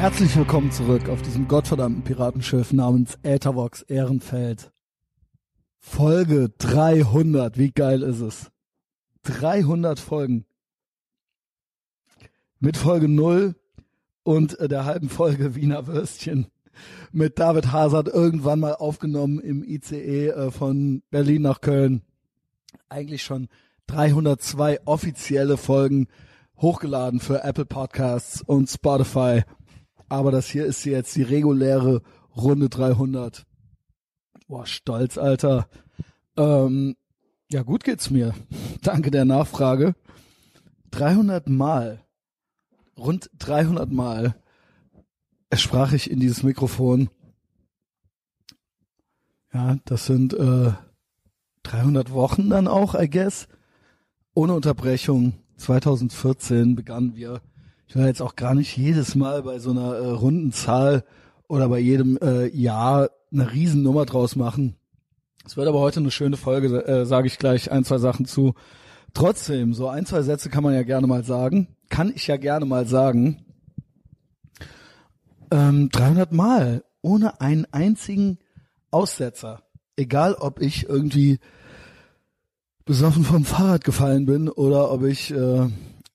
Herzlich willkommen zurück auf diesem gottverdammten Piratenschiff namens Äthervox Ehrenfeld. Folge 300, wie geil ist es? 300 Folgen. Mit Folge 0 und der halben Folge Wiener Würstchen mit David Hazard irgendwann mal aufgenommen im ICE äh, von Berlin nach Köln. Eigentlich schon 302 offizielle Folgen hochgeladen für Apple Podcasts und Spotify. Aber das hier ist jetzt die reguläre Runde 300. Boah, stolz, Alter. Ähm, ja, gut geht's mir. Danke der Nachfrage. 300 Mal, rund 300 Mal sprach ich in dieses Mikrofon. Ja, das sind äh, 300 Wochen dann auch, I guess. Ohne Unterbrechung. 2014 begannen wir. Ich will jetzt auch gar nicht jedes Mal bei so einer äh, runden Zahl oder bei jedem äh, Jahr eine Riesennummer draus machen. Es wird aber heute eine schöne Folge, äh, sage ich gleich ein, zwei Sachen zu. Trotzdem, so ein, zwei Sätze kann man ja gerne mal sagen. Kann ich ja gerne mal sagen. Ähm, 300 Mal, ohne einen einzigen Aussetzer. Egal, ob ich irgendwie besoffen vom Fahrrad gefallen bin oder ob ich äh,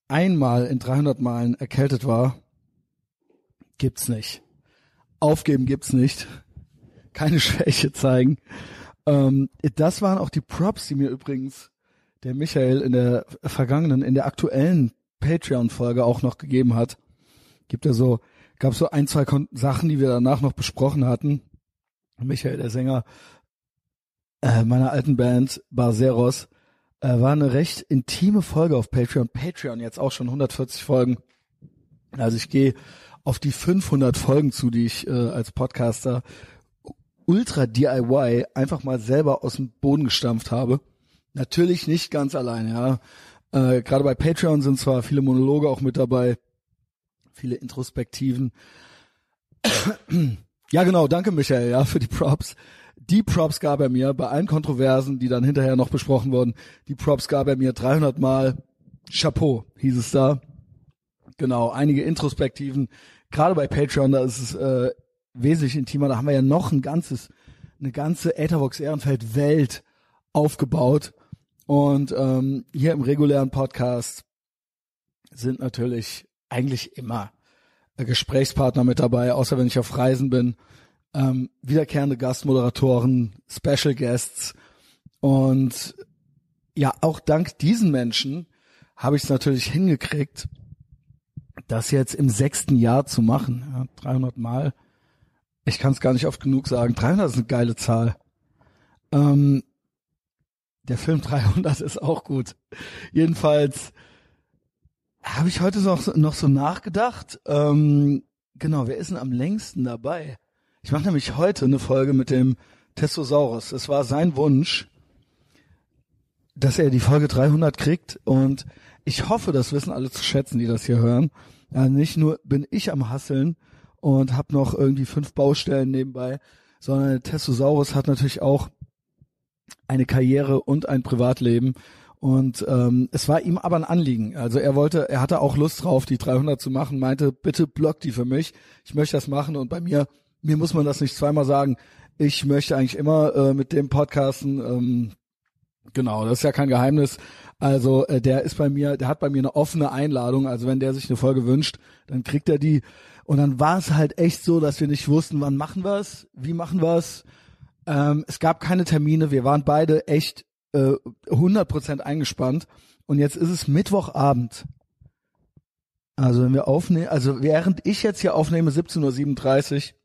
einmal in 300 Malen erkältet war, gibt's nicht. Aufgeben gibt's nicht. Keine Schwäche zeigen. Ähm, das waren auch die Props, die mir übrigens der Michael in der vergangenen, in der aktuellen Patreon-Folge auch noch gegeben hat. Gibt ja so, gab so ein, zwei Kon Sachen, die wir danach noch besprochen hatten. Michael, der Sänger äh, meiner alten Band Barceros, äh, war eine recht intime Folge auf Patreon. Patreon jetzt auch schon 140 Folgen. Also ich gehe auf die 500 Folgen zu, die ich äh, als Podcaster ultra DIY einfach mal selber aus dem Boden gestampft habe. Natürlich nicht ganz alleine, ja. Äh, Gerade bei Patreon sind zwar viele Monologe auch mit dabei, viele Introspektiven. ja, genau, danke Michael, ja, für die Props. Die Props gab er mir bei allen Kontroversen, die dann hinterher noch besprochen wurden. Die Props gab er mir 300 Mal. Chapeau, hieß es da. Genau, einige Introspektiven. Gerade bei Patreon, da ist es äh, wesentlich intimer. Da haben wir ja noch ein ganzes, eine ganze Ethervox Ehrenfeld Welt aufgebaut. Und ähm, hier im regulären Podcast sind natürlich eigentlich immer Gesprächspartner mit dabei, außer wenn ich auf Reisen bin ähm, wiederkehrende Gastmoderatoren, Special Guests und ja, auch dank diesen Menschen habe ich es natürlich hingekriegt, das jetzt im sechsten Jahr zu machen. Ja, 300 Mal. Ich kann es gar nicht oft genug sagen. 300 ist eine geile Zahl. Ähm, der Film 300 ist auch gut. Jedenfalls habe ich heute noch, noch so nachgedacht. Ähm, genau, wer ist denn am längsten dabei? Ich mache nämlich heute eine Folge mit dem Testosaurus. Es war sein Wunsch, dass er die Folge 300 kriegt und ich hoffe, das wissen alle zu schätzen, die das hier hören. Ja, nicht nur bin ich am Hasseln und habe noch irgendwie fünf Baustellen nebenbei, sondern Testosaurus hat natürlich auch eine Karriere und ein Privatleben und ähm, es war ihm aber ein Anliegen. Also er wollte, er hatte auch Lust drauf, die 300 zu machen, meinte, bitte block die für mich. Ich möchte das machen und bei mir mir muss man das nicht zweimal sagen. Ich möchte eigentlich immer äh, mit dem Podcasten, ähm, genau, das ist ja kein Geheimnis. Also äh, der ist bei mir, der hat bei mir eine offene Einladung. Also wenn der sich eine Folge wünscht, dann kriegt er die. Und dann war es halt echt so, dass wir nicht wussten, wann machen wir es, wie machen wir es. Ähm, es gab keine Termine. Wir waren beide echt äh, 100% eingespannt. Und jetzt ist es Mittwochabend. Also wenn wir aufnehmen, also während ich jetzt hier aufnehme, 17.37 Uhr,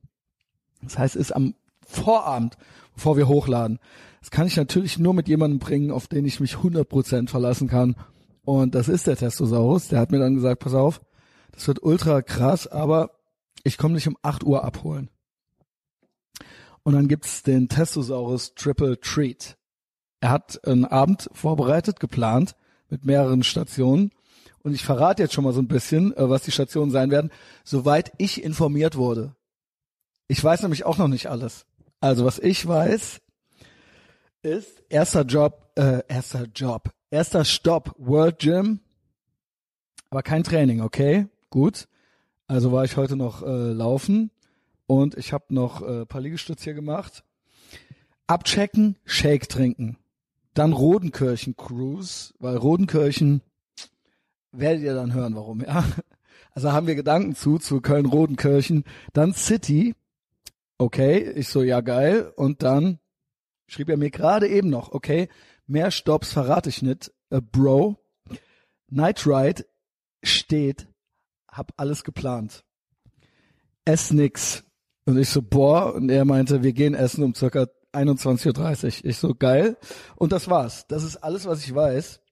das heißt, es ist am Vorabend, bevor wir hochladen. Das kann ich natürlich nur mit jemandem bringen, auf den ich mich 100% verlassen kann. Und das ist der Testosaurus. Der hat mir dann gesagt, pass auf, das wird ultra krass, aber ich komme dich um 8 Uhr abholen. Und dann gibt's den Testosaurus Triple Treat. Er hat einen Abend vorbereitet, geplant, mit mehreren Stationen. Und ich verrate jetzt schon mal so ein bisschen, äh, was die Stationen sein werden. Soweit ich informiert wurde, ich weiß nämlich auch noch nicht alles. Also was ich weiß, ist erster Job, äh, erster Job, erster Stopp World Gym, aber kein Training, okay? Gut. Also war ich heute noch äh, laufen und ich habe noch äh, paar Liegestütze hier gemacht. Abchecken, Shake trinken. Dann Rodenkirchen Cruise, weil Rodenkirchen werdet ihr dann hören, warum, ja. Also haben wir Gedanken zu, zu Köln-Rodenkirchen. Dann City. Okay, ich so, ja geil. Und dann schrieb er mir gerade eben noch, okay, mehr Stops verrate ich nicht, äh, Bro. Night Ride steht, hab alles geplant. Ess nix. Und ich so, boah, und er meinte, wir gehen essen um circa 21.30 Uhr. Ich so, geil. Und das war's. Das ist alles, was ich weiß.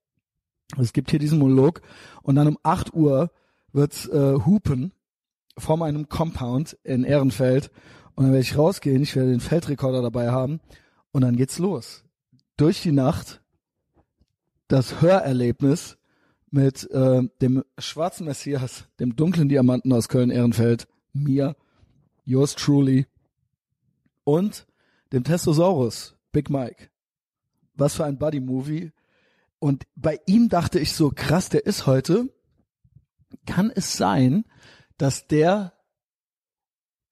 Es gibt hier diesen Monolog. Und dann um 8 Uhr wird's äh, hupen vor meinem Compound in Ehrenfeld. Und dann werde ich rausgehen, ich werde den Feldrekorder dabei haben. Und dann geht's los. Durch die Nacht das Hörerlebnis mit äh, dem schwarzen Messias, dem dunklen Diamanten aus Köln-Ehrenfeld, mir, yours truly und dem Testosaurus, Big Mike. Was für ein Buddy-Movie. Und bei ihm dachte ich so, krass, der ist heute. Kann es sein, dass der,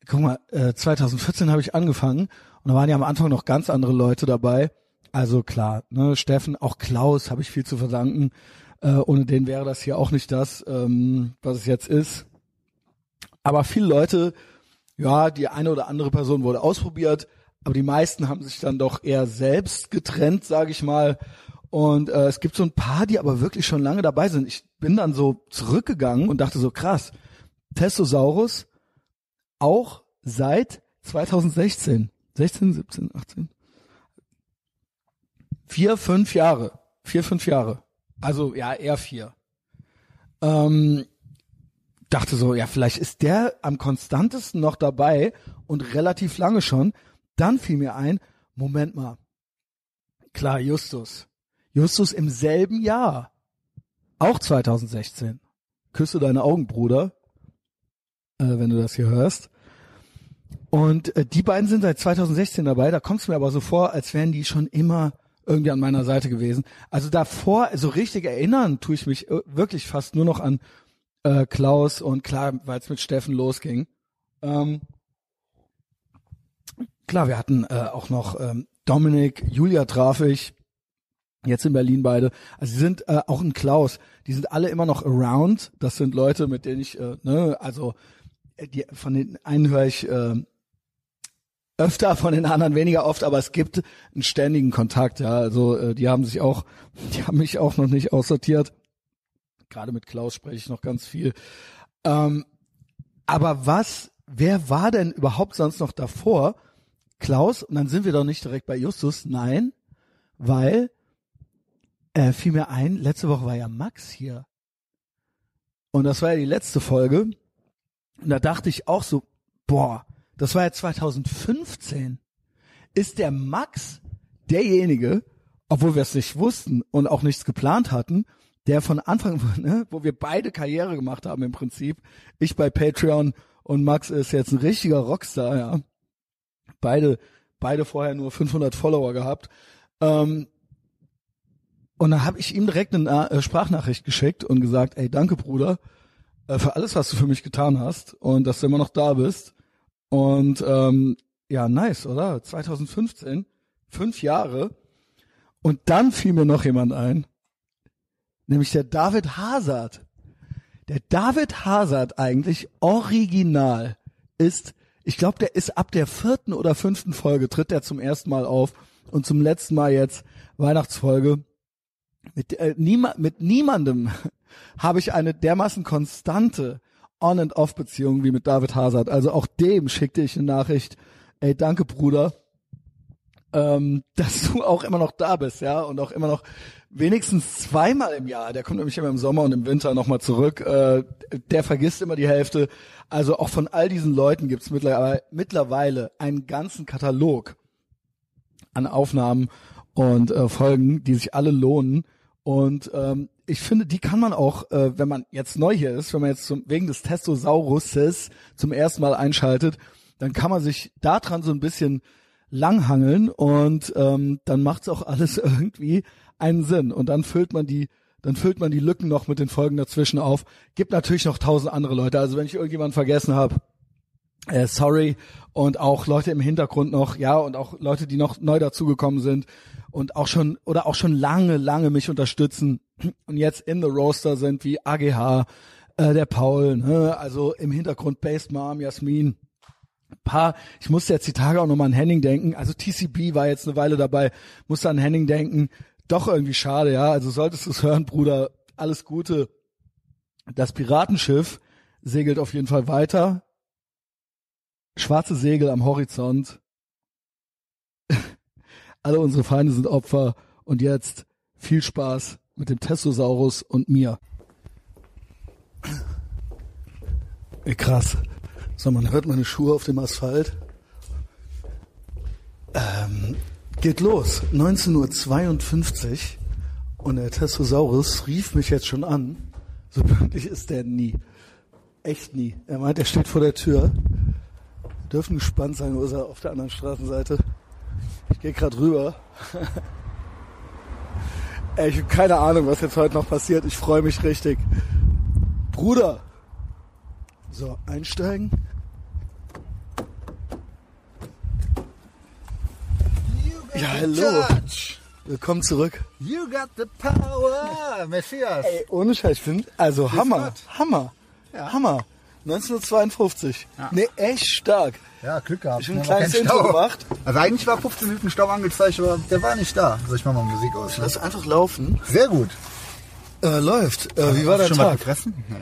guck mal, äh, 2014 habe ich angefangen und da waren ja am Anfang noch ganz andere Leute dabei. Also klar, ne, Steffen, auch Klaus habe ich viel zu verdanken. Äh, ohne den wäre das hier auch nicht das, ähm, was es jetzt ist. Aber viele Leute, ja, die eine oder andere Person wurde ausprobiert, aber die meisten haben sich dann doch eher selbst getrennt, sage ich mal. Und äh, es gibt so ein paar, die aber wirklich schon lange dabei sind. Ich bin dann so zurückgegangen und dachte so, krass, Testosaurus auch seit 2016. 16, 17, 18. Vier, fünf Jahre. Vier, fünf Jahre. Also ja, eher vier. Ähm, dachte so, ja, vielleicht ist der am konstantesten noch dabei und relativ lange schon. Dann fiel mir ein, Moment mal. Klar, Justus. Justus im selben Jahr. Auch 2016. Küsse deine Augen, Bruder. Äh, wenn du das hier hörst. Und äh, die beiden sind seit 2016 dabei. Da kommt es mir aber so vor, als wären die schon immer irgendwie an meiner Seite gewesen. Also davor, so richtig erinnern tue ich mich äh, wirklich fast nur noch an äh, Klaus und klar, weil es mit Steffen losging. Ähm, klar, wir hatten äh, auch noch ähm, Dominik, Julia traf ich, jetzt in Berlin beide. Also sie sind äh, auch ein Klaus, die sind alle immer noch around. Das sind Leute, mit denen ich, äh, ne, also die, von den einen höre ich äh, öfter, von den anderen weniger oft, aber es gibt einen ständigen Kontakt, ja. Also äh, die haben sich auch, die haben mich auch noch nicht aussortiert. Gerade mit Klaus spreche ich noch ganz viel. Ähm, aber was, wer war denn überhaupt sonst noch davor? Klaus, und dann sind wir doch nicht direkt bei Justus, nein, weil äh, fiel mir ein, letzte Woche war ja Max hier. Und das war ja die letzte Folge. Und da dachte ich auch so, boah, das war ja 2015, ist der Max derjenige, obwohl wir es nicht wussten und auch nichts geplant hatten, der von Anfang, ne, wo wir beide Karriere gemacht haben im Prinzip, ich bei Patreon und Max ist jetzt ein richtiger Rockstar, ja. Beide, beide vorher nur 500 Follower gehabt. Ähm, und dann habe ich ihm direkt eine äh, Sprachnachricht geschickt und gesagt, ey, danke Bruder, äh, für alles, was du für mich getan hast und dass du immer noch da bist. Und ähm, ja, nice, oder? 2015, fünf Jahre. Und dann fiel mir noch jemand ein, nämlich der David Hazard. Der David Hazard eigentlich original ist, ich glaube, der ist ab der vierten oder fünften Folge tritt er zum ersten Mal auf und zum letzten Mal jetzt Weihnachtsfolge. Mit, äh, niema, mit niemandem habe ich eine dermaßen konstante On- and Off-Beziehung wie mit David Hazard. Also auch dem schickte ich eine Nachricht, ey, danke Bruder, ähm, dass du auch immer noch da bist, ja, und auch immer noch wenigstens zweimal im Jahr, der kommt nämlich immer im Sommer und im Winter nochmal zurück, äh, der vergisst immer die Hälfte. Also auch von all diesen Leuten gibt's mittlerweile, mittlerweile einen ganzen Katalog an Aufnahmen und äh, Folgen, die sich alle lohnen. Und ähm, ich finde, die kann man auch, äh, wenn man jetzt neu hier ist, wenn man jetzt zum, wegen des Testosauruses zum ersten Mal einschaltet, dann kann man sich daran so ein bisschen langhangeln und ähm, dann macht's auch alles irgendwie einen Sinn. Und dann füllt man die dann füllt man die Lücken noch mit den Folgen dazwischen auf. Gibt natürlich noch tausend andere Leute. Also wenn ich irgendjemanden vergessen habe, äh, sorry. Und auch Leute im Hintergrund noch, ja, und auch Leute, die noch neu dazugekommen sind und auch schon oder auch schon lange, lange mich unterstützen und jetzt in the Roaster sind wie AGH, äh, der Paul, ne? also im Hintergrund Based Mom, Jasmin, paar, ich musste jetzt die Tage auch nochmal an Henning denken, also TCB war jetzt eine Weile dabei, musste an Henning denken, doch irgendwie schade, ja, also solltest du es hören, Bruder, alles Gute. Das Piratenschiff segelt auf jeden Fall weiter, schwarze Segel am Horizont, alle unsere Feinde sind Opfer und jetzt viel Spaß mit dem Testosaurus und mir. Ey, krass. So, man hört meine Schuhe auf dem Asphalt. Ähm, geht los. 19.52 Uhr und der Testosaurus rief mich jetzt schon an. So pünktlich ist der nie. Echt nie. Er meint, er steht vor der Tür. Dürfen gespannt sein, wo ist er auf der anderen Straßenseite. Ich gehe gerade rüber. Ey, ich habe keine Ahnung, was jetzt heute noch passiert. Ich freue mich richtig. Bruder. So, einsteigen. Ja, hallo. Willkommen zurück. You got the power, Messias. Ey, ohne Scheiß, ich finde, also Hammer. Hammer, Ja. Hammer. 1952. Ja. Nee, echt stark. Ja, Glück gehabt. Ich hab ein Ne, kleines Intro gemacht. Also eigentlich war 15 Minuten Stau angezeigt, aber der war nicht da. Also ich mach mal Musik aus. Ne? Lass einfach laufen. Sehr gut. Äh, läuft. Äh, wie war Hast der schon was Tag? gefressen? Nee.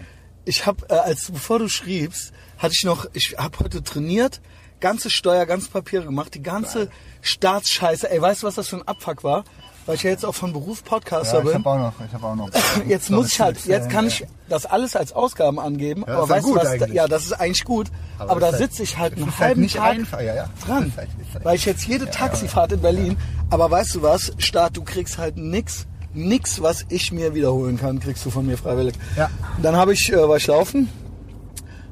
Ich habe, äh, als bevor du schriebst, hatte ich noch, ich habe heute trainiert, ganze Steuer, ganze Papiere gemacht, die ganze Staatsscheiße. Ey, weißt du, was das für ein Abfuck war? Weil ich ja jetzt auch von Beruf Podcaster Ja, ich bin. habe auch noch. Ich habe auch noch. Jetzt muss ich halt, jetzt kann ich das alles als Ausgaben angeben, Ja, aber weißt du gut was? eigentlich. Ja, das ist eigentlich gut, aber, Aber da halt- sitze ich halt einen halt halben nicht Tag ja, ja. dran, halt- halt- weil ich jetzt jede Taxifahrt in Berlin, aber weißt du was, Staat, du kriegst halt nix, nix, was ich mir wiederholen kann, kriegst du von mir freiwillig. Ja. Dann habe ich, äh, war ich laufen,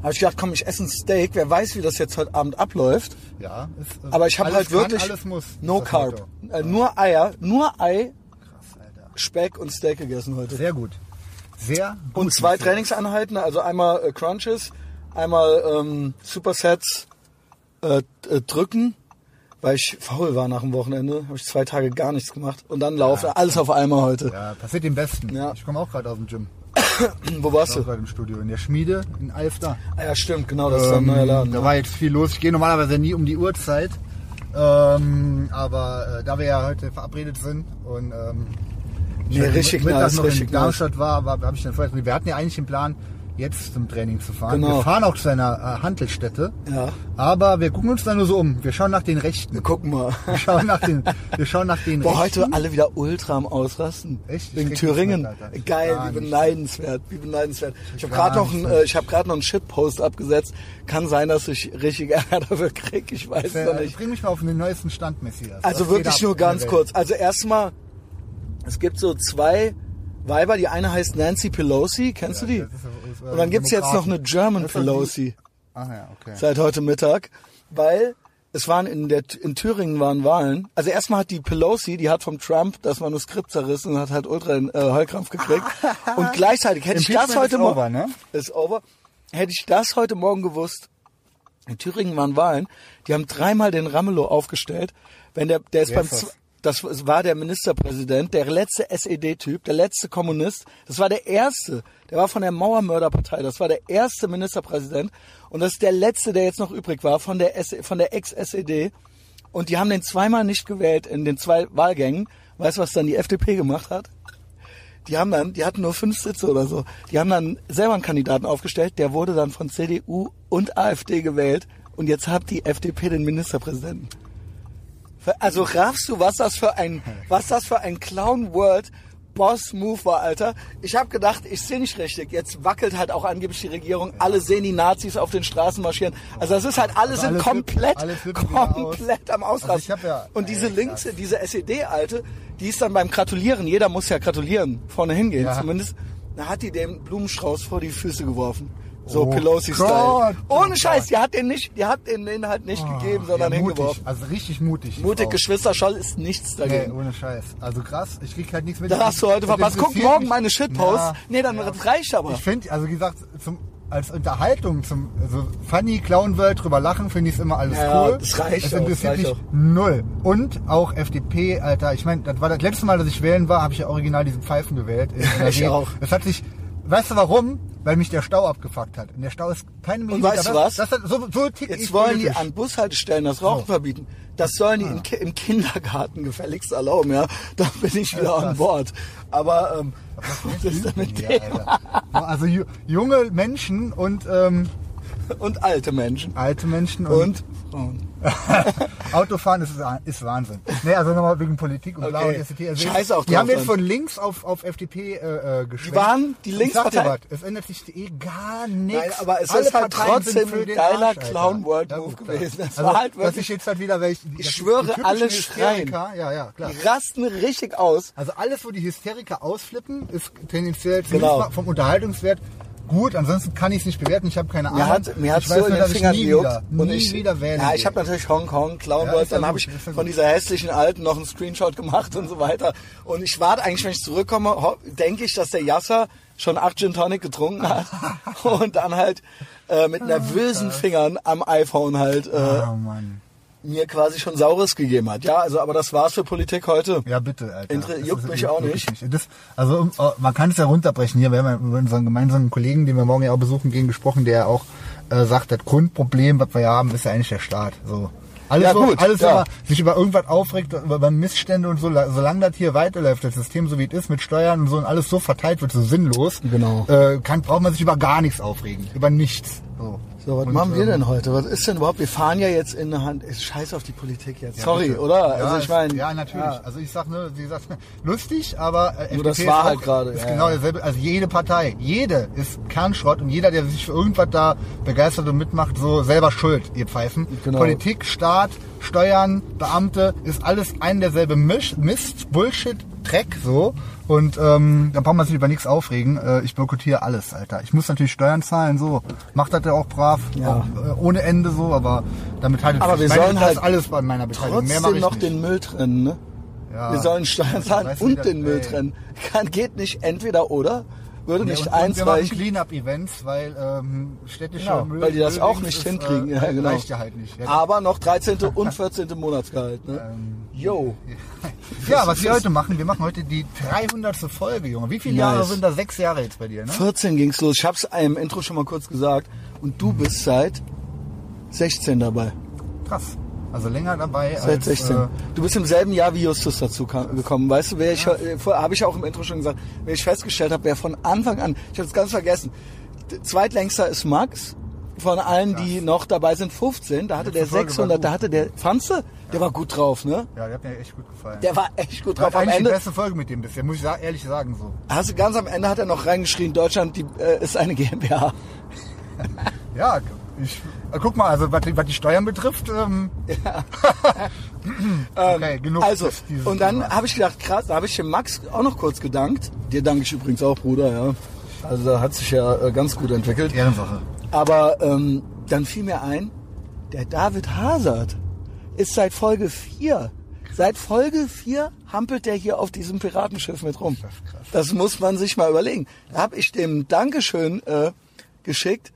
habe ich gedacht, komm, ich esse ein Steak, wer weiß, wie das jetzt heute Abend abläuft, Ja, ist, aber ich habe halt kann, wirklich alles muss. no ist carb, äh, nur Eier, nur Ei, Krass. Speck und Steak gegessen heute. Sehr gut. Sehr gut. Und zwei. Trainingseinheiten, also einmal äh, Crunches, einmal ähm, Supersets äh, äh, drücken, weil ich faul war nach dem Wochenende, habe ich zwei Tage gar nichts gemacht und dann laufen, alles auf einmal heute. Ja, passiert dem Besten. Ja. Ich komme auch gerade aus dem Gym. Wo warst Ich auch du? gerade im Studio. In der Schmiede in Alfter. Ah ja, stimmt, genau, das ist ein neuer Laden. Ähm, Da ne? war jetzt viel los. Ich gehe normalerweise nie um die Uhrzeit. Ähm, aber äh, da wir ja heute verabredet sind und ähm, ich Nee, heute richtig Mittag nice, noch richtig in Darmstadt war, war habe ich dann vorher, wir hatten ja eigentlich den Plan, jetzt zum Training zu fahren. Genau. Wir fahren auch zu einer äh, Handelsstätte, Ja, aber wir gucken uns da nur so um. Wir schauen nach den Rechten. wir gucken mal. Wir schauen nach den, wir schauen nach den Boah, Rechten. heute alle wieder ultra am Ausrasten. Echt? Wegen Thüringen. mit, Geil, wie beneidenswert, wie beneidenswert. Ich habe gerade noch, einen, äh, ich habe gerade noch einen Shitpost abgesetzt. Kann sein, dass ich richtig Ärger dafür krieg. Ich weiß es noch nicht. Bring mich mal auf den neuesten Stand, Messias. Also wirklich nur ganz kurz. Also erstmal, es gibt so zwei Weiber. Die eine heißt Nancy Pelosi. Kennst du die? Äh, Und dann gibt's jetzt noch eine German Pelosi Ach ja, okay. seit heute Mittag, weil es waren in der in Thüringen waren Wahlen. Also erstmal hat die Pelosi, die hat vom Trump das Manuskript zerrissen und hat halt ultra äh, Heulkrampf gekriegt. und gleichzeitig hätte ich das heute Morgen ne? ist over. Hätte ich das heute Morgen gewusst, in Thüringen waren Wahlen, die haben dreimal den Ramelow aufgestellt. Wenn der, der ist Wer beim, ist das war der Ministerpräsident, der letzte SED-Typ, der letzte Kommunist. Das war der erste. Der war von der Mauermörderpartei. Das war der erste Ministerpräsident. Und das ist der letzte, der jetzt noch übrig war von der, von der Ex-SED. Und die haben den zweimal nicht gewählt in den zwei Wahlgängen. Weißt du, was dann die FDP gemacht hat? Die haben dann, die hatten nur fünf Sitze oder so. Die haben dann selber einen Kandidaten aufgestellt, der wurde dann von CDU und AfD gewählt und jetzt hat die FDP den Ministerpräsidenten. Also raffst du, was das für ein, was das für ein Clown World Boss Move war, Alter. Ich habe gedacht, ich sehe nicht richtig. Jetzt wackelt halt auch angeblich die Regierung. Alle sehen die Nazis auf den Straßen marschieren. Also das ist halt, alle sind alles komplett, flippt- alles flippt wieder aus. komplett am Ausrasten. Also ich hab ja- und diese Ey, links, diese SED-Alte, die ist dann beim Gratulieren, jeder muss ja gratulieren, vorne hingehen Ja. zumindest, da hat die dem Blumenstrauß vor die Füße geworfen. So Oh Pelosi-Style. Gott, Ohne oh Scheiß, die hat den nicht, die hat den Inhalt nicht gegeben, sondern ja, mutig, hingeworfen. Also richtig mutig. Mutig. Geschwisterschall ist nichts Nee, dagegen. ohne Scheiß. Also krass, ich krieg halt nichts mit. Da hast du heute Das verpasst. Guck morgen meine Shitposts. Ja, nee, dann das reicht aber. Ich finde, also wie gesagt, zum, als Unterhaltung, zum also Funny Clown World drüber lachen, finde ich es immer alles Ja, cool. das reicht Es interessiert das mich null. Und auch FDP, Alter. Ich meine, das war das letzte Mal, dass ich wählen war, habe ich ja original diesen Pfeifen gewählt. Ich auch. Das hat sich, weißt du warum? Weil mich der Stau abgefuckt hat. Und der Stau ist keine Millimeter. weißt du was? Das, das, so, so Jetzt ich wollen die politisch. an Bushaltestellen das Rauchen verbieten. Das sollen die in, Ki- im Kindergarten gefälligst erlauben, ja. Da bin ich wieder an. Bord. Aber ähm, das ist Ja, Thema. Alter. Also ju- junge Menschen und ähm, Und alte Menschen. alte Menschen und, Und Frauen. Autofahren ist, ist Wahnsinn. Nee, also nochmal wegen Politik und bla Okay. und FDP. Also Scheiß auch Die haben jetzt von links auf, auf FDP äh, äh, geschwenkt. Die waren die Linkspartei. was, Es ändert sich eh gar nichts. Nein, aber es Alle ist halt Parteien trotzdem für ein geiler Arsch, Alter. Clown-World-Move gut, klar. gewesen. Das also, war halt wirklich- ich jetzt halt wieder, weil ich, Ich schwöre, alle schreien. Ja, ja, klar. Die rasten richtig aus. Also alles, wo die Hysteriker ausflippen, ist tendenziell Genau. vom Unterhaltungswert gut. Ansonsten kann ich es nicht bewerten. Ich habe keine Ahnung. Mir hat, mir hat ich so weiß in den Fingern nie gejuckt. wieder, nie ich, wieder wählen Ja, ich habe natürlich Hong Kong, Clown Ja, dann habe ich von gut. dieser hässlichen Alten noch einen Screenshot gemacht und so weiter. Und ich warte eigentlich, wenn ich zurückkomme, denke ich, dass der Yasser schon acht Gin Tonic getrunken hat und dann halt äh, mit nervösen Fingern am iPhone halt äh, Oh Mann. Mir quasi schon Saures gegeben hat. Ja, also aber das war's für Politik heute. Ja, bitte, Alter. Inter- Das juckt ist- mich auch wirklich nicht. Das, also oh, man kann es ja runterbrechen hier. Wir haben ja mit unseren gemeinsamen Kollegen, den wir morgen ja auch besuchen gehen, gesprochen, der auch äh, sagt, das Grundproblem, was wir ja haben, ist ja eigentlich der Staat. So. Alles, Ja, gut, alles ja. man sich über irgendwas aufregt, über, über Missstände und so, la- solange das hier weiterläuft, das System so wie es ist, mit Steuern und so und alles so verteilt wird, so sinnlos, Genau. äh, kann, braucht man sich über gar nichts aufregen. Über nichts. So, So, was Und, machen wir ähm, denn heute? Was ist denn überhaupt? Wir fahren ja jetzt in der Hand. Ist scheiß auf die Politik jetzt. Ja, Sorry, bitte. oder? Ja, also ich meine. Ja, natürlich. ja. Also ich sag nur, wie gesagt, lustig, aber äh, Nur das war ist halt gerade, Ist genau derselbe. Also jede Partei, jede ist Kernschrott und jeder, der sich für irgendwas da begeistert und mitmacht, so selber schuld, ihr Pfeifen. Genau. Politik, Staat, Steuern, Beamte, ist alles ein derselbe Misch, Mist, Bullshit, Dreck, so. Und ähm, da braucht man sich über nichts aufregen. Äh, ich boykottiere alles, Alter. Ich muss natürlich Steuern zahlen, so. Macht das ja auch brav, Ja. auch, äh, ohne Ende so, aber damit haltet Aber wir meine, sollen halt alles bei meiner Beteiligung. Trotzdem noch nicht. den Müll trennen, ne? Ja. Wir sollen Steuern zahlen und das- den Müll ey. trennen. Kann, geht nicht entweder oder. Würde Ja, nicht und eins wir machen reichen. Clean-Up-Events, weil ähm, städtische Genau, Müll, weil die das auch Müllings nicht ist, hinkriegen. Äh, ja, genau. Reicht ja halt nicht. Ja, Aber noch 13. und 14. Monatsgehalt. Ne? Ähm, Yo. ja was wir heute machen, wir machen heute die 300. Folge, Junge. Wie viele Nice. Jahre sind da? Sechs Jahre jetzt bei dir, ne? 14 ging's los. Ich hab's im Intro schon mal kurz gesagt. Und du bist seit 16 dabei. Krass. Also länger dabei Seit als... 16. Äh, du bist im selben Jahr wie Justus dazu kam, gekommen. Weißt du, wer ich, äh, vorher habe ich auch im Intro schon gesagt, wer ich festgestellt habe, wer von Anfang an, ich habe es ganz vergessen, zweitlängster ist Max. Von allen, die noch dabei sind, 15. Da hatte der war 600, gut. da hatte der, fandst du? Der war gut drauf, ne? ja, der hat mir echt gut gefallen. Der war echt gut war drauf. Am eigentlich die Ende, beste Folge mit dem bisher, muss ich ehrlich sagen so. hast du ganz am Ende hat er noch reingeschrien, Deutschland die, äh, ist eine GmbH. Ja, ich... äh, Guck mal, also was die, was die Steuern betrifft, ähm, okay, genug. Also, und dann habe ich gedacht, krass, da habe ich dem Max auch noch kurz gedankt. Dir danke ich übrigens auch, Bruder, ja. Also da hat sich ja äh, ganz gut entwickelt. Ehrensache. Aber ähm, dann fiel mir ein, der David Hazard ist seit Folge 4. Seit Folge 4 hampelt der hier auf diesem Piratenschiff mit rum. Das muss man sich mal überlegen. Da habe ich dem Dankeschön äh, geschickt.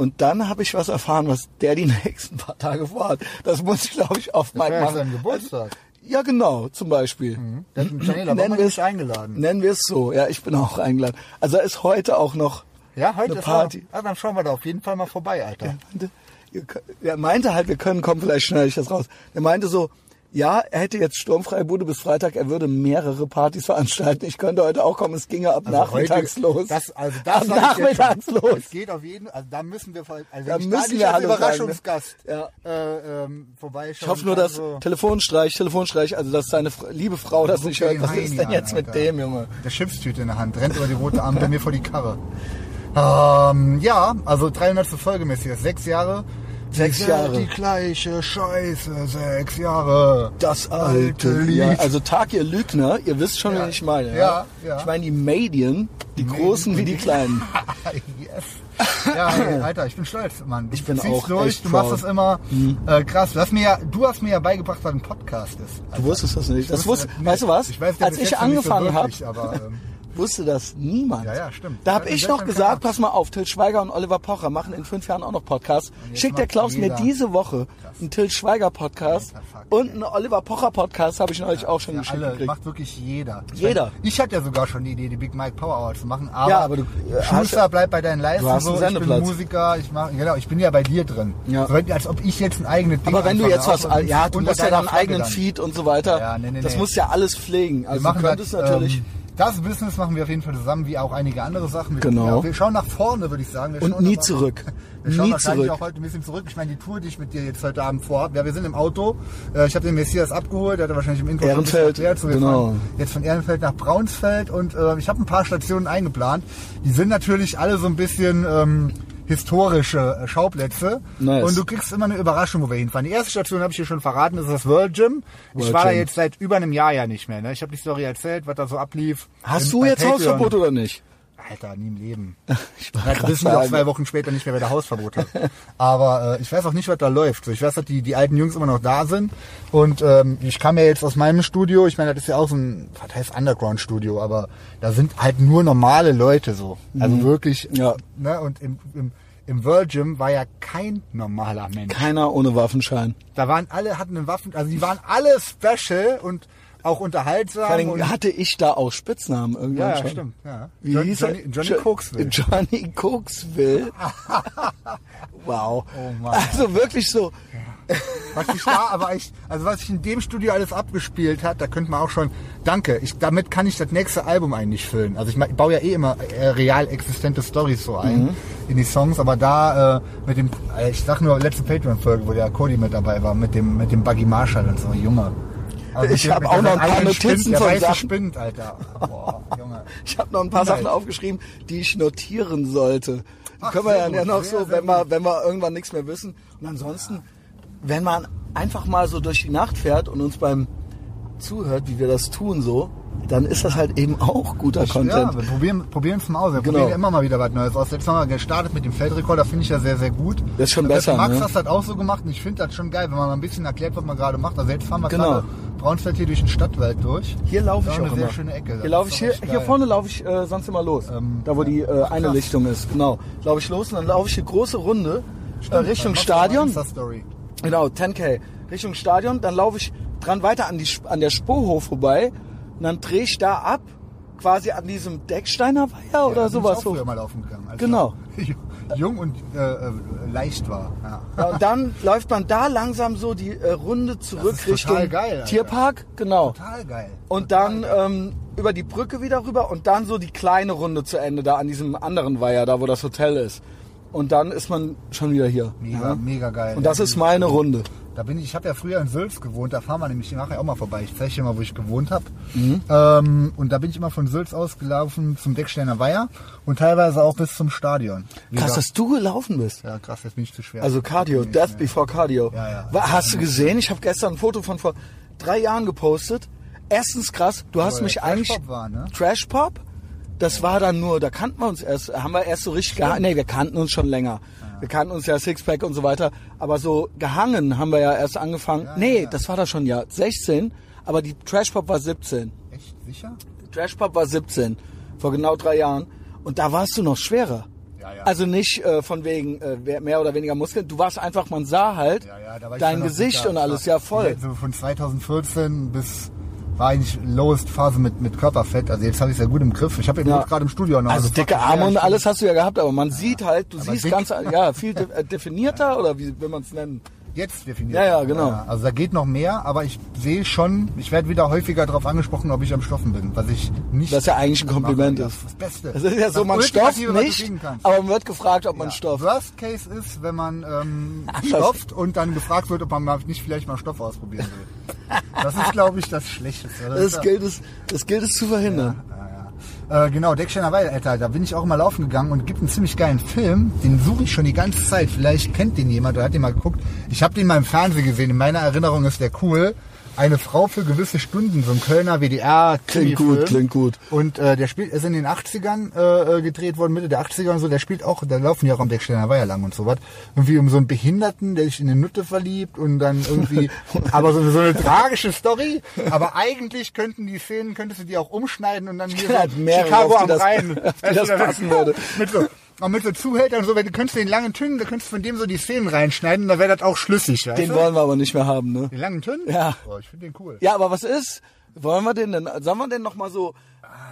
Und dann habe ich was erfahren, was der die nächsten paar Tage vorhat. Das muss ich, glaube ich, auf war Mike machen. sein Geburtstag. Ja, genau, zum Beispiel. Der hat einen Channel, da war Nennen wir es eingeladen. Nennen wir es so. Ja, ich bin auch eingeladen. Also da ist heute auch noch Ja, heute eine Party. Er, ah, dann schauen wir da auf jeden Fall mal vorbei, Alter. meinte, ihr könnt- Er meinte halt, wir können kommen, vielleicht schneide ich das raus. Er meinte so, ja, er hätte jetzt sturmfreie Bude bis Freitag, er würde mehrere Partys veranstalten. Ich könnte heute auch kommen, es ginge ab nachmittags heute, los. Das, also das ab nachmittags los. Es geht auf jeden also da müssen wir, also Da müssen da wir als ne? Überraschungsgast Ja. äh, ähm, vorbeischauen Ich hoffe nur, dass so. Telefonstreich, Telefonstreich, also dass seine liebe Frau das nicht hört. Was ist denn an, jetzt mit Alter. dem, Junge? Der Schiffstüte in der Hand, rennt über die rote Ampel mir vor die Karre. Ähm, ja, also 300. Folge, Messias. Sechs Jahre. Sechs Jahre. Die gleiche Scheiße, sechs Jahre. Das alte Lied. Ja, also Tag, ihr Lügner, ihr wisst schon, Ja. wen ich meine. Ja, ja. Ich meine die Medien, die Großen wie die Kleinen. Yes. Ja, ey, Alter, ich bin stolz, Mann. Du Ich bin auch durch, du machst das immer äh, krass. Du hast mir ja, du hast mir ja beigebracht, was ein Podcast ist. Du wusstest das nicht. Das wusste, weißt du was? Ich weiß Als ich nicht so angefangen habe, ähm, wusste das niemand. Ja, ja, stimmt. Da habe Ja, ich noch gesagt, pass mal auf, Till Schweiger und Oliver Pocher machen in fünf Jahren auch noch Podcasts. Schickt der Klaus mir diese Woche einen Till Schweiger Podcast Alter, und einen Oliver Pocher Podcast habe ich neulich auch schon ja, geschickt alle, gekriegt. macht wirklich jeder. Ich Jeder. Mein, ich hatte ja sogar schon die Idee, die Big Mike Power Hour zu machen, aber, Ja, aber du, äh, Schuster, bleib bei deinen Leisten Du hast so, einen ich bin. Musiker, ich mach, genau, ich bin ja bei dir drin. Ja. So, als ob ich jetzt ein eigenes Ding Aber wenn du jetzt was, ja, du musst ja deinen eigenen. Feed und so weiter. Ja, nee, nee, das nee. musst ja alles pflegen. Also du könntest das, natürlich. Ähm, das Business machen wir auf jeden Fall zusammen, wie auch einige andere Sachen. Wir, Genau. Ja, wir schauen nach vorne, würde ich sagen. Wir Und schauen nie aber- zurück. Wir schauen Nie wahrscheinlich zurück. auch heute ein bisschen zurück. Ich meine, die Tour, die ich mit dir jetzt heute Abend vorhabe, ja, wir sind im Auto. Äh, Ich habe den Messias abgeholt, der hat wahrscheinlich im Intro Ehrenfeld, erklärt. So, genau. jetzt von Ehrenfeld nach Braunsfeld und äh, ich habe ein paar Stationen eingeplant. Die sind natürlich alle so ein bisschen ähm, historische äh, Schauplätze. Nice. Und du kriegst immer eine Überraschung, wo wir hinfahren. Die erste Station habe ich dir schon verraten, das ist das World Gym. ich World war da Gym. jetzt seit über einem Jahr ja nicht mehr. Ne? Ich habe die Story erzählt, was da so ablief. Hast Im- du jetzt Patreon. Hausverbot oder nicht? Alter, nie im Leben. Ich Ja, grad du wissen auch zwei Wochen später nicht mehr, wer der Hausverbot hat. Aber äh, ich weiß auch nicht, was da läuft. Ich weiß, dass die, die alten Jungs immer noch da sind. Und ähm, ich kam ja jetzt aus meinem Studio. Ich meine, das ist ja auch so ein, was heißt Underground-Studio, aber da sind halt nur normale Leute so. Also wirklich. Ja. Ne? Und im, im, im World Gym war ja kein normaler Mensch. Keiner ohne Waffenschein. Da waren alle, hatten eine Waffen, also die waren alle special und auch unterhaltsam. Vor allem und, hatte ich da auch Spitznamen irgendwann ja, ja, schon. stimmt. Ja. Wie John, hieß Johnny, er? Johnny Jo- Cokesville. Johnny Cokesville. wow. Oh Mann. Also wirklich so. Was ich da, aber ich, also was ich in dem Studio alles abgespielt hat, da könnte man auch schon, danke, ich, damit kann ich das nächste Album eigentlich füllen. Also ich, ich baue ja eh immer äh, real existente Stories so ein Mhm. in die Songs, aber da äh, mit dem, äh, ich sag nur letzte Patreon-Folge, wo der Cody mit dabei war, mit dem, mit dem Buggy Marshall und so, Junge. Mit Ich dem- hab mit auch noch ein paar Notizen von Sachen. Spind, Alter. Boah, Junge. Ich habe noch ein paar. Sachen aufgeschrieben, die ich notieren sollte. Die Ach, können wir ja, ja noch so, wenn wir, wenn wir irgendwann nichts mehr wissen. Und ansonsten, wenn man einfach mal so durch die Nacht fährt und uns beim zuhört, wie wir das tun so, dann ist das halt eben auch guter Ja, Content. wir probieren probieren es mal aus. Wir Genau. probieren immer mal wieder was Neues aus. Jetzt haben wir gestartet mit dem Feldrekorder, finde ich ja sehr, sehr gut. Das ist schon Das besser, Max ne? hat das auch so gemacht und ich finde das schon geil, wenn man mal ein bisschen erklärt, was man gerade macht. Also jetzt fahren wir Genau. gerade Braunsfeld hier durch den Stadtwald durch. Hier laufe ich auch eine sehr immer. schöne Ecke. Hier ich hier, hier vorne laufe ich äh, sonst immer los. Ähm, da wo die äh, eine krass. Lichtung ist. Genau. Laufe ich los und dann laufe ich die große Runde äh, Stimmt, Richtung du mal Stadion. Genau, 10k. Richtung Stadion, dann laufe ich dran weiter an, die, an der Spurhof vorbei und dann drehe ich da ab, quasi an diesem Decksteiner Weiher Ja, oder sowas. Ich auch früher mal laufen gegangen. als Genau. Jung und äh, äh, leicht war. Ja. Ja, und dann läuft man da langsam so die äh, Runde zurück Richtung geil. Tierpark, genau. Total geil. Und Total dann geil. ähm, über die Brücke wieder rüber und dann so die kleine Runde zu Ende da an diesem anderen Weiher, da wo das Hotel ist. Und dann ist man schon wieder hier. Mega, mega geil. Und das ist meine Runde. Da bin ich, ich habe ja früher in Sülz gewohnt, da fahren wir nämlich nachher auch mal vorbei. Ich zeige dir mal, wo ich gewohnt habe. Mhm. Ähm, und da bin ich immer von Sülz aus gelaufen zum Decksteiner Weiher und teilweise auch bis zum Stadion. Wie Krass, gesagt- dass du gelaufen bist. ja, krass, jetzt bin ich zu schwer. Also Cardio, Death nee. before Cardio. Ja, ja. Hast du gesehen? Ich habe gestern ein Foto von vor drei Jahren gepostet. Erstens krass, du hast Aber mich der eigentlich... Trash Pop war, ne? Trash Pop? Das war dann nur, da kannten wir uns erst, haben wir erst so richtig gehangen. Nee, wir kannten uns schon länger. Wir kannten uns ja Sixpack und so weiter. Aber so gehangen haben wir ja erst angefangen. Ja, nee, das war da schon ja 16, aber die Trash Pop war 17. Echt sicher? Trash Pop war 17, vor genau drei Jahren. Und da warst du noch schwerer. Ja, ja. Also nicht äh, von wegen äh, mehr oder weniger Muskeln. Du warst einfach, man sah halt Ja, dein Gesicht und alles. Ja, voll. So von 2014 bis war eigentlich lowest Phase mit, mit Körperfett. Also jetzt habe ich es ja gut im Griff. Ich habe eben Ja. gerade im Studio noch. Also gefragt, dicke Arme und alles hast du ja gehabt, aber man sieht halt, du Aber siehst dick. ganz, ja, viel de äh, definierter oder wie will man es nennen? Jetzt definiert. Ja, ja, genau. Also da geht noch mehr, aber ich sehe schon, ich werde wieder häufiger darauf angesprochen, ob ich am Stoffen bin, was ich nicht. Was ja eigentlich ein Kompliment mache. ist. Das, ist das Beste. Es ist ja so, Das man stofft nicht, aber man wird gefragt, ob man Ja. stofft. Worst Case ist, wenn man ähm, stofft und dann gefragt wird, ob man mal nicht vielleicht mal Stoff ausprobieren will. Das ist, glaube ich, das Schlechteste. Das ist Das gilt es, das gilt es zu verhindern. Äh, genau, Decksteiner Weil, Alter, da bin ich auch immer laufen gegangen und gibt einen ziemlich geilen Film, den suche ich schon die ganze Zeit. Vielleicht kennt den jemand oder hat den mal geguckt. Ich habe den mal im Fernsehen gesehen, in meiner Erinnerung ist der cool. Eine Frau für gewisse Stunden, so ein Kölner WDR. Klingt gut, klingt gut. Und äh, der spielt, ist in den 80ern äh, äh, gedreht worden, Mitte der 80er und so. Der spielt auch, da laufen ja auch am Decksteiner Weiher lang und so was. Irgendwie um so einen Behinderten, der sich in eine Nutte verliebt und dann irgendwie, aber so, so eine tragische Story. Aber eigentlich könnten die Szenen, könntest du die auch umschneiden und dann hier so Chicago am das- Rhein. die das passen würde. Mit so, auch mit so Zuhältern und so, wenn du könntest den langen Tünnen, da könntest du von dem so die Szenen reinschneiden, da wäre das auch schlüssig, weißt Den du? wollen wir aber nicht mehr haben, ne? Den langen Tünnen? Ja. Oh, ich finde den cool. Ja, aber was ist? Wollen wir den denn, sollen wir denn noch mal so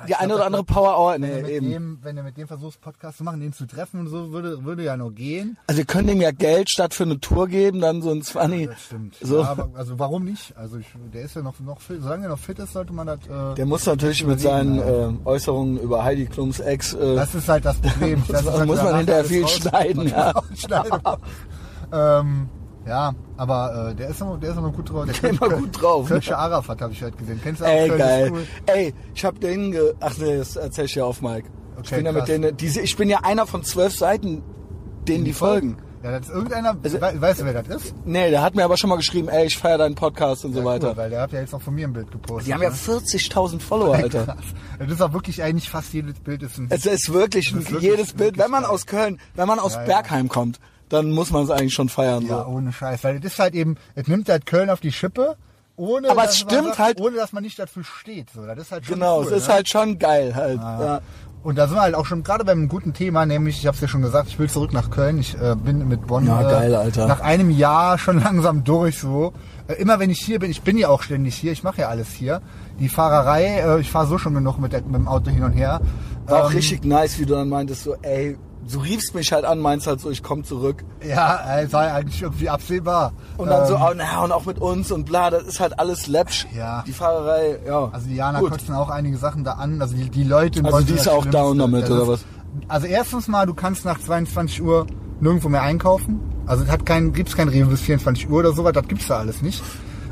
die eine oder andere Power Hour, Wenn du nee, mit eben. dem, wenn du mit dem versuchst, Podcast zu machen, den zu treffen und so, würde, würde ja nur gehen. Also wir können dem ja Geld statt für eine Tour geben, dann so ein 20. Das stimmt. So. Ja, aber, also warum nicht? Also ich, der ist ja noch, noch fit, solange er noch fit ist, sollte man das. Äh, Der muss natürlich mit seinen äh, Äußerungen über Heidi Klums Ex, äh, das ist halt das Problem. Das halt, muss da man hinterher viel raus. schneiden, ja. Schneiden. ähm, ja, aber äh, der ist immer, der ist immer gut drauf. Der Immer gut drauf. Kölsche Arafat habe ich heute gesehen. Kennst du auch? Ey, Köln ist geil. cool. Ey, ich hab den ge Ach nee, das erzähl ich ja auf, Mike. ich Okay, bin ja mit denen, diese, ich bin ja einer von zwölf Seiten, denen die folgen. Ja, das ist irgendeiner, Also- we- weißt du, wer das ist? Nee, der hat mir aber schon mal geschrieben, ey, ich feier deinen Podcast und so Ja, weiter. Cool, weil der hat ja jetzt auch von mir ein Bild gepostet. Die haben ja ne? 40.000 Follower, Alter. Krass. Das ist auch wirklich eigentlich fast jedes Bild ist ein Es ist wirklich, Das ist wirklich- jedes Bild, wirklich wenn man aus Köln, wenn man aus ja. Bergheim kommt, dann muss man es eigentlich schon feiern. Ja, so. ohne Scheiß. Weil es ist halt eben, es nimmt halt Köln auf die Schippe, ohne, Aber dass es man stimmt sagt, halt- ohne dass man nicht dafür steht. So, das ist halt schon Genau, cool, es ist ne? halt schon geil halt. Ja. Und da sind wir halt auch schon gerade beim guten Thema, nämlich, ich habe es ja schon gesagt, ich will zurück nach Köln. Ich äh, bin mit Bonn Ja, äh, geil, Alter. nach einem Jahr schon langsam durch so. Äh, immer wenn ich hier bin, ich bin ja auch ständig hier, ich mache ja alles hier. Die Fahrerei, äh, ich fahre so schon genug mit, der, mit dem Auto hin und her. War auch Ähm, richtig nice, wie du dann meintest, so, ey, du riefst mich halt an, meinst halt so, ich komm zurück. Ja, es war eigentlich irgendwie absehbar. Und dann so, Ähm, oh, na, und auch mit uns und bla, das ist halt alles läppsch. Ja. Die Fahrerei, ja. Also die Jana Gut. kotzen auch einige Sachen da an. Also die, die Leute... Also die ist auch down damit, oder was? Also erstens mal, du kannst nach 22 Uhr nirgendwo mehr einkaufen. Also es hat kein, gibt's kein Rewe bis 24 Uhr oder sowas, das gibt's da alles nicht.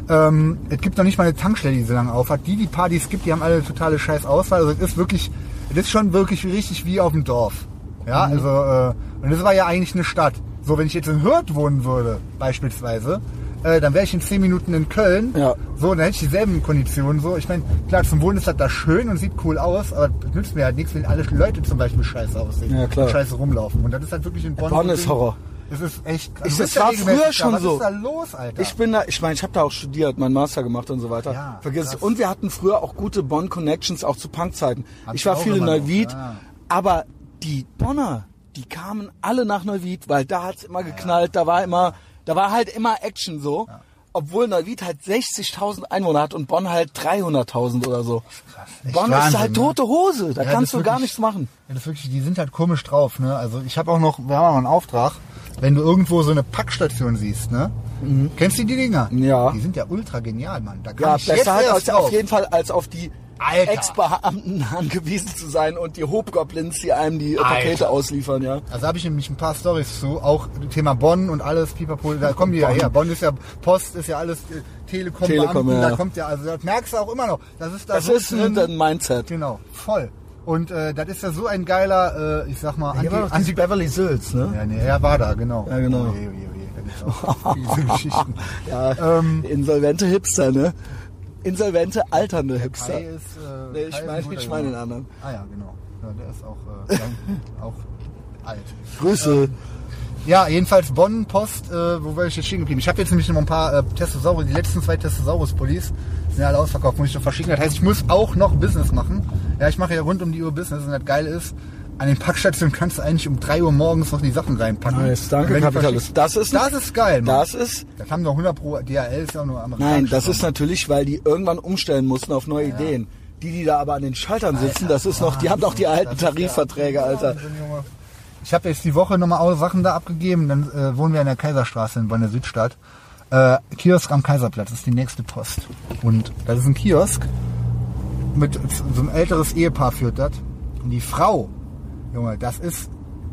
Ähm, es gibt noch nicht mal eine Tankstelle, die so lange auf hat. Die, die Partys gibt, die haben alle eine totale scheiß Auswahl. Also es ist wirklich, es ist schon wirklich richtig wie auf dem Dorf. Ja, Mhm. also, äh, und das war ja eigentlich eine Stadt. So, wenn ich jetzt in Hürth wohnen würde, beispielsweise, äh, dann wäre ich in 10 Minuten in Köln. Ja. So, dann hätte ich dieselben Konditionen. So, ich meine, klar, zum Wohnen ist das da schön und sieht cool aus, aber das nützt mir halt nichts, wenn alle Leute zum Beispiel scheiße aussehen. Ja, klar. Und scheiße rumlaufen. Und das ist halt wirklich in Bonn. Bonn ist. Horror. Es ist echt. Ich- du das war früher da. schon Was so. ist da los, Alter? Ich bin da, ich meine, ich habe da auch studiert, meinen Master gemacht und so weiter. Ja, Vergiss es. Und wir hatten früher auch gute Bonn-Connections, auch zu Punkzeiten. Ich war viel in Neuwied, ja. aber die Bonner, die kamen alle nach Neuwied, weil da hat's immer geknallt, da war immer, da war halt immer Action so. Obwohl Neuwied halt 60.000 Einwohner hat und Bonn halt 300.000 oder so. echt Bonn ist Wahnsinn, halt ne? tote Hose, da Ja, kannst du gar wirklich- nichts machen. Ja, das ist wirklich, die sind halt komisch drauf, ne? Also ich habe auch noch, wir haben auch einen Auftrag, wenn du irgendwo so eine Packstation siehst, ne? Kennst du die Dinger? Mhm. Ja. Die sind ja ultra genial, Mann. Da kann Ja, ich jetzt besser halt erst als, auf jeden Fall als auf die. Ex-Beamten angewiesen zu sein und die Hobgoblins, die einem die äh, Pakete Alter. ausliefern, ja. Also habe ich nämlich ein paar Stories zu, auch Thema Bonn und alles, Pipapo, da kommen die ja Bonn. her. Bonn ist ja, Post ist ja alles, äh, Telekom, Telekom, Beamten, ja. da kommt ja, also das merkst du auch immer noch. Das ist da Das so ist drin. ein, ein Mindset. Genau, voll. Und äh, das ist ja so ein geiler, äh, ich sag mal, war doch dieses Beverly Sills, ne? Ja, nee, er war da, genau. Ja, genau. Oje, oje, oje, da gibt's auch diese Geschichten. Ja, Ähm, insolvente Hipster, ne? Insolvente, alternde Hipster. Kai ist, äh, Nee, ich meine- ich Junge. den anderen. Ah ja, genau. Ja, der ist auch, äh, auch alt. Grüße. Ja, jedenfalls Bonn, Post, äh, wo war ich jetzt stehen geblieben? Ich habe jetzt nämlich noch ein paar äh, Testosaurus, die letzten zwei Testosaurus-Pullis sind ja alle ausverkauft, muss ich noch verschicken. Das heißt, ich muss auch noch Business machen. Ja, ich mache ja rund um die Uhr Business und das Geile ist, an den Packstationen kannst du eigentlich um 3 Uhr morgens noch die Sachen reinpacken. Nice, danke, Kapitalist. Das ist- das ist geil, Mann. Das ist, Das haben doch 100 pro DHL ist ja auch nur amerikanisch. nein, das ist natürlich, weil die irgendwann umstellen mussten auf neue Ideen. Die, die da aber an den Schaltern sitzen, das ist noch, die haben doch die alten Tarifverträge, Alter. Ich habe jetzt die Woche nochmal alle Sachen da abgegeben. Dann äh, wohnen wir in der Kaiserstraße in Bonn der Südstadt. Äh, Kiosk am Kaiserplatz ist die nächste Post. Und das ist ein Kiosk mit so ein älteres Ehepaar führt das. Und die Frau, Junge, das ist,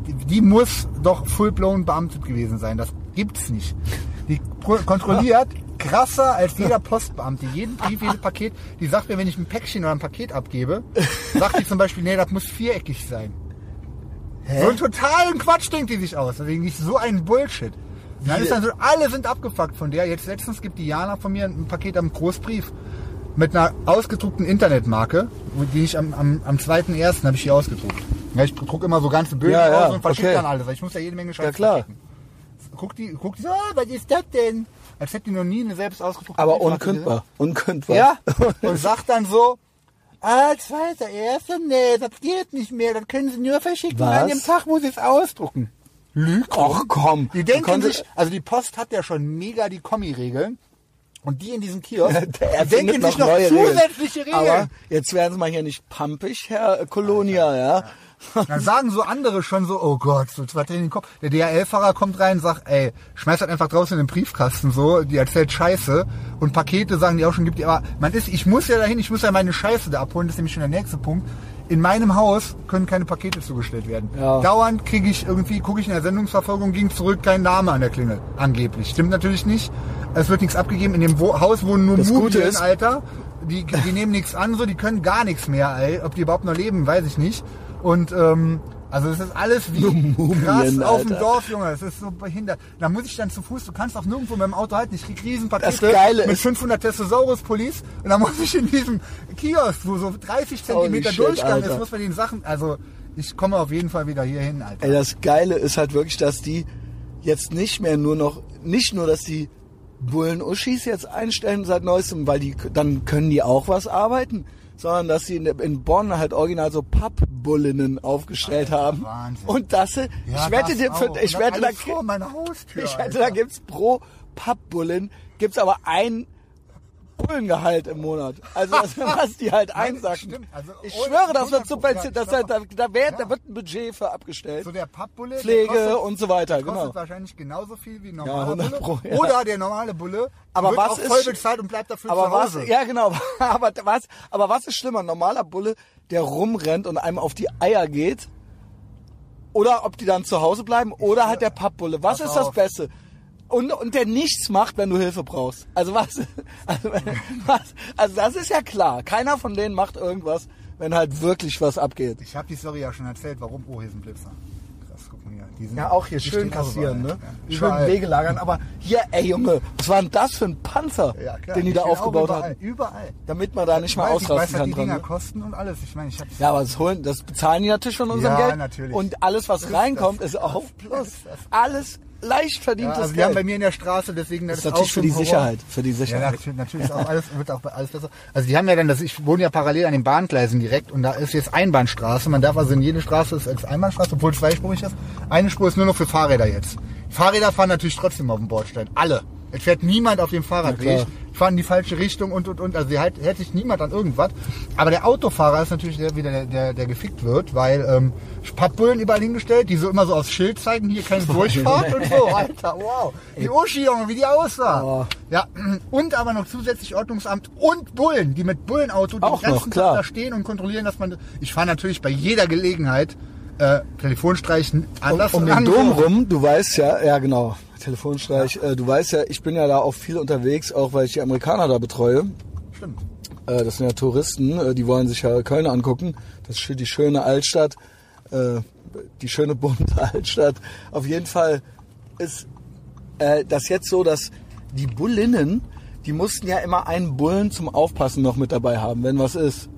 die, die muss doch full-blown beamtet gewesen sein. Das gibt's nicht. Die kontrolliert krasser als jeder Postbeamte. Jeden Brief, jedes Paket. Die sagt mir, wenn ich ein Päckchen oder ein Paket abgebe, sagt die zum Beispiel, nee, das muss viereckig sein. So einen totalen Quatsch denkt die sich aus. Deswegen nicht so ein Bullshit. Dann ist dann so, alle sind abgefuckt von der. Jetzt letztens gibt die Jana von mir ein Paket am Großbrief mit einer ausgedruckten Internetmarke, die ich am, am, am 2.1. habe ich die ausgedruckt. Ja, ich druck immer so ganze Bögen Ja, ja, aus und verschicke okay. dann alles. Ich muss ja jede Menge Scheiße Ja, klar. Guck die, guck die so, ah, was ist das denn? Als hätte die noch nie eine selbst ausgedruckte Aber Briefmarke unkündbar. Unkündbar. ja, und sagt dann so, ah, zweiter, erster, nee, das geht nicht mehr, das können Sie nur verschicken Was? an dem Tag, wo Sie es ausdrucken. Lüge. Ach komm. Die denken sich, also die Post hat ja schon mega die Kommi-Regeln. Und die in diesem Kiosk, erfindet denken sich noch neue Regeln. zusätzliche Regeln. Aber jetzt werden sie mal hier nicht pampig, Herr Kolonia, ja. Dann sagen so andere schon so, oh Gott, so was in den Kopf. Der DHL-Fahrer kommt rein und sagt, ey, schmeißt das einfach draußen in den Briefkasten so, die erzählt Scheiße. Und Pakete sagen die auch schon, gibt die, aber man ist, ich muss ja dahin, ich muss ja meine Scheiße da abholen, das ist nämlich schon der nächste Punkt. In meinem Haus können keine Pakete zugestellt werden. Ja. Dauernd kriege ich irgendwie, gucke ich in der Sendungsverfolgung, ging zurück, kein Name an der Klingel. Angeblich. Stimmt natürlich nicht. Es wird nichts abgegeben. In dem Wo Haus wohnen nur Mumien, Alter. Die, die nehmen nichts an, so, die können gar nichts mehr, ey. Ob die überhaupt noch leben, weiß ich nicht. Und ähm, also es ist alles wie Mumien, krass auf dem. Dorf, Junge. Es ist so behindert. Da muss ich dann zu Fuß, du kannst auch nirgendwo mit dem Auto halten. Ich krieg Riesenpakete mit ist- 500 Testosaurus-Pullis und dann muss ich in diesem Kiosk, wo so 30 Zentimeter shit, Durchgang Alter. ist, muss man den Sachen, also ich komme auf jeden Fall wieder hier hin, Alter. Ey, das Geile ist halt wirklich, dass die jetzt nicht mehr nur noch, nicht nur, dass die Bullen-Uschis jetzt einstellen seit neuestem, weil die, dann können die auch was arbeiten, sondern dass sie in, in Bonn halt original so Pappbullinnen aufgestellt haben. Wahnsinn. Und das, ich Ja, wette das für, ich wette, da, vor meiner Haustür, ich wette, Alter. da gibt's pro Pappbullen, gibt's aber ein Bullengehalt im Monat. Also was, was die halt einsacken. Also ich schwöre, das wird subventioniert. Das, ja, da, da, wird, da wird ein Budget für abgestellt. So der Pappbulle, Pflege kostet, und so weiter, kostet genau. wahrscheinlich genauso viel wie ein Ja, normaler 100 Bulle. Pro, ja. Oder der normale Bulle Aber wird was auch ist voll bezahlt und bleibt dafür Aber zu was, Hause. ja genau, aber was, aber was ist schlimmer? Ein normaler Bulle, der rumrennt und einem auf die Eier geht? Oder ob die dann zu Hause bleiben? Oder halt der Pappbulle? Was Pass ist das auf. Beste? Und, und der nichts macht, wenn du Hilfe brauchst. Also was, also, was, also das ist ja klar. Keiner von denen macht irgendwas, wenn halt wirklich was abgeht. Ich habe die Story ja schon erzählt, warum. Oh, hier ist ein Blitzer. Krass, guck mal hier. Die sind- Ja, auch hier die schön kassieren, ne? ja. Schön. Wege lagern. Aber hier, ey Junge, was war denn das für ein Panzer, Ja, klar, den die da stehen auch aufgebaut überall, haben? Überall. Damit man da nicht mal Weiß, ich weiß, ausrasten was kann die dran. Dinger Ne? kosten und alles. Ich meine, ich hab's Ja, aber das holen, das bezahlen die natürlich von unserem Ja, Geld. natürlich. Und alles, was reinkommt, ist auch plus. Alles leicht ja, verdientes also die haben bei mir in der Straße, deswegen Das ist auch natürlich für so die Horror. Sicherheit. Für die Ja, Sicherheit. natürlich, natürlich ist auch alles, wird auch alles besser. Also die haben ja dann, das, ich wohne ja parallel an den Bahngleisen direkt und da ist jetzt Einbahnstraße. Man darf also in jede Straße ist als Einbahnstraße, obwohl es zweispurig ist. Eine Spur ist nur noch für Fahrräder jetzt. Fahrräder fahren natürlich trotzdem auf dem Bordstein. Alle. Es fährt niemand auf dem Fahrradweg. fahren in die falsche Richtung und und und. Also sie halt, hält sich niemand an irgendwas. Aber der Autofahrer ist natürlich der wieder der, der, der gefickt wird, weil ähm, Pappbullen überall hingestellt, die so immer so aufs Schild zeigen, hier keine Durchfahrt und so. Alter, wow. Die Uschi, Junge, wie die aussah. Oh. Ja, und aber noch zusätzlich Ordnungsamt und Bullen, die mit Bullenauto den ganzen noch, klar. Tag da stehen und kontrollieren, dass man. Ich fahre natürlich bei jeder Gelegenheit äh, Telefonstreichen Um, anders um den ran- Dom rum, du weißt ja, ja genau, Telefonstreich, Äh, du weißt ja, ich bin ja da auch viel unterwegs, auch weil ich die Amerikaner da betreue. Stimmt. Äh, das sind ja Touristen, äh, die wollen sich ja Köln angucken. Das ist für die schöne Altstadt, die schöne bunte Altstadt. Auf jeden Fall ist das jetzt so, dass die Bullinnen, die mussten ja immer einen Bullen zum Aufpassen noch mit dabei haben, wenn was ist.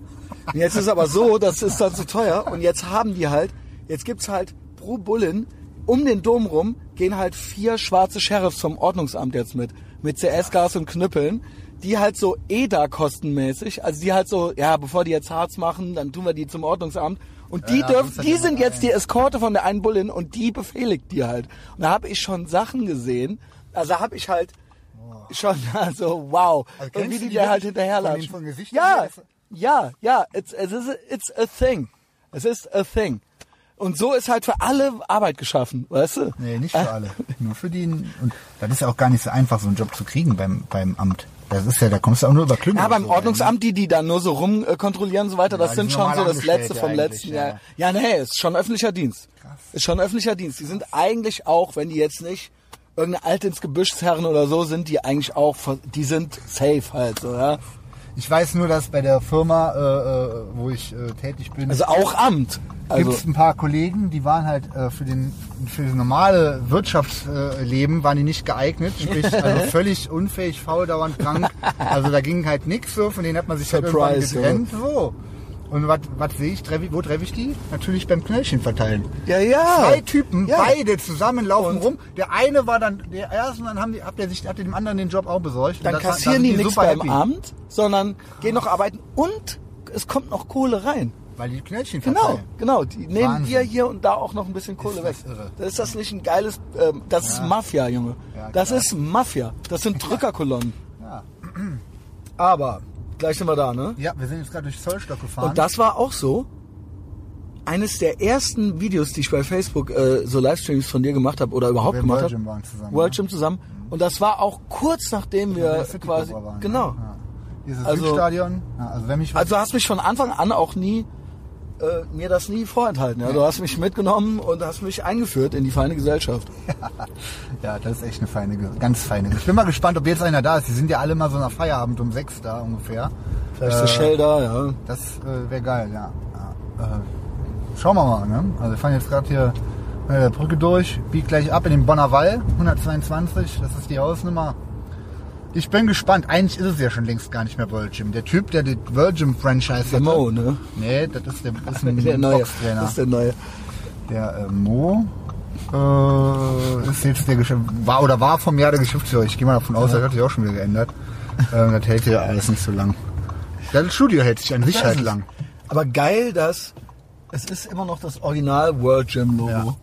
Und jetzt ist aber so, das ist dann zu teuer und jetzt haben die halt, jetzt gibt's halt pro Bullen um den Dom rum gehen halt vier schwarze Sheriffs vom Ordnungsamt jetzt mit, mit CS-Gas und Knüppeln, die halt so EDA-kostenmäßig, also die halt so, ja, bevor die jetzt Harz machen, dann tun wir die zum Ordnungsamt und die ja, dürfen, die sind jetzt die Eskorte von der einen Bullin und die befehligt die halt. Und da habe ich schon Sachen gesehen, also habe ich halt schon, also wow, Also und wie die die da halt hinterherlatschen. Ja, ja, ja, it's, it's, it's a thing. Es ist a thing. Und so ist halt für alle Arbeit geschaffen, weißt du? Nee, nicht für alle. Nur für die. Und das ist ja auch gar nicht so einfach, so einen Job zu kriegen beim, beim Amt. Das ist ja, da kommst du auch nur über Klüngel. Ja, beim so Ordnungsamt, die, die dann nur so rum äh, kontrollieren und so weiter, das die sind schon so das Letzte vom Letzten. eigentlich, Ja, ja nee, ist schon öffentlicher Dienst. Ist schon öffentlicher Dienst. Die sind eigentlich auch, wenn die jetzt nicht irgendeine alte ins Gebüschsherren oder so sind, die eigentlich auch, die sind safe halt so, ja. Ich weiß nur, dass bei der Firma, äh, äh, wo ich äh, tätig bin, Also auch Amt. gibt Also, es ein paar Kollegen, die waren halt äh, für den für das normale Wirtschaftsleben waren die nicht geeignet, sprich also völlig unfähig, faul, dauernd krank. Also da ging halt nichts so, von denen hat man sich halt irgendwann Surprise, getrennt. So. Und was sehe ich? Treff Wo treffe ich die? Natürlich beim Knöllchen verteilen. Ja, ja. Zwei Typen, Ja. beide zusammen laufen Und? rum. Der eine war dann der erste und dann haben die, hat der sich, hat dem anderen den Job auch besorgt. Dann kassieren sind die nichts super beim happy, Amt, sondern gehen noch arbeiten und es kommt noch Kohle rein. Weil die Knöllchen Genau, verteilen. genau. Die nehmen Wahnsinn. dir hier und da auch noch ein bisschen Kohle weg. das irre. Ist das nicht ein geiles, ähm, das ist Mafia, Junge. Ja, das ist Mafia. Das sind Drückerkolonnen. Ja. Aber, gleich sind wir da, ne? ja, wir sind jetzt gerade durch Zollstock gefahren. Und das war auch so. Eines der ersten Videos, die ich bei Facebook äh, so Livestreams von dir gemacht habe oder überhaupt wir gemacht World habe. Gym waren zusammen. World ne? Gym zusammen. Und das war auch kurz nachdem wir quasi waren, genau. Ja. Dieses Also- Südstadion. Ja, also wenn mich was Also du hast mich von Anfang an auch nie äh, mir das nie vorenthalten. Ja? Du hast mich mitgenommen und hast mich eingeführt in die feine Gesellschaft. Ja, das ist echt eine feine, ganz feine. Ich bin mal gespannt, ob jetzt einer da ist. Die sind ja alle mal so nach Feierabend um sechs da ungefähr. Vielleicht ist Shell da, ja. Das äh, wäre geil, ja. ja äh, schauen wir mal, ne? Also wir fahren jetzt gerade hier bei der Brücke durch, biegt gleich ab in den Bonner Wall, 122, das ist die Hausnummer. Ich bin gespannt. Eigentlich ist es ja schon längst gar nicht mehr World Gym. Der Typ, der die World Gym Franchise Der hatte- Mo, ne? Nee, das ist der, das ist ein Der neue. Boxtrainer. Das ist der neue. Der äh, Mo äh, ist jetzt der Geschäft war oder war vom Jahr der Geschäftsführer. Ich gehe mal davon aus, das hat sich auch schon wieder geändert. Ähm, das hält ja alles nicht so lang. Das Studio hält sich an sich halt lang. Aber geil, dass es ist immer noch das Original World Gym Logo. Ja.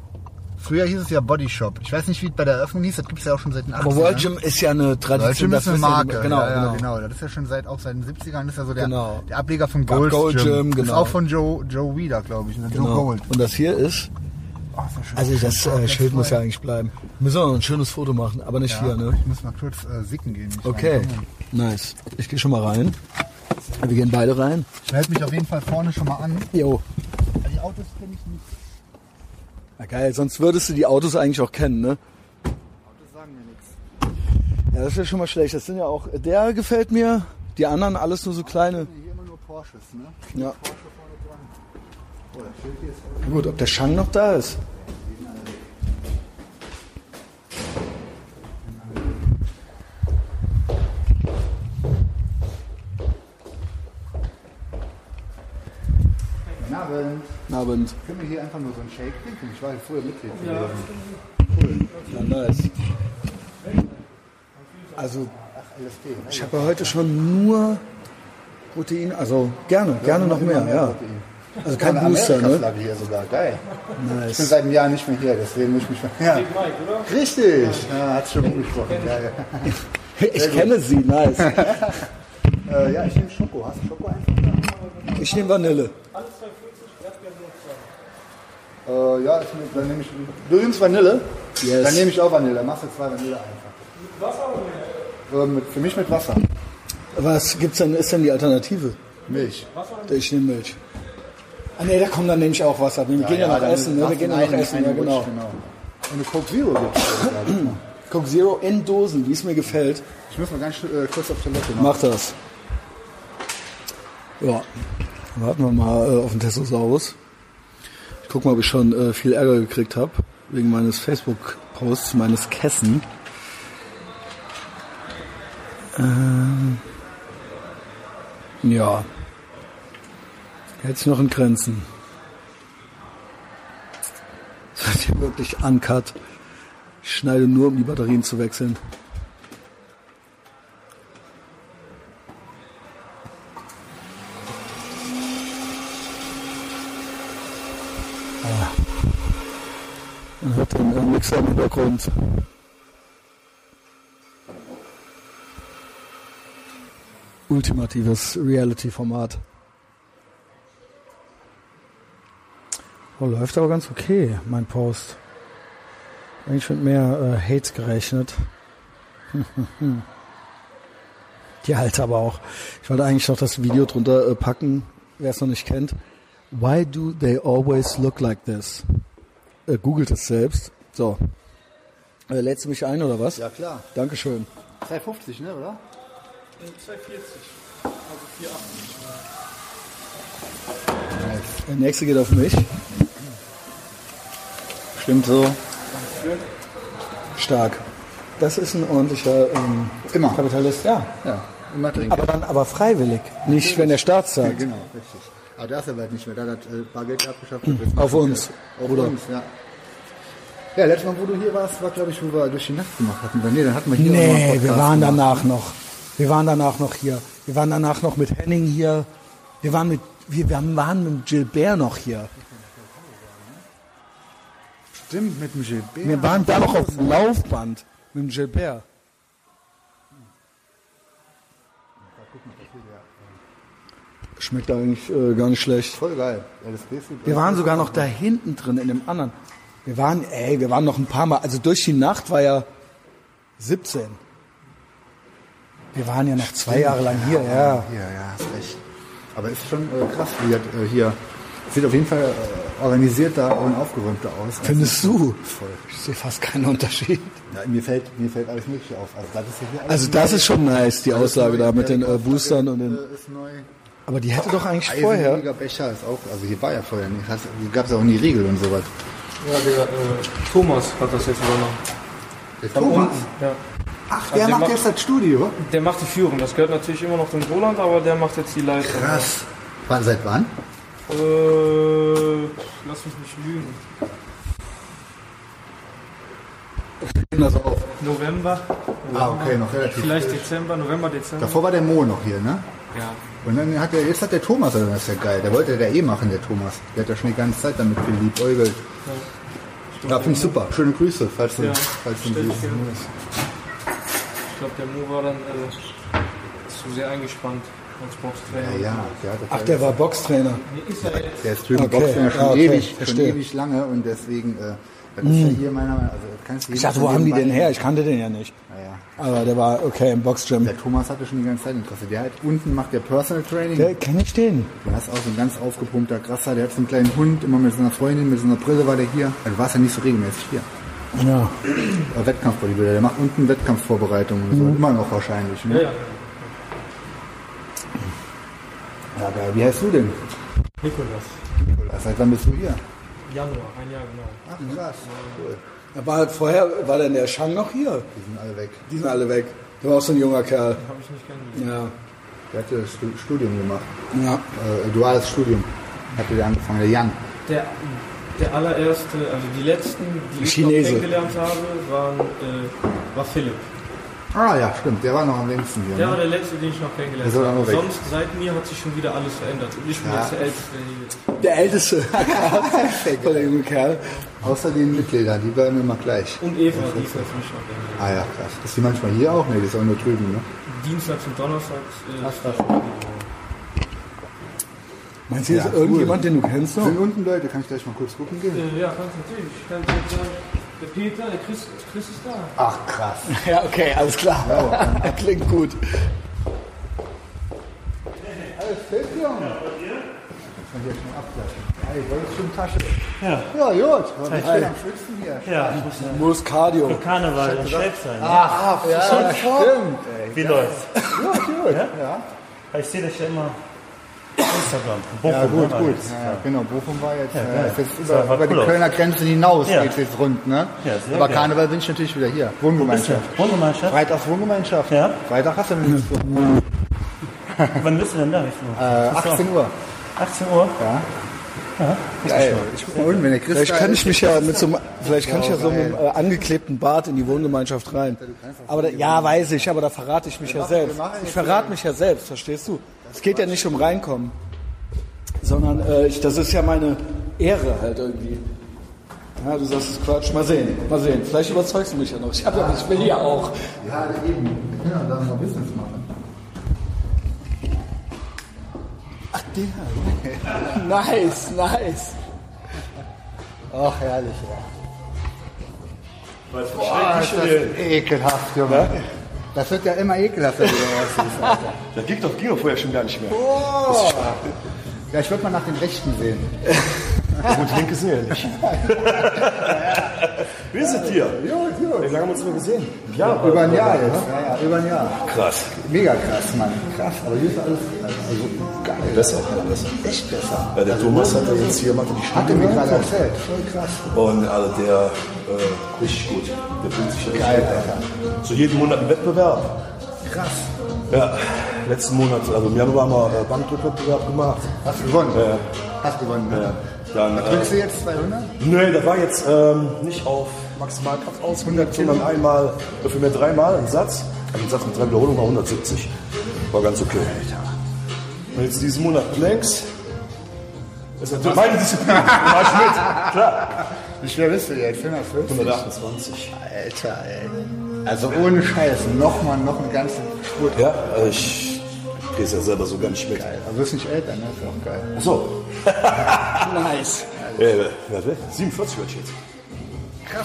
Früher hieß es ja Body Shop. Ich weiß nicht, wie es bei der Eröffnung hieß. Das gibt es ja auch schon seit den 80ern. Aber World Gym ist ja eine Tradition. Gym ist eine ja Marke. Genau, ja, genau. genau. Das ist ja schon seit auch seit den 70ern. Das ist ja so der, Genau. der Ableger von Gold, Gold Gym. Gym, Das ist genau. auch von Joe, Joe Wieder, glaube ich. Ne? Joe Genau. Gold. Und das hier ist, Oh, schön. also das äh, Schild muss ja eigentlich bleiben. Müssen wir noch ein schönes Foto machen, aber nicht hier, ne? Ich muss mal kurz äh, sicken gehen. Okay, nice. Ich gehe schon mal rein. Wir gehen beide rein. Ich melde mich auf jeden Fall vorne schon mal an. Jo. Die Autos kenne ich nicht. Ja, geil, sonst würdest du die Autos eigentlich auch kennen, ne? Autos sagen mir nichts. Ja, das ist ja schon mal schlecht. Das sind ja auch, der gefällt mir, die anderen alles nur so kleine. Hier immer nur Porsches, ne? Ja. Porsche vorne dran. Oh, Na Gut, ob der Shang noch da ist. Guten Abend. Guten Abend. Können wir hier einfach nur so einen Shake trinken? Ich war hier früher Mitglied gewesen. Ja, nice. Also, Ach, LSD. Ne? ich habe ja heute schon nur Protein, also gerne, gerne noch mehr, ja. Also kein Booster, ne? Hier sogar, geil. Ich bin Nice. seit einem Jahr nicht mehr hier, deswegen muss ich mich... Ja. Richtig. Ja, hat schon umgesprochen. Geil. Ich kenne sie, nice. Äh, ja, ich nehme Schoko. Hast du Schoko einfach? Ich nehme Vanille. Äh, ja, dann nehme ich... Du nimmst Vanille? Yes. Dann nehme ich auch Vanille. Dann machst du zwei Vanille einfach. Mit Wasser oder? Äh, mit für mich mit Wasser. Was gibt's denn, ist denn die Alternative? Milch. Ich nehme Milch. Ah nee, da kommt dann nehme ich auch Wasser. Wir gehen ja, noch dann essen, ne? Wir gehen ja noch essen, ja genau. genau. Und eine Coke Zero gibt's. Coke Zero in Dosen, wie es mir gefällt. Ich muss mal ganz äh, kurz auf Toilette machen. Mach das. Ja, warten wir mal äh, auf den Testosaurus. Ich guck mal, ob ich schon äh, viel Ärger gekriegt habe wegen meines Facebook-Posts, meines Kessen. Ähm, ja, hält sich noch in Grenzen. Das wird hier wirklich uncut. Ich schneide nur, um die Batterien zu wechseln. Man hört den Mixer im Hintergrund. Ultimatives Reality-Format. Oh, läuft aber ganz okay, mein Post. Eigentlich mit mehr äh, Hate gerechnet. Die alte aber auch. Ich wollte eigentlich noch das Video drunter äh, packen, wer es noch nicht kennt. Why do they always look like this? Äh, googelt es selbst. So. Äh, lädst du mich ein oder was? Ja, klar. Dankeschön. 2,50, ne, oder? 240. Also 480. Der nächste geht auf mich. Stimmt so. Stark. Das ist ein ordentlicher ähm, Immer. Kapitalist, ja. Ja, immer trinken. Aber dann aber freiwillig, nicht wenn der Staat sagt. Genau, richtig. Aber da ist er bald nicht mehr. Da hat er äh, Bargeld abgeschafft. und jetzt Auf uns, Auf Bruder. uns, ja. Ja, letztes Mal, wo du hier warst, war, glaube ich, wo wir durch die Nacht gemacht hatten. Nee, dann hatten wir hier auch noch einen Nee, wir waren gemacht. danach noch. Wir waren danach noch hier. Wir waren danach noch mit Henning hier. Wir waren mit, wir, wir waren mit Gilbert noch hier. Stimmt, mit dem Gilbert. Wir waren da noch auf dem Laufband mit dem Gilbert. Schmeckt eigentlich äh, gar nicht schlecht. Voll geil. Ist Wir waren sogar noch da hinten drin in dem anderen. Wir waren, ey, wir waren noch ein paar Mal. Also durch die Nacht war ja 17. Wir waren ja noch zwei Jahre lang hier, ja. Ja, ja, ist recht. Aber ist schon äh, krass, wie das äh, hier. Sieht auf jeden Fall äh, organisierter und aufgeräumter aus. Findest du? Voll. Ich sehe fast keinen Unterschied. Ja, mir fällt, mir fällt alles Mögliche auf. Also das ist ja Also das ist schon nice, die Aussage da mit den äh, Boostern und den. äh, ist neu. Aber die hätte doch eigentlich vorher. Eisenliga Becher ist auch, also hier war ja vorher nicht. Hier gab es auch nie Riegel und sowas. Ja, der äh, Thomas hat das jetzt übernommen. Der Thomas. unten. Ja. Ach, Also der der macht macht- jetzt das Studio. Der macht die Führung. Das gehört natürlich immer noch dem Roland, aber der macht jetzt die Leitung. Krass. Wann, seit wann? Äh, lass mich nicht lügen. Das auf. November. Ah, okay, noch relativ. Vielleicht Dezember, November, Dezember. Davor war der Mo noch hier, ne? Ja. Und dann hat der, jetzt hat der Thomas, also das ist ja geil. Der wollte der eh machen, der Thomas. Der hat ja schon die ganze Zeit damit geliebäugelt. Ja, finde ich super. Schöne Grüße, falls du, Ja, falls du ihn ich siehst. dir. Ich glaube, der Mo war dann äh, zu sehr eingespannt als Boxtrainer. Ja, ja, der, hat Ach, der war Boxtrainer. Nee, ist er jetzt. Der ist drüben Okay, ja schon ja, okay, ewig, schon ewig lange und deswegen, äh, das ist ja hier meiner Meinung nach, also Ich dachte, wo haben die nebenbei- den her? Ich kannte den ja nicht. Ja, ja. Aber der war okay im Boxgym. Der Thomas hatte schon die ganze Zeit Interesse. Der hat unten macht der Personal Training. Der kenne ich den. Der ist auch so ein ganz aufgepumpter Krasser. Der hat so einen kleinen Hund, immer mit seiner Freundin, mit so einer Brille war der hier. Also war es ja nicht so regelmäßig hier. Ja. Aber Wettkampfbodybuilder, der macht unten Wettkampfvorbereitungen und so. Immer noch wahrscheinlich. Ne? Ja, ja. Ja, geil. Wie heißt du denn? Nikolas. Seit wann bist du hier? Januar, ein Jahr genau. Ach, krass. Cool. Er war halt vorher, war denn der Shang noch hier? Die sind alle weg. Die sind alle weg. Der war auch so ein junger Kerl. Habe ich nicht kennengelernt. Ja. Der hatte Studium gemacht. Ja. Äh, duales Studium. Hatte der angefangen, der Jan. Der, der allererste, also die letzten, die ich Chinese. noch kennengelernt habe, waren, äh, war Philipp. Ah ja, stimmt. Der war noch am längsten hier. Der war Ne? der letzte, den ich noch kennengelernt Der habe. Sonst, seit mir hat sich schon wieder alles verändert. Und ich bin Ja. jetzt der Älteste hier. Der älteste. Voll der junge Kerl. Außer den Mitgliedern, die bleiben immer gleich. Und Eva, die ist jetzt nicht noch kennengelernt. Ah ja, krass. Ist die manchmal hier auch? Ne, die ist auch nur drüben, ne? Dienstags und Donnerstags. Äh, Ach. Meinst du, Ja, ist cool. irgendjemand, den du kennst noch? Sind unten Leute, kann ich gleich mal kurz gucken gehen? äh, ja, kannst natürlich. Ich kann dir sagen, der Peter, der Chris, Chris ist da. Ach krass. Ja, okay, alles klar. Klingt gut. Alles fit, Junge? Kann ich jetzt mal abklatschen. Hey, wolltest schon Tasche? Ja. Ja, gut. Ich bin am schwitzen hier. Ja, ich muss Muss Cardio. Karneval in Schwäb sein. Ne? Ach, ja, stimmt. Ey. Wie läuft's? Ja, gut. Ja, Ich sehe dich ja immer Instagram. Bochum, ja gut, ne, gut. das. Ja, genau, Bochum war jetzt, Ja, äh, ist jetzt über, war über die. Kölner Grenzen hinaus Ja. geht's jetzt rund, ne? Ja, Aber geil. Karneval bin ich natürlich wieder hier. Wohngemeinschaft. Wohngemeinschaft? Freitags Wohngemeinschaft. Ja. Freitag hast du so. Wann bist du denn da? Äh, Bist du 18 Uhr. auf 18 Uhr? Ja. Geil. Ich guck mal unten, wenn der Chris Vielleicht kann ich mich ja mit so, einem- vielleicht kann ich ja so einem äh, angeklebten Bart in die Wohngemeinschaft rein. Aber da, ja, weiß ich, aber da verrate ich mich ja selbst. Ich verrate mich ja selbst, verstehst du? Es geht ja nicht um reinkommen, sondern äh, ich, das ist ja meine Ehre halt irgendwie. Ja, du sagst es Quatsch. Mal sehen, mal sehen. Vielleicht überzeugst du mich ja noch. Ich, hab ja, ich will ja auch. Ja, eben. Ja, da noch Business machen. Ach, der. nice, nice. Ach, herrlich, ja. Was Boah, ist das ekelhaft, Junge. Das wird ja immer ekelhafter, wie du aussiehst, Alter. Das ging doch, ging doch vorher schon gar nicht mehr. Oh. Ja, ich würde mal nach den Rechten sehen. Gut, linke sind ja nicht. Wie ist es dir? Gut, gut. Wie lange haben wir uns nur gesehen? Ja, Über ein Jahr jetzt. Ja, ja, über ein Jahr. Krass. Mega krass, Mann. Krass. Aber hier ist alles also. Besser, ja, besser. Echt besser. Ja, der Thomas hat ja jetzt hier Mathe die Hat er mir Stimme gerade erzählt. Voll krass. Und also der, äh, richtig gut. Der fühlt sich ja Geil, richtig gut an. So jeden Monat ein Wettbewerb. Krass. Ja, letzten Monat, also im Januar haben wir äh, Bankdrückwettbewerb gemacht. Hast du gewonnen? Ja. Hast du gewonnen, Ja. ne? Dann, äh, Drückst du jetzt 200? Nö, das war jetzt ähm, nicht auf Maximalkraft ausgelegt, sondern einmal, äh, für mir dreimal ein Satz. Also ein Satz mit drei Wiederholungen war 170. War ganz okay. Und jetzt diesen Monat Planks. Das ist natürlich meine Disziplin. Mach ich mit. Klar. Wie schwer bist du jetzt? 150? 128. Alter, ey. Also ohne Scheiß, nochmal, noch eine ganze Spur. Ja, also ich es ja selber so gar nicht mit. Geil. Aber du wirst nicht älter, ne? Ist auch geil. Achso. Nice. Äh, wer will? 47 wird jetzt.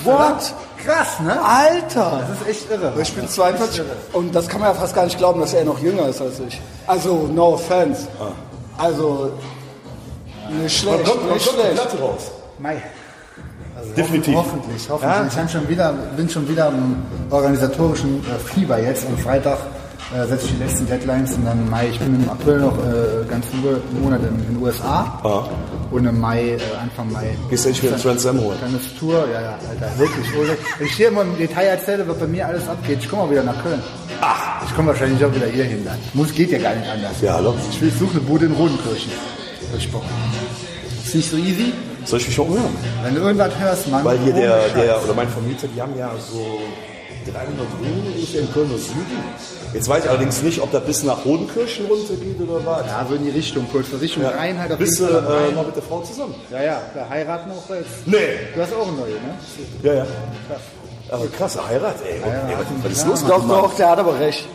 What? Krass, ne? Alter! Das ist echt irre. Ich bin 42 und das kann man ja fast gar nicht glauben, dass er noch jünger ist als ich. Also, no offense. Also, nicht schlecht, kommt, nicht schlecht. Raus? Mai. Also Definitiv. Hoffentlich, hoffentlich. Ich bin schon wieder, bin schon wieder im organisatorischen äh, Fieber jetzt. Am Freitag äh, setze ich die letzten Deadlines und dann im Mai. Ich bin im April noch äh, ganz viele Monate in den USA Ah. und im Mai, äh, Anfang Mai. Gehst du endlich wieder Trans Am holen? Kleines Tour, ja, ja, Alter, wirklich. Wenn ich hier immer im Detail erzähle, was bei mir alles abgeht, ich komme auch wieder nach Köln. Ach, ich komme wahrscheinlich auch wieder hier hin dann. Muss, geht ja gar nicht anders. Ja, hallo. Ich will, suche eine Bude in Rodenkirchen. Ist nicht so easy. Soll ich mich schon hören? Wenn du irgendwas hörst, Mann. Weil hier der, der, oder mein Vermieter, die haben ja so 300 Wohnungen ungefähr in Köln und Süden. Jetzt weiß ich allerdings nicht, ob das bis nach Rodenkirchen runtergeht oder was. Ja, so in die Richtung, kurz Richtung rein halt auf Bist du äh, noch mit der Frau zusammen? Ja, ja, da heiraten auch jetzt. Nee. Du hast auch eine neue, ne? Ja, ja. Aber krasse Heirat, ey. ey was, was ist los Doch, Mann? doch, der hat aber recht.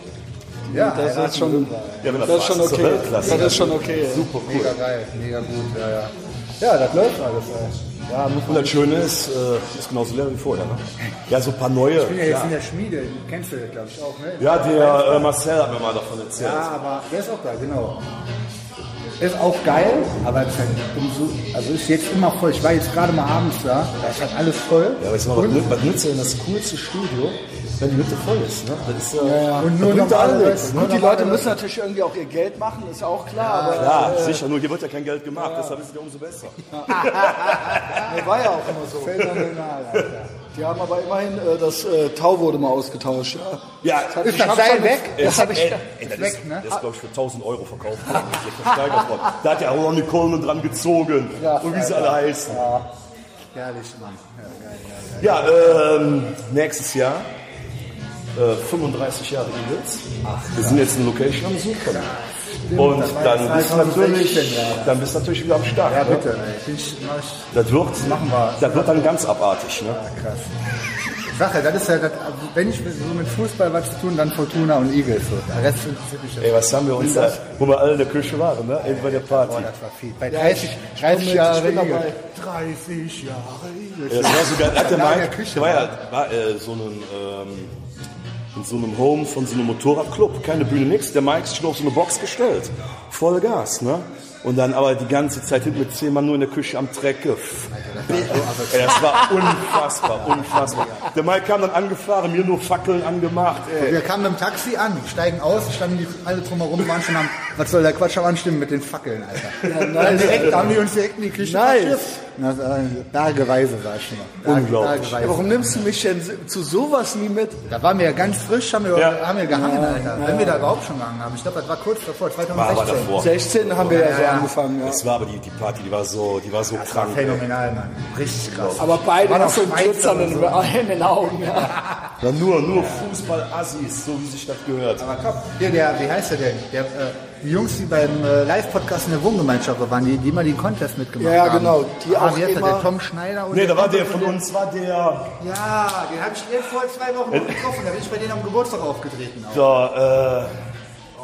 Ja, Das ist schon, Ja, das ist schon okay. Weltklasse. Das ist schon okay. Super cool. Mega geil, mega gut, ja, ja. Ja, das läuft alles, ey. Ja, Und das Schöne ist, äh, ist genauso leer wie vorher. Ne? Ja, so ein paar neue. Ich bin ja jetzt Ja, in der Schmiede, kennst du, glaube ich, auch, ne? ja der äh, Marcel hat mir mal davon erzählt. Ja, aber der ist auch geil, genau. Ist auch geil, aber es ist halt umso, also ist jetzt immer voll. Ich war jetzt gerade mal abends da, da ist halt alles voll. Ja, aber jetzt mal, was nützt denn das coolste Studio, wenn die Hütte voll ist? Ne? Das ist ja, Und nur das bringt normale alle Leute. nichts. Gut, die Leute müssen natürlich irgendwie auch ihr Geld machen, ist auch klar, aber Ja, sicher, nur hier wird ja kein Geld gemacht, deshalb ist es ja umso besser. das war ja auch immer so. Phänomenal, Alter. Die haben aber immerhin äh, das äh, Tau wurde mal ausgetauscht. Ja. Ja, Ist Ich das Seil weg? Das habe ich. ey, ey, das weg, ist, ne? das ist glaube ich, für 1000 Euro verkauft worden. Das ist. Da hat ja Ronnie Coleman dran gezogen. und wie sie alle heißen. Herrlich, Mann. Ja, geil, geil, Ja, geil. ähm, nächstes Jahr äh, 35 Jahre Eagles. Wir sind jetzt in Location am Suchen. Und das dann bist, du 2016 natürlich, dann bist du natürlich wieder am Start. Ja, ne? bitte, ich, ich Das wird, machen wir. das wird dann ganz abartig. Ne? krass. Sache, das ist ja, das, wenn ich so mit Fußball was zu tun, dann Fortuna und Eagles. So. Der Rest mich Ey, was haben wir uns da, wo wir alle in der Küche waren, ne? Ey, bei der Party. Boah, das war viel. Bei Ja, 30, ich- 30 ich Jahre bin dabei. Eagles. 30 Jahre Eagles. Ja, das war sogar, hat der Mike, der war ja war, äh, so einen, ähm, in so einem Home von so einem Motorradclub, keine Bühne, nix. Der Mike ist schon auf so eine Box gestellt. Voll Gas, ne? Und dann aber die ganze Zeit hinten mit zehn Mann nur in der Küche am Trecke. Ey, das war unfassbar, unfassbar. Der Mike kam dann angefahren, mir nur Fackeln angemacht. Ey. Wir kamen mit dem Taxi an, steigen aus, standen die alle drumherum, waren schon am, was soll der Quatsch am Anstimmen mit den Fackeln, Alter. dann direkt, haben die uns direkt in die Küche Nice. Na, äh, Bergeweise, sag ich schon mal. Unglaublich. Bergeweise. Warum nimmst du mich denn zu sowas nie mit? Da waren wir ja ganz frisch, haben wir, Ja. haben wir gehangen, Alter. Wenn wir da überhaupt schon gehangen haben. Ich glaube, das war kurz davor, War 2016. aber davor. 16 haben wir ja, so ja. angefangen, ja. Das war aber die, die Party, die war so, die war so Das war krank. ey. phänomenal, Mann. Richtig krass. Aber beide War noch so ein Glitzern in, oder in den Augen. Ja. Ja, nur, nur Fußball-Assis, so wie sich das gehört. Aber top. Hier, der, wie heißt der denn? Der, äh, die Jungs, die beim äh, Live-Podcast in der Wohngemeinschaft waren, die, die immer den Contest mitgemacht Ja, ja, haben. genau. Die ah, auch wie heißt der? immer- Der Tom Schneider und Nee, da war der von uns, war der, Ja, den habe ich jetzt vor zwei Wochen noch getroffen. Da bin ich bei denen am Geburtstag aufgetreten. Auch. der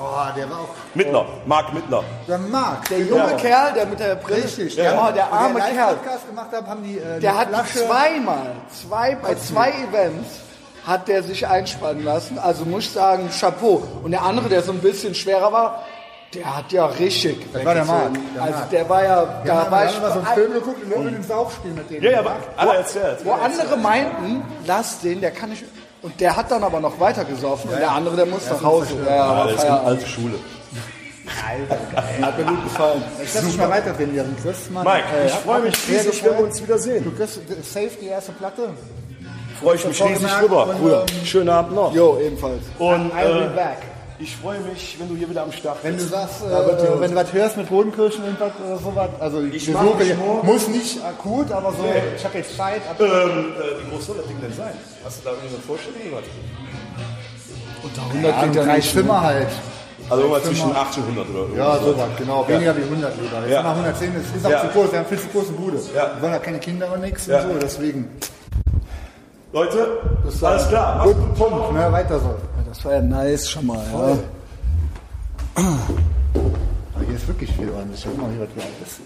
Oh, der war auch äh, Mittler, Marc Mittler. der Marc. Der junge Kerl, der mit der Brille. Richtig. Ja, der, der arme der Kerl. Live-Podcast gemacht hat, haben die äh, Der hat Flasche zweimal, zwei, bei zwei Events hat der sich einspannen lassen. Also muss ich sagen, Chapeau. Und der andere, der so ein bisschen schwerer war, der hat ja richtig Das war der weggezogen. Marc, der Also Marc. der war ja, da haben war wir ich mal so einen Film geguckt und wir haben ein Saufspiel mit denen Ja, ja, gemacht. alle erzählt. wo andere meinten, lass den, der kann nicht. Und der hat dann aber noch weiter gesoffen und der andere, der muss nach Hause. Ja, Ja, aber das ist eine alte Schule. Hat mir gut gefallen. Ich lass dich mal weiter trainieren, Chris. Mann, Mike, äh, ich hab freue mich riesig, wenn wir uns wiedersehen. Du kriegst safe die erste Platte. Freue ich mich riesig rüber. Früher. ähm, Schönen Abend noch. Jo, ebenfalls. Und I'll be äh, back. Ich freue mich, wenn du hier wieder am Start Wenn du bist. sagst, Da wird äh, wenn du was hörst mit Bodenkirchen irgendwas oder sowas, also ich besuche, mich morgen. muss nicht akut, aber so, ich habe jetzt Zeit. Ab, Ähm, äh, wie groß soll das Ding denn sein? Hast du da irgendwie eine Vorstellung? oder was? Unter 100 ja, ja drei nicht. Zimmer halt. Also irgendwas zwischen 80 und 100 oder Ja, so. sowas, genau. Weniger wie 100 lieber. Jetzt Ja. mal 110 ist, ist auch Ja. zu groß, wir haben viel zu große Bude. Ja. Wir wollen ja keine Kinder und nichts Ja. und so, deswegen. Leute, alles klar. Mach's gut. Punkt, ne, weiter so. Das war ja nice schon mal, ja. Aber hier ist wirklich viel ordentlich. Guck mal, hier was ist.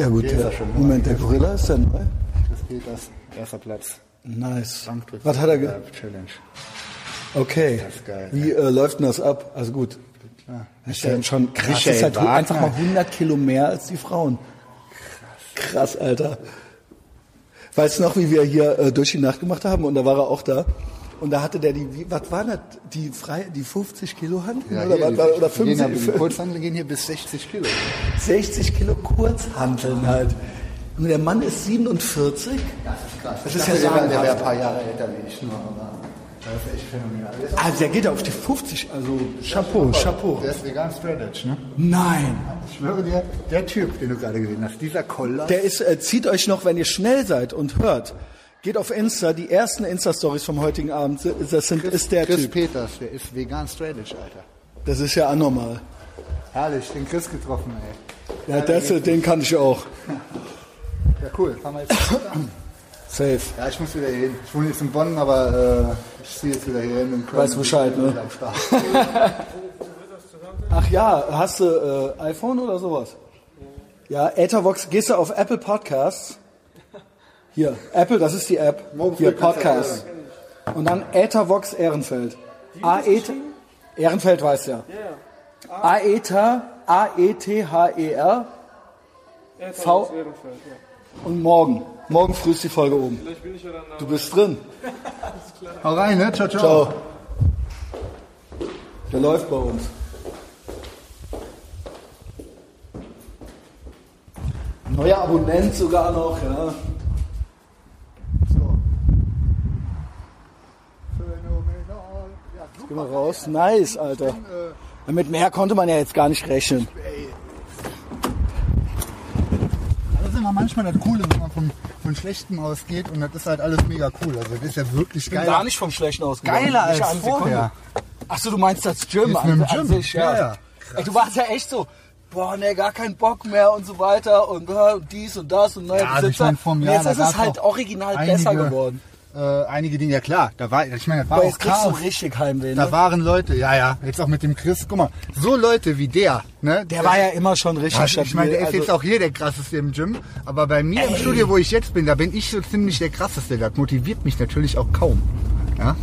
Ja gut, ist der, er. Moment, der Gorilla ist der neu. Das geht das. Erster Platz. Nice. Was hat er ge Ja, Challenge. Okay. Das ist geil. Wie äh, läuft denn das ab? Also gut. Das ist ja schon krass. Das ist Michael halt Wagner. einfach mal 100 Kilo mehr als die Frauen. Krass, Alter. Weißt du noch, wie wir hier äh, durch die Nacht gemacht haben? Und da war er auch da. Und da hatte der die, was waren das? Die frei, die 50 Kilo Hand? Ja, oder, hier, was, oder die, gehen ja, die 50, Kurzhandel gehen hier bis 60 Kilo. 60 Kilo Kurzhanteln halt. Und der Mann ist 47. Das ist krass. Das Ich ist dachte, ja der wäre- Der wäre ein paar Jahre älter wie ich nur, das ist echt phänomenal. Also der geht auf die 50, also Chapeau, Chapeau. der ist vegan straight edge, ne? Nein. Ich schwöre dir, der Typ, den du gerade gesehen hast, dieser Koller. Der ist, äh, zieht euch noch, wenn ihr schnell seid und hört, geht auf Insta, die ersten Insta-Stories vom heutigen Abend, das sind, ist der Chris Typ. Peters, der ist vegan straight edge, Alter. Das ist ja anormal. Herrlich, den Chris getroffen, ey. Ja, das, den kann ich auch. Ja, cool. Fahren wir jetzt Safe. Ja, ich muss wieder hier hin. Ich wohne jetzt in Bonn, aber äh, ich ziehe jetzt wieder hier hin. Und Weißt Bescheid, ne? Ach ja, hast du äh, iPhone oder sowas? Ja, Ethervox, gehst du auf Apple Podcasts? Hier, Apple, das ist die App. Morgen Hier, Podcasts. Und dann Ethervox Ehrenfeld. Aether, Ehrenfeld weiß ja. Aether, A-E-T-H-E-R V- und morgen. Morgen früh ist die Folge oben. Vielleicht bin ich ja dann da. Du bist drin. Hau rein, ne? Ciao, ciao. Ciao. Der läuft bei uns. Neuer Abonnent sogar noch, ja. Phänomenal. Ja, Geh mal raus. Nice, Alter. Mit mehr konnte man ja jetzt gar nicht rechnen. Das ist immer manchmal das Coole, wenn man von, von Schlechtem ausgeht und das ist halt alles mega cool. Also das ist ja wirklich geil. Gar nicht vom Schlechten ausgegangen. Geiler als eine vorher. Achso, du meinst das Gym, an, dem an Gym. sich, ja. Ja, ja. Ey, du warst ja echt so, boah, ne, gar keinen Bock mehr und so weiter und, äh, und dies und das und neuer Ja, also ich Besitzer. mein, Jahr, jetzt ist es halt original besser geworden. Äh, einige Dinge, ja klar, da war, ich meine, das war auch Chaos. richtig Heimweh, Da ne? waren Leute, ja, ja, jetzt auch mit dem Chris, guck mal, so Leute wie der, ne? Der war ja immer schon richtig Ja, stabil. ich meine, der ist also, jetzt auch hier der krasseste im Gym, aber bei mir im Ey. Studio, wo ich jetzt bin, da bin ich so ziemlich der krasseste. Das motiviert mich natürlich auch kaum. Ja?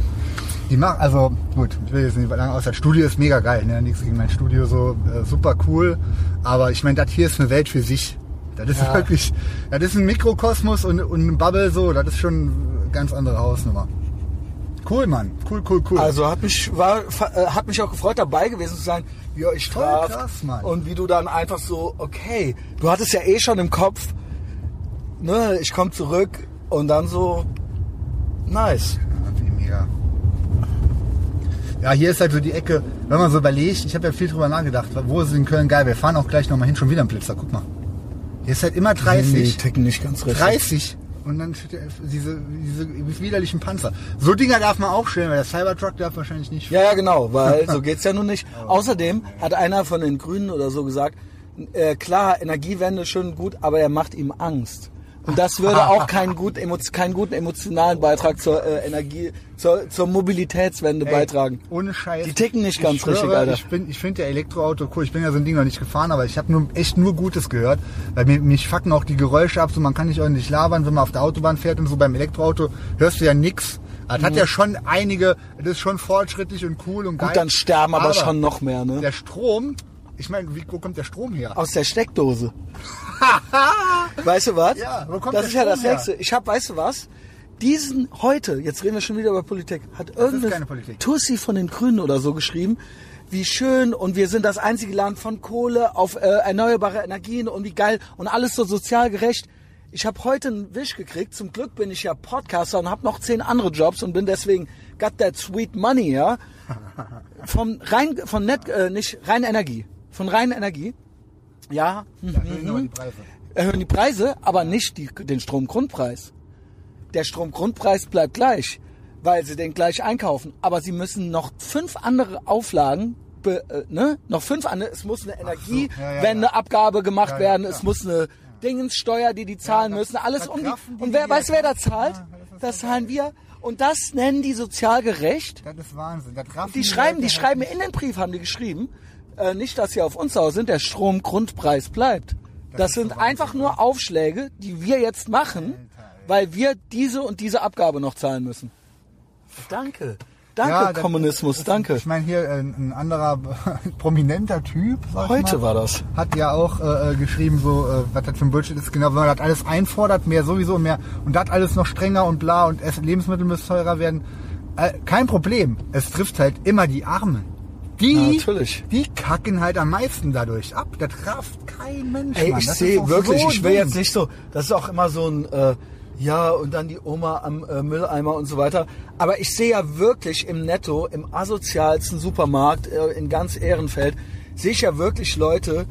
Die machen, also gut, ich will jetzt nicht lange aus. Das Studio ist mega geil, ne? Nichts gegen mein Studio, so äh, super cool. Aber ich meine, das hier ist eine Welt für sich. Das ist wirklich, das ist ein Mikrokosmos und, und ein Bubble so, das ist schon eine ganz andere Hausnummer. Cool, Mann. Cool, cool, cool. Also hat mich war äh, hat mich auch gefreut dabei gewesen zu sein. Ja, ich Voll traf. krass, Mann. Und wie du dann einfach so, okay, du hattest ja eh schon im Kopf, ne, ich komme zurück und dann so nice. Ja, wie mega. Ja, hier ist halt so die Ecke, wenn man so überlegt, ich habe ja viel drüber nachgedacht, wo ist es in Köln geil? Wir fahren auch gleich nochmal hin, schon wieder ein Blitzer, guck mal. Hier ist halt immer Die 30. ticken nicht ganz richtig. 30 und dann der- diese, diese widerlichen Panzer. So Dinger darf man auch stellen, weil der Cybertruck darf wahrscheinlich nicht. Ja, ja, genau, weil so geht's ja nun nicht. Außerdem hat einer von den Grünen oder so gesagt, äh, klar, Energiewende schön gut, aber er macht ihm Angst. Und das würde auch keinen, gut, keinen guten emotionalen Beitrag zur äh, Energie, zur, zur Mobilitätswende Ey, beitragen. Ohne Scheiß. Die ticken nicht Ich ganz schwöre, richtig, Alter. Ich, bin- ich finde der Elektroauto cool. Ich bin ja so ein Ding noch nicht gefahren, aber ich habe nur echt nur Gutes gehört. Weil mir, mich fucken auch die Geräusche ab. So, man kann nicht ordentlich labern, wenn man auf der Autobahn fährt und so. Beim Elektroauto hörst du ja nix. Das hat ja schon einige, das ist schon fortschrittlich und cool und geil. Mhm. Gut, dann sterben aber, schon noch mehr, ne? Der Strom, ich meine, wie, wo kommt der Strom her? Aus der Steckdose. weißt du was? Ja, wo kommt das ist ja das? Nächste. Ich hab, weißt du was? diesen heute, jetzt reden wir schon wieder über Politik, hat irgendeine Politik. Tussi von den Grünen oder so geschrieben, wie schön und wir sind das einzige Land von Kohle auf äh, erneuerbare Energien und wie geil und alles so sozial gerecht. Ich habe heute einen Wisch gekriegt. Zum Glück bin ich ja Podcaster und habe noch zehn andere Jobs und bin deswegen got that sweet money, ja. Vom rein, von net, äh, nicht rein Energie, von rein Energie. Ja, Da erhöhen aber die Preise. erhöhen die Preise, aber nicht die, den Stromgrundpreis. Der Stromgrundpreis bleibt gleich, weil sie den gleich einkaufen. Aber sie müssen noch fünf andere Auflagen, be, äh, ne? Noch fünf andere. Es muss eine Energiewendeabgabe gemacht Ja, ja, werden. klar. Es muss eine Dingenssteuer, die die zahlen das- müssen. Alles um die. die Und wer die weiß, wer da zahlt? Ja, das Das so zahlen wir. Und das nennen die sozial gerecht. Das ist Wahnsinn. Das Die schreiben, die Leute schreiben halt in den Brief, haben die geschrieben, äh, nicht, dass sie auf uns sauer sind, der Stromgrundpreis bleibt. Das, ist sind so einfach nur Aufschläge, die wir jetzt machen, weil wir diese und diese Abgabe noch zahlen müssen. Danke. Danke, Ja, das- Kommunismus, das- danke. Ich meine hier äh, ein anderer prominenter Typ. sag ich Heute mal, war das. Hat ja auch äh, äh, geschrieben, so äh, was das für ein Bullshit ist. Genau, wenn man das alles einfordert, mehr sowieso mehr und das alles noch strenger und bla und Lebensmittel müssen teurer werden. Äh, kein Problem. Es trifft halt immer die Armen. Die, Natürlich. die kacken halt am meisten dadurch ab. Das rafft kein Mensch. Ey, Mann. ich sehe wirklich, so ich will jetzt nicht so, das ist auch immer so ein, äh, ja, und dann die Oma am äh, Mülleimer und so weiter. Aber ich sehe ja wirklich im Netto, im asozialsten Supermarkt äh, in ganz Ehrenfeld, sehe ich ja wirklich Leute,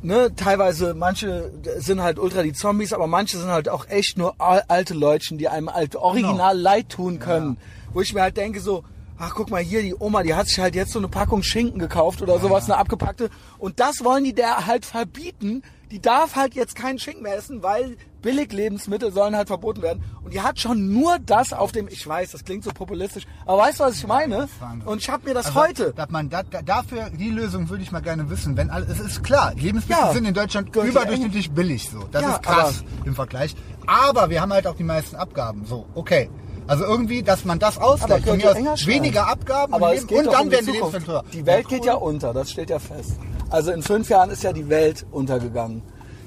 ne, teilweise, manche sind halt ultra die Zombies, aber manche sind halt auch echt nur al- alte Leutchen, die einem halt original leid tun können. Wo ich mir halt denke so, ach guck mal hier, die Oma, die hat sich halt jetzt so eine Packung Schinken gekauft oder sowas, eine abgepackte. Und das wollen die der halt verbieten. Die darf halt jetzt keinen Schinken mehr essen, weil Billiglebensmittel sollen halt verboten werden. Und die hat schon nur das auf dem, ich weiß, das klingt so populistisch, aber weißt du, was ich meine? Und ich habe mir das Also, heute, Dass man da, da, dafür, die Lösung würde ich mal gerne wissen. Wenn alles, es ist klar, Lebensmittel Ja. sind in Deutschland überdurchschnittlich billig, so. Das Ja, ist krass im Vergleich. Aber wir haben halt auch die meisten Abgaben, so. Okay. Also irgendwie, dass man das ausgleicht. Von mir aus weniger Abgaben Aber und, es und dann um werden die. Lebensmittel teurer. Die Welt geht ja unter, das steht ja fest. Also in fünf Jahren ist ja die Welt untergegangen.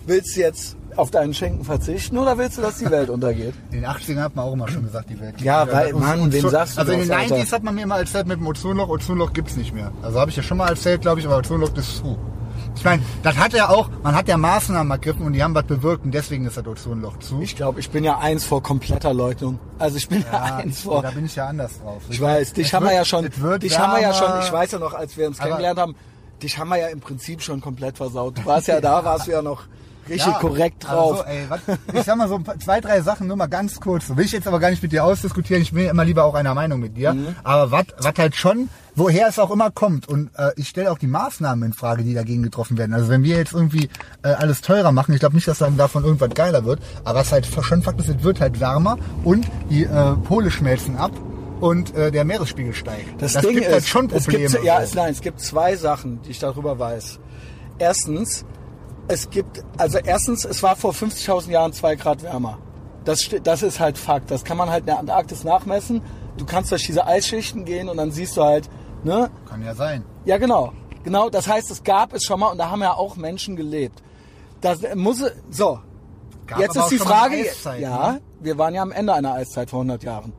Willst du jetzt auf deinen Schenken verzichten oder willst du, dass die Welt untergeht? In den 80ern hat man auch immer schon gesagt, die Welt. geht Ja, weil, Und- Mann, wem sagst du Also in den Alter? 90s hat man mir immer erzählt mit dem Ozonloch, Ozonloch gibt's nicht mehr. Also habe ich ja schon mal erzählt, glaube ich, aber Ozonloch ist zu. Ich meine, das hat ja auch, man hat ja Maßnahmen ergriffen und die haben was bewirkt und deswegen ist das Ozonloch zu. Ich glaube, ich bin ja eins vor kompletter Leugnung. Also ich bin ja, Ja, eins vor. da bin ich ja anders drauf. Ich weiß, dich haben wir ja schon, dich haben wir ja schon, ich weiß ja noch, als wir uns Aber- kennengelernt haben, dich haben wir ja im Prinzip schon komplett versaut. Du warst ja da, warst du ja noch richtig Ja, korrekt drauf. Also, ey, was, ich sag mal so zwei, drei Sachen nur mal ganz kurz. Will ich jetzt aber gar nicht mit dir ausdiskutieren. Ich bin ja immer lieber auch einer Meinung mit dir. Mhm. Aber was was halt schon, woher es auch immer kommt. Und äh, ich stelle auch die Maßnahmen in Frage, die dagegen getroffen werden. Also wenn wir jetzt irgendwie äh, alles teurer machen, ich glaube nicht, dass dann davon irgendwas geiler wird. Aber was halt schon Fakt ist, es wird halt wärmer und die äh, Pole schmelzen ab und äh, der Meeresspiegel steigt. Das, Ding gibt ist, halt schon es Probleme. gibt, ja, es, nein, es gibt zwei Sachen, die ich darüber weiß. Erstens, es gibt, also erstens, es war vor 50.000 Jahren zwei Grad wärmer. Das, das ist halt Fakt. Das kann man halt in der Antarktis nachmessen. Du kannst durch diese Eisschichten gehen und dann siehst du halt, ne, Kann ja sein. ja, genau. Genau, das heißt, es gab es schon mal und da haben ja auch Menschen gelebt. Das muss, so. Gab Jetzt ist die Frage, Eiszeit, ja, ne? wir waren ja am Ende einer Eiszeit vor 100 Jahren.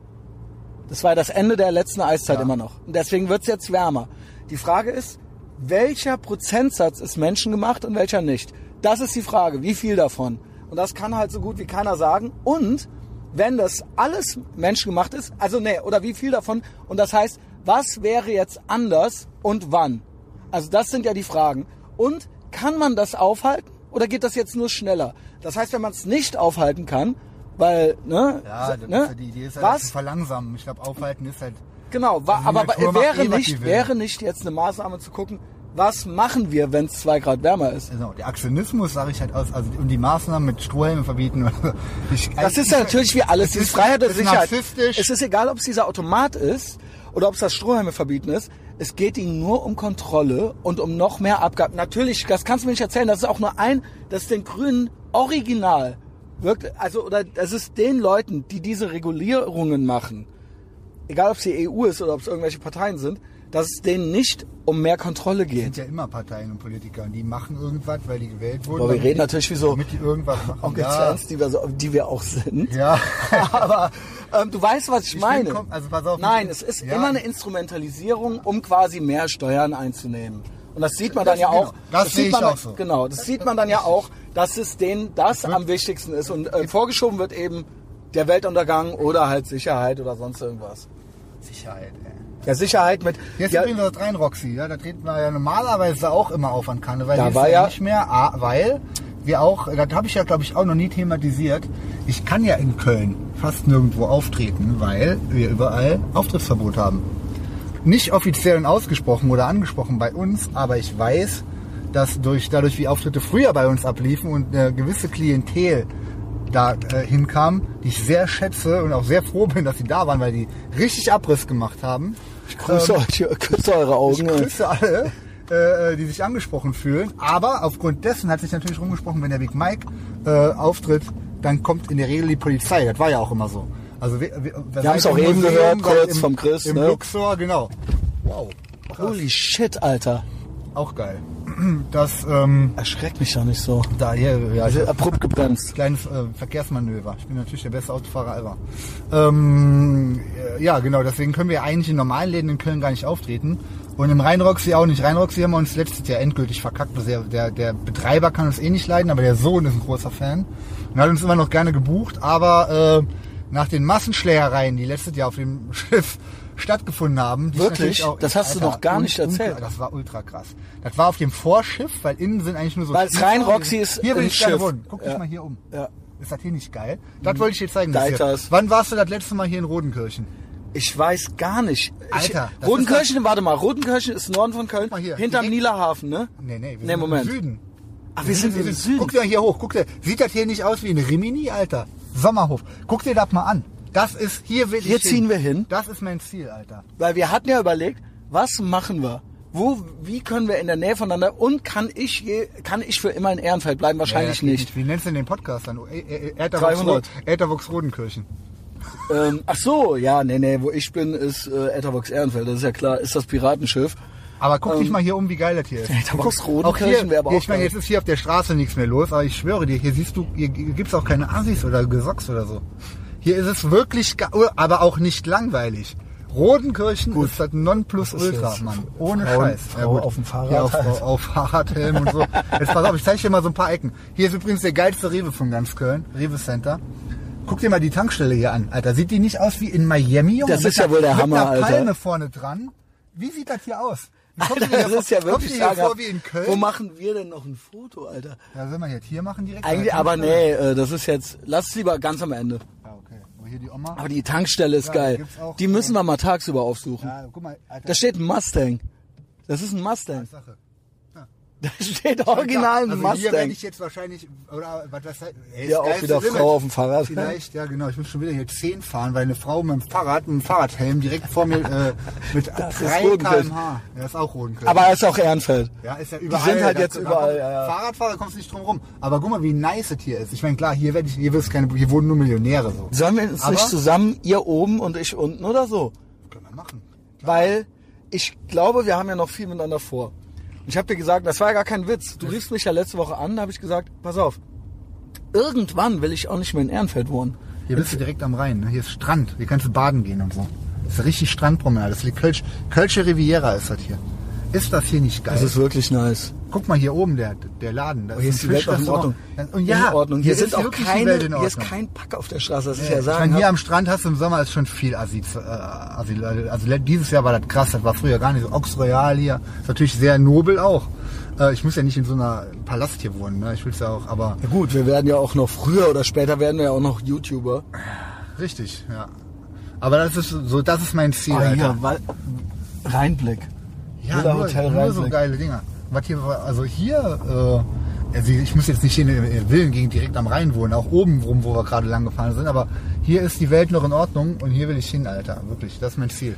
Das war das Ende der letzten Eiszeit Ja. immer noch. Und deswegen wird's jetzt wärmer. Die Frage ist, welcher Prozentsatz ist menschengemacht und welcher nicht? Das ist die Frage. Wie viel davon? Und das kann halt so gut wie keiner sagen. Und wenn das alles menschengemacht ist, also nee, oder wie viel davon? Und das heißt, was wäre jetzt anders und wann? Also das sind ja die Fragen. Und kann man das aufhalten oder geht das jetzt nur schneller? Das heißt, wenn man es nicht aufhalten kann, weil, ne, Ja, das ne ja die Idee ist ja, das zu was? verlangsamen. Ich glaube, aufhalten ist halt Genau, wa, Also die aber macht wäre eh, nicht, die wäre nicht jetzt eine Maßnahme zu gucken, was machen wir, wenn es zwei Grad wärmer ist? Genau, der Aktionismus sage ich halt aus, also und die Maßnahmen mit Strohhelmen verbieten. Ich, Das ist ja natürlich wie alles, ist- Freiheit und Sicherheit. Es ist egal, ob es dieser Automat ist oder ob es das Strohhalme verbieten ist. Es geht ihnen nur um Kontrolle und um noch mehr Abgaben. Natürlich, das kannst du mir nicht erzählen, das ist auch nur ein, das ist den Grünen original. Wirkt, also, oder das ist den Leuten, die diese Regulierungen machen, egal ob es die EU ist oder ob es irgendwelche Parteien sind, dass es denen nicht um mehr Kontrolle sind geht. ja immer Parteien und Politiker und die machen irgendwas, weil die gewählt wurden. Aber wir reden natürlich wie so Damit die irgendwas machen. Ja. Fans, die wir, so, die wir auch sind. Ja. Aber ähm, du weißt, was ich, Ich meine. bin also pass auf, Nein, es ist ja. immer eine Instrumentalisierung, um quasi mehr Steuern einzunehmen. Und das sieht man dann Das- ja genau. auch. Das sehe sieht ich man, auch so. Genau, das sieht man dann ja auch, dass es denen das am wichtigsten ist. Und äh, vorgeschoben wird eben der Weltuntergang oder halt Sicherheit oder sonst irgendwas. Sicherheit, ey. Ja, Sicherheit mit. Jetzt ja, übrigens das rein, Roxy. Ja, da treten wir ja normalerweise auch immer auf an Kanne, weil Da war ja- nicht mehr, ah, weil wir auch, das habe ich ja glaube ich auch noch nie thematisiert. Ich kann ja in Köln fast nirgendwo auftreten, weil wir überall Auftrittsverbot haben. Nicht offiziell und ausgesprochen oder angesprochen bei uns, aber ich weiß, dass durch, dadurch wie Auftritte früher bei uns abliefen und eine gewisse Klientel da äh, hinkam, die ich sehr schätze und auch sehr froh bin, dass sie da waren, weil die richtig Abriss gemacht haben. Ich grüße, euch, grüße eure Ich Augen. grüße alle, äh, die sich angesprochen fühlen. Aber aufgrund dessen hat sich natürlich rumgesprochen, wenn der Big Mike äh, auftritt, dann kommt in der Regel die Polizei. Das war ja auch immer so. Also wir, wir, wir haben's seid auch eben gehört, kurz im, vom Chris, Im ne? Luxor, genau. Wow, Holy shit, Alter. auch geil. Das, ähm, Erschreckt mich doch nicht so. da hier, ja, ich, abrupt gebremst. kleines äh, Verkehrsmanöver. Ich bin natürlich der beste Autofahrer ever. Ähm, äh, ja, genau, deswegen können wir eigentlich in normalen Läden in Köln gar nicht auftreten. Und im Rheinroxy auch nicht. Rheinroxy haben wir uns letztes Jahr endgültig verkackt. Also der, der, der Betreiber kann uns eh nicht leiden, aber der Sohn ist ein großer Fan. Und hat uns immer noch gerne gebucht. Aber äh, nach den Massenschlägereien, die letztes Jahr auf dem Schiff stattgefunden haben. die ich Wirklich? natürlich Das hast du noch gar nicht erzählt. Das war ultra krass. Das war auf dem Vorschiff, weil innen sind eigentlich nur so... Weil Spielzeuge. Rhein-Roxy ist Hier ein ich Schiff. wohnen. Guck dich Ja. mal hier um. Ja. Ist das hier nicht geil? Das wollte ich dir zeigen. Deiters. Wann warst du das letzte Mal hier in Rodenkirchen? Ich weiß gar nicht. Ich, Alter, Rodenkirchen, warte mal, Rodenkirchen ist Norden von Köln, mal hier, hinterm Nielerhafen, ne? Nee, nee, wir Nee, sind Moment. im Süden. Ach, wir sind im Süden. Guck dir hier hoch, guck dir. Sieht das hier nicht aus wie ein Rimini, Alter? Sommerhof. Guck dir das mal an. Das ist, hier will Hier ich ziehen wir hin. Das ist mein Ziel, Alter. Weil wir hatten ja überlegt, was machen wir? Wo, wie können wir in der Nähe voneinander und kann ich je, kann ich für immer in Ehrenfeld bleiben? Wahrscheinlich Ja, nicht. Wie nennst du denn den Podcast dann? Ä- Ä- Ä- 300. Ätherwuchs Rodenkirchen. Ähm, ach so, ja, nee, nee, wo ich bin, ist äh, Etterbox Ehrenfeld, das ist ja klar, ist das Piratenschiff. Aber guck dich mal hier um, wie geil das hier ist. Ähm, Rodenkirchen hier, wäre aber hier, auch Ich meine, jetzt ist hier auf der Straße nichts mehr los, aber ich schwöre dir, hier siehst du, hier gibt's auch keine Assis oder Gesocks oder so. Hier ist es wirklich, ge- aber auch nicht langweilig. Rodenkirchen ist das Nonplusultra? Mann. Ohne Frauen- Scheiß. Frau auf dem Fahrrad Hier auf, halt. auf, Fahrradhelm und so. Jetzt pass auf, ich zeige dir mal so ein paar Ecken. Hier ist übrigens der geilste Rewe von ganz Köln. Rewe Center. Guck dir mal die Tankstelle hier an, Alter. Sieht die nicht aus wie in Miami? Junge? Das Mit ist ja einer- wohl der mit Hammer, einer Alter. Palme vorne dran. Wie sieht das hier aus? Kommt Alter, das ist ja wirklich hier vor wie in Köln? Wo machen wir denn noch ein Foto, Alter? Ja, sind wir jetzt hier machen direkt? Eigentlich, aber nee, äh, das ist jetzt, lass es lieber ganz am Ende. Hier die Oma. Aber die Tankstelle ist Ja, geil. auch, Die müssen wir mal tagsüber aufsuchen. Ja, guck mal, Alter. Da steht ein Mustang. Das ist ein Mustang. Sache. Da steht original ein also Hier werde Mustang. ich jetzt wahrscheinlich, oder was heißt, ey, Ja, auch wieder Limit. Frau auf dem Fahrrad. Vielleicht, ja genau. Ich muss schon wieder hier 10 fahren, weil eine Frau mit dem Fahrrad, mit dem Fahrradhelm direkt vor mir äh, mit Das ist 3 Rodenkirchen. km/h. Ja, ist auch Rodenkirchen. Aber er ist auch Ehrenfeld. ja, ist ja überall. sind halt da- jetzt überall, kommt- ja, ja. Fahrradfahrer kommst du nicht drum rum. Aber guck mal, wie nice es hier ist. Ich meine, klar, hier werde ich, hier wird's keine, hier wohnen nur Millionäre so. Sollen wir uns Aber- nicht zusammen, ihr oben und ich unten oder so? Können wir machen. Weil ich glaube, wir haben ja noch viel miteinander vor. Und ich habe dir gesagt, das war ja gar kein Witz. Du riefst mich ja letzte Woche an, da habe ich gesagt, pass auf. Irgendwann will ich auch nicht mehr in Ehrenfeld wohnen. Hier bist du direkt am Rhein. Ne? Hier ist Strand. Hier kannst du baden gehen und so. Das ist richtig Strandpromenade. Das liegt Kölsch, Kölsche Riviera ist das hier. Ist das hier nicht geil? Das ist wirklich nice. Guck mal hier oben, der, der Laden. Da Aber hier ist die Welt auch in Ordnung. Und ja, in Ordnung. Hier, ist sind auch keine, hier ist kein Pack auf der Straße, das ist Ja, ja ich sagen. meine, hier am Strand hast du im Sommer ist schon viel Assi. Äh, Assi also dieses Jahr war das krass, das war früher gar nicht so. Ox Royal hier. Ist natürlich sehr nobel auch. Äh, ich muss ja nicht in so einer Palast hier wohnen, ne? Ich will's ja auch, aber Ja gut, wir werden ja auch noch früher oder später werden wir ja auch noch YouTuber. richtig, ja. Aber das ist so, das ist mein Ziel, Ah, Alter. hier, Rheinblick. Ja, Villa nur, Hotel nur so Rheinblick. geile Dinger. Was hier, also hier, äh, also ich muss jetzt nicht in der Villengegend direkt am Rhein wohnen, auch oben rum, wo wir gerade lang gefahren sind, aber hier ist die Welt noch in Ordnung und hier will ich hin, Alter. Wirklich, das ist mein Ziel.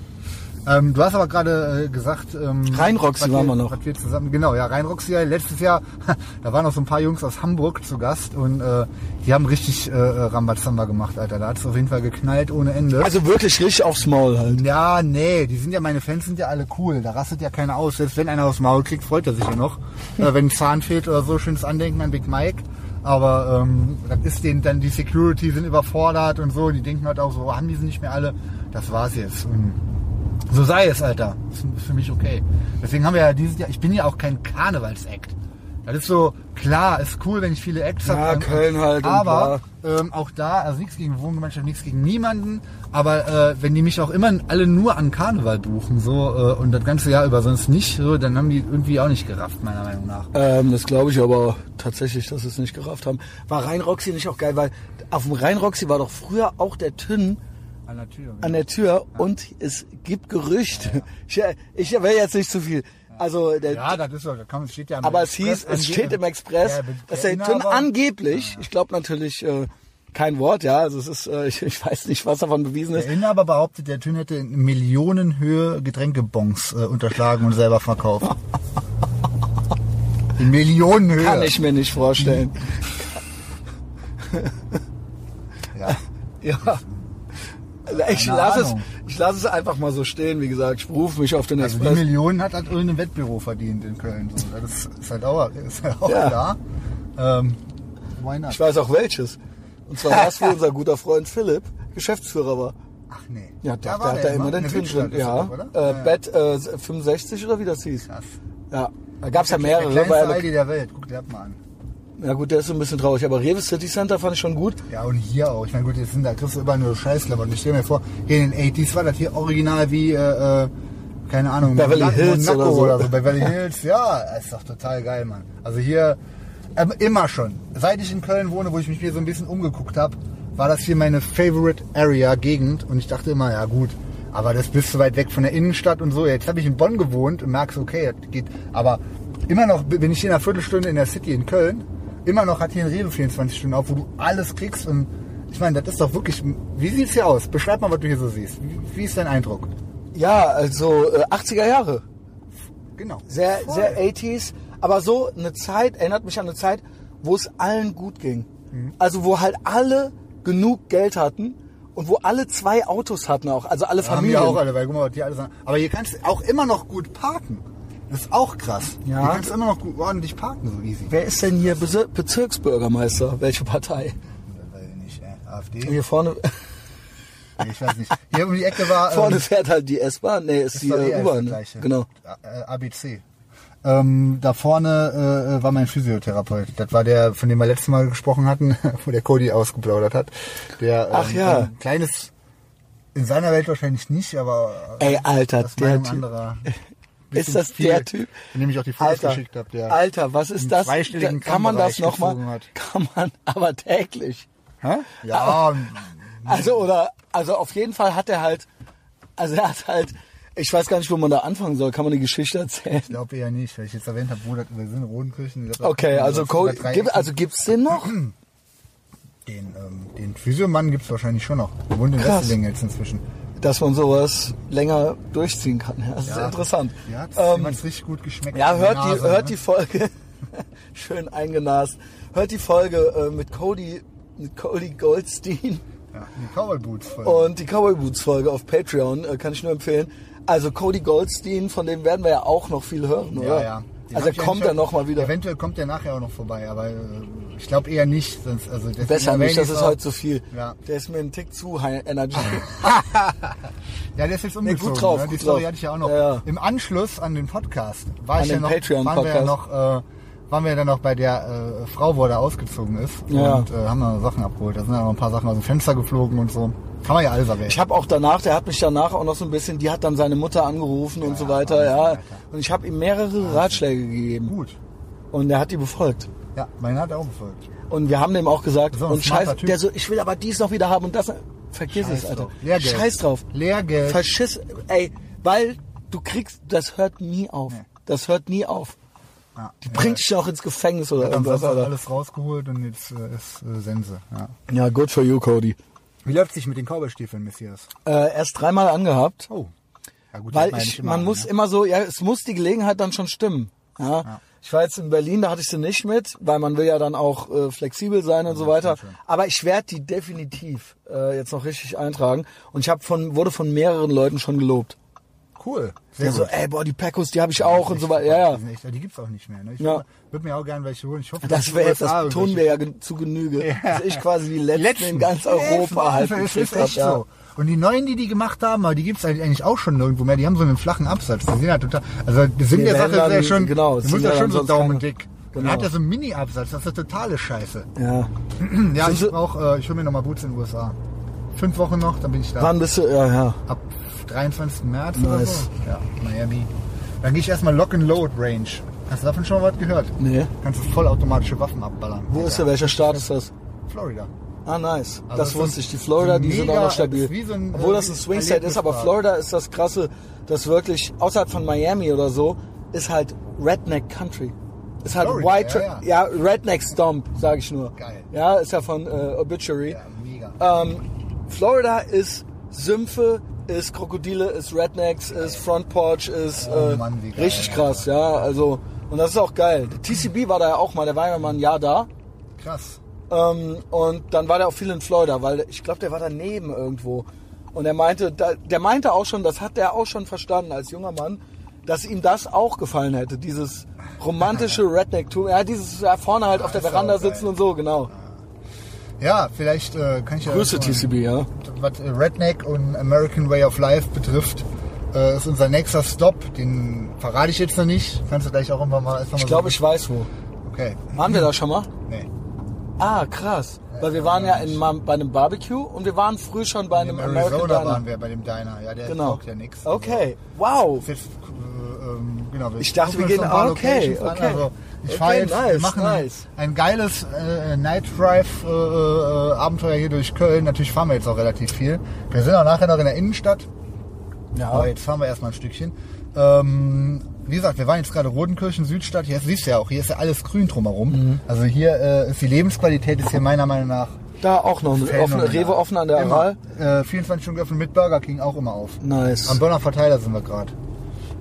Ähm, du hast aber gerade äh, gesagt, ähm, Rhein-Roxy waren wir noch. Wir zusammen, genau, ja, Rhein-Roxy, letztes Jahr, da waren noch so ein paar Jungs aus Hamburg zu Gast und äh, die haben richtig äh, Rambazamba gemacht, Alter. Da hat es auf jeden Fall geknallt ohne Ende. Also wirklich richtig aufs Maul halt. Ja, nee, die sind ja, meine Fans sind ja alle cool. Da rastet ja keiner aus. Selbst wenn einer aufs Maul kriegt, freut er sich ja noch. äh, wenn ein Zahn fehlt oder so, schönes Andenken an Big Mike. Aber ähm, das ist denen dann, die Security sind überfordert und so. Die denken halt auch so, haben die sie nicht mehr alle. Das war's jetzt. Und so sei es, Alter. Das ist für mich okay. Deswegen haben wir ja dieses Jahr, ich bin ja auch kein Karnevals-Act. Das ist so, klar, ist cool, wenn ich viele Acts Ja, habe. Köln halt Aber ähm, auch da, also nichts gegen Wohngemeinschaft, nichts gegen niemanden. Aber äh, wenn die mich auch immer alle nur an Karneval buchen so äh, und das ganze Jahr über sonst nicht, so, dann haben die irgendwie auch nicht gerafft, meiner Meinung nach. Ähm, das glaube ich aber tatsächlich, dass sie es nicht gerafft haben. War Rhein-Roxy nicht auch geil, weil auf dem Rhein-Roxy war doch früher auch der Tünn An der Tür. an der Tür und es gibt Gerüchte. Ich, ich will jetzt nicht zu viel. Also der, ja, das ist so, da kann, steht ja im aber es hieß, Express es steht im Express, Ja, dass der Tünn Inhaber- angeblich, ich glaube natürlich äh, kein Wort, ja, also es ist, äh, ich, ich weiß nicht, was davon bewiesen ist. Der Inhaber behauptet, der Tün hätte in Millionenhöhe Getränkebons äh, unterschlagen und selber verkauft. In Millionenhöhe. Kann ich mir nicht vorstellen. Ja. Ja. Ich lasse es, ich lasse es einfach mal so stehen, wie gesagt. Ich rufe mich auf den Also die Express. Millionen hat halt irgendein Wettbüro verdient in Köln. So. Das ist halt auch, ist halt auch Ja. da. Ähm? Ich weiß auch welches. Und zwar das, wo unser guter Freund Philipp Geschäftsführer war. Ach nee. Ja, Da der war hat da immer den der Südstadt drin. Ja, äh, Bett äh, 65 oder wie das hieß. Krass. Ja, da gab's ja Der mehrere. kleinste Weil, Aldi der Welt. Guck dir das mal an. Ja gut, der ist so ein bisschen traurig. Aber Rewe City Center fand ich schon gut. Ja, und hier auch. Ich meine, gut, jetzt sind da kriegst du überall nur Scheißklamotten. Ich stell mir vor, hier in den 80s war das hier original wie, äh, äh, keine Ahnung, Beverly Monaco Hills oder so. oder so. Beverly Hills, ja, ist doch total geil, Mann. Also hier, ähm, immer schon. Seit ich in Köln wohne, wo ich mich hier so ein bisschen umgeguckt habe, war das hier meine Favorite Area, Gegend. Und ich dachte immer, ja gut, aber das bist du weit weg von der Innenstadt und so. Jetzt habe ich in Bonn gewohnt und merkst, okay, das geht. Aber immer noch bin ich hier in einer Viertelstunde in der City in Köln. Immer noch hat hier ein Rewe 24 Stunden auf, wo du alles kriegst. Und ich meine, das ist doch wirklich. Wie sieht's hier aus? Beschreib mal, was du hier so siehst. Wie, wie ist dein Eindruck? Ja, also äh, 80er Jahre. Genau. Sehr, Voll. sehr 80s. Aber so eine Zeit, erinnert mich an eine Zeit, wo es allen gut ging. Also wo halt alle genug Geld hatten und wo alle zwei Autos hatten auch. Also alle Haben Familien. wir auch alle, weil guck mal, was hier alles an. Aber hier kannst du auch immer noch gut parken. Das ist auch krass. Ja. Hier kannst du immer noch gut ordentlich parken, so easy. Wer ist denn hier Bezir Bezirksbürgermeister? Welche Partei? Weiß ich nicht, äh, AfD? Hier vorne, Nee, ich weiß nicht. Hier um die Ecke war. vorne ähm, fährt halt die S-Bahn. Nee, ist das die war äh, U-Bahn. das ne? Genau. Äh, ABC. Ähm, da vorne äh, war mein Physiotherapeut. Das war der, von dem wir letztes Mal gesprochen hatten, wo der Cody ausgeplaudert hat. Der, ähm, Ach ja. Ein kleines, in seiner Welt wahrscheinlich nicht, aber Ey, Alter, aus der Meinung Typ. anderer. Ist das der Typ? Von dem ich auch die Fotos Alter, geschickt habe. Der, Alter, was ist das? zweistelligen kann man das nochmal? Kann man, aber täglich. Hä? Ja, Also oder also auf jeden Fall hat er halt, also er hat halt, ich weiß gar nicht, wo man da anfangen soll. Kann man die Geschichte erzählen? ich glaube eher nicht, weil ich jetzt erwähnt habe, wo das wir sind, Rodenkirchen. Okay, also drei gibt, also gibt's den noch? den, ähm, den Physiomann gibt's wahrscheinlich schon noch. Wohnt in. Wesseling jetzt inzwischen. Dass man sowas länger durchziehen kann. Ja, das ist Ja. interessant. Ja, Ähm, jemand's richtig gut geschmeckt. ja, hört die, Nase, hört ne? die Folge, schön eingenast, hört die Folge äh, mit Cody, mit Cody Goldstein Ja, die Cowboy Boots voll. und die Cowboy Boots Folge auf Patreon, äh, kann ich nur empfehlen. Also Cody Goldstein, von dem werden wir ja auch noch viel hören, oder? ja, ja. Den Also kommt er noch mal wieder. Eventuell kommt er nachher auch noch vorbei, aber äh, ich glaube eher nicht. Sonst, also Besser nicht, das ist heute zu viel. Ja. Der ist mir ein Tick zu high energy. Ja, der ist jetzt umgezogen. gut drauf, ne? Die gut Story drauf. hatte ich ja auch noch. Ja, ja. Im Anschluss an den Podcast war An ich ja noch, waren wir ja noch, äh, waren wir dann noch bei der äh, Frau, wo er da ausgezogen ist Ja. und äh, haben da Sachen abgeholt. Da sind dann noch ein paar Sachen aus dem Fenster geflogen und so. Kann man ja alles erwähnen. Ich habe auch danach, der hat mich danach auch noch so ein bisschen, die hat dann seine Mutter angerufen und so weiter, ja. Und ich habe ihm mehrere Ratschläge gegeben Gut. und er hat die befolgt. Ja, meiner hat er auch befolgt. Und wir haben dem auch gesagt, So ein und scheiß, der so, ich will aber dies noch wieder haben und das, vergiss Scheiß es, Alter. drauf. Lehrgeld. Scheiß drauf. Lehrgeld. Verschiss, ey, weil du kriegst, das hört nie auf. Das hört nie auf. Ja. Die bringt dich auch ins Gefängnis oder dann irgendwas, Alter. alles rausgeholt und jetzt äh, ist äh, Sense. Ja. Ja, good for you, Cody. Wie läuft sich mit den Cowboystiefeln, Messias? Äh, erst dreimal angehabt. Oh. Ja, gut, Weil ich man an, muss ne? immer so, ja, es muss die Gelegenheit dann schon stimmen. Ja. Ich war jetzt in Berlin, da hatte ich sie nicht mit, weil man will ja dann auch äh, flexibel sein und so weiter. Aber ich werde die definitiv äh, jetzt noch richtig eintragen. Und ich habe von, wurde von mehreren Leuten schon gelobt. Cool. Sehr Ja, so, ey, boah, die Pacos, die habe ich auch und so weiter. Ja, ja. Die, sind echt, die gibt's auch nicht mehr. Ne? Ich Ja. würde mir auch gerne welche holen. Ich hoffe, Das wäre jetzt, das tun wir ja zu Genüge. Dass ich quasi die letzten, letzten in ganz Europa halt das ist gekriegt echt hab, ja. so. Und die neuen, die die gemacht haben, aber die gibt's eigentlich auch schon nirgendwo mehr. Die haben so einen flachen Absatz. Die sind halt total, also der Die der werden Sache ist ja schon, genau, du musst sind ja ja schon so daumendick. Genau. dann hat er so einen Mini-Absatz. Das ist totale Scheiße. Ja. Ja, Sind ich sie- brauch, äh, ich hole mir nochmal Boots in den USA. Fünf Wochen noch, dann bin ich da. Wann bist du? Ja, ja. Ab 23. März oder Nice. so. Ja, Miami. Dann gehe ich erstmal Lock and Load Range. Hast du davon schon mal was gehört? Nee. Kannst du vollautomatische Waffen abballern. Wo ist der? Welcher Staat ist das? Florida. Ah, nice. Also das wusste ich. Die Florida, die sind auch noch stabil. so ein, Obwohl äh, das ein Swing State ist, aber. Florida ist das krasse, das wirklich, außerhalb von Miami oder so, ist halt Redneck Country. Ist halt Florida, White, ja, Tra- ja, Redneck Stomp, sage ich nur. Geil. Ja, ist ja von äh, Obituary. Ja, mega. Ähm, Florida ist Sümpfe, ist Krokodile, ist Rednecks, ist Front Porch, ist Oh äh, Mann, geil, richtig krass, ja. Also und das ist auch geil. Der TCB war da ja auch mal, der war ja mal ein Jahr da. Krass. Ähm, und dann war der auch viel in Florida, weil ich glaube, der war daneben irgendwo. Und er meinte, da, der meinte auch schon, das hat er auch schon verstanden als junger Mann, dass ihm das auch gefallen hätte, dieses romantische Redneck-Tum. Ja, dieses ja, vorne halt auf der auch Veranda sitzen und so, genau. Ja, vielleicht äh, kann ich ja... Grüße TCB, ja. Was äh, Redneck und American Way of Life betrifft, äh, ist unser nächster Stop. Den verrate ich jetzt noch nicht. Kannst du gleich auch irgendwann mal... erst Ich glaube, ich weiß wo. Okay. Waren wir da schon mal? Nee. Ah, krass. Weil wir waren ja in, bei einem Barbecue und wir waren früh schon bei einem In American Arizona Diner. waren wir bei dem Diner. Ja, der Genau. ja nix. Okay, wow. Jetzt, äh, ähm, genau, Ich dachte, wir gehen- paar okay, an. okay. Also, ich Okay, fahre jetzt, wir nice, machen nice. ein geiles äh, Night Drive äh, äh, Abenteuer hier durch Köln. Natürlich fahren wir jetzt auch relativ viel. Wir sind auch nachher noch in der Innenstadt. Ja, Aber jetzt fahren wir erstmal ein Stückchen. Ähm, wie gesagt, wir waren jetzt gerade Rodenkirchen, Südstadt. Hier siehst du ja auch, hier ist ja alles grün drumherum. Mhm. Also hier äh, ist die Lebensqualität ist hier meiner Meinung nach da auch noch ein offene. Rewe offen an der. Aral. Äh, 24 Stunden geöffnet mit Burger King auch immer auf. Nice. Am Bonner Verteiler sind wir gerade.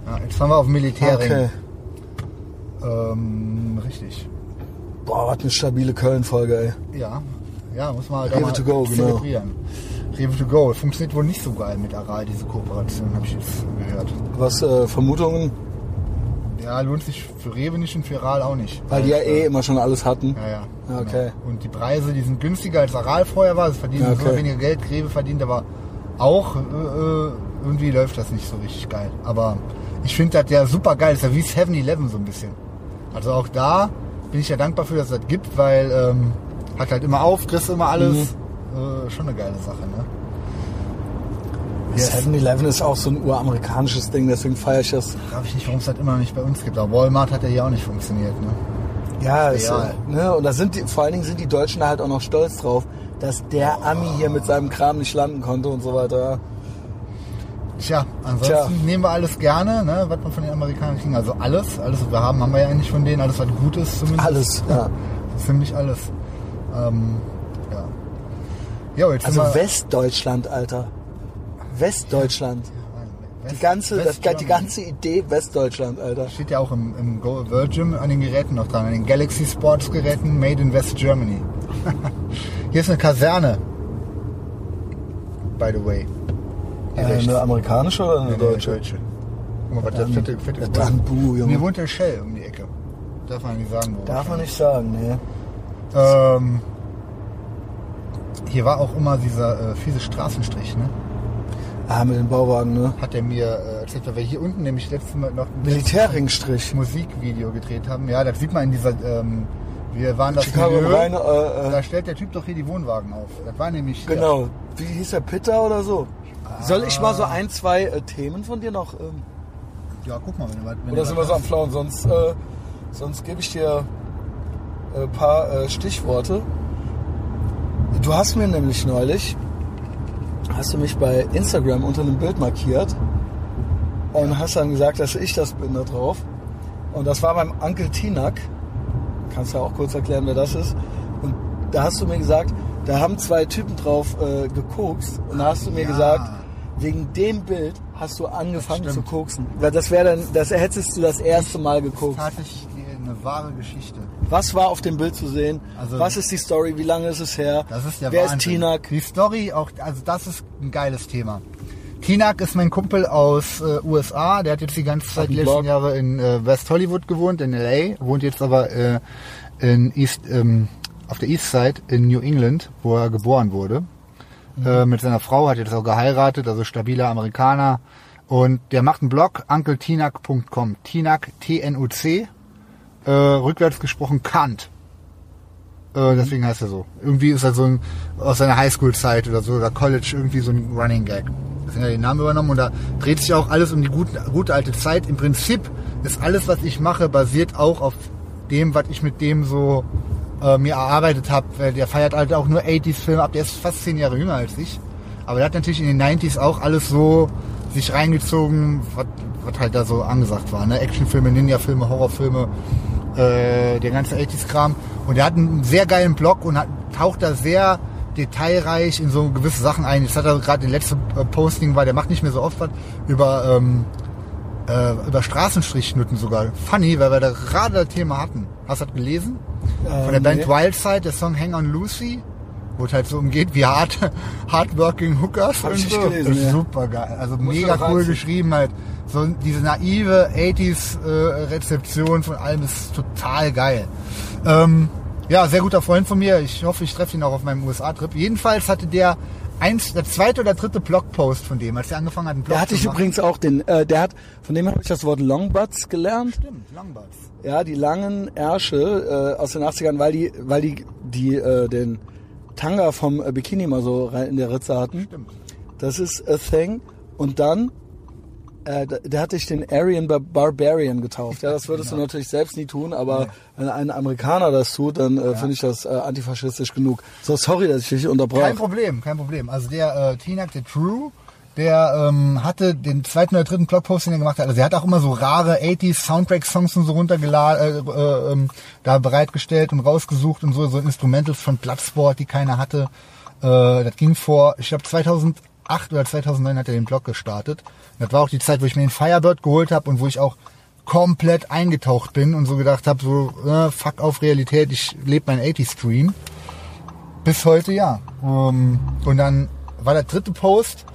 Ja, jetzt fahren wir auf den Militärring. Okay. Ähm, richtig. Boah, was eine stabile Köln-Folge, ey. Ja, ja, muss man halt Rewe to go, genau. Rewe to go. Funktioniert wohl nicht so geil mit Aral, diese Kooperation, habe ich jetzt gehört. Was, äh, Vermutungen? Ja, lohnt sich für Rewe nicht und für Aral auch nicht. Weil die ja eh immer schon alles hatten. Ja, ja. Ja, okay. Genau. Und die Preise, die sind günstiger als Aral vorher war. Es verdienen Ja, okay. so weniger Geld. Rewe verdient aber auch, äh, äh, irgendwie läuft das nicht so richtig geil. Aber ich finde das ja super geil. Das ist ja wie 7-Eleven so ein bisschen. Also auch da bin ich ja dankbar für, dass es das gibt, weil ähm, hat halt immer auf, kriegst immer alles. Mhm. Äh, schon eine geile Sache, ne? Yes. 7-Eleven ist auch so ein uramerikanisches Ding, deswegen feiere ich das. Frag ich nicht, warum es das immer noch nicht bei uns gibt. Aber Walmart hat ja hier auch nicht funktioniert, ne? Ja, ist, ne? und da sind die, vor allen Dingen sind die Deutschen da halt auch noch stolz drauf, dass der Ami hier mit seinem Kram nicht landen konnte und so weiter. Tja, ansonsten Tja. nehmen wir alles gerne, ne, was wir von den Amerikanern kriegen. Also alles, alles, was wir haben, haben wir ja eigentlich von denen. Alles, was gut ist zumindest. Alles, ja. Ziemlich alles. Ähm, ja. Ja, jetzt Also Westdeutschland, Alter. Westdeutschland. West- Die ganze, das, die ganze Idee Westdeutschland, Alter. Steht ja auch im, im Go Virgin an den Geräten noch dran, an den Galaxy Sports Geräten Made in West Germany. Hier ist eine Kaserne. By the way. Hier Äh, rechts. eine amerikanische oder eine Nee, deutsche? Deutsche. Guck mal, was der fette, fette ja, dann buh, Junge. Mir wohnt der Shell um die Ecke. Darf man nicht sagen, wo. Darf man nicht sagen, ne? Ähm, hier war auch immer dieser äh, fiese Straßenstrich, ne? Ah, mit den Bauwagen, ne? Hat er mir äh, erzählt, weil wir hier unten nämlich letztes Mal noch ein Militärringstrich. Musikvideo gedreht haben. Ja, das sieht man in dieser, ähm, wir waren das Chicago Milieu. rein, äh, äh, Da stellt der Typ doch hier die Wohnwagen auf. Das war nämlich genau. Wie hieß der Pitter oder so? Soll ich mal so ein, zwei äh, Themen von dir noch, ähm, Ja, guck mal, wenn du. Wenn oder sind wir so am. Flauen? Sonst, äh, sonst gebe ich dir ein paar äh, Stichworte. Du hast mir nämlich neulich, hast du mich bei Instagram unter einem Bild markiert und hast dann gesagt, dass ich das bin da drauf. Und das war beim Onkel Tinak. Kannst du ja auch kurz erklären, wer das ist. Und da hast du mir gesagt, da haben zwei Typen drauf äh, gekokst. Und da hast du mir Ja. gesagt, wegen dem Bild hast du angefangen zu koksen? Das wäre dann, das hättest du das erste Mal gekokst. Tatsächlich eine wahre Geschichte. Was war auf dem Bild zu sehen? Also- Was ist die Story? Wie lange ist es her? Das ist der Wer Wahnsinn. ist Tinak? Die Story auch, also das ist ein geiles Thema. Tinak ist mein Kumpel aus äh, USA, der hat jetzt die ganze Zeit, die letzten Blog. Jahre in äh, West Hollywood gewohnt, in LA, wohnt jetzt aber äh, in East, ähm, auf der East Side in New England, wo er geboren wurde. Äh, mit seiner Frau, hat jetzt auch geheiratet, also stabiler Amerikaner. Und der macht einen Blog, uncletinak.com. Tinak, T-N-U-C, äh, rückwärts gesprochen Kant. Äh, deswegen heißt er so. Irgendwie ist er so ein, aus seiner Highschool-Zeit oder so, oder College, irgendwie so ein Running Gag. Deswegen hat er den Namen übernommen und da dreht sich auch alles um die gute, gute alte Zeit. Im Prinzip ist alles, was ich mache, basiert auch auf dem, was ich mit dem so äh, mir erarbeitet habe. Der feiert halt auch nur 80s-Filme ab, der ist fast zehn Jahre jünger als ich. Aber der hat natürlich in den 90s auch alles so sich reingezogen, was halt da so angesagt war. Ne? Actionfilme, Ninja-Filme, Horrorfilme, äh, der ganze 80s-Kram. Und er hat einen sehr geilen Blog und hat, taucht da sehr detailreich in so gewisse Sachen ein. Jetzt hat er gerade den letzten äh, Posting war, der macht nicht mehr so oft was, über, ähm, äh, über Straßenstrichnutten sogar. Funny, weil wir da gerade das Thema hatten. Hast du das gelesen? Von der Band nee. Wildside, der Song Hang on Lucy, wo es halt so umgeht, wie hart, hardworking Hookers Hab und ich so. gelesen, ja. Super geil. Also Muss mega cool geschrieben halt. So diese naive 80s äh, Rezeption von allem ist total geil. Ähm, ja, sehr guter Freund von mir. Ich hoffe, ich treffe ihn auch auf meinem USA-Trip. Jedenfalls hatte der eins, der zweite oder dritte Blogpost von dem, als er angefangen hat, einen Blog Der hatte ich übrigens auch den, äh, der hat, von dem habe ich das Wort Longbutts gelernt. Stimmt, Langbutts. Ja, die langen Ärsche äh, aus den 80ern, weil die, weil die, die äh, den Tanga vom äh, Bikini mal so rein in der Ritze hatten. Stimmt. Das ist a thing. Und dann, äh, der, hatte ich den Aryan Bar Barbarian getauft. Ja, das würdest du natürlich selbst nie tun, aber wenn ein Amerikaner das tut, dann äh, finde ich das äh, antifaschistisch genug. So, sorry, dass ich dich unterbrach. Kein Problem, kein Problem. Also der äh, Tinak, der True, der ähm, hatte den zweiten oder dritten Blogpost, den er gemacht hat. Also er hat auch immer so rare 80s Soundtrack-Songs und so runtergeladen, äh, äh, ähm, da bereitgestellt und rausgesucht und so, so Instrumentals von Bloodsport, die keiner hatte. Äh, das ging vor, ich glaube 2008 oder 2009 hat er den Blog gestartet. Und das war auch die Zeit, wo ich mir den Firebird geholt habe und wo ich auch komplett eingetaucht bin und so gedacht habe, so äh, fuck auf Realität, ich lebe mein 80s-Stream. Bis heute ja. Ähm, und dann war der dritte Post,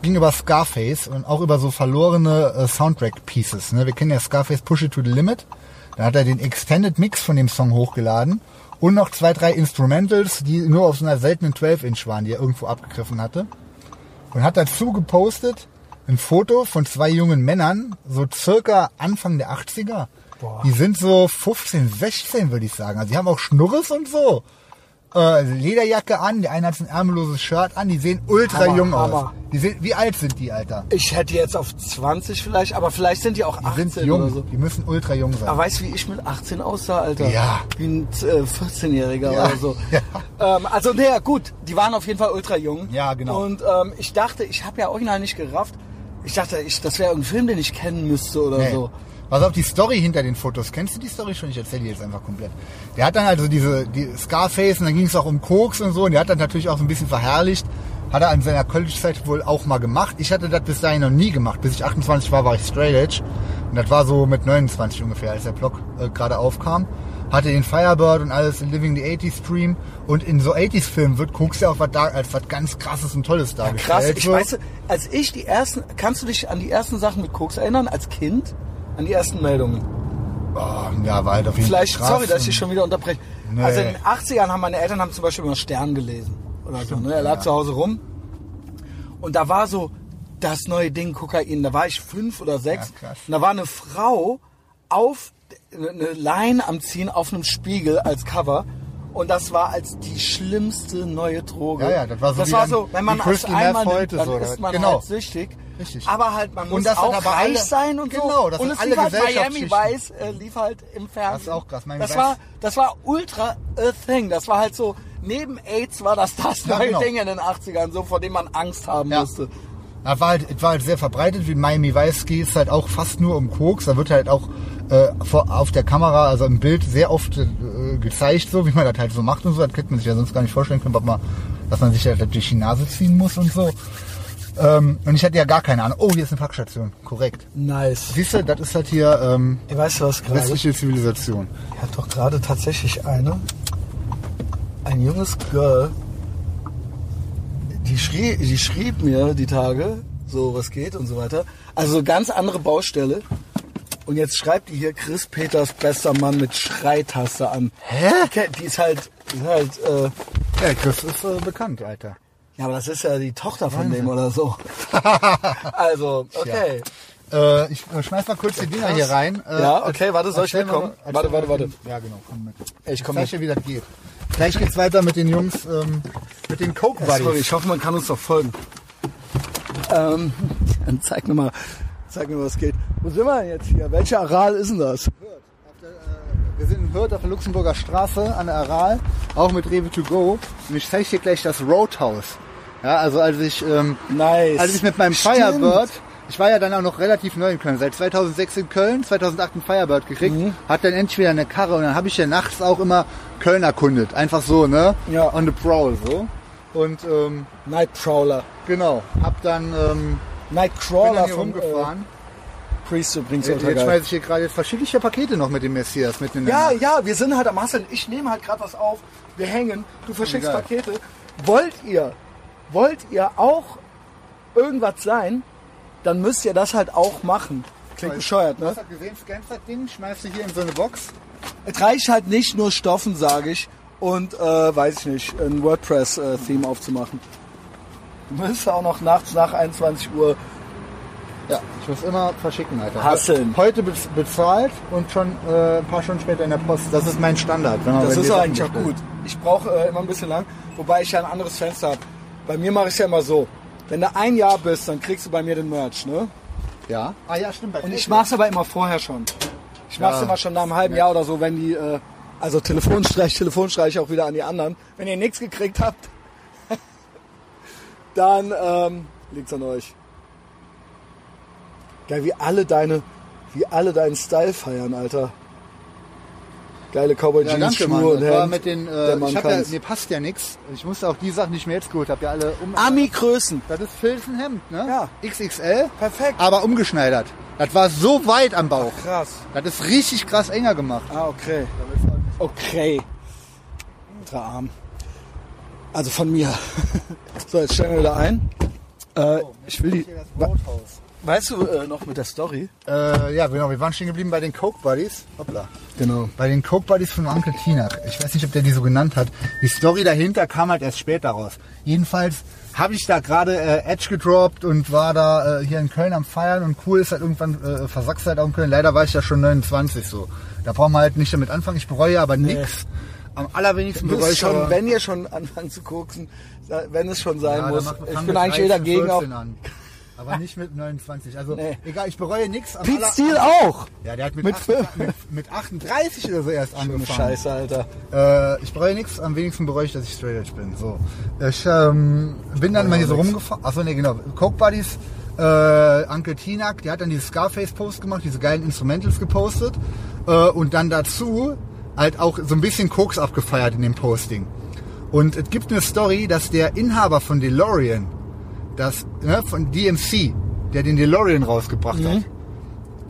ging über Scarface und auch über so verlorene äh, Soundtrack-Pieces. Ne? Wir kennen ja Scarface Push It to the Limit. Da hat er den Extended Mix von dem Song hochgeladen und noch zwei, drei Instrumentals, die nur auf so einer seltenen 12-Inch waren, die er irgendwo abgegriffen hatte. Und hat dazu gepostet ein Foto von zwei jungen Männern, so circa Anfang der 80er. Die sind so 15, 16 würde ich sagen. Also die haben auch Schnurres und so. Äh, Lederjacke an, der eine hat ein ärmelloses Shirt an, die sehen ultra Hammer, jung aus. Hammer. Die sind, wie alt sind die, Alter? Ich hätte jetzt auf 20 vielleicht, aber vielleicht sind die auch Die 18 sind jung, oder so. die müssen ultra jung sein. Aber weißt du, wie ich mit 18 aussah, Alter? Ja. Wie ein äh, 14-Jähriger Ja, oder so. ja. Ähm, also, naja, gut, die waren auf jeden Fall ultra jung. Ja, genau. Und ähm, ich dachte, ich habe ja original nicht gerafft. Ich dachte, ich, das wäre irgendein Film, den ich kennen müsste oder Nee. so. Pass auf, die Story hinter den Fotos. Kennst du die Story schon? Ich erzähle die jetzt einfach komplett. Der hat dann also diese die Scarface und dann ging es auch um Koks und so und der hat dann natürlich auch so ein bisschen verherrlicht. Hat er an seiner College-Zeit wohl auch mal gemacht. Ich hatte das bis dahin noch nie gemacht. Bis ich 28 war, war ich straight edge. Und das war so mit 29 ungefähr, als der Blog äh, gerade aufkam. Hatte den Firebird und alles in Living the 80s Stream. Und in so 80s-Filmen wird Koks ja auch was da, als was ganz krasses und tolles dargestellt. Krass, ich weiß, als ich die ersten, kannst du dich an die ersten Sachen mit Koks erinnern, als Kind? An die ersten Meldungen? Oh, ja, war halt auf jeden Vielleicht, Fall sorry, dass ich schon wieder unterbreche. Nee. Also in den 80ern haben meine Eltern haben zum Beispiel immer Stern gelesen. Oder so, ne? Er lag ja. zu Hause rum. Und da war so das neue Ding Kokain. Da war ich fünf oder sechs. Ja, und da war eine Frau auf eine Line am Ziehen auf einem Spiegel als Cover. Und das war als die schlimmste neue Droge. Ja, ja, das war so Das war so, wenn man Crystal einmal Meth nimmt, heute dann so, ist man genau. halt süchtig. Richtig. Aber halt, man muss das auch reich alle- sein und genau, so. das und es alle lief halt Miami. Vice, äh, lief halt im Fernsehen. Das ist auch krass, Miami Das war, das war ultra a thing. Das war halt so, neben AIDS war das das Ja, neue genau. Ding in den 80ern, so vor dem man Angst haben Ja. musste. Das war halt, es war halt sehr verbreitet, wie Miami Vice geht es halt auch fast nur um Koks. Da wird halt auch äh, vor, auf der Kamera, also im Bild sehr oft äh, gezeigt, so wie man das halt so macht und so. Das könnte man sich ja sonst gar nicht vorstellen können, man, dass man sich halt durch die Nase ziehen muss und so. Ähm, und ich hatte ja gar keine Ahnung. Oh, hier ist eine Packstation. Korrekt. Nice. Siehst du, das ist halt hier ähm, Ey, weißt du was westliche Zivilisation. hat doch gerade tatsächlich eine, ein junges Girl, die, schrie, die schrieb mir die Tage, so was geht und so weiter. Also ganz andere Baustelle. Und jetzt schreibt die hier Chris Peters bester Mann mit Schreitaste an. Hä? Die, die ist halt, die ist halt, äh, Ja, Chris ist äh, bekannt, Alter. Ja, aber das ist ja die Tochter von dem oder so. also, okay. Äh, ich äh, schmeiß mal kurz die Dinger hier rein. Äh, Ja, okay, warte, soll ich mitkommen? Warte, warte, warte. mit Ja, genau, komm mit. Ich komm Zeig dir, wie das geht. Gleich geht's weiter mit den Jungs, ähm, mit den Coke Sorry, Buddies. ich hoffe, man kann uns doch folgen. Ähm, dann zeig mir mal, zeig mir, was geht. Wo sind wir denn jetzt hier? Welcher Aral ist denn das? Wir sind in Hürth auf der Luxemburger Straße an der Aral, auch mit Rewe to go. Und ich zeige dir gleich das Roadhouse. Ja, also als ich, ähm, Nice. als ich mit meinem Stimmt. Firebird, ich war ja dann auch noch relativ neu in Köln, seit 2006 in Köln, 2008 ein Firebird gekriegt, Mhm. hat dann endlich wieder eine Karre und dann habe ich ja nachts auch immer Köln erkundet. Einfach so, ne? Ja. On the prowl, so. Und ähm, Night Prowler. genau, hab dann, ähm, bin Nightcrawler dann hier von äh, rumgefahren. Priest übrigens Jetzt, ultra jetzt geil. schmeiße ich hier gerade jetzt verschiedene Pakete noch mit dem Messias in der Ja, ja, wir sind halt am Hasseln. Ich nehme halt gerade was auf. Wir hängen. Du verschickst. Pakete. Wollt ihr, wollt ihr auch irgendwas sein, dann müsst ihr das halt auch machen. Klingt bescheuert, Du ne? hast halt gesehen, scannst das Ding, schmeißt du hier in so eine Box. Es reicht halt nicht nur Stoffen, sage ich, und äh, weiß ich nicht, ein WordPress-Theme aufzumachen. Du musst auch noch nachts nach 21 Uhr. Ja, ich muss immer verschicken, Alter. Hasseln. Heute bez- bezahlt und schon äh, ein paar Stunden später in der Post. Das ist mein Standard. Wenn man Das ist eigentlich auch gut. Ich brauche äh, immer ein bisschen lang, wobei ich ja ein anderes Fenster habe. Bei mir mache ich es ja immer so. Wenn du ein Jahr bist, dann kriegst du bei mir den Merch, ne? Ja. Ah ja, stimmt. Bei Und ich mach's aber immer vorher schon. Ich mach's Ja. immer schon nach einem halben Jahr oder so, wenn die, äh, also Telefonstreich, Telefonstreich auch wieder an die anderen. Wenn ihr nichts gekriegt habt, dann ähm, liegt's an euch. Geil, wie alle deine, wie alle deinen Style feiern, Alter. Geile Cowboy Ja, Jeans, danke, Mann. Schuhe und Das war Hemd. mit den, der äh, Mann ich hab ja, mir passt ja nichts. Ich musste auch die Sachen, die ich mir jetzt geholt habe, ja alle um. Ami-Größen. Das ist Filzenhemd, ne? Ja. XXL. Perfekt. Aber umgeschneidert. Das war so weit am Bauch. Krass. Das ist richtig krass enger gemacht. Ah, okay. Okay. Ultra arm. Also von mir. so, jetzt stellen wir wieder ein. Äh, ich will die. Wa- Weißt du äh, noch mit der Story? Äh, ja, genau. Wir waren stehen geblieben bei den Coke Buddies. Hoppla. Genau. Bei den Coke Buddies von Onkel Tinak. Ich weiß nicht, ob der die so genannt hat. Die Story dahinter kam halt erst später raus. Jedenfalls habe ich da gerade äh, Edge gedroppt und war da äh, hier in Köln am Feiern und cool ist halt irgendwann äh, versackt halt auch in Köln. Leider war ich ja schon 29 so. Da brauchen wir halt nicht damit anfangen. Ich bereue aber nichts. Am allerwenigsten bereue ich aber... schon, wenn ihr schon anfangt zu koksen, wenn es schon sein Ja, muss. Ich bin eigentlich eh 13, dagegen. Auch 14 an. Aber nicht mit 29. Also Nee. egal, ich bereue nichts. Pete Steele auch. Ja, der hat mit, Mit 8, fünf. mit, mit 38 oder so erst angefangen. Scheiße, Alter. Äh, ich bereue nichts, am wenigsten bereue ich, dass ich straight edge bin. So. Ich ähm, bin dann mal hier so rumgefahren. Achso, nee, genau. Coke Buddies, äh, Uncle Tinak, der hat dann diese Scarface-Post gemacht, diese geilen Instrumentals gepostet. Äh, und dann dazu halt auch so ein bisschen Koks abgefeiert in dem Posting. Und es gibt eine Story, dass der Inhaber von DeLorean, das, ne, von DMC, der den DeLorean rausgebracht Mhm. hat,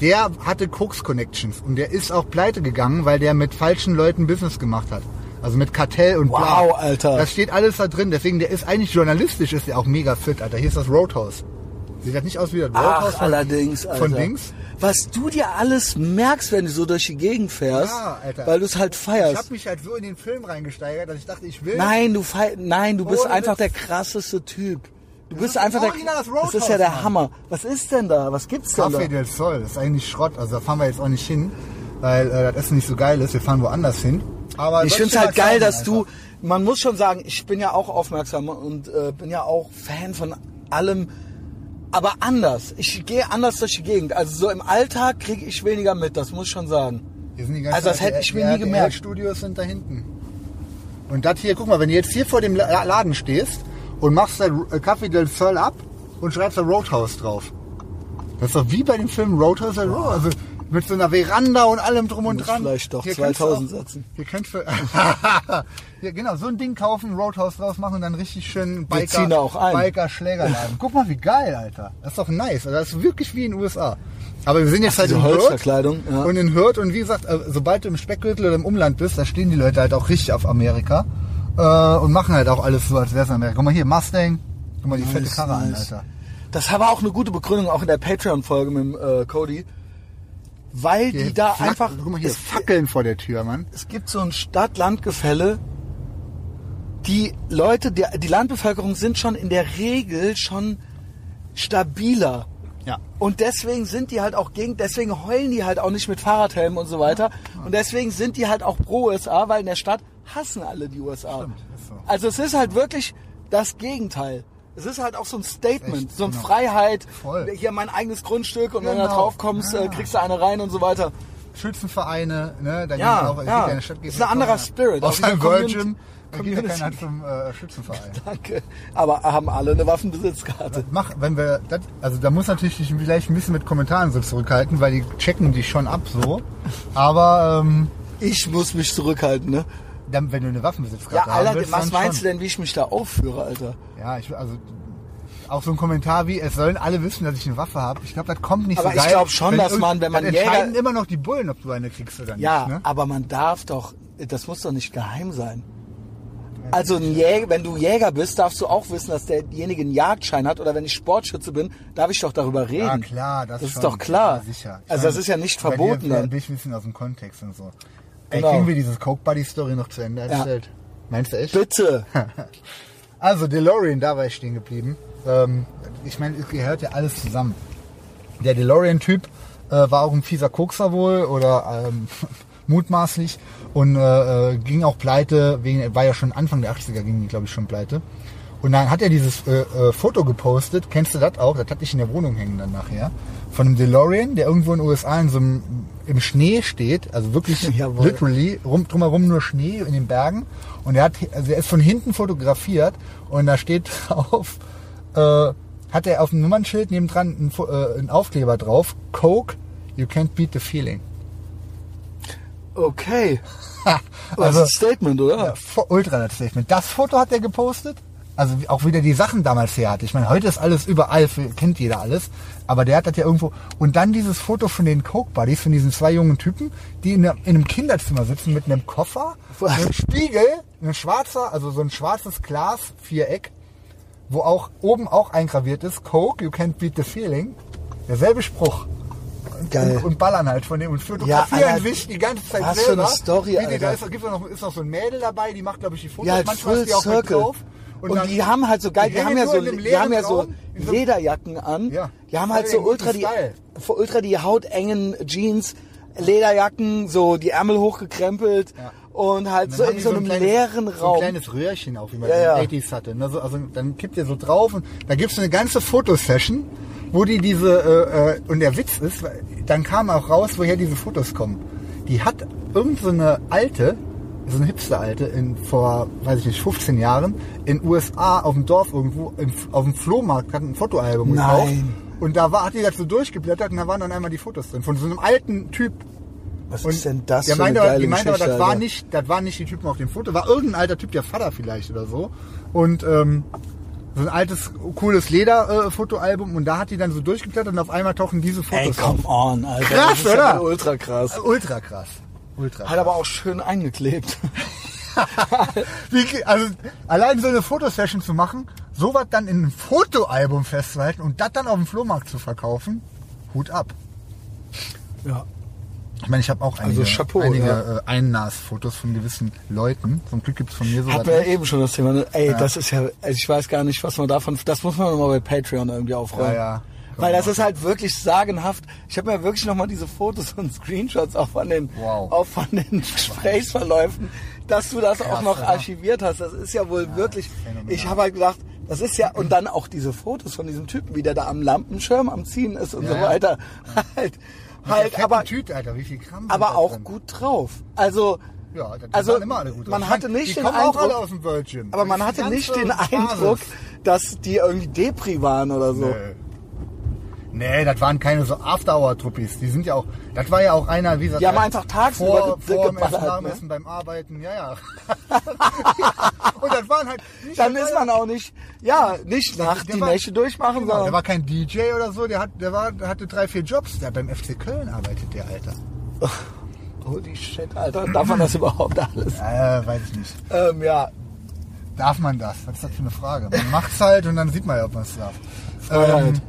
der hatte Koks Connections und der ist auch pleite gegangen, weil der mit falschen Leuten Business gemacht hat. Also mit Kartell und bla. Wow, Alter. Das steht alles da drin. Deswegen, der ist eigentlich journalistisch, ist der auch mega fit, Alter. Hier ist das Roadhouse. Sieht das nicht aus wie das Roadhouse Ach, von, allerdings, Alter. von Dings? Was du dir alles merkst, wenn du so durch die Gegend fährst, Ja, Alter. weil du es halt Ich feierst. habe mich halt so in den Film reingesteigert, dass ich dachte, ich will. Nein, du fei nein, du bist Ohne einfach Witz. der krasseste Typ. Du bist ist einfach der das ist ja der. Hammer. Was ist denn da? Was gibt's denn da? Café del Sol, das ist eigentlich Schrott. Also da fahren wir jetzt auch nicht hin, weil äh, das Essen nicht so geil ist. Wir fahren woanders hin. Aber Ich finde es halt geil, dass Alter. du, man muss schon sagen, ich bin ja auch aufmerksam und äh, bin ja auch Fan von allem, aber anders. Ich gehe anders durch die Gegend. Also so im Alltag kriege ich weniger mit, das muss ich schon sagen. Die Also das hätte ich mir nie gemerkt. Studios sind da hinten. Und das hier, guck mal, wenn du jetzt hier vor dem La- Laden stehst und machst da äh, Café del Sol ab und schreibst da Roadhouse drauf. Das ist doch wie bei dem Film Roadhouse. Also Mit so einer Veranda und allem drum und dran. vielleicht doch Hier kannst du 2000 auch- setzen. Hier könntest du, ja, genau, so ein Ding kaufen, Roadhouse draus machen und dann richtig schön Biker. Biker Schlägerladen. Guck mal, wie geil, Alter. Das ist doch nice. Also Das ist wirklich wie in den USA. Aber wir sind jetzt halt diese in Hürth. Ja. Und in Hürth und wie gesagt, äh, sobald du im Speckgürtel oder im Umland bist, da stehen die Leute halt auch richtig auf Amerika. Äh, und machen halt auch alles so, als wäre es Amerika. Guck mal hier, Mustang. Guck mal die fette Nice, Karre an, nice. Alter. Das war auch eine gute Begründung, auch in der Patreon-Folge mit äh, Cody. Weil Hier, die da Flack- einfach. Guck mal hier, es, Fackeln vor der Tür, Mann. es gibt so ein Stadt-Land-Gefälle. Die Leute, die, die Landbevölkerung sind schon in der Regel schon stabiler. Ja. Und deswegen sind die halt auch gegen, deswegen heulen die halt auch nicht mit Fahrradhelmen und so weiter. Und deswegen sind die halt auch pro USA, weil in der Stadt hassen alle die USA. Stimmt, so. Also es ist halt wirklich das Gegenteil. Es ist halt auch so ein Statement, Echt, so eine genau. Freiheit. Voll. Hier mein eigenes Grundstück und wenn du da Genau. drauf kommst, äh, Ja. kriegst du eine rein und so weiter. Schützenvereine, ne? Da Ja, auch, ja. gibt eine Stadt, Ist ein anderer Spirit, Außer diese im Community- Virgin, da geht ja zum äh, Schützenverein. Danke. Aber haben alle eine Waffenbesitzkarte. Mach, wenn wir, das, also da muss natürlich dich vielleicht ein bisschen mit Kommentaren so zurückhalten, weil die checken dich schon ab so. Aber ähm, Ich muss mich zurückhalten, ne? Dann, wenn du eine Waffenbesitzkarte Ja, Alter, willst, was dann meinst schon. du denn, wie ich mich da aufführe, Alter? Ja, ich, also auch so ein Kommentar wie, es sollen alle wissen, dass ich eine Waffe habe. Ich glaube, das kommt nicht Aber so ich geil. glaub schon, dass man, wenn man dann Jäger- entscheiden immer noch die Bullen, ob du eine kriegst oder nicht. Ja, ne? aber man darf doch, das muss doch nicht geheim sein. Also Jäger, wenn du Jäger bist, darfst du auch wissen, dass derjenige einen Jagdschein hat oder wenn ich Sportschütze bin, darf ich doch darüber reden. Ja, klar, das, Das ist schon. doch klar. Ja, sicher. Ich Also das ist ja nicht bei dir verboten vielleicht dann. Ein bisschen aus dem Kontext und so. Ey, Genau. kriegen wir dieses Coke Buddy Story noch zu Ende erzählt? Meinst du echt? Bitte. Also DeLorean, da war ich stehen geblieben. Ähm, ich meine, es gehört ja alles zusammen. Der DeLorean-Typ äh, war auch ein fieser Kokser wohl oder ähm, mutmaßlich und äh, äh, ging auch pleite, wegen, war ja schon Anfang der 80er, ging die glaube ich schon pleite. Und dann hat er dieses äh, äh, Foto gepostet, kennst du das auch? Das hatte ich in der Wohnung hängen dann nachher. Von einem DeLorean, der irgendwo in den USA in so einem, im Schnee steht, also wirklich Jawohl. literally, rum, drumherum nur Schnee in den Bergen. Und er hat, also er ist von hinten fotografiert und da steht drauf, äh, hat er auf dem Nummernschild nebendran einen, äh, einen Aufkleber drauf, Coke, you can't beat the feeling. Okay. Das also, ist ein Statement, oder? ja, ultra das Statement. Das Foto hat er gepostet. Also auch wieder die Sachen damals her hatte. Ich meine, heute ist alles überall, für, kennt jeder alles. Aber der hat das ja irgendwo. Und dann dieses Foto von den Coke Buddies, von diesen zwei jungen Typen, die in, einem Kinderzimmer sitzen mit einem Koffer, einem Spiegel, ein schwarzer, also so ein schwarzes Glas, Viereck, wo auch oben auch eingraviert ist, Coke, you can't beat the feeling. Derselbe Spruch. Geil. Und, und ballern halt von dem und fotografieren Alter, sich die ganze Zeit selber. eine Story, die, da Alter. ist, gibt's noch, ist noch so ein Mädel dabei, die macht, glaube ich, die Fotos. Ja, halt Manchmal ist die auch mit Circle. drauf. Und, dann- die haben halt so geil, die, haben hängen ja so, die haben ja so Raum, so- Lederjacken an. Ja. Die haben halt so ultra die, ultra die hautengen Jeans, Lederjacken, so die Ärmel hochgekrempelt und halt Dann so haben in die so einem kleines- leeren So ein Raum. kleines Röhrchen auch, wie man Ja, in ja. den 80s hatte. Also, also dann kippt ihr so drauf und da gibt's eine ganze Fotosession, wo die diese, äh, äh, und der Witz ist, dann kam auch raus, woher diese Fotos kommen. Die hat irgend so eine alte, so eine Hipster-Alte, in, vor, weiß ich nicht, 15 Jahren, in USA auf dem Dorf irgendwo, im, auf dem Flohmarkt, hat ein Fotoalbum gekauft. Nein. Und da war, hat die das so durchgeblättert und da waren dann einmal die Fotos drin. Von so einem alten Typ, Was und ist denn das der für eine meinte, aber- geile die meinte aber, das war, nicht, das waren nicht die Typen auf dem Foto, war irgendein alter Typ, der Vater vielleicht oder so. Und ähm, so ein altes, cooles Leder-Fotoalbum und da hat die dann so durchgeblättert und auf einmal tauchen diese Fotos Ey, come auf. on, Alter. Krass, ja oder? mal ultra krass. Ultra krass. Ultra Hat aber auch schön eingeklebt. Wie, also allein so eine Fotosession zu machen, sowas dann in einem Fotoalbum festzuhalten und das dann auf dem Flohmarkt zu verkaufen, Hut ab. Ja. Ich meine, ich habe auch einige, Also Chapeau, einige ja. äh, Einnahsfotos von gewissen Leuten. Zum Glück gibt's von mir sowas. Hatten wir ja eben schon das Thema. Ne? Ey, das ist ja, also ich weiß gar nicht, was man davon, das muss man nochmal bei Patreon irgendwie aufräumen. Ja, ja. Weil das ist halt wirklich sagenhaft. Ich habe mir wirklich nochmal diese Fotos und Screenshots auch von den, Wow. auch von den Gesprächsverläufen, dass du das auch noch ja. archiviert hast. Das ist ja wohl wirklich, phänomenal. ich habe halt gedacht, das ist ja, und dann auch diese Fotos von diesem Typen, wie der da am Lampenschirm am Ziehen ist und Ja, so ja. weiter. Halt, halt, Fette aber, Tüte, Alter, wie viel Gramm aber auch drin? gut drauf. Also, Ja, also man hatte nicht den Eindruck, aber man hatte nicht den. Eindruck, dass die irgendwie Depri waren oder so. Nö. Nee, das waren keine so After-Hour-Truppis. Die sind ja auch, das war ja auch einer, wie gesagt, Die haben einfach tagsüber vor, ge- vor dem geballert, Essen, nach dem ne? Essen, beim Arbeiten, ja, ja. ja. Und das waren halt nicht Dann ist man auch nicht, ja, nicht Nacht der die war- Nächte durchmachen, Genau, der sondern war kein DJ oder so, der, hat, der, war, der hatte drei, vier Jobs. Der hat beim FC Köln arbeitet, der Alter. holy shit, Alter, darf man das überhaupt alles? Äh, weiß ich nicht. Ähm, ja, Darf man das? Was ist das für eine Frage? Man macht's halt und dann sieht man ja, ob man es darf. Freiheit.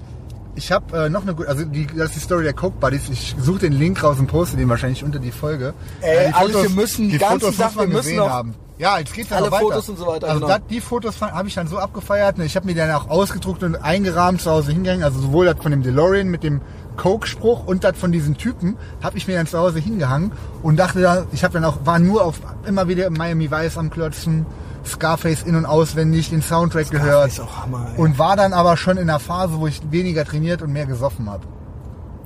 Ich habe äh, noch eine gute, also die, das ist die Story der Coke Buddies. Ich suche den Link raus und poste den wahrscheinlich unter die Folge. Ey, die alles, wir müssen die ganzen Fotos Sachen, wir müssen gesehen noch haben. Ja, jetzt geht's ja alle noch weiter. Fotos und so weiter, Also genau. das, die Fotos habe ich dann so abgefeiert. und Ich habe mir dann auch ausgedruckt und eingerahmt zu Hause hingehängt. Also sowohl das von dem DeLorean mit dem Coke-Spruch und das von diesen Typen habe ich mir dann zu Hause hingehangen und dachte da, ich habe dann auch, war nur auf immer wieder Miami Vice am Klötzen, Scarface in- und auswendig, den Soundtrack gehört. ist auch Hammer, ey. Und war dann aber schon in einer Phase, wo ich weniger trainiert und mehr gesoffen habe.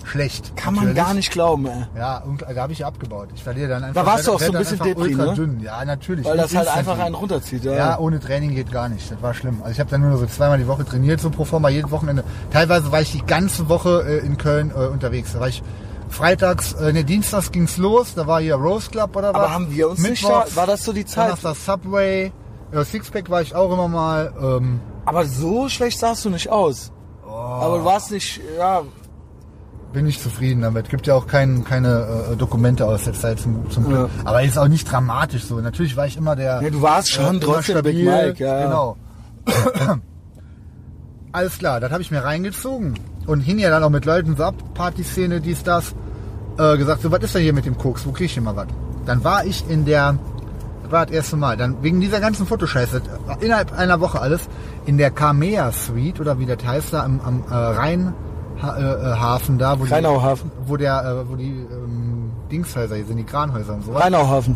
Schlecht. kann man natürlich. gar nicht glauben, ey. Ja, und da habe ich abgebaut. Ich verliere dann einfach. Da warst du auch so ein werd bisschen dann einfach Depri, ultra ne? dünn. Ja, natürlich. Weil das halt einfach einen runterzieht, ja. Ja, ohne Training geht gar nicht. Das war schlimm. Also ich habe dann nur so zweimal die Woche trainiert, so pro forma, jedes Wochenende. Teilweise war ich die ganze Woche äh, in Köln äh, unterwegs. Da war ich freitags, äh, ne, dienstags ging's los, da war hier Rose Club oder was. Aber haben wir uns nicht Mittwochs, da, war das so die Zeit? Donnerstag Subway, äh, Sixpack war ich auch immer mal. Ähm, Aber so schlecht sahst du nicht aus. Oh. Aber du warst nicht, ja, bin ich zufrieden damit. Gibt ja auch kein, keine äh, Dokumente aus der Zeit zum, zum Glück. Aber ist auch nicht dramatisch so. Natürlich war ich immer der. Ja, du warst schon immer trotzdem Big Mike, ja, ja. Genau. Alles klar, das habe ich mir reingezogen und hing ja dann auch mit Leuten so ab, Partyszene, dies, das, äh, gesagt, so, was ist denn hier mit dem Koks, wo krieg ich mal was? Dann war ich in der, war das erste Mal, dann wegen dieser ganzen Fotoscheiße, innerhalb einer Woche alles, in der Kamea Suite, oder wie das heißt, da am, am äh, Rheinhafen da, wo die, wo der, äh, wo die ähm, Dingshäuser hier sind, die Kranhäuser und so. Rheinauhafen.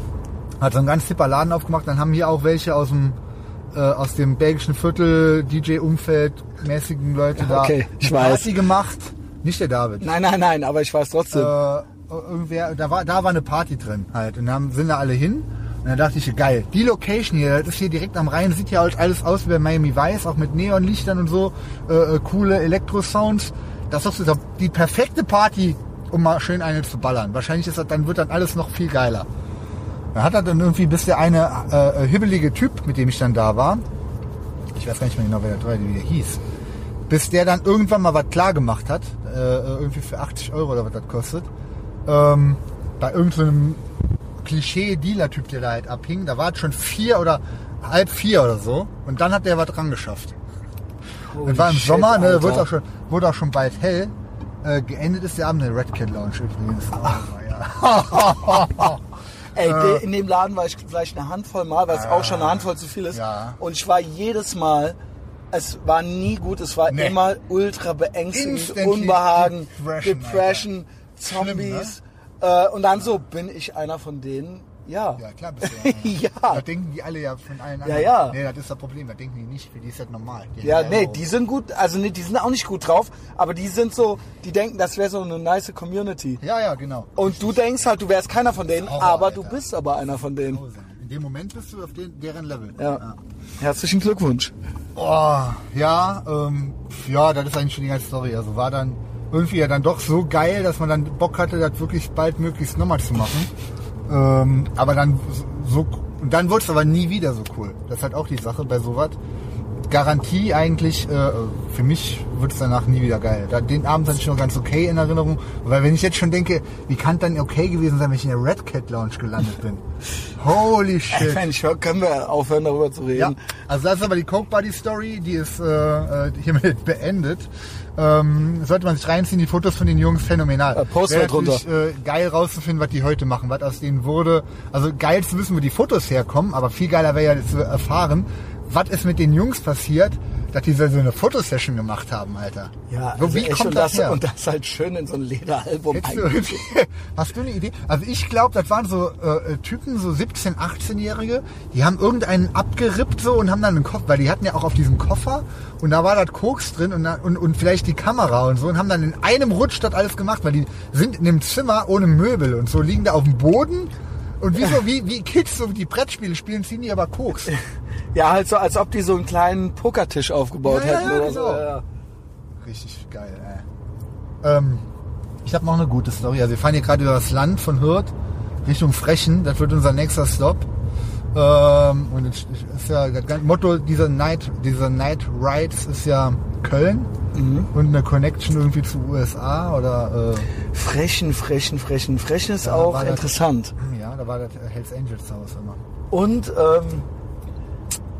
Hat so einen ganz hipper Laden aufgemacht. Dann haben hier auch welche aus dem äh, aus dem belgischen Viertel, DJ-Umfeld, mäßigen Leute da Okay, ich weiß. Party gemacht. Nicht der David. Nein, nein, nein, aber ich weiß trotzdem. Äh, irgendwer, da war da war eine Party drin halt und dann sind da alle hin. Und dann dachte ich, geil, die Location hier, das ist hier direkt am Rhein, sieht ja alles aus wie bei Miami Vice, auch mit Neonlichtern und so, äh, äh, coole Elektro-Sounds. Das ist doch die perfekte Party, um mal schön eine zu ballern. Wahrscheinlich ist das, dann wird dann alles noch viel geiler. Dann hat er dann irgendwie, bis der eine äh, äh, hibbelige Typ, mit dem ich dann da war, ich weiß gar nicht mehr genau, wer der wie der hieß, bis der dann irgendwann mal was klar gemacht hat, äh, irgendwie für 80 Euro oder was das kostet, ähm, bei irgendeinem Klischee-Dealer-Typ, der da halt abhing, da war es schon vier oder halb vier oder so und dann hat der was dran geschafft. Das war im shit, Sommer, ne, wurde auch, schon, wurde auch schon bald hell. Äh, geendet ist der Abend in der Red Cat Lounge übrigens. Oh, ja. Ey, de, in dem Laden war ich vielleicht eine Handvoll Mal, weil es auch schon eine Handvoll zu viel ist. Ja. Und ich war jedes Mal, es war nie gut, es war Nee. immer ultra beängstigend, Instantly Unbehagen, Depression, Depression, Schlimm, ne? Äh, und dann so, bin ich einer von denen? Ja. Ja, klar bist du ja. Ja. Das denken die alle ja von allen Ja, anderen. ja. Nee, das ist das Problem. Das denken die nicht. Für die ist das normal. Die Ja, nee, die sind gut, also nee, die sind auch nicht gut drauf, aber die sind so, die denken, das wäre so eine nice Community. Ja, ja, genau. Und du denkst halt, du wärst keiner von denen, Horror, aber Alter. du bist aber einer von denen. In dem Moment bist du auf den, deren Level. Ja. Herzlichen Glückwunsch. Oh, ja, ähm, ja, das ist eigentlich schon die ganze Story. Also war dann irgendwie ja dann doch so geil, dass man dann Bock hatte, das wirklich baldmöglichst nochmal zu machen. Ähm, aber dann so, und dann wurde es aber nie wieder so cool. Das ist halt auch die Sache bei sowas. Garantie eigentlich, äh, für mich wird es danach nie wieder geil. Den Abend hatte ich noch ganz okay in Erinnerung, weil wenn ich jetzt schon denke, wie kann dann okay gewesen sein, wenn ich in der Red Cat Lounge gelandet bin? Holy shit. Mensch, können wir aufhören darüber zu Ja, reden? also das ist aber die Coke Buddy Story, die ist äh, äh, hiermit beendet. Ähm, sollte man sich reinziehen, die Fotos von den Jungs phänomenal. Äh, posten Wäre drunter. Äh, geil rauszufinden, was die heute machen, was aus denen wurde. Also geil zu wissen, wo die Fotos herkommen, aber viel geiler wäre ja zu erfahren, was ist mit den Jungs passiert, dass die so eine Fotosession gemacht haben, Alter. Ja, so, also wie kommt und das, das, her? und das halt schön in so ein Lederalbum du, hast du eine Idee? Also ich glaube, das waren so äh, Typen, so 17, 18-Jährige, die haben irgendeinen abgerippt so und haben dann einen Koffer, weil die hatten ja auch auf diesem Koffer und da war das Koks drin und, und, und vielleicht die Kamera und so und haben dann in einem Rutsch das alles gemacht, weil die sind in einem Zimmer ohne Möbel und so liegen da auf dem Boden und wie so, wie, wie Kids so die Brettspiele spielen, ziehen die aber Koks. Ja, halt so, als ob die so einen kleinen Pokertisch aufgebaut Ja, hätten ja, oder so. ja. Richtig geil, ey. Ähm, ich habe noch eine gute Story. Also wir fahren hier gerade über das Land von Hürth Richtung Frechen. Das wird unser nächster Stop. Ähm, und es ist ja das Motto dieser Night, dieser Night Rides ist ja Köln und eine Connection irgendwie zu USA oder äh, Frechen, frechen, frechen. Frechen ist auch war das- interessant. ja, da war das Hells Angels Haus immer. Und ähm,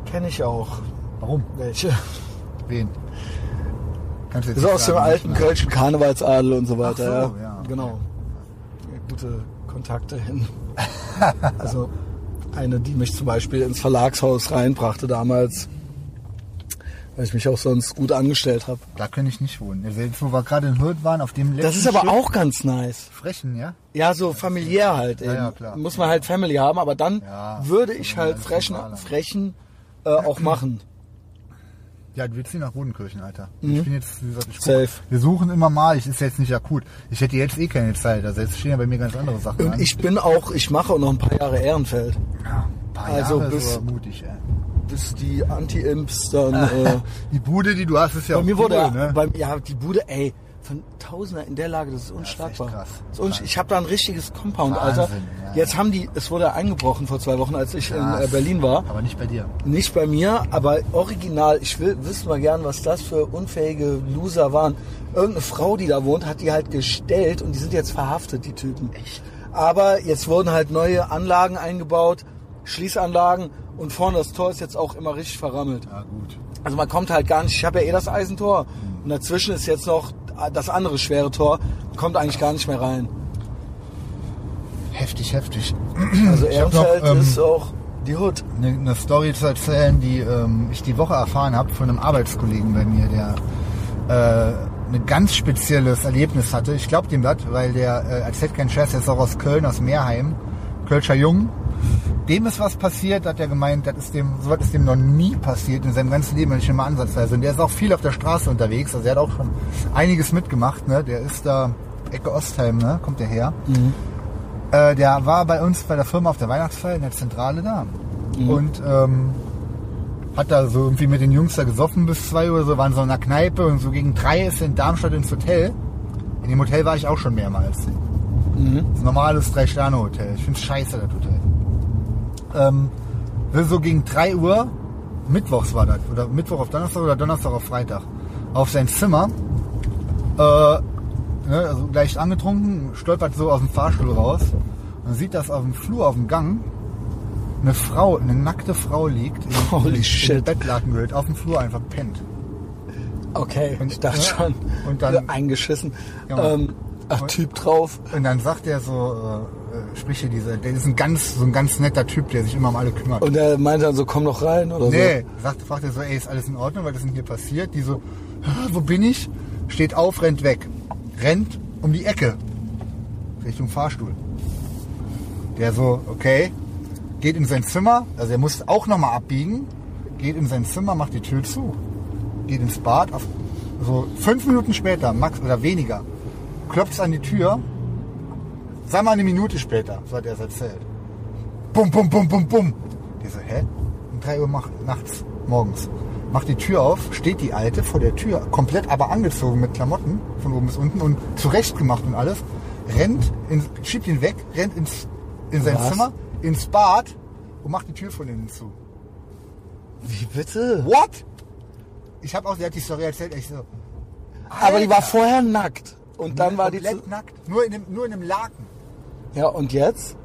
kenne ich auch Warum? welche. Wen? Kannst du jetzt So nicht aus dem alten? Kölschen Karnevalsadel und so weiter. So, ja. ja. Genau. Ja, Gute Kontakte hin. also eine, die mich zum Beispiel ins Verlagshaus reinbrachte damals, weil ich mich auch sonst gut angestellt habe. Da könnte ich nicht wohnen. Also wo wir gerade in Hürth waren, auf dem letzten Das ist aber Stück- auch ganz nice. Frechen, ja? Ja, so familiär halt eben. ja, klar. Muss man halt Family haben, aber dann Ja, würde ich ja, halt frechen, frechen äh, auch machen. Ja, wir ziehen nach Rodenkirchen, Alter. Ich bin jetzt, wie gesagt, ich guck, Mhm. Safe. Wir suchen immer mal, ich ist jetzt nicht akut. Ich hätte jetzt eh keine Zeit, also jetzt stehen ja bei mir ganz andere Sachen Und an. ich bin auch, ich mache auch noch ein paar Jahre Ehrenfeld. ja, ein paar also Jahre bis- ist mutig, ey. Bis die Anti-Imps dann... Äh, Die Bude, die du hast, ist ja Bei auch mir wurde cool, ne? beim, ja die Bude, ey, von Tausender in der Lage, das ist unschlagbar. echt krass. Das ist unsch ich habe da ein richtiges Compound, Wahnsinn, Alter. ja. Jetzt haben die, es wurde eingebrochen vor zwei Wochen, als ich in Krass. äh, Berlin war. Aber nicht bei dir. Nicht bei mir, aber original. Ich will wissen mal gern, was das für unfähige Loser waren. Irgendeine Frau, die da wohnt, hat die halt gestellt und die sind jetzt verhaftet, die Typen. Echt? Aber jetzt wurden halt neue Anlagen eingebaut, Schließanlagen und vorne das Tor ist jetzt auch immer richtig verrammelt. Ja, gut. Also man kommt halt gar nicht, ich habe ja eh das Eisentor und dazwischen ist jetzt noch das andere schwere Tor, kommt eigentlich gar nicht mehr rein. Heftig, heftig. Also hab noch, Ehrenfeld ähm, ist auch die Hut. eine, eine Story zu erzählen, die ähm, ich die Woche erfahren habe von einem Arbeitskollegen bei mir, der äh, ein ganz spezielles Erlebnis hatte. Ich glaube dem das, weil der äh, erzählt keinen Scherz, der ist auch aus Köln, aus Meerheim, Kölscher Jung. Dem ist was passiert, hat er gemeint, das ist dem, sowas ist dem noch nie passiert in seinem ganzen Leben, wenn ich schon mal ansatzweise. Und der ist auch viel auf der Straße unterwegs, also er hat auch schon einiges mitgemacht, ne? Der ist da Ecke Ostheim, ne? Kommt der her. Äh, der war bei uns bei der Firma auf der Weihnachtsfeier in der Zentrale da. Und ähm, hat da so irgendwie mit den Jungs da gesoffen bis zwei Uhr, so waren so in einer Kneipe und so gegen drei ist er in Darmstadt ins Hotel. In dem Hotel war ich auch schon mehrmals. Das ist ein normales Drei-Sterne-Hotel. Ich find's scheiße, das Hotel. Ähm, so gegen drei Uhr, Mittwochs war das, oder Mittwoch auf Donnerstag oder Donnerstag auf Freitag, auf sein Zimmer, äh, ne, also leicht angetrunken, stolpert so aus dem Fahrstuhl raus und sieht, dass auf dem Flur, auf dem Gang, eine Frau, eine nackte Frau liegt, in, Holy in, shit. in Bettlaken gehüllt, auf dem Flur einfach pennt. Okay, ich dachte ja, schon. und dann- eingeschissen. Ja. Ähm, ach, Typ drauf. Und dann sagt er so, äh, äh, sprich hier diese, der ist ein ganz, so ein ganz netter Typ, der sich immer um alle kümmert. Und er meinte dann so, komm doch rein oder Nee, sagt, fragt er so, ey, ist alles in Ordnung, was ist denn hier passiert? Die so, "Ah, wo bin ich? Steht auf, rennt weg. Rennt um die Ecke. Richtung Fahrstuhl. Der so, okay, geht in sein Zimmer, also er muss auch nochmal abbiegen, geht in sein Zimmer, macht die Tür zu, geht ins Bad, auf, so fünf Minuten später, max oder weniger, klopft an die Tür, sag mal eine Minute später, so hat er es erzählt. Bum, bum, bum, bum, bum. Die so, hä? Um 3 Uhr nachts, morgens. Macht die Tür auf, steht die Alte vor der Tür, komplett aber angezogen mit Klamotten, von oben bis unten und zurechtgemacht und alles. Rennt, in, schiebt ihn weg, rennt ins, in sein Was? Zimmer, ins Bad und macht die Tür von innen zu. Wie bitte? What? Ich habe auch, sie hat die Story erzählt, ich so, Aber die war vorher nackt. Und dann war die komplett nackt, nur in, dem, nur in einem Laken. Ja, und jetzt?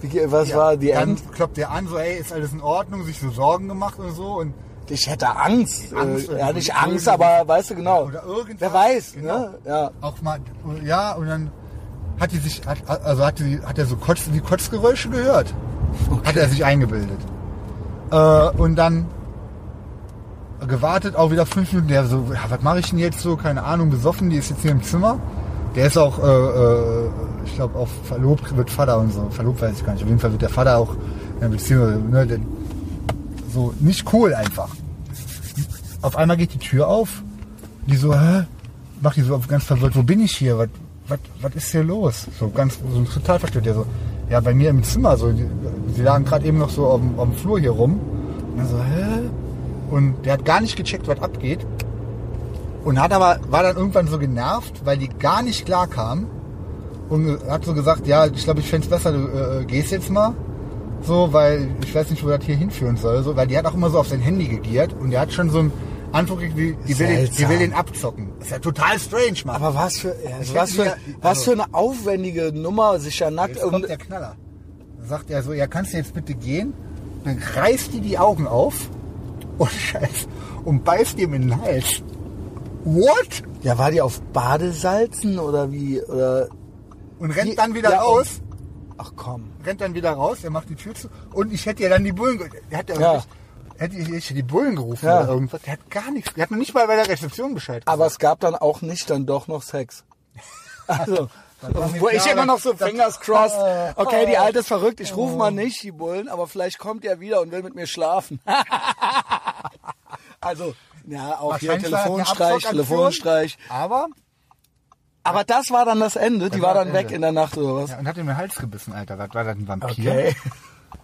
Wie, was Ja, war die dann End? kloppt der an, so, ey, ist alles in Ordnung, sich so Sorgen gemacht und so und Ich hätte Angst. Angst, äh, ja, nicht Angst, aber weißt du genau. Oder irgendwas. Wer weiß, Genau. ne? Ja. auch mal, ja, und dann hat die sich, hat, also hat, die, hat er so Kotz, die Kotzgeräusche gehört. Hat er sich eingebildet. Äh, und dann gewartet, auch wieder fünf Minuten, der so, ja, was mache ich denn jetzt so, keine Ahnung, besoffen, die ist jetzt hier im Zimmer. Der ist auch, äh, äh, ich glaube, auch verlobt, wird Vater und so. Verlobt weiß ich gar nicht. Auf jeden Fall wird der Vater auch, ja, beziehungsweise, ne, der, so, nicht cool einfach. Auf einmal geht die Tür auf, die so, hä? Macht die so ganz verwirrt, wo bin ich hier? Was, was, was ist hier los? So ganz, so total verstört. Der so, ja, bei mir im Zimmer, so, die, sie lagen gerade eben noch so auf dem, Flur hier rum. Und er so, hä? Und der hat gar nicht gecheckt, was abgeht. Und hat aber, war dann irgendwann so genervt, weil die gar nicht klar kam. Und hat so gesagt, ja, ich glaube, ich fänd's besser, du äh, gehst jetzt mal. So, weil ich weiß nicht, wo das hier hinführen soll. So, weil die hat auch immer so auf sein Handy gegiert und der hat schon so einen Eindruck, gekriegt, wie, die will, den, die will den abzocken. ist ja total strange, Mann. Aber was für, ja, Ich was, für, wieder- was also- für eine aufwendige Nummer, sich ja nackt Jetzt kommt der Knaller. Da sagt er so, ja, kannst du jetzt bitte gehen? Dann reißt die die Augen auf und scheiß und beißt ihm in den Hals. What? Ja, war die auf Badesalzen oder wie? Oder Und rennt Die- dann wieder ja, raus. ach komm. rennt dann wieder raus, er macht die Tür zu und ich hätte ja dann die Bullen, er hat ja, Ja. wirklich- hätte ich die Bullen gerufen Ja. oder irgendwas, der hat gar nichts, der hat noch nicht mal bei der Rezeption Bescheid Aber gesagt. es gab dann auch nicht dann doch noch Sex. Also, wo ich immer noch so fingers crossed. Okay, die alte ist verrückt, ich rufe mal nicht die Bullen, aber vielleicht kommt er wieder und will mit mir schlafen. also, ja, auch hier Telefonstreich, Telefonstreich. Aber, Aber das war dann das Ende, die war war dann weg in der Nacht oder was? ja, und hat ihm den Hals gebissen, Alter, was war das, ein Vampir? Okay.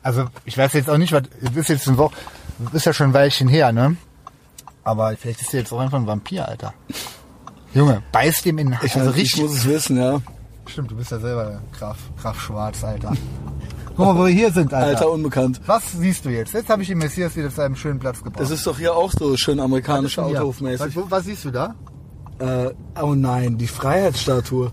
Also, ich weiß jetzt auch nicht, was, ist jetzt ein Woche, das ist ja schon ein Weilchen her, ne? Aber vielleicht ist er jetzt auch einfach ein Vampir, Alter. Junge, beißt ihm in den Hals. Ich, also ich muss es wissen, ja. Stimmt, du bist ja selber Graf, Graf Schwarz, Alter. Guck mal, wo wir hier sind, Alter. Alter unbekannt. Was siehst du jetzt? Jetzt habe ich den Messias wieder zu einem schönen Platz gebracht. Das ist doch hier auch so schön amerikanisch autohofmäßig. Was, was siehst du da? Äh, oh nein, die Freiheitsstatue.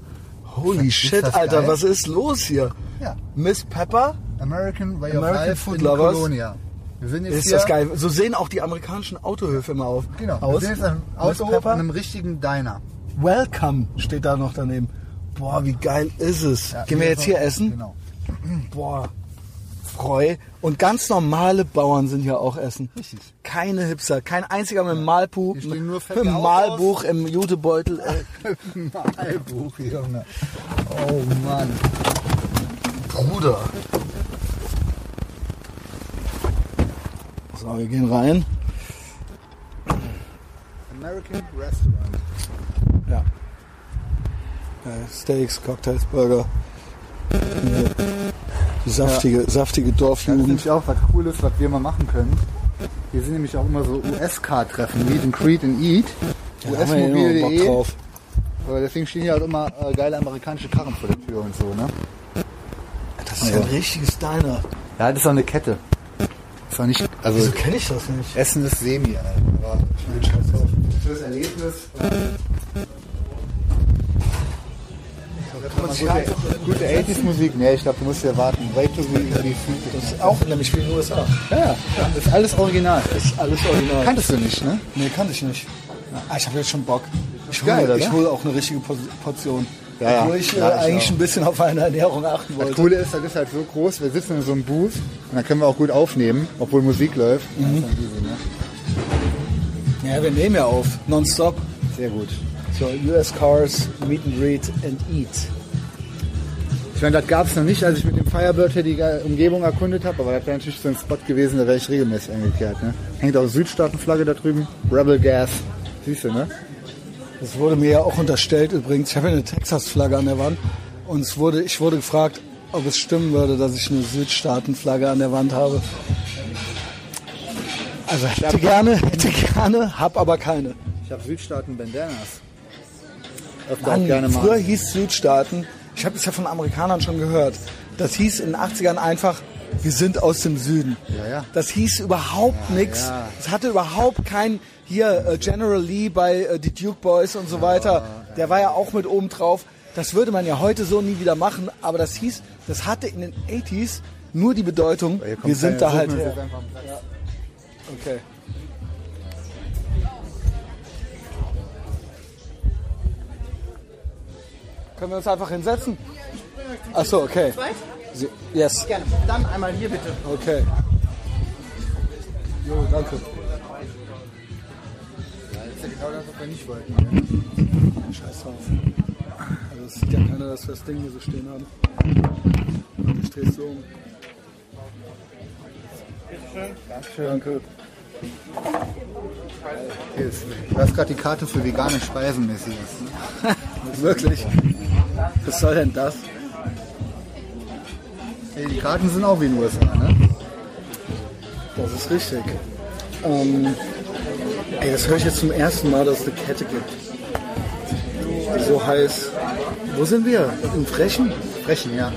Holy shit, Alter, geil? was ist los hier? Ja. Miss Pepper? American Way American of Life Food in Lovers. Colonia. Wir sind jetzt Ist das geil. So sehen auch die amerikanischen Autohöfe immer auf. Genau. aus. Wir sind jetzt Autohof Pepper? an einem richtigen Diner. Welcome steht da noch daneben. Boah, wie geil ist es. Ja, Gehen wir jetzt hier essen? Genau. Boah, Freu. Und ganz normale Bauern sind hier auch essen. Richtig. Keine Hipster, kein einziger mit dem nur mit fette dem. Malbuch im Jutebeutel. Ey. Malbuch, Junge. Oh Mann. Bruder. So, wir gehen rein. American Restaurant. Ja. Geil. Steaks, Cocktails, Burger. Die saftige, saftige Das ist Dorfjugend. nämlich auch was Cooles, was wir mal machen können. Hier sind nämlich auch immer so US-Car-Treffen. Meet and Creed and Eat. Ja US-Mobil.de. Aber deswegen stehen hier halt immer äh, geile amerikanische Karren vor der Tür und so, ne? Das ist ja ein richtiges Diner. Ja, das ist auch eine Kette. Das war nicht, also Wieso kenne ich das nicht? Essen ist semi, Alter. Aber ich meine, scheiß drauf. Fürs Erlebnis. Gute, gute 80s Musik, ne, ich glaube, du musst ja warten. Wait till we, we Das ist auch nämlich wie in den USA. Ja, ja, das ist alles original. Das ist alles original. Kanntest du nicht, ne? Nee, kannte ich nicht. Ah, ich habe jetzt schon Bock. Ich Geil, hole oder? ich hol auch eine richtige Portion. Ja, ja. Obwohl ich äh, Ja, ich eigentlich ein bisschen auf meine Ernährung achten Das wollte. Coole ist, das ist halt so groß, wir sitzen in so einem Booth und dann können wir auch gut aufnehmen, obwohl Musik läuft. Das dann easy, ne? Ja, wir nehmen ja auf. Nonstop. Sehr gut. So, US Cars, Meet and Greet and Eat. Ich meine, das gab es noch nicht, als ich mit dem Firebird hier die Umgebung erkundet habe, aber das wäre natürlich so ein Spot gewesen, da wäre ich regelmäßig eingekehrt. Ne? Hängt auch Südstaatenflagge da drüben, Rebel Gas. Siehst du, ne? Das wurde mir ja auch unterstellt übrigens. Ich habe ja eine Texas-Flagge an der Wand. Und es wurde, ich wurde gefragt, ob es stimmen würde, dass ich eine Südstaaten-Flagge an der Wand habe. Also hätte gerne, hätte gerne, hab aber keine. Ich habe Südstaaten-Bandanas. Öfter Mann, auch gerne mal. früher hieß Südstaaten, ich habe es ja von Amerikanern schon gehört, das hieß in den 80ern einfach, wir sind aus dem Süden. Ja, ja. Das hieß überhaupt nichts. ja. Es hatte überhaupt kein, hier äh, General Lee bei äh, die Duke Boys und so weiter, der war ja auch mit oben drauf. Das würde man ja heute so nie wieder machen, aber das hieß, das hatte in den 80s nur die Bedeutung, wir sind da halt her. Okay. Können wir uns einfach hinsetzen? Ach so, okay. Sie- Yes. Gerne. Dann einmal hier bitte. Okay. Jo, danke. Das ist ja genau das, was wir nicht wollten. Ne? Scheiß drauf. Also es sieht ja keiner, dass wir das Ding hier so stehen haben. Und ich drehe es so um. Dankeschön. Danke. Hier ist, du hast gerade die Karte für vegane Speisen, Messias. Ne? Wirklich? Was soll denn das? Hey, die Karten sind auch wie in den USA, ne? Das ist richtig. Ähm, Ey, das höre ich jetzt zum ersten Mal, dass es eine Kette gibt. Die so heißt. Wo sind wir? In Frechen? Frechen, ja.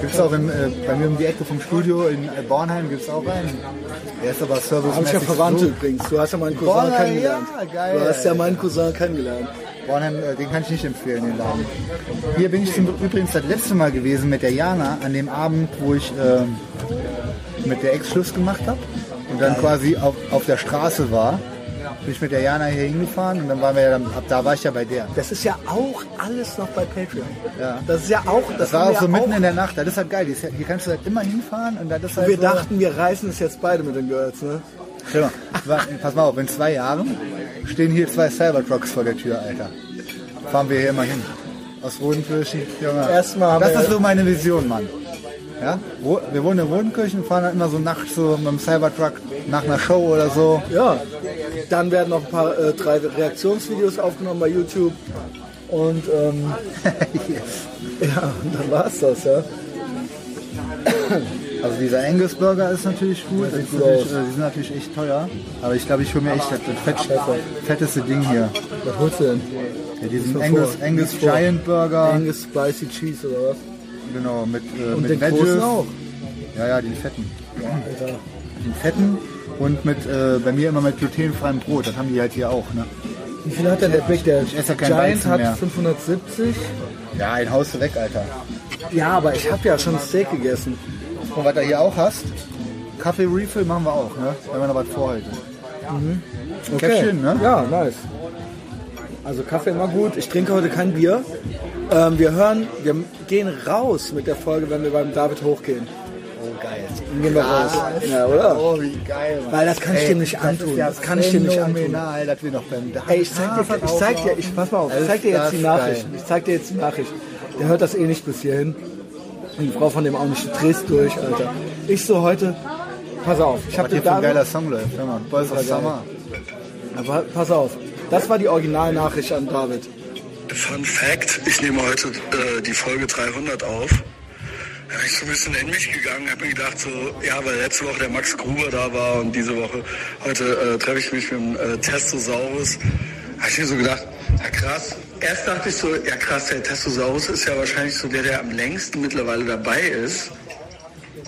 Gibt's auch im, äh, bei mir um die Ecke vom Studio in äh, Bornheim gibt's auch einen. Der ist aber Habe ich ja Verwandte so. übrigens. Du hast ja meinen Cousin Boah, kennengelernt. ja, geil. Du hast ja meinen Cousin kennengelernt. Bornheim, äh, den kann ich nicht empfehlen, den Laden. Hier bin ich zum, übrigens das letzte Mal gewesen mit der Jana an dem Abend, wo ich ähm, mit der Ex Schluss gemacht habe und dann quasi auf, auf der Straße war. Bin ich mit der Jana hier hingefahren und dann waren wir ja dann, ab da war ich ja bei der. Das ist ja auch alles noch bei Patreon. Ja. Das ist ja auch. Das war auch so mitten in der Nacht, das ist halt geil. Das Hier kannst du halt immer hinfahren und das ist halt Wir so, dachten, wir reißen es jetzt beide mit den Girls, ne? Mal, pass mal auf, in zwei Jahren stehen hier zwei Cybertrucks vor der Tür, Alter. Fahren wir hier immer hin. Aus Rodenkirchen. Junge. Erstmal das ist so meine Vision, Mann. Ja? Wir wohnen in Rodenkirchen und fahren dann immer so nachts so mit dem Cybertruck nach einer Show oder so. Ja. Dann werden noch ein paar äh, drei Reaktionsvideos aufgenommen bei YouTube. Und ähm, ja, und dann war's das, ja. Also dieser Angus Burger ist natürlich gut. Das ist natürlich, äh, die sind natürlich echt teuer. Aber ich glaube, ich hole mir echt das, das fett, fetteste Ding hier. Was holst du denn? Ja, diesen Angus. Angus. Giant Burger. Angus Spicy Cheese oder was? Genau, mit, äh, Und mit den Veggies. großen auch. Ja, ja, den fetten. Alter. Den fetten und mit äh, bei mir immer mit glutenfreiem Brot. Das haben die halt hier auch. Ne? Wie viel hat denn der Big? Der esse ja kein Giant Weizen hat mehr. 570. Ja, ein haust du weg, Alter. Ja, aber ich habe ja schon Steak gegessen. Und was du hier auch hast, Kaffee Refill machen wir auch, ne? wenn wir noch was vorhalten. Käffchen, ne? Ja, nice. Also Kaffee immer gut. Ich trinke heute kein Bier. Ähm, wir hören, wir gehen raus mit der Folge, wenn wir beim David hochgehen. Oh, geil. Dann gehen wir raus. Ja, oder? Oh, wie geil, Mann. Weil das kann ich dir nicht das antun. Ja Das kann ich dir nicht antun. dass wir noch beim David Ey, ich zeig dir, ich zeig dir, ich, pass mal auf, ich zeig dir jetzt die das Nachricht. Ich zeig dir jetzt die Nachricht. Der hört das eh nicht bis hierhin. Und die Frau von dem auch nicht. Du drehst durch, Alter. Ich so heute, pass auf, ich hab dir für ein da, geiler Song läuft. Hör mal, Boys of. Summer. aber pass auf. Das war die Originalnachricht an David. Fun Fact, ich nehme heute äh, die Folge 300 auf. Da bin ich so ein bisschen in mich gegangen, habe mir gedacht so, ja, weil letzte Woche der Max Gruber da war und diese Woche, heute äh, treffe ich mich mit dem äh, Testosaurus. Habe ich mir so gedacht, ja krass. Erst dachte ich so, ja krass, der Testosaurus ist ja wahrscheinlich so der, der am längsten mittlerweile dabei ist.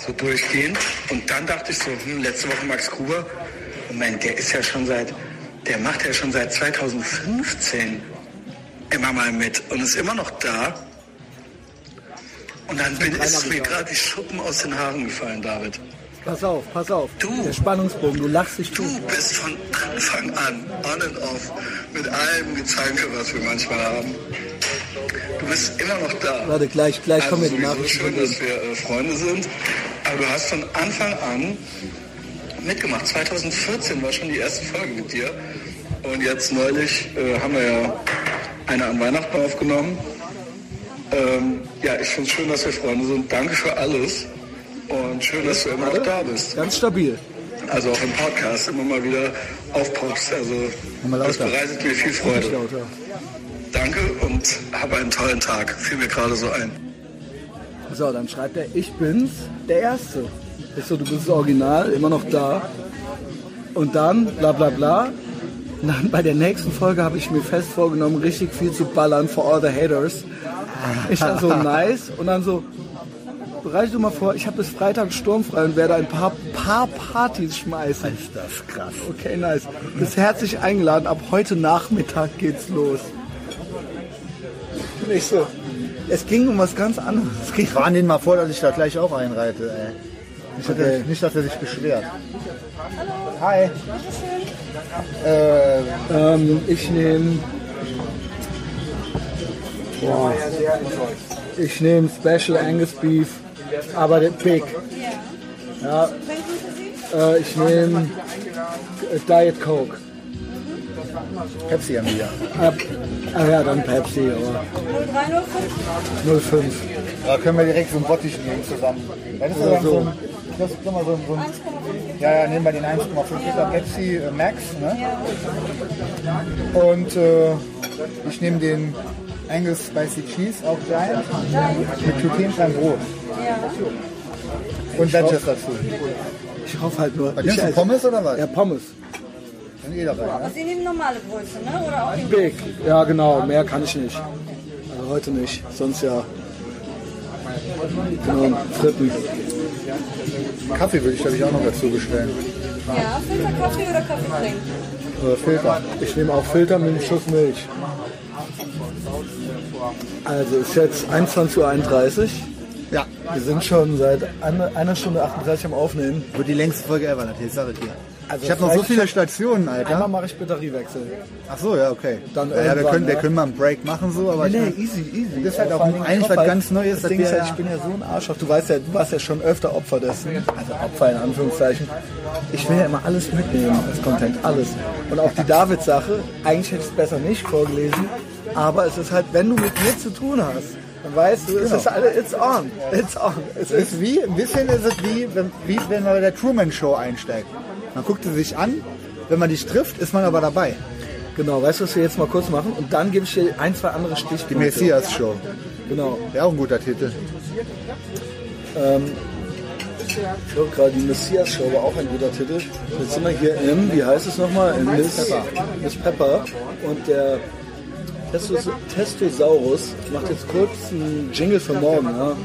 So durchgehend. Und dann dachte ich so, hm, letzte Woche Max Gruber. Moment, der ist ja schon seit, der macht ja schon seit 2015 immer mal mit und ist immer noch da. Und dann bin, ist mir gerade die Schuppen aus den Haaren gefallen, David. Pass auf, pass auf. Du. Der Spannungsbogen, du lachst dich Du bist von Anfang an, on and off, mit allem Gezanke, was wir manchmal haben. Du bist immer noch da. Warte, gleich, gleich kommen wir die Nachrichten schön, dass wir äh, Freunde sind. Aber du hast von Anfang an mitgemacht. 2014 war schon die erste Folge mit dir. Und jetzt neulich äh, haben wir ja eine an Weihnachten aufgenommen. Ähm, ja, ich finde es schön, dass wir Freunde sind. Danke für alles. Und schön, dass du immer noch da bist. Ganz stabil. Also auch im Podcast immer mal wieder aufpoppst. Also das bereitet mir viel Freude. Danke und hab einen tollen Tag. Fiel mir gerade so ein. So, dann schreibt er, ich bin's, der Erste. Ich so, du bist das Original, immer noch da. Und dann, bla bla bla. Und dann bei der nächsten Folge habe ich mir fest vorgenommen, richtig viel zu ballern for all the haters. Ich dann so, nice. Und dann so, bereite du mal vor, ich habe bis Freitag sturmfrei und werde ein paar, paar Partys schmeißen. Ist das krass. Okay, nice. Du bist herzlich eingeladen. Ab heute Nachmittag geht's los. Nicht so. Es ging um was ganz anderes. Es ging Warn den mal vor, dass ich da gleich auch einreite, ey. Nicht, dass, Okay. er, nicht, dass er sich beschwert. Hi. Äh, Ähm, ich nehme. Ich nehme Special Angus Beef, aber der Big. Ja. Äh, ich nehme äh, Diet Coke. Pepsi haben wir. Ah, ah ja, dann Pepsi, aber 05. Da können wir direkt so einen Bottich nehmen zusammen. Das ist dann so ein, das ist mal so ein, so ein ja, ja, nehmen wir den 1,5 Liter Pepsi äh, Max. Ne? Und äh, ich nehme den Angus Spicy Cheese, auch Giant, mit glutenfreiem Brot. Und Veggies dazu. Ich hoffe halt nur. Was ich nimmst du, Pommes oder was? Ja, Pommes. Kann jeder rein. Aber Sie nehmen normale Größe, ne? Oder auch die Big. Ja, genau. Mehr kann ich nicht. Also heute nicht. Sonst ja. Genau, Fritten. Kaffee würde ich glaube ich auch noch dazu bestellen. Ja, Filterkaffee oder Kaffeecreme? Oder Filter. Ich nehme auch Filter mit einem Schuss Milch. Also ist jetzt 21.31 Uhr. Ja, Wir sind schon seit eine, einer Stunde 38 am Aufnehmen. wird die längste Folge ever, natürlich, sag ich dir. Also ich habe noch so viele Stationen, Einmal Alter. mache ich Batteriewechsel. Ach so, ja, okay. Dann ja, wir können, wir ja. können mal einen Break machen, so, aber Nee, mein- easy, easy. Das ist halt Ja, auch eigentlich was ganz Neues, Das Ding ist halt, ja- ich bin ja so ein Arschloch. Du weißt ja, du warst ja schon öfter Opfer dessen. Also Opfer in Anführungszeichen. Ich will ja immer alles mitnehmen als Content, alles. Und auch die David-Sache, eigentlich hätte ich es besser nicht vorgelesen, aber es ist halt, wenn du mit mir zu tun hast, dann weißt du, es ist alle, it's on, it's on. Es ist wie, ein bisschen ist es wie, wenn, wie wenn man bei der Truman Show einsteigt. Man guckt sie sich an, wenn man dich trifft, ist man aber dabei. Genau, weißt du, was wir jetzt mal kurz machen? Und dann gebe ich dir ein, zwei andere Stichpunkte. Die Messias Show. Genau. Wäre auch ein guter Titel. Ich glaube gerade, die Messias Show war auch ein guter Titel. Jetzt sind wir hier im, wie heißt es nochmal? In Miss Pepper. Miss Pepper. Und der Testos Testosaurus macht jetzt kurz einen Jingle für morgen. Ja?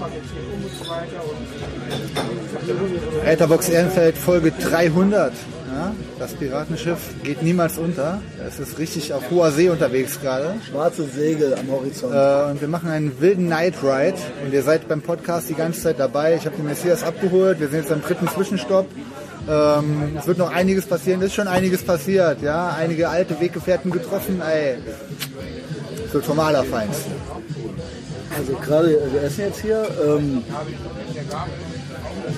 Etherbox Ehrenfeld Folge 300. Ja, das Piratenschiff geht niemals unter. Es ist richtig auf hoher See unterwegs gerade. Schwarze Segel am Horizont. Äh, und wir machen einen wilden Night Ride. Und ihr seid beim Podcast die ganze Zeit dabei. Ich habe den Messias abgeholt. Wir sind jetzt am dritten Zwischenstopp. Ähm, es wird noch einiges passieren. Es ist schon einiges passiert. Ja, einige alte Weggefährten getroffen. Ey, so normaler Feind. Also gerade, wir essen jetzt hier. Ähm,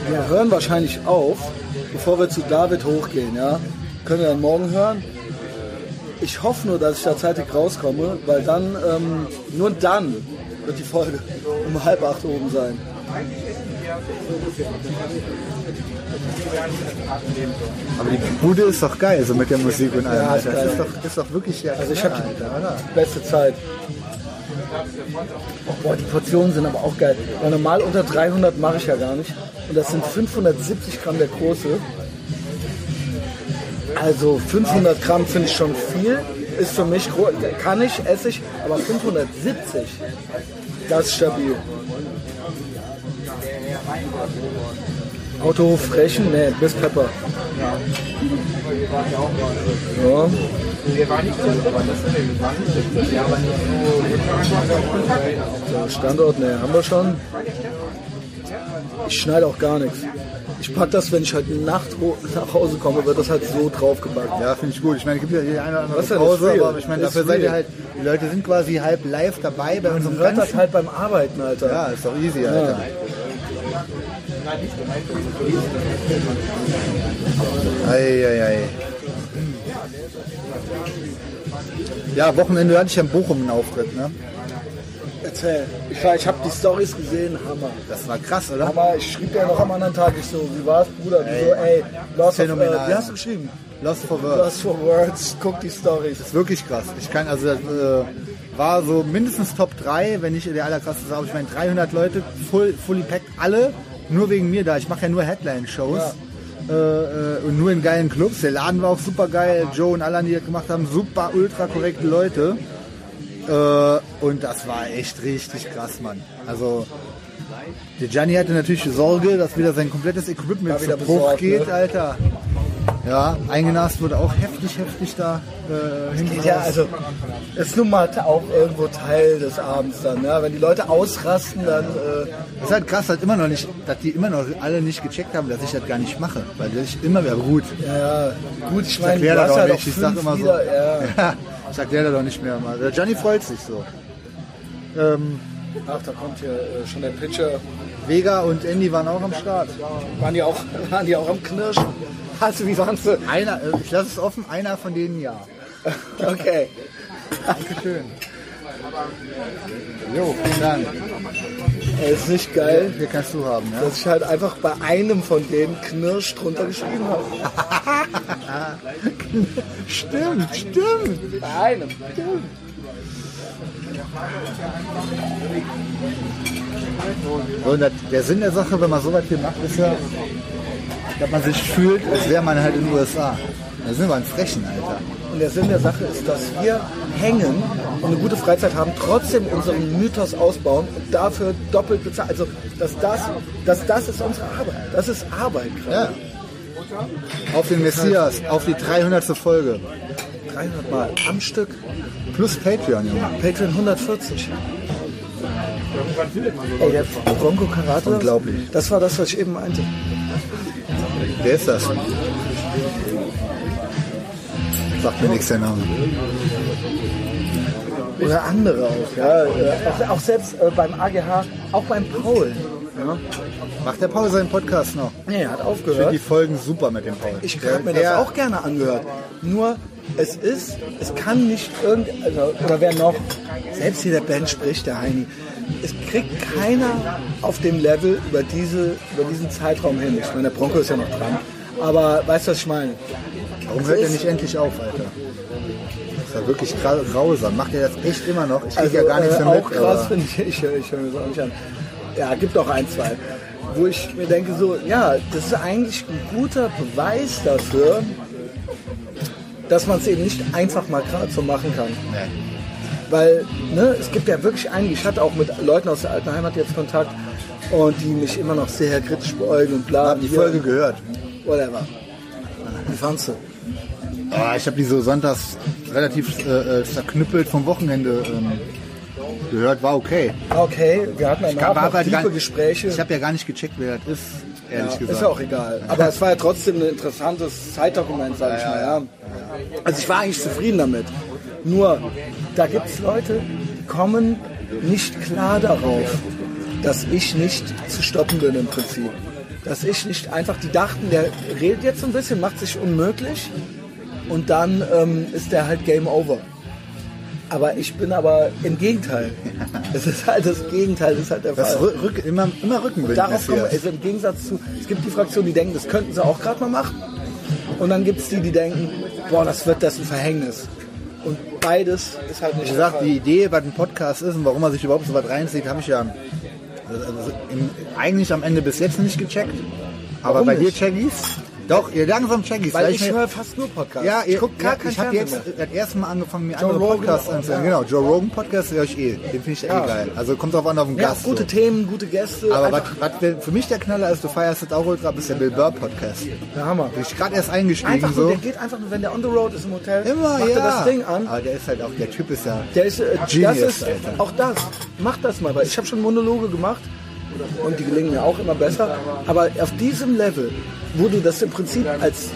wir hören wahrscheinlich auf, bevor wir zu David hochgehen. Ja? Können wir dann morgen hören. Ich hoffe nur, dass ich da zeitig rauskomme, weil dann, ähm, nur dann wird die Folge um halb acht oben sein. Aber die Bude ist doch geil, so mit der Musik und allem. Ja, das ist doch, ist doch wirklich der Also ich habe die beste Zeit. Oh, boah, die Portionen sind aber auch geil. Weil normal unter 300 mache ich ja gar nicht. Und das sind 570 Gramm der große. Also 500 Gramm finde ich schon viel. Ist für mich, kann ich, esse ich, aber 570, das ist stabil. Autohof Frechen? Nee, bis Pepper. Ja. So, Standort, ne, haben wir schon. Ich schneide auch gar nichts. Ich pack das, wenn ich halt Nacht nach Hause komme, wird das halt so draufgepackt. Ja, finde ich gut. Ich meine, es gibt ja die eine oder andere Pause, real. aber ich meine, dafür seid ihr real. halt, die Leute sind quasi halb live dabei bei unserem Man hört das Ganzen. halt beim Arbeiten, Alter. Ja, ist doch easy, Alter. Eieiei. Ja, Wochenende hatte ich ja in Bochum einen Auftritt, ne? Erzähl. Ich, war- ich habe die Stories gesehen, Hammer. Das war krass, oder? Hammer, ich schrieb dir noch am anderen Tag, ich so, wie war's, Bruder? Du so, ey, Lost of, äh, phänomenal. wie hast du geschrieben? Lost for Words. Lost for Words, guck die Stories. Das ist wirklich krass. Ich kann, also das äh, war so mindestens Top 3, wenn nicht der allerkrasseste Sau. Ich meine, 300 Leute, full, fully packed, alle nur wegen mir da. Ich mache ja nur Headline-Shows. Äh, äh, und nur in geilen Clubs. Der Laden war auch super geil. Joe und alle, die das gemacht haben, super ultra korrekte Leute. Äh, und das war echt richtig krass, Mann. Also der Gianni hatte natürlich Sorge, dass wieder sein komplettes Equipment zu wieder Bruch besorgt, geht, ne? Alter. Ja, eingenast wurde auch heftig, heftig da äh, hinten Ja, raus. also ist nun mal auch irgendwo Teil des Abends dann. Ja? Wenn die Leute ausrasten, dann äh, Das ist halt krass, dass immer noch nicht, dass die immer noch alle nicht gecheckt haben, dass ich das gar nicht mache. Weil ich immer wieder gut. ja, ja, gut, ich Ich meine, du erkläre das hast auch ja noch nicht. Ich sag immer so. Lieder, ja. Ja, ich erkläre das doch nicht mehr mal. Der Gianni freut sich so. Ähm, Ach, da kommt hier äh, schon der Pitcher. Vega und Andy waren auch am Start. Waren die auch, waren die auch am Knirschen? Also, wie waren sie? Einer, äh, ich lasse es offen, einer von denen ja. Okay. Dankeschön. Jo, vielen Dank. Ey, ist nicht geil, Hier kannst du haben, ja? dass ich halt einfach bei einem von denen Knirsch drunter geschrieben habe. Stimmt, stimmt. Bei einem. So, und das, der Sinn der Sache, wenn man so weit hier macht, ist ja, dass man sich fühlt, als wäre man halt in den USA. Da sind wir ein Frechen, Alter. Und der Sinn der Sache ist, dass wir hängen und eine gute Freizeit haben, trotzdem unseren Mythos ausbauen und dafür doppelt bezahlen. Also, dass das, dass das ist unsere Arbeit. Das ist Arbeit gerade. Ja. Auf den Messias, auf die 300. Folge. 300 Mal am Stück. Plus Patreon, Junge. Patreon 140. Ey, der Bronco Karate. Unglaublich. Das war das, was ich eben meinte. Wer ist das? Sagt mir nichts der Name. Oder andere auch, ja. Auch, auch selbst äh, beim AGH, auch beim Paul. Ja. Macht der Paul seinen Podcast noch? Nee, er hat Ich finde aufgehört. die Folgen super mit dem Paul. Ich habe mir das auch gerne angehört. Nur, es ist, es kann nicht irgend, also, oder wer noch, selbst hier der Band spricht, der Heini, es kriegt keiner auf dem Level über, diese, über diesen Zeitraum hin. Ich meine, der Bronco ist ja noch dran. Aber weißt du, was ich meine? Warum hört er nicht endlich auf, Alter? Das ist ja wirklich gra- grausam. Macht er das echt immer noch? Ich krieg ja gar nichts äh, mehr auch mit. krass finde ich, ich, ich höre mir das auch nicht an. Ja, gibt auch ein, zwei. Wo ich mir denke, so, ja, das ist eigentlich ein guter Beweis dafür, dass man es eben nicht einfach mal gerade so machen kann. Nee. Weil ne, es gibt ja wirklich einige, ich hatte auch mit Leuten aus der alten Heimat jetzt Kontakt und die mich immer noch sehr kritisch beäugen und bla. Hab die Folge gehört. Whatever. Wie fandst du? Ah, ich habe die so sonntags relativ äh, äh, zerknüppelt vom Wochenende ähm, gehört. War okay. Okay, wir hatten danach War noch halt tiefe gar- Gespräche. Ich habe ja gar nicht gecheckt, wer das ist, ehrlich ja, gesagt. Ist ja auch egal. Aber es war ja trotzdem ein interessantes Zeitdokument, sag ich mal. Ja. Also ich war eigentlich zufrieden damit. Nur, da gibt es Leute, die kommen nicht klar darauf, dass ich nicht zu stoppen bin im Prinzip. Dass ich nicht einfach, die dachten, der redet jetzt so ein bisschen, macht sich unmöglich und dann ähm, ist der halt Game Over. Aber ich bin aber im Gegenteil. Es ist halt das Gegenteil, das ist halt der Fall. Rü- Rück, immer, immer Rückenwind. Darauf kommen, Messias. also im Gegensatz zu, es gibt die Fraktionen, die denken, das könnten sie auch gerade mal machen. Und dann gibt es die, die denken, boah, das wird das ein Verhängnis. Und beides ist halt nicht Wie gesagt, die Idee, was ein Podcast ist und warum man sich überhaupt so was reinzieht, habe ich ja also im, eigentlich am Ende bis jetzt nicht gecheckt. Aber Warum bei nicht? dir, Chaggies? Doch, ihr langsam Chaggies. Weil Vielleicht ich höre fast nur Podcasts. Ja, ich ihr, gucke gar ja, ich habe jetzt das erste Mal angefangen, mir Joe andere Rogan Podcasts anzuhören. ja. Genau, Joe Rogan Podcast höre ich eh. Den finde ich eh Ja. geil. Also kommt drauf an auf den Ja, Gast. gute so. Themen, gute Gäste. Aber was, für- mich der Knaller ist, du feierst das auch ultra, bist der Bill Burr Podcast. der Hammer. Bin ich gerade erst eingestiegen Einfach so. der geht einfach nur, wenn der on the road ist im Hotel, Immer, macht ja. er das Ding an. Aber der ist halt auch, der Typ ist ja. Der ist, äh, Genius, das ist Alter. auch das. Mach das mal, weil ich habe schon Monologe gemacht und die gelingen mir auch immer besser. Aber auf diesem Level, wo du das im Prinzip als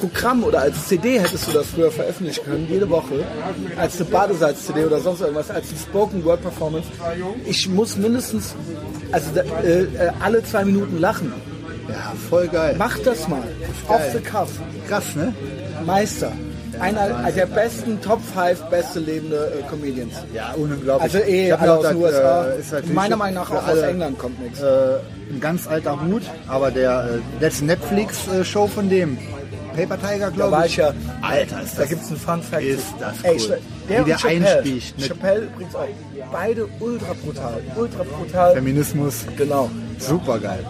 Programm oder als CD hättest du das früher veröffentlichen können, jede Woche, als eine Badesalz-CD oder sonst irgendwas, als eine Spoken Word Performance. Ich muss mindestens, also äh, äh, alle zwei Minuten lachen. Ja, voll geil. Mach das mal. Off the cuff. Krass, ne? Meister. Einer der besten Top 5 beste lebende äh, Comedians. Ja, unglaublich. Also eh alle aus den USA. äh, Meiner Meinung nach auch aus alle, England kommt nichts. Äh, ein ganz alter Hut, aber der äh, letzte Netflix-Show von dem Paper Tiger, Da glaube ich. ja. Alter, ist Da das gibt es einen Fun Fact. Ist das Ey, cool. Wie Der, und der einsticht Chappelle übrigens auch. Beide ultra brutal. Ultra brutal. Feminismus. Genau. Super geil.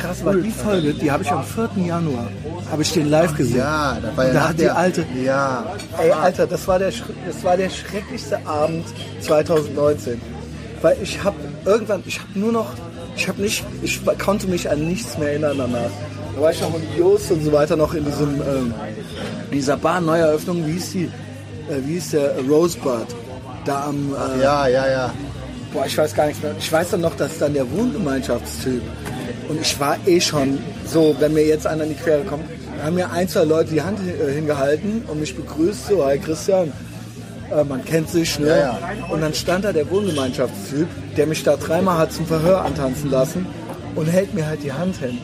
Krass war die Folge, die habe ich am 4. Januar, habe ich den live gesehen. Ja, da war ja Da hat die der, alte, Ja, Ey, Alter, das war der, das war der schrecklichste Abend 2019. Weil ich habe irgendwann, ich habe nur noch, ich habe nicht, ich konnte mich an nichts mehr erinnern danach. Da war ich noch mit Jost und so weiter noch in diesem, ähm, dieser Bar Neueröffnung, wie hieß die, äh, wie hieß der Rosebud? Da am, äh, ja, ja, ja. Boah, ich weiß gar nichts mehr. Ich weiß dann noch, dass dann der Wohngemeinschaftstyp und ich war eh schon so, wenn mir jetzt einer in die Quere kommt, haben mir ein, zwei Leute die Hand äh, hingehalten und mich begrüßt, so, hi Christian, äh, man kennt sich, ne? Ja, ja. Und dann stand da der Wohngemeinschaftstyp, der mich da dreimal hat zum Verhör antanzen lassen und hält mir halt die Hand hin.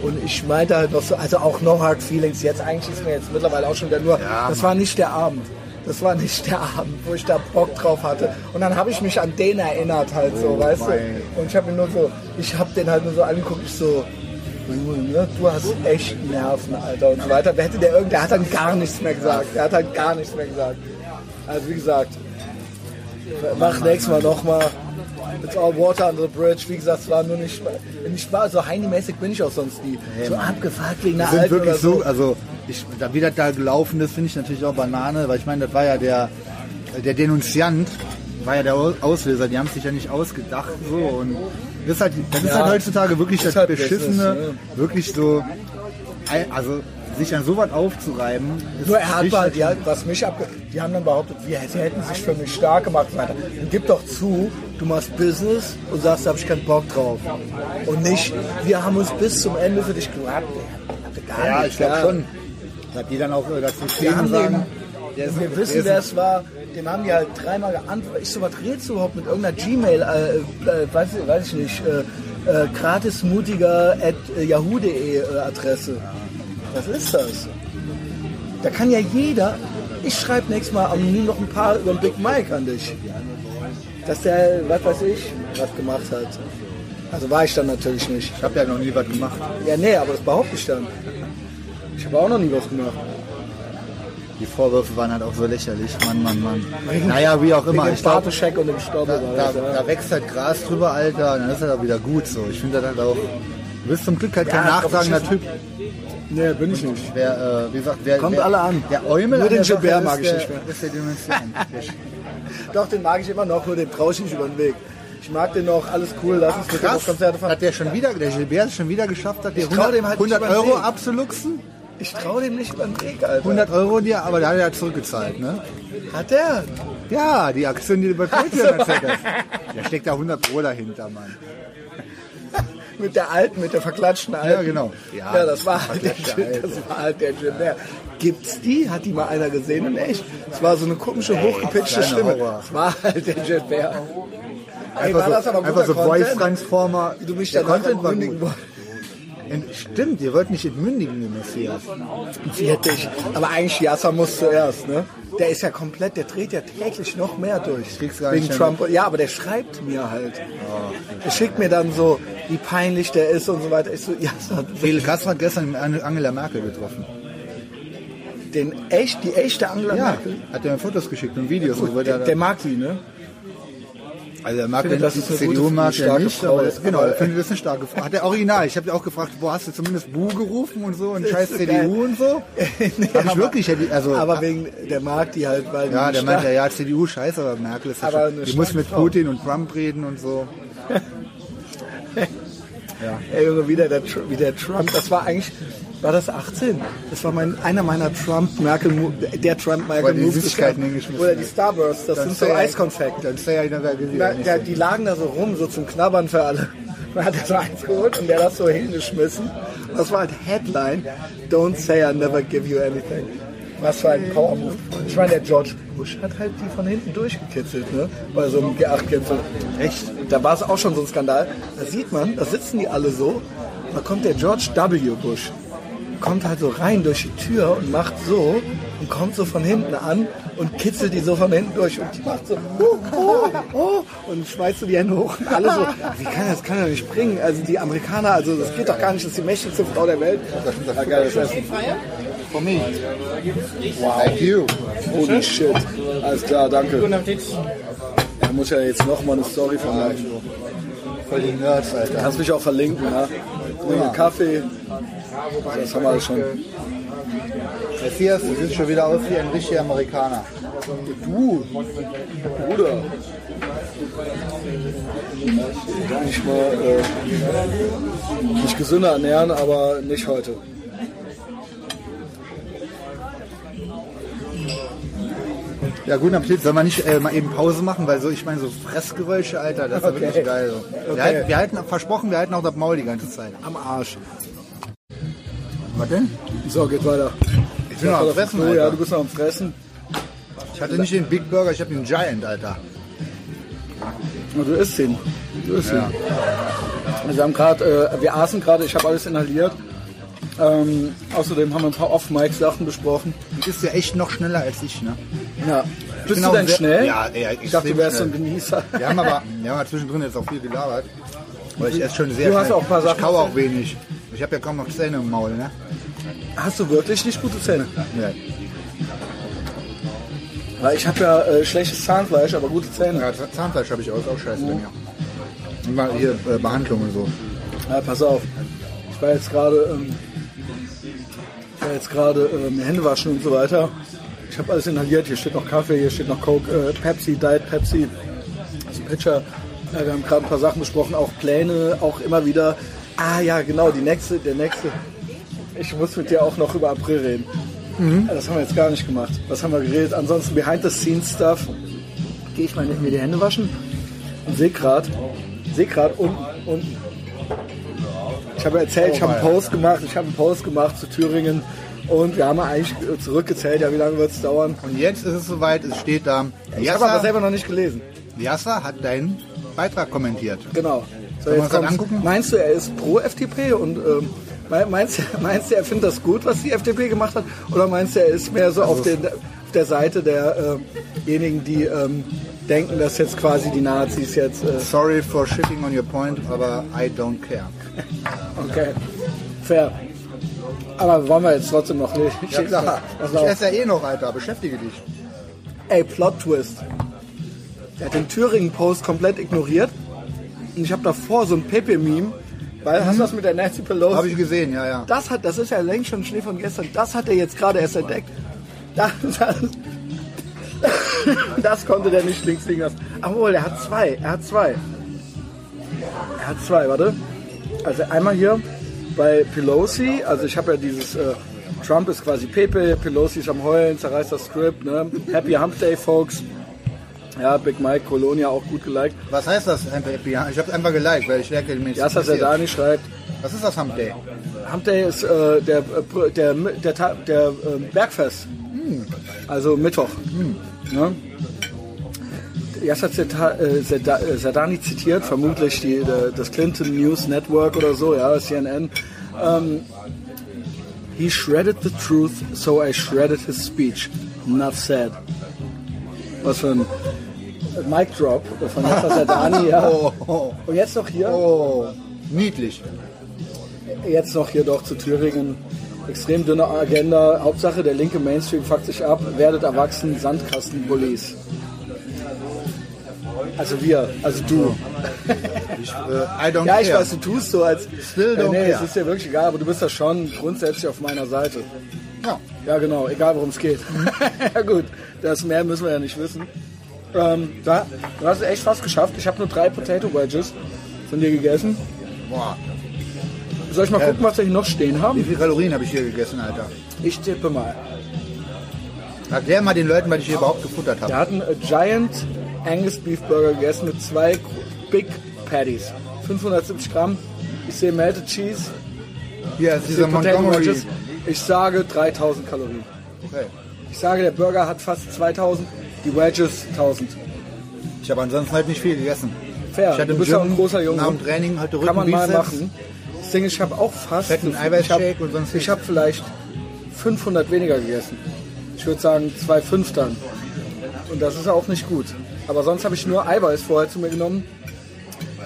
Und ich meinte halt noch so, also auch No Hard Feelings, jetzt eigentlich ist mir jetzt mittlerweile auch schon wieder nur, Ja, das war nicht der Abend. Das war nicht der Abend, wo ich da Bock drauf hatte. Und dann habe ich mich an den erinnert halt so, weißt Oh mein. du? Und ich habe mir nur so, ich habe den halt nur so angeguckt, ich so, ne, du hast echt Nerven, Alter und so weiter. Wer hätte der irgend, der hat dann gar nichts mehr gesagt. Der hat halt gar nichts mehr gesagt. Also wie gesagt, mach nächstes Mal nochmal. It's all water under the bridge. Wie gesagt, es war nur nicht, nicht wahr. So Heini-mäßig bin ich auch sonst nie. So abgefuckt wegen einer sind alten wirklich so. so, also ich, da, wie das da gelaufen ist, finde ich natürlich auch Banane, weil ich meine, das war ja der, der Denunziant, war ja der Au- Auslöser, die haben sich ja nicht ausgedacht so und das ist halt, das ist halt heutzutage wirklich das halt Beschissene, Business, wirklich so, also sich an sowas aufzureiben. Nur er hat mal, die, hat- was mich abge die haben dann behauptet, wir, sie hätten sich für mich stark gemacht und so weiter. Und gib doch zu, du machst Business und sagst, da habe ich keinen Bock drauf. Und nicht, wir haben uns bis zum Ende für dich gehabt. Ja, nicht, ich glaube ja. schon. Dass die dann auch äh, dazu stehen und sagen, den, wir wissen, wer es war. Dem haben die halt dreimal geantwortet. Ich so, was redest du überhaupt mit irgendeiner Gmail, äh, äh, weiß, ich- weiß ich nicht, äh, äh, gratismutiger at äh, yahoo.de äh, Adresse. Was ist das? Da kann ja jeder, ich schreibe nächstes Mal anonym noch ein paar über den Big Mike an dich. Dass der, was weiß ich, was gemacht hat. Also war ich dann natürlich nicht. Ich habe ja noch nie was gemacht. Ja, nee, aber das behaupte ich dann. Ich habe auch noch nie was gemacht. Die Vorwürfe waren halt auch so lächerlich. Mann, Mann, Mann. Naja, wie auch immer. Ich glaube, und dem Stoppel. da, da, da wächst halt Gras drüber, Alter. Und dann ist er auch wieder gut so. Ich finde das halt auch. Du bist zum Glück halt kein Ja, nachtragender drauf Typ. Nee, bin ich nicht. Wer, äh, wie gesagt, wer, Kommt wer, alle an. Der Eumel Nur den Gilbert mag ich der, nicht mehr. Ist der Dimension. Doch, den mag ich immer noch, nur den traue ich nicht über den Weg. Ich mag den noch, alles cool, lass uns mit dem auf Krass, Konzerte fahren. hat der schon wieder, der Gilbert schon wieder geschafft hat, dir Ich trau 100, dem halt nicht 100 über den Euro abzuluxen? Ich traue dem nicht über den Weg, Alter. 100 Euro dir, aber der hat er ja zurückgezahlt, ne? Hat der? Ja, die Aktion, die du bei Patreon erzählt hast. Da steckt da 100 Pro dahinter, Mann. Mit der alten, mit der verklatschten alten. Ja, genau. Ja, Ja, das war halt der, das war halt der Gilbert. Gibt's die? Hat die mal einer gesehen? Und echt, es war so eine komische, hochgepitchte Stimme. Horror. Es war halt der Gilbert. Ey, Einfach war das so, einfach so Voice? Transformer. Du mich dann Content war gut. Ent- Stimmt, ihr wollt mich entmündigen, den Messias. Wird dich. Aber eigentlich Yasser muss zuerst, ne? Der ist ja komplett, der dreht ja täglich noch mehr durch. krieg's gar Wegen nicht Trump. Ja, aber der schreibt mir halt. Er schickt mir dann so, wie peinlich der ist und so weiter. Ich so, Yasser, Fidel Castro hat gestern An- Angela Merkel getroffen. den echt, die echte Angela Ja, Merkel. hat er mir Fotos geschickt und Videos. und so Der, der mag die, ne? Also er mag finde, das die ist CDU mag starke nicht, Frau. aber genau, Aber- finde das ist eine starke Frau. Hat er original. Ich habe ja auch gefragt, boah, hast du zumindest Bu gerufen und so und scheiß so CDU geil. und so? Nee, Hab ich aber- wirklich, also Aber wegen, der mag die halt, weil ja, der meinte, ja, CDU scheiße, aber Merkel ist ja Aber schon, die muss mit Frau. Putin und Trump reden und so. Ey, Junge, wieder der, Tr- wie der Trump, das war eigentlich, war das 18? Das war mein, einer meiner Trump-Merkel, der Trump-Merkel Oder die hat. Starbursts, das sind so Eiskonfekte. Dann ja Da, die lagen da so rum, so zum Knabbern für alle. Dann hat er so eins geholt und der das so hingeschmissen. Das war halt Headline, Don't say I never give you anything. Was für ein Power-Move. Ich meine, der George Bush hat halt die von hinten durchgekitzelt, ne? Bei so einem G8-Gipfel. Echt? Da war es auch schon so ein Skandal. Da sieht man, da sitzen die alle so. Da kommt der George W. Bush. Kommt halt so rein durch die Tür und macht so und kommt so von hinten an und kitzelt die so von hinten durch und die macht so oh, oh, oh, und schmeißt so die Hände hoch und alle so, wie kann das kann er nicht bringen? Also die Amerikaner, also das geht doch gar nicht, das ist die mächtigste Frau der Welt. Geiles Essen. For me. Thank you. Holy shit. Alles klar, danke. Da muss ja jetzt noch mal eine Story von machen. Voll die Nerds, Alter. Kannst mich auch verlinken, ja. Bringe Kaffee. Das haben wir alles schon. Messias, du siehst schon wieder aus wie ein richtiger Amerikaner. Du, Bruder. Kann ich mal äh, mich gesünder ernähren, aber nicht heute. Ja, guten Appetit. Sollen wir nicht äh, mal eben Pause machen? Weil so, ich meine, so Fressgeräusche, Alter, das ist ja Okay. wirklich geil. So. Wir, halten, wir halten, versprochen, wir halten auch das Maul die ganze Zeit. Am Arsch. Was denn? So, geht weiter. Ich bin noch am Fressen, Oh, ja, Alter. du bist noch am Fressen. Ich hatte nicht den Big Burger, ich habe den Giant, Alter. Na, du isst ihn. Du isst ihn. Also wir haben gerade, äh, wir aßen gerade, ich habe alles inhaliert. Ähm, außerdem haben wir ein paar Off-Mic-Sachen besprochen. Du bist ja echt noch schneller als ich, ne? Ja. Bist bin du denn sehr- schnell? Ja, ja, ich dachte, du wärst so ein. Genießer. Wir haben aber, wir haben aber zwischendrin jetzt auch viel gelabert. Aber ich esse schon sehr Du hast schnell. auch ein paar Sachen Ich kaue auch wenig. Ich habe ja kaum noch Zähne im Maul, ne? Hast du wirklich nicht gute Zähne? Ja. Weil ich habe ja äh, schlechtes Zahnfleisch, aber gute Zähne. Ja, Zahnfleisch habe ich auch, ist auch scheiße bei mir. Mal hier äh, Behandlung und so. Ja, pass auf. Ich war jetzt gerade. Ähm, ja jetzt gerade ähm, Hände waschen und so weiter. Ich habe alles inhaliert. Hier steht noch Kaffee, hier steht noch Coke, äh, Pepsi, Diet Pepsi, das Pitcher. Ja, wir haben gerade ein paar Sachen besprochen, auch Pläne, auch immer wieder. Ah ja, genau, die nächste, der nächste. Ich muss mit dir auch noch über April reden. Das haben wir jetzt gar nicht gemacht. Was haben wir geredet? Ansonsten Behind-the-Scenes-Stuff. Gehe ich mal mir die Hände waschen und sehe gerade, sehe gerade unten, unten. Ich habe erzählt, ich habe einen Post gemacht, ich habe einen Post gemacht zu Thüringen und wir haben eigentlich zurückgezählt, ja, wie lange wird es dauern? Und jetzt ist es soweit, es steht da. Ich habe aber selber noch nicht gelesen. Yasser hat deinen Beitrag kommentiert. Genau. So, jetzt kommt's. angucken? Meinst du, er ist pro FDP und ähm, mei- meinst, du- meinst du, er findet das gut, was die FDP gemacht hat? Oder meinst du, er ist mehr so Also auf, den, auf der Seite derjenigen, die ähm, denken, dass jetzt quasi die Nazis jetzt... Äh, Sorry for shitting on your point, aber I don't care. okay, fair. Aber wollen wir jetzt trotzdem noch nicht. Ja klar. Ich esse ja eh noch, Alter. Beschäftige dich. Ey, Plot Twist. Er hat den Thüringen-Post komplett ignoriert. Und ich habe davor so ein Pepe-Meme, weil, hast du das mit der Nancy Pelosi? Habe ich gesehen, ja, ja. Das hat, das ist ja längst schon Schnee von gestern. Das hat er jetzt gerade erst entdeckt. Das, das, das konnte der nicht links liegen lassen. Obwohl, er hat zwei. Er hat zwei. Er hat zwei, warte. Also einmal hier bei Pelosi. Also ich habe ja dieses, äh, Trump ist quasi Pepe, Pelosi ist am Heulen, zerreißt das Skript. Ne? Happy Hump Day, folks. Ja, Big Mike, Colonia auch gut geliked. Was heißt das, Day? Ich habe einfach geliked, weil ich merke, mir Yasser Serdani schreibt, Was ist das Hump Day? Hump Day ist äh, der, äh, der, der, Ta- der, äh, Bergfest. Also Mittwoch. Ne? Yasser Zeta- äh, äh, Zerdani zitiert vermutlich die, der, das Clinton News Network oder so, ja, CNN. Ähm, He shredded the truth, so I shredded his speech. Enough said. Was für ein Mic Drop von Yasser Zerdani, ja. Oh, Und jetzt noch hier. oh. Niedlich. Jetzt noch hier doch zu Thüringen. Extrem dünne Agenda. Hauptsache, der linke Mainstream fuckt sich ab. Werdet erwachsen, Sandkastenbullis. Also wir, also du. Ich, äh, I don't Ja, ich care. weiß, du tust so als... Still don't äh, nee, care. es ist dir wirklich egal, aber du bist da schon grundsätzlich auf meiner Seite. Ja. Ja, genau, egal worum es geht. ja gut, das mehr müssen wir ja nicht wissen. Ähm, da, du hast es echt fast geschafft. Ich habe nur drei Potato Wedges von dir gegessen. Boah. Soll ich mal gucken, was wir hier noch stehen Wie haben? viele Kalorien habe ich hier gegessen, Alter? Ich tippe mal. Erklär mal den Leuten, was ich hier überhaupt gefuttert habe. Wir hatten a Giant Angus Beef Burger gegessen mit zwei Big Patties. 570 Gramm. Ich sehe Melted Cheese. Hier ist dieser Montgomery. Wedges. Ich sage 3000 Kalorien. Okay. Ich sage, der Burger hat fast 2000, die Wedges 1000. Ich habe ansonsten halt nicht viel gegessen. Fair, Ich hatte du bist ja ein großer Junge. nach dem Training hatte Rücken, Kann man mal machen. Das Ding ist, ich habe auch fast... Fetten ich Eiweißshake habe und sonst ich hab vielleicht 500 weniger gegessen. Ich würde sagen 2,5 dann. Und das ist auch nicht gut. Aber sonst habe ich nur Eiweiß vorher zu mir genommen.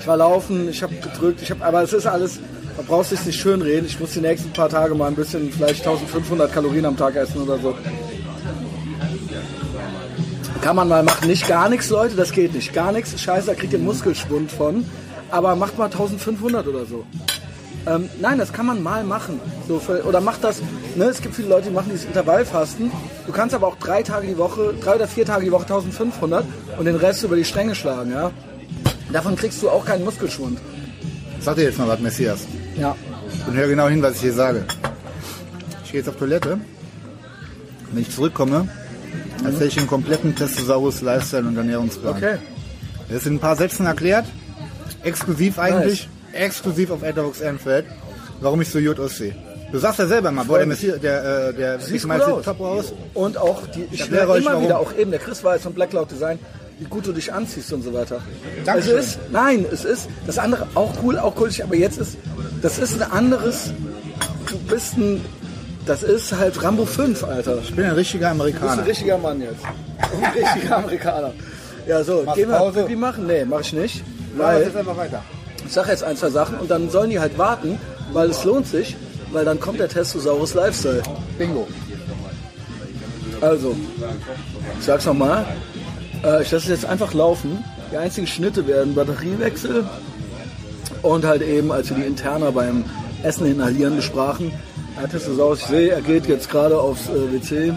Ich war laufen, ich habe gedrückt, ich habe, aber es ist alles, man braucht sich nicht schön reden. Ich muss die nächsten paar Tage mal ein bisschen, vielleicht 1500 Kalorien am Tag essen oder so. Kann man mal machen. Nicht gar nichts, Leute, das geht nicht. Gar nichts. Scheiße, da kriegt ihr Muskelschwund von. Aber macht mal 1500 oder so. Ähm, nein, das kann man mal machen. So für, oder macht das, ne, es gibt viele Leute, die machen dieses Intervallfasten. Du kannst aber auch drei Tage die Woche, drei oder vier Tage die Woche 1500 und den Rest über die Stränge schlagen, ja. Davon kriegst du auch keinen Muskelschwund. Sag dir jetzt mal was, Messias. Ja. Und hör genau hin, was ich hier sage. Ich gehe jetzt auf Toilette. Wenn ich zurückkomme, erzähle ich den kompletten Testosaurus Lifestyle und Ernährungsplan. Okay. Das sind ein paar Sätzen erklärt. Exklusiv eigentlich. Exklusiv auf Etherbox Ehrenfeld. Warum ich so gut aussehe. Du sagst ja selber mal, boah, der Messias, der, äh, der sieht aus. top aus. Und auch die, ich erkläre euch, immer warum. wieder, auch eben der Chris Weiß von Black Cloud Design, wie gut du dich anziehst und so weiter. Dankeschön. Es ist, nein, es ist, das andere auch cool, auch cool, aber jetzt ist, das ist ein anderes, du bist ein, das ist halt Rambo 5, Alter. Ich bin ein richtiger Du bist ein Amerikaner. richtiger Mann jetzt. Ein richtiger Amerikaner. Ja, so, Machst gehen wir Pause? Pipi machen? Nee, mach ich nicht. Weil, jetzt einfach weiter. ich sag jetzt ein, zwei Sachen und dann sollen die halt warten, weil es lohnt sich, weil dann kommt der Testosaurus Lifestyle. Bingo. Also, ich sag's nochmal. Äh, ich lasse es jetzt einfach laufen. Die einzigen Schnitte werden Batteriewechsel und halt eben, als wir die Interna beim Essen inhalieren besprachen, Er testet es aus. Ich sehe, er geht jetzt gerade aufs äh, WC.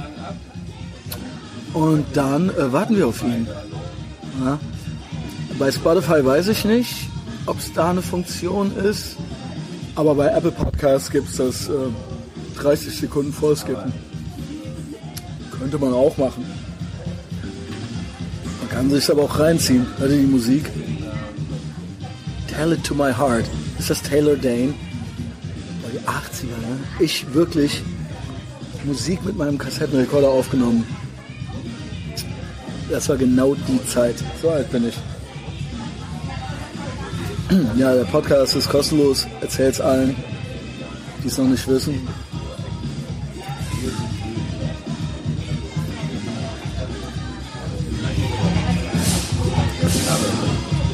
Und dann äh, warten wir auf ihn. Ja. Bei Spotify weiß ich nicht, ob es da eine Funktion ist. Aber bei Apple Podcasts gibt es das äh, 30 Sekunden Vorskippen. Könnte man auch machen. Man kann sich aber auch reinziehen. Also die Musik. Tell it to my heart. Ist das Taylor Dane? Oh, die 80er, ne? Ich wirklich Musik mit meinem Kassettenrekorder aufgenommen. Das war genau die Zeit. So alt bin ich. Ja, der Podcast ist kostenlos. Erzähl's allen, die es noch nicht wissen.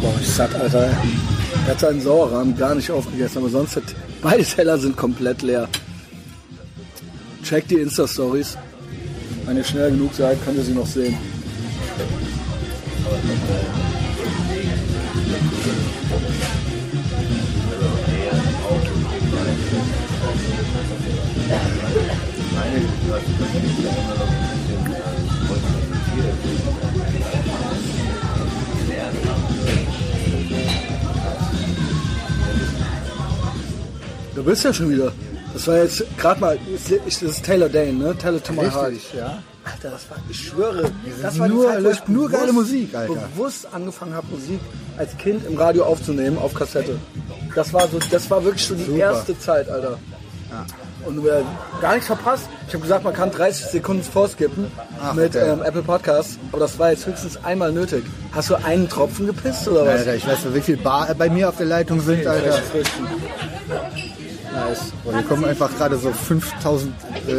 Boah, ich satt, Alter. Er hat seinen Sauerrahmen gar nicht aufgegessen, aber sonst hat beide Teller sind komplett leer. Checkt die Insta-Stories. Wenn ihr schnell genug seid, könnt ihr sie noch sehen. Du bist ja schon wieder. Das war jetzt gerade mal, das ist Taylor Dane, ne? It to my heart. Richtig, ja. Alter, das war, ich schwöre, das war nur- die Zeit, wo ich nur bewusst- geile Musik, Alter. bewusst angefangen habe, Musik als Kind im Radio aufzunehmen, auf Kassette. Das war so, das war wirklich schon die Super. erste Zeit, Alter. Und wir gar nichts verpasst. Ich habe gesagt, man kann 30 Sekunden vorskippen Ach, mit okay. ähm, Apple Podcasts, aber das war jetzt höchstens einmal nötig. Hast du einen Tropfen gepisst oder was? Alter, ich weiß nicht, wie viel Bar bei mir auf der Leitung sind, Alter. Nice. Boah, hier kommen einfach gerade so 5000 äh,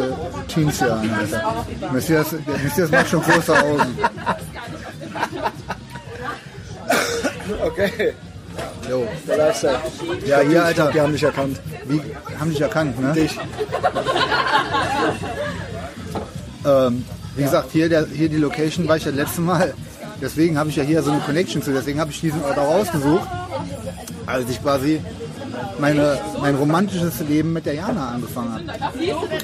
Teens hier an, Alter. Messias, Messias macht schon große Augen. Okay, Jo. der Lifestyle. Ja, hier, Alter. glaub, die haben dich erkannt. Wie, haben dich erkannt, ne? Dich. Ähm, wie gesagt, hier, der, hier die Location war ich ja letzte Mal. Deswegen habe ich ja hier so eine Connection zu. Deswegen habe ich diesen Ort auch ausgesucht. Als ich quasi meine, mein romantisches Leben mit der Jana angefangen habe.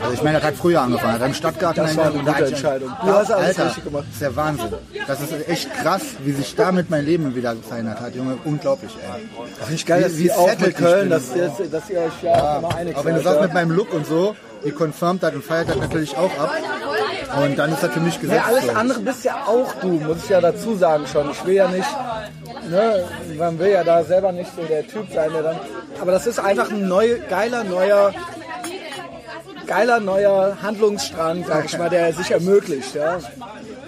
Also ich meine, das hat früher angefangen. Hat im Stadtgarten Das war eine gute hat Entscheidung. Du hast alles Alter, richtig gemacht. Das ist der Wahnsinn. Das ist echt krass, wie sich damit mein Leben wieder verändert hat. Junge, unglaublich, ey. Finde ich geil, Wie- dass wie auch mit Köln, dass, ihr- dass ihr euch ja, immer einig Auch wenn du seid, sagst, ja. mit meinem Look und so, die confirmt hat und feiert hat natürlich auch ab. Und dann ist das für mich gesetzt. Ja, alles so. andere bist ja auch du, muss ich ja dazu sagen schon. Ich will ja nicht, ne, man will ja da selber nicht so der Typ sein, der dann. Aber das ist einfach ein neuer, geiler, neuer, geiler, neuer Handlungsstrang, sag ich mal, der sich ermöglicht, ja.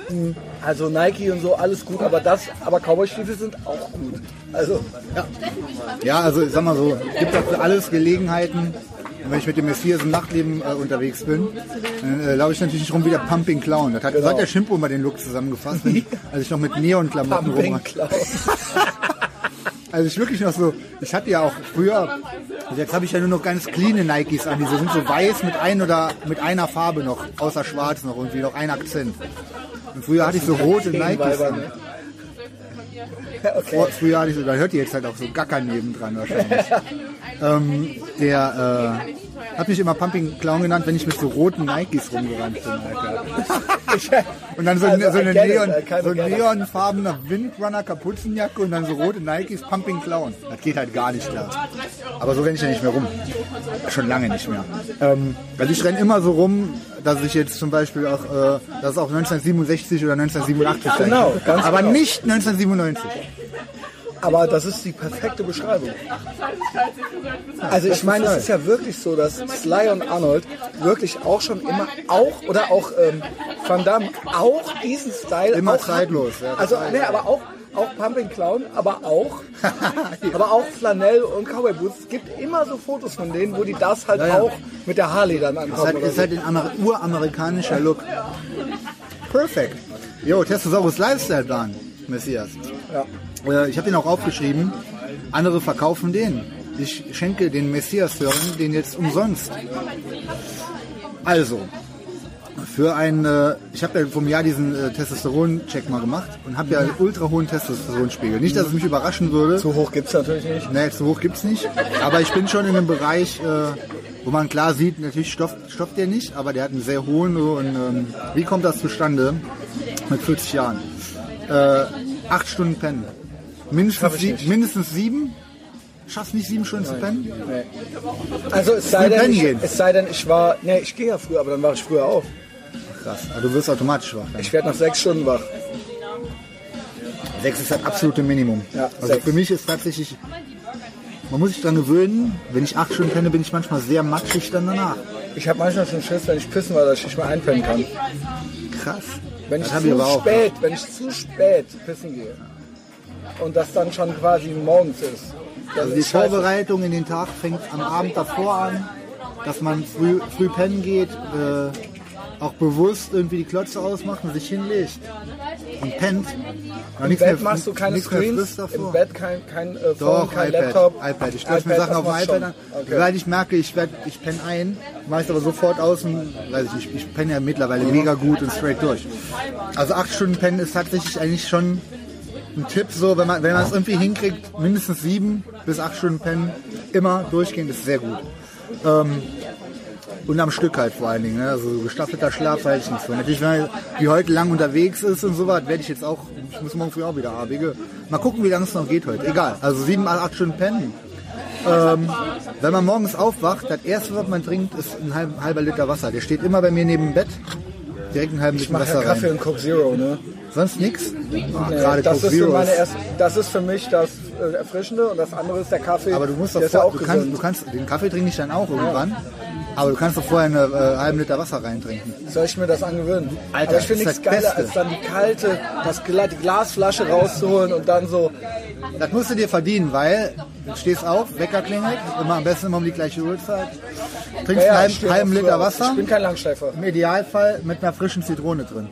Hm, Also Nike und so, alles gut, aber das, aber Cowboy-Stiefel sind auch gut. Also, Ja, also ich sag mal so, gibt auch für alles Gelegenheiten. Und wenn ich mit dem Messias im Nachtleben äh, unterwegs bin, dann äh, laufe ich natürlich nicht rum wie der Pumping Clown. Das hat, Genau. so hat der Schimpo mal den Look zusammengefasst, wenn ich, als ich noch mit Neonklamotten rum Clown. Also ich wirklich noch so, ich hatte ja auch früher, jetzt habe ich ja nur noch ganz clean Nikes an, diese sind so weiß mit ein oder mit einer Farbe noch, außer schwarz noch irgendwie noch ein Akzent. Und früher hatte ich so rote Nikes an. ne? Vor, früher hatte ich so, da hört ihr jetzt halt auch so Gacker nebendran wahrscheinlich. ähm, der äh, hat mich immer Pumping Clown genannt, wenn ich mit so roten Nikes rumgerannt bin, Alter. Und dann so, Also, so eine Neon, so neonfarbene Windrunner Kapuzenjacke und dann so rote Nikes Pumping Clown. Das geht halt gar nicht klar. Aber so renne ich ja nicht mehr rum. Schon lange nicht mehr. Ähm, also ich renne immer so rum, dass ich jetzt zum Beispiel auch, äh, das ist auch 1967 oder 1987 sein Genau, ganz Aber genau. nicht 1997. Aber das ist die perfekte Beschreibung. Also ich meine, es ist ja wirklich so, dass Sly und Arnold wirklich auch schon immer auch oder auch ähm, Van Damme auch diesen Style Immer zeitlos, ja, also nee, aber auch auch Pumping Clown, aber auch aber auch Flanell und Cowboy Boots. Es gibt immer so Fotos von denen, wo die das halt ja. auch mit der Harley dann Das ist ankommen. halt, oder ist halt ein Amer uramerikanischer Look. Perfekt. Jo, Testosaurus Lifestyle Plan, Messias. Ja. Äh, Ich habe den auch aufgeschrieben. Andere verkaufen den. Ich schenke den Messias-Hörern den jetzt umsonst. Also, für ein, äh, ich habe ja vom Jahr diesen äh, Testosteron-Check mal gemacht und habe ja einen ultra hohen Testosteronspiegel. Nicht, dass es mich überraschen würde. So hoch gibt's natürlich nicht. Nee, so hoch gibt's nicht. Aber ich bin schon in einem Bereich, äh, wo man klar sieht, natürlich stofft, stofft der nicht, aber der hat einen sehr hohen, und, ähm, wie kommt das zustande mit 40 Jahren? Äh, acht Stunden pennen. Mindestens, sie, mindestens sieben? Schaffst nicht sieben Stunden zu pennen? Also es sei, denn, ich, es sei denn, ich war, nee, ich gehe ja früher, aber dann war ich früher auf. Krass, also du wirst automatisch wach. dann. Ich werde nach sechs Stunden wach. Sechs ist das absolute Minimum. Ja, also sechs. für mich ist tatsächlich, man muss sich dran gewöhnen, wenn ich acht Stunden penne, bin ich manchmal sehr matschig dann danach. Ich habe manchmal schon Schiss, wenn ich pissen war, dass ich nicht mehr einpennen kann. Krass. Wenn ich Das ich zu aber auch. spät, wenn ich zu spät pissen gehe und das dann schon quasi morgens ist. Dann Also die ist. Vorbereitung in den Tag fängt am Abend davor an, dass man früh, früh pennen geht, äh, auch bewusst irgendwie die Klötze ausmacht und sich hinlegt und pennt. Im Bett mehr- machst du keine Screens, im Bett kein, kein äh, Phone, Doch, kein iPad, Laptop. iPad. Ich stelle mir Sachen das auf dem iPad schon. an. Okay. Sobald ich merke, ich, werd, ich penne ein, mache ich aber sofort aus und, weiß ich nicht, ich penne ja mittlerweile mega gut und straight durch. Also acht Stunden pennen ist tatsächlich eigentlich schon ein Tipp so, wenn man wenn man es irgendwie hinkriegt, mindestens sieben bis acht Stunden pennen, immer durchgehend, ist sehr gut. Ähm, und am Stück halt vor allen Dingen. Ne? Also so gestaffelter Schlaf halte ich nicht so. Natürlich, wenn man wie heute lang unterwegs ist und so was, werde ich jetzt auch, ich muss morgen früh auch wieder ABG. Mal gucken, wie lange es noch geht heute. Egal. Also sieben, acht Stunden pennen. Ähm, wenn man morgens aufwacht, das erste, was man trinkt, ist ein halb, halber Liter Wasser. Der steht immer bei mir neben dem Bett. Direkt einen halben Ich Liter mache ja Wasser Kaffee rein. und Coke Zero, ne? Sonst nichts? Ah, Nee, gerade das, Coke ist für meine erste, das ist für mich das äh, Erfrischende und das andere ist der Kaffee. Aber du musst doch ja vor, du kannst, du kannst, den Kaffee trinke ich dann auch irgendwann. Aber du kannst doch vorher einen äh, halben Liter Wasser reintrinken. Soll ich mir das angewöhnen? Alter, Aber ich finde nichts geiler, Beste. als dann die kalte, das, die Glasflasche rauszuholen und dann so, Das musst du dir verdienen, weil du stehst auf, Wecker klingelt, immer am besten immer um die gleiche Uhrzeit. Trinkst ja, einen halben, halben Liter. Wasser, Ich bin kein Langschläfer. im Idealfall mit einer frischen Zitrone drin.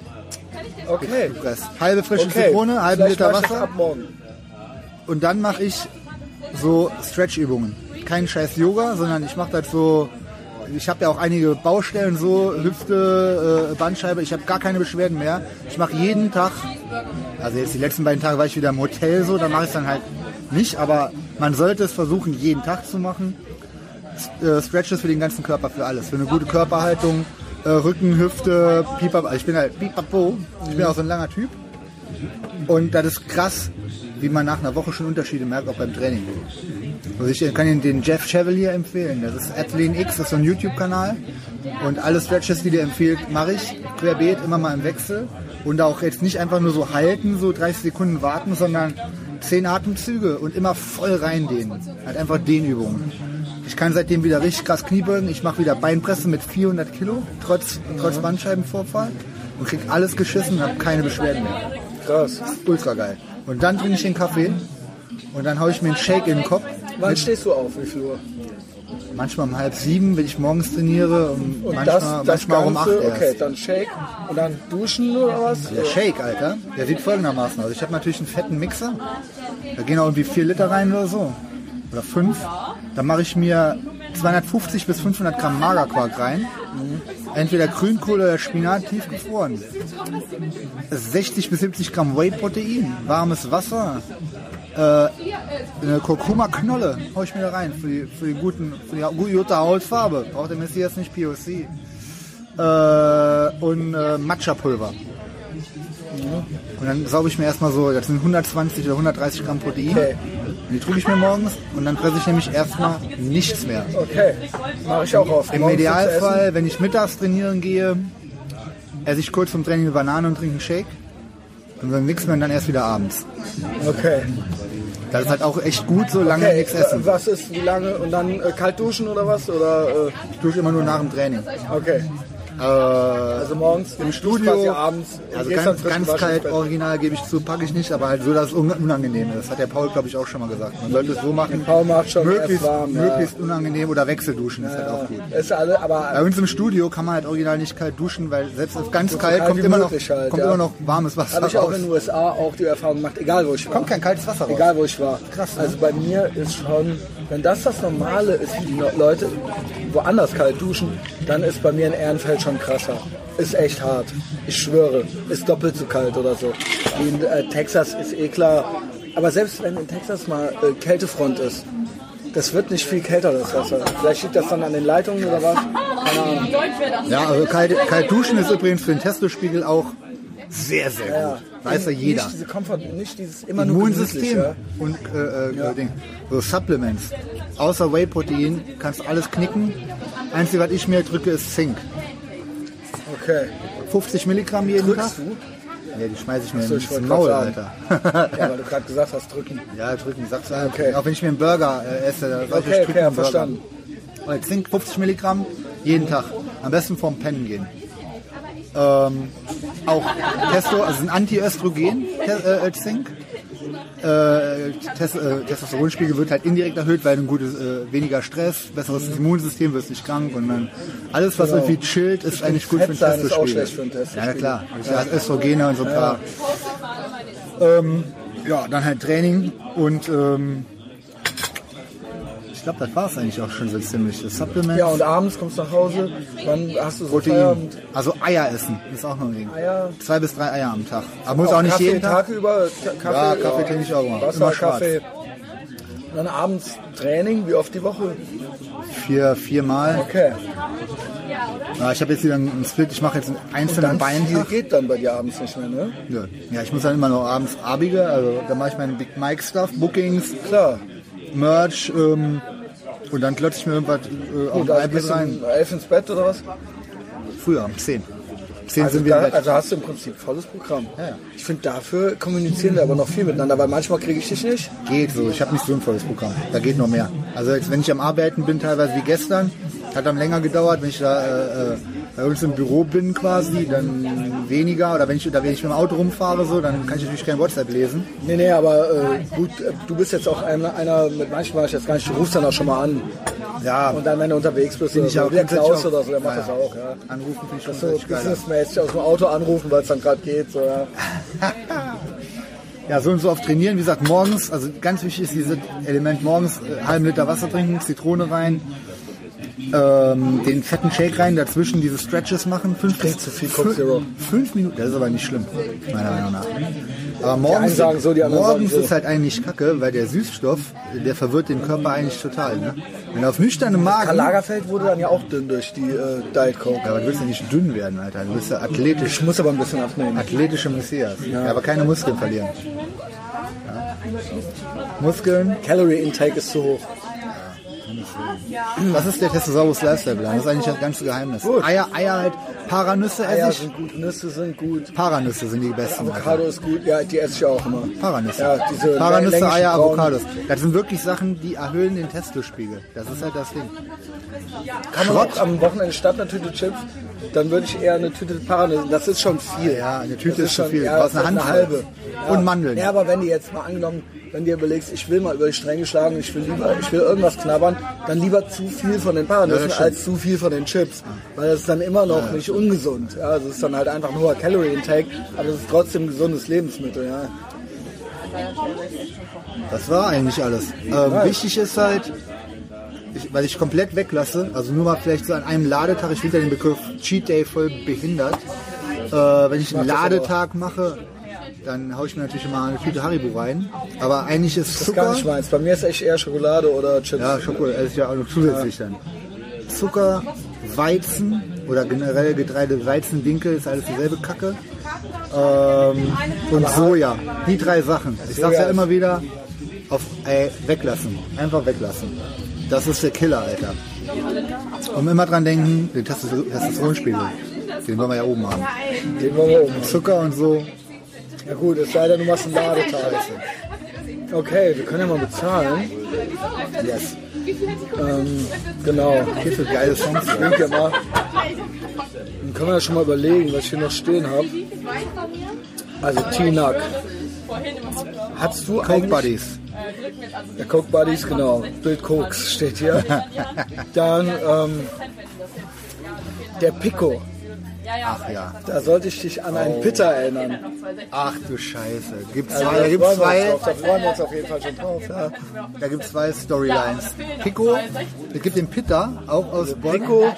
Okay. Gepresst. Halbe frische Okay. Zitrone, halben Liter Wasser ab morgen. und dann mache ich so Stretch-Übungen. Kein scheiß Yoga, sondern ich mache das so, ich habe ja auch einige Baustellen, so Hüfte, äh, Bandscheibe, ich habe gar keine Beschwerden mehr. Ich mache jeden Tag, also jetzt die letzten beiden Tage war ich wieder im Hotel so, da mache ich es dann halt nicht, aber man sollte es versuchen, jeden Tag zu machen. Äh, Stretches für den ganzen Körper, für alles, für eine gute Körperhaltung, äh, Rücken, Hüfte, Pipapo, ich bin halt Pipapo, ich bin auch so ein langer Typ. Und das ist krass, wie man nach einer Woche schon Unterschiede merkt, auch beim Training. Also ich kann Ihnen den Jeff Chevalier empfehlen. Das ist Athlene X, das ist so ein YouTube-Kanal. Und alle Stretches, die der empfiehlt, mache ich querbeet, immer mal im Wechsel. Und auch jetzt nicht einfach nur so halten, so 30 Sekunden warten, sondern 10 Atemzüge und immer voll reindehnen. Halt einfach Dehnübungen. Ich kann seitdem wieder richtig krass Kniebeugen. Ich mache wieder Beinpresse mit 400 Kilo, trotz, trotz Bandscheibenvorfall. Und krieg alles geschissen und habe keine Beschwerden mehr. Krass. Ultra geil. Und dann trinke ich den Kaffee und dann haue ich mir einen Shake in den Kopf. Wann stehst du auf? Wie viel Uhr? Manchmal um halb sieben, wenn ich morgens trainiere und, Und manchmal, das, das manchmal auch um acht Ganze, erst. okay, dann Shake und dann duschen oder was? Der Shake, Alter, der sieht folgendermaßen aus. Ich habe natürlich einen fetten Mixer. Da gehen auch irgendwie vier Liter rein oder so. Oder fünf. Da mache ich mir 250 bis 500 Gramm Magerquark rein. Entweder Grünkohl oder Spinat tiefgefroren. 60 bis 70 Gramm Whey-Protein. Warmes Wasser. Äh, eine Kurkuma-Knolle hau ich mir da rein. Für die, für die, guten, für die gute Hautfarbe. Braucht der Messias nicht POC. Äh, und äh, Matcha-Pulver. Und dann sauge ich mir erstmal so, das sind 120 oder 130 Gramm Protein. Okay. Und die trage ich mir morgens und dann fresse ich nämlich erstmal nichts mehr. Okay, mache ich auch auf. Im. Idealfall, wenn ich mittags trainieren gehe, esse ich kurz vom Training eine Banane und trinke einen Shake. Und dann nichts mehr und dann erst wieder abends. Okay. Das ist halt auch echt gut, so lange okay. nichts essen. Was ist, wie lange? Und dann äh, kalt duschen oder was? Oder, äh, Ich dusche immer nur nach dem Training. okay. Äh, Also morgens Im Studio, abends. also ganz, ganz kalt, original gebe ich zu, packe ich nicht, aber halt so, dass es un- unangenehm ist. Das hat der Paul, glaube ich, auch schon mal gesagt. Man sollte es so machen, Paul macht schon möglichst, warm, ja. möglichst unangenehm oder Wechselduschen ist halt auch gut. Ist alle, aber Bei uns im Studio kann man halt original nicht kalt duschen, weil selbst auf ganz So kalt kalt kommt, immer noch, halt, kommt ja. immer noch warmes Wasser habe ich auch raus. in den USA auch die Erfahrung gemacht, egal wo ich war. Kommt kein kaltes Wasser raus. Egal wo ich war. Krass, ne? Also bei mir ist schon, wenn das das Normale ist, wie die Leute woanders kalt duschen, dann ist bei mir in Ehrenfeld schon krasser. Ist echt hart. Ich schwöre. Ist doppelt so kalt oder so. Wie in äh, Texas ist eh klar. Aber selbst wenn in Texas mal äh, Kältefront ist, Das wird nicht viel kälter, das Wasser. Vielleicht liegt das dann an den Leitungen oder was? Ja, also kalt, kalt duschen ist übrigens für den Testospiegel auch sehr, sehr gut. Weiß ja jeder. Nicht diese Komfort, nicht dieses immer nur gemütlich, Immunsystem ja. und äh, äh, Ding. So Supplements. Außer Whey-Protein kannst du alles knicken. Einzige, was ich mir drücke, ist Zink. Okay. 50 Milligramm jeden Drückst Tag. du? Ja, die schmeiße ich mir ich ins Maul, Alter. Ja, weil du gerade gesagt hast, drücken. ja, drücken, sag's einfach. Okay. Auch wenn ich mir einen Burger äh, esse, da sag ich, Okay, ich drücke okay, ja, Burger. verstanden. Zink 50 Milligramm jeden Tag. Am besten vorm Pennen gehen. Ähm, auch Testo, also ein Anti-Östrogen, äh, Zink. Äh, Tes äh, Testosteronspiegel wird halt indirekt erhöht, weil ein gutes, äh, weniger Stress, besseres Immunsystem, wirst nicht krank und dann alles, was Genau. irgendwie chillt, ist eigentlich gut für den Testospiegel. Ja, na klar. Ja. Östrogene und so ein paar. Ähm, ja, dann halt Training und ähm, ich glaube, das war es eigentlich auch schon so ziemlich. Das Supplement, Ja, und abends kommst du nach Hause, wann hast du so Protein. Feierabend? Also Eier essen, ist auch noch ein Ding. Eier. Zwei bis drei Eier am Tag. Aber muss auch, nicht Kaffee jeden Tag. Tag über? Kaffee, Ja, Kaffee trinke ich auch immer. Wasser, Immer schwarz. Kaffee. Und dann abends Training, wie oft die Woche? Vier, viermal. Okay. Ja, ich habe jetzt wieder einen Split. Ich mache jetzt einen einzelnen viel Beintag. geht dann bei dir abends nicht mehr, ne? Ja. ja, ich muss dann immer noch abends abige. Also dann mache ich meinen Big Mike Stuff, Bookings, Klar. Merch. Ähm, und dann klotze ich mir irgendwas äh, auf dem also gehst du rein. elf ins Bett oder was? Früher, um 10. 10 Also, sind wir da, also hast du im Prinzip volles Programm. Ja. Ich finde, dafür kommunizieren wir aber noch viel miteinander, weil manchmal kriege ich dich nicht. Geht so, ich habe nicht so ein volles Programm. Da geht noch mehr. Also jetzt, wenn ich am Arbeiten bin, teilweise wie gestern, hat dann länger gedauert. Wenn ich da äh, äh, bei uns im Büro bin quasi, dann weniger. Oder wenn ich, oder wenn ich mit dem Auto rumfahre, so, dann kann ich natürlich kein WhatsApp lesen. Nee, nee, aber äh, gut, äh, du bist jetzt auch einer, einer mit manchen war ich jetzt gar nicht, du rufst dann auch schon mal an. Ja, Und dann, wenn du unterwegs bist, oder ich so, auch der grundsätzlich Klaus auch- oder so, der macht Ja, das auch, ja. anrufen finde ich schon So richtig geil. businessmäßig aus dem Auto anrufen, weil es dann gerade geht, so, ja. Ja, so und so oft trainieren. Wie gesagt, morgens, also ganz wichtig ist dieses Element morgens, äh, halben Liter Wasser trinken, Zitrone rein, ähm, den fetten Shake rein, dazwischen diese Stretches machen. Fünf bis zu viel Coke Zero. Fünf Minuten, das ist aber nicht schlimm, meiner Meinung nach. Aber morgens, sagen so, die anderen morgens sagen so. ist halt eigentlich kacke, weil der Süßstoff, der verwirrt den Körper eigentlich total. Ne? Wenn du auf nüchternem Magen... Karl Lagerfeld wurde dann ja auch dünn durch die äh, Diet Coke. Ja, aber du willst ja nicht dünn werden, Alter. Du willst ja athletisch, Ich muss aber ein bisschen abnehmen. athletische Messias. Ja. aber keine Muskeln verlieren. Ja. Muskeln, Calorie Intake ist zu hoch. Das ist der Testosaurus Lifestyle Plan. Das ist eigentlich das ganze Geheimnis. Eier, Eier halt, Paranüsse Eier esse ich. sind gut, Nüsse sind gut, Paranüsse sind die besten. Avocado Alter. ist gut, ja, die esse ich auch immer. Paranüsse. Ja, diese Paranüsse, Eier, braunen. Avocados. Das sind wirklich Sachen, die erhöhen den Testospiegel. Das ist halt das Ding. Kann man auch am Wochenende statt einer Tüte Chips, dann würde ich eher eine Tüte Paranüsse, das ist schon viel. Ja, eine Tüte Das ist zu viel. Ja, Du brauchst eine Handvoll. halbe. Und Mandeln. Ja, aber wenn die jetzt mal angenommen, wenn dir überlegst, ich will mal über die Stränge schlagen, ich will lieber, ich will irgendwas knabbern, dann lieber zu viel von den Paranüssen Ja, als zu viel von den Chips. Weil das ist dann immer noch nicht ungesund. Ja, das ist dann halt einfach ein hoher Calorie Intake, aber es ist trotzdem ein gesundes Lebensmittel, ja. Das war eigentlich alles. Ähm, wichtig ist halt, ich, weil ich komplett weglasse, also nur mal vielleicht so an einem Ladetag, ich finde ja den Begriff Cheat Day voll behindert. Äh, wenn ich einen Ladetag mache, dann haue ich mir natürlich immer eine Tüte Haribo rein. Aber eigentlich ist Das ist gar Zucker, nicht meins. Bei mir ist echt eher Schokolade oder Chips. ja Schokolade ich ja auch noch zusätzlich dann. Zucker, Weizen oder generell Getreide, Weizen, Dinkel ist alles dieselbe Kacke. Ähm, und Soja. Die drei Sachen. Ich sag's ja immer wieder, auf ey, weglassen. Einfach weglassen. Das ist der Killer, Alter. Und immer dran denken, den Testo- Testosteronspiegel. Den wollen wir ja oben haben. Den wollen wir oben. Zucker und so. Ja gut, es sei denn, du machst einen Ladetag. Okay, wir können ja mal bezahlen. Yes. Ähm, genau. Hier für geile Songs. Ich denke ja mal. Dann können wir ja schon mal überlegen, was ich hier noch stehen habe. Also T-Nug. Hast du Coke. Buddies. Ja, Coke Buddies, genau. Bild Cokes steht hier. Dann ähm, der Pico. Ach ja. Da sollte ich dich an einen Pitter erinnern. Ach du Scheiße. Gibt's Also, zwei, da wir uns zwei. Da freuen wir uns auf jeden Fall schon drauf. Ja. Da gibt es zwei Storylines. Pico, es gibt den Pitta, auch aus Bonn, Pico,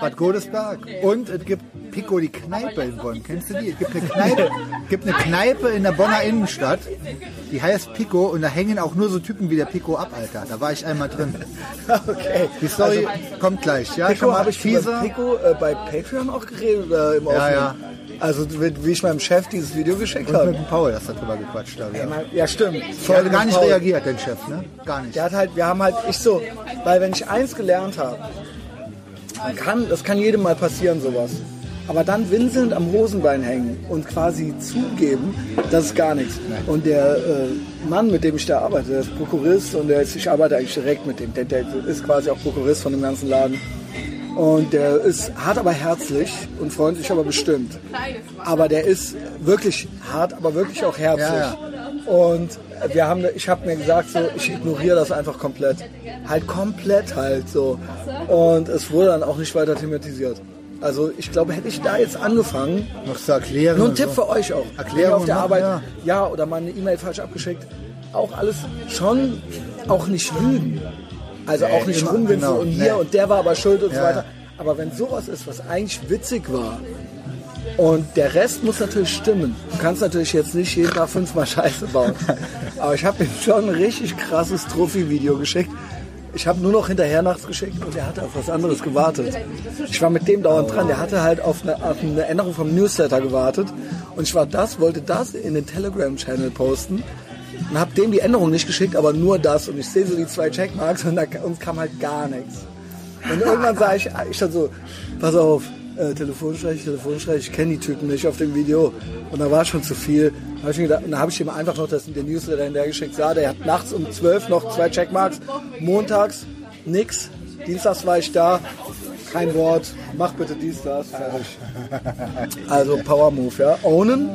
Bad Godesberg. Und es gibt Pico die Kneipe in Bonn. Kennst du die? Es gibt eine Kneipe, gibt eine Kneipe in der Bonner Innenstadt, die heißt Pico und da hängen auch nur so Typen wie der Pico ab, Alter. Da war ich einmal drin. Okay. Die Story kommt gleich. Ja, Pico habe ich über. Pico äh, bei Patreon auch geredet oder im Offenen? ja. Also wie ich meinem Chef dieses Video geschickt Und mit habe. dem Paul, das hat drüber gequatscht. Da, ja. Ja, stimmt. Der hat gar mit nicht Paul. reagiert, der Chef, ne? Gar nicht. Der hat halt, wir haben halt, ich so, weil wenn ich eins gelernt habe, man kann, das kann jedem mal passieren, sowas. Aber dann winselnd am Hosenbein hängen und quasi zugeben, das ist gar nichts. Und der äh, Mann, mit dem ich da arbeite, der ist Prokurist und der ist, ich arbeite eigentlich direkt mit dem, der, der ist quasi auch Prokurist von dem ganzen Laden. Und der ist hart, aber herzlich und freundlich, aber bestimmt. Aber der ist wirklich hart, aber wirklich auch herzlich. Ja, Und wir haben, ich habe mir gesagt, so, ich ignoriere das einfach komplett. Halt komplett halt so. Und es wurde dann auch nicht weiter thematisiert. Also ich glaube, hätte ich da jetzt angefangen, Noch zu erklären. nur ein Tipp so. für euch auch. Erklärung auf der machen, Arbeit, ja. ja. oder mal eine E-Mail falsch abgeschickt, auch alles schon, auch nicht lügen. Also Nee, auch nicht immer, rumwinseln genau, und nee. hier und der war aber schuld und so Ja, weiter. ja. Aber wenn sowas ist, was eigentlich witzig war, und der Rest muss natürlich stimmen. Du kannst natürlich jetzt nicht jeden Tag fünfmal Scheiße bauen. Aber ich habe ihm schon ein richtig krasses Trophy-Video geschickt. Ich habe nur noch hinterher nachts geschickt und er hatte auf was anderes gewartet. Ich war mit dem dauernd dran. Der hatte halt auf eine, auf eine Änderung vom Newsletter gewartet. Und ich war das, wollte das in den Telegram-Channel posten und habe dem die Änderung nicht geschickt, aber nur das. Und ich sehe so die zwei Checkmarks und da uns kam halt gar nichts. Und irgendwann sah ich, ich stand so, pass auf, äh, Telefonstreich, Telefonstreich, ich kenne die Typen nicht auf dem Video. Und da war schon zu viel. Da hab ich gedacht, da habe ich ihm einfach noch das, den Newsletter hinterhergeschickt. Sah, der hat nachts um 12 noch zwei Checkmarks, montags nix, dienstags war ich da, kein Wort, mach bitte dies, das, fertig. Also Power Move, ja. Ownen,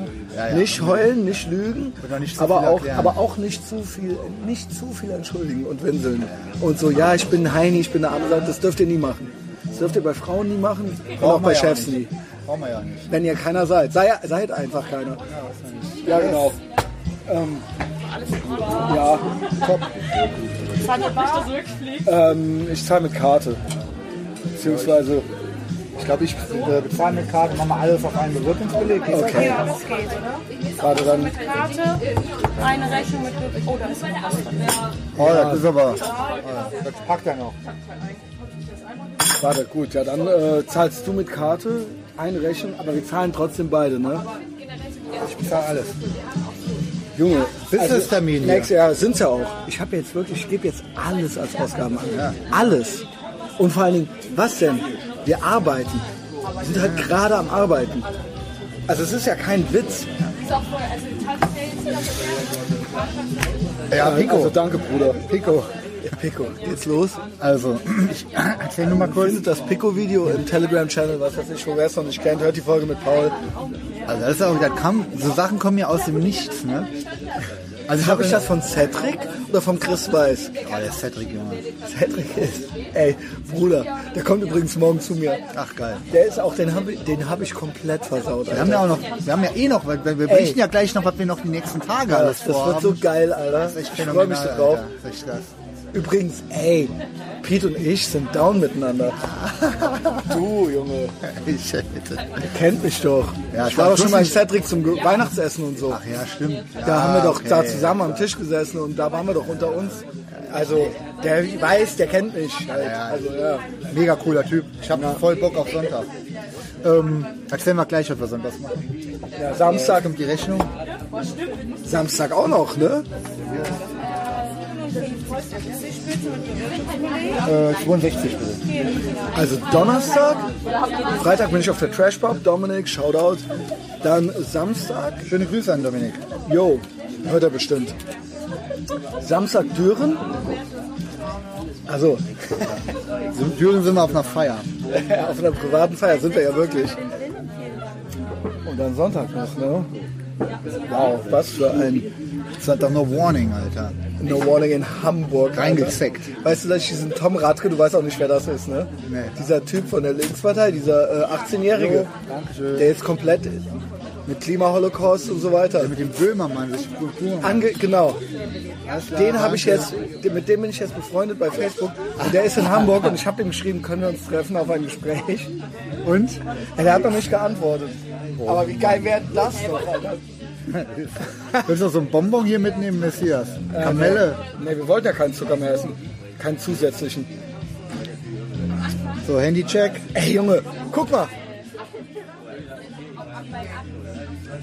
nicht heulen, nicht lügen, nicht aber auch, erklären. aber auch nicht zu viel, nicht zu viel entschuldigen und winseln. Und so, ja, ich bin Heini, ich bin der andere Seite, das dürft ihr nie machen. Das dürft ihr bei Frauen nie machen und auch bei ja Chefs nicht. nie. Brauchen wir ja nicht. Wenn ihr keiner seid. Sei, seid einfach keiner. Ja, genau. Ähm, ja, top. Ähm, ich zahle mit Karte. Beziehungsweise, Ich glaube, ich äh, bezahle mit Karte, machen wir alles auf einen das? okay, Ja, das geht, oder? warte dann. Karte, eine Rechnung mit. Oh, da ist was drin. Oh, das ist aber. Das packt er noch. Warte, gut, ja, dann äh, zahlst du mit Karte, eine Rechnung, aber wir zahlen trotzdem beide, ne? Ich bezahle alles. Junge, Business-Termin hier. Nächstes Jahr sind's ja auch. Ich habe jetzt wirklich, ich gebe jetzt alles als Ausgaben an. Alles. Und vor allen Dingen, was denn? Wir arbeiten. Wir sind halt gerade am Arbeiten. Also es ist ja kein Witz. Ja, Pico. Also danke, Bruder. Pico. Ja, Pico. Geht's los? Also, ich erzähl nur mal kurz. Findet das Pico-Video im Telegram-Channel, was weiß ich, wo wer es noch nicht kennt, hört die Folge mit Paul. Also, das ist auch, das kam, so Sachen kommen ja aus dem Nichts, ne? Also, Habe ich das von Cedric oder vom Chris Weiß? Oh, der Cedric, Junge. Cedric ist, ey, Bruder, der kommt übrigens morgen zu mir. Ach, geil. Der ist auch, den habe ich, den hab ich komplett versaut. Wir haben ja auch noch, wir haben ja eh noch, weil wir Ey. berichten ja gleich noch, was wir noch die nächsten Tage alles das, das vorhaben. wird so geil, Alter. Das ist echt ich freue mich drauf. Alter. Das ist echt krass. Übrigens, ey, Pete und ich sind down miteinander. du, Junge, Ich, Alter. kennt mich doch. Ja, ich war doch schon mal in. Cedric zum Ge- Weihnachtsessen und so. Ach ja, stimmt. Da Ja, haben wir doch okay. da zusammen am Tisch gesessen und da waren wir doch unter uns. Also, der weiß, der kennt mich halt. Ja, ja. Also, ja. Mega cooler Typ. Ich habe voll Bock auf Sonntag. Ähm, erzählen wir gleich, was wir sonntags machen. ja Samstag, Kommt die Rechnung? Samstag auch noch, ne? Äh, 62 bitte. Also Donnerstag, Freitag bin ich auf der Trash Pop, Dominik, Shoutout. Dann Samstag, Schöne Grüße an Dominik. jo, hört er bestimmt. Samstag Düren. Also, So, Düren sind wir auf einer Feier. auf einer privaten Feier sind wir ja wirklich. Und dann Sonntag noch, ne? Wow, was für ein Das hat doch no Warning, Alter. No Warning in Hamburg. Alter. Reingezeckt. Weißt du, dass ich diesen Tom Radke, du weißt auch nicht, wer das ist, ne? Nee. Dieser Typ von der Linkspartei, dieser äh, 18-Jährige, Dankeschön. der jetzt komplett mit Klimaholocaust und so weiter. Mit dem Böhmermann. sich Kultur- Ange genau. Klar, Den habe ich jetzt, mit dem bin ich jetzt befreundet bei Facebook. Und der ist in Hamburg und ich habe ihm geschrieben, können wir uns treffen auf ein Gespräch. Und ja, der hat noch nicht geantwortet. Aber wie geil wäre das doch, Alter? Willst du noch so ein Bonbon hier mitnehmen, Messias? Kamelle. Nee, wir wollten ja keinen Zucker mehr essen. Keinen zusätzlichen. So, Handycheck. Ey Junge, guck mal.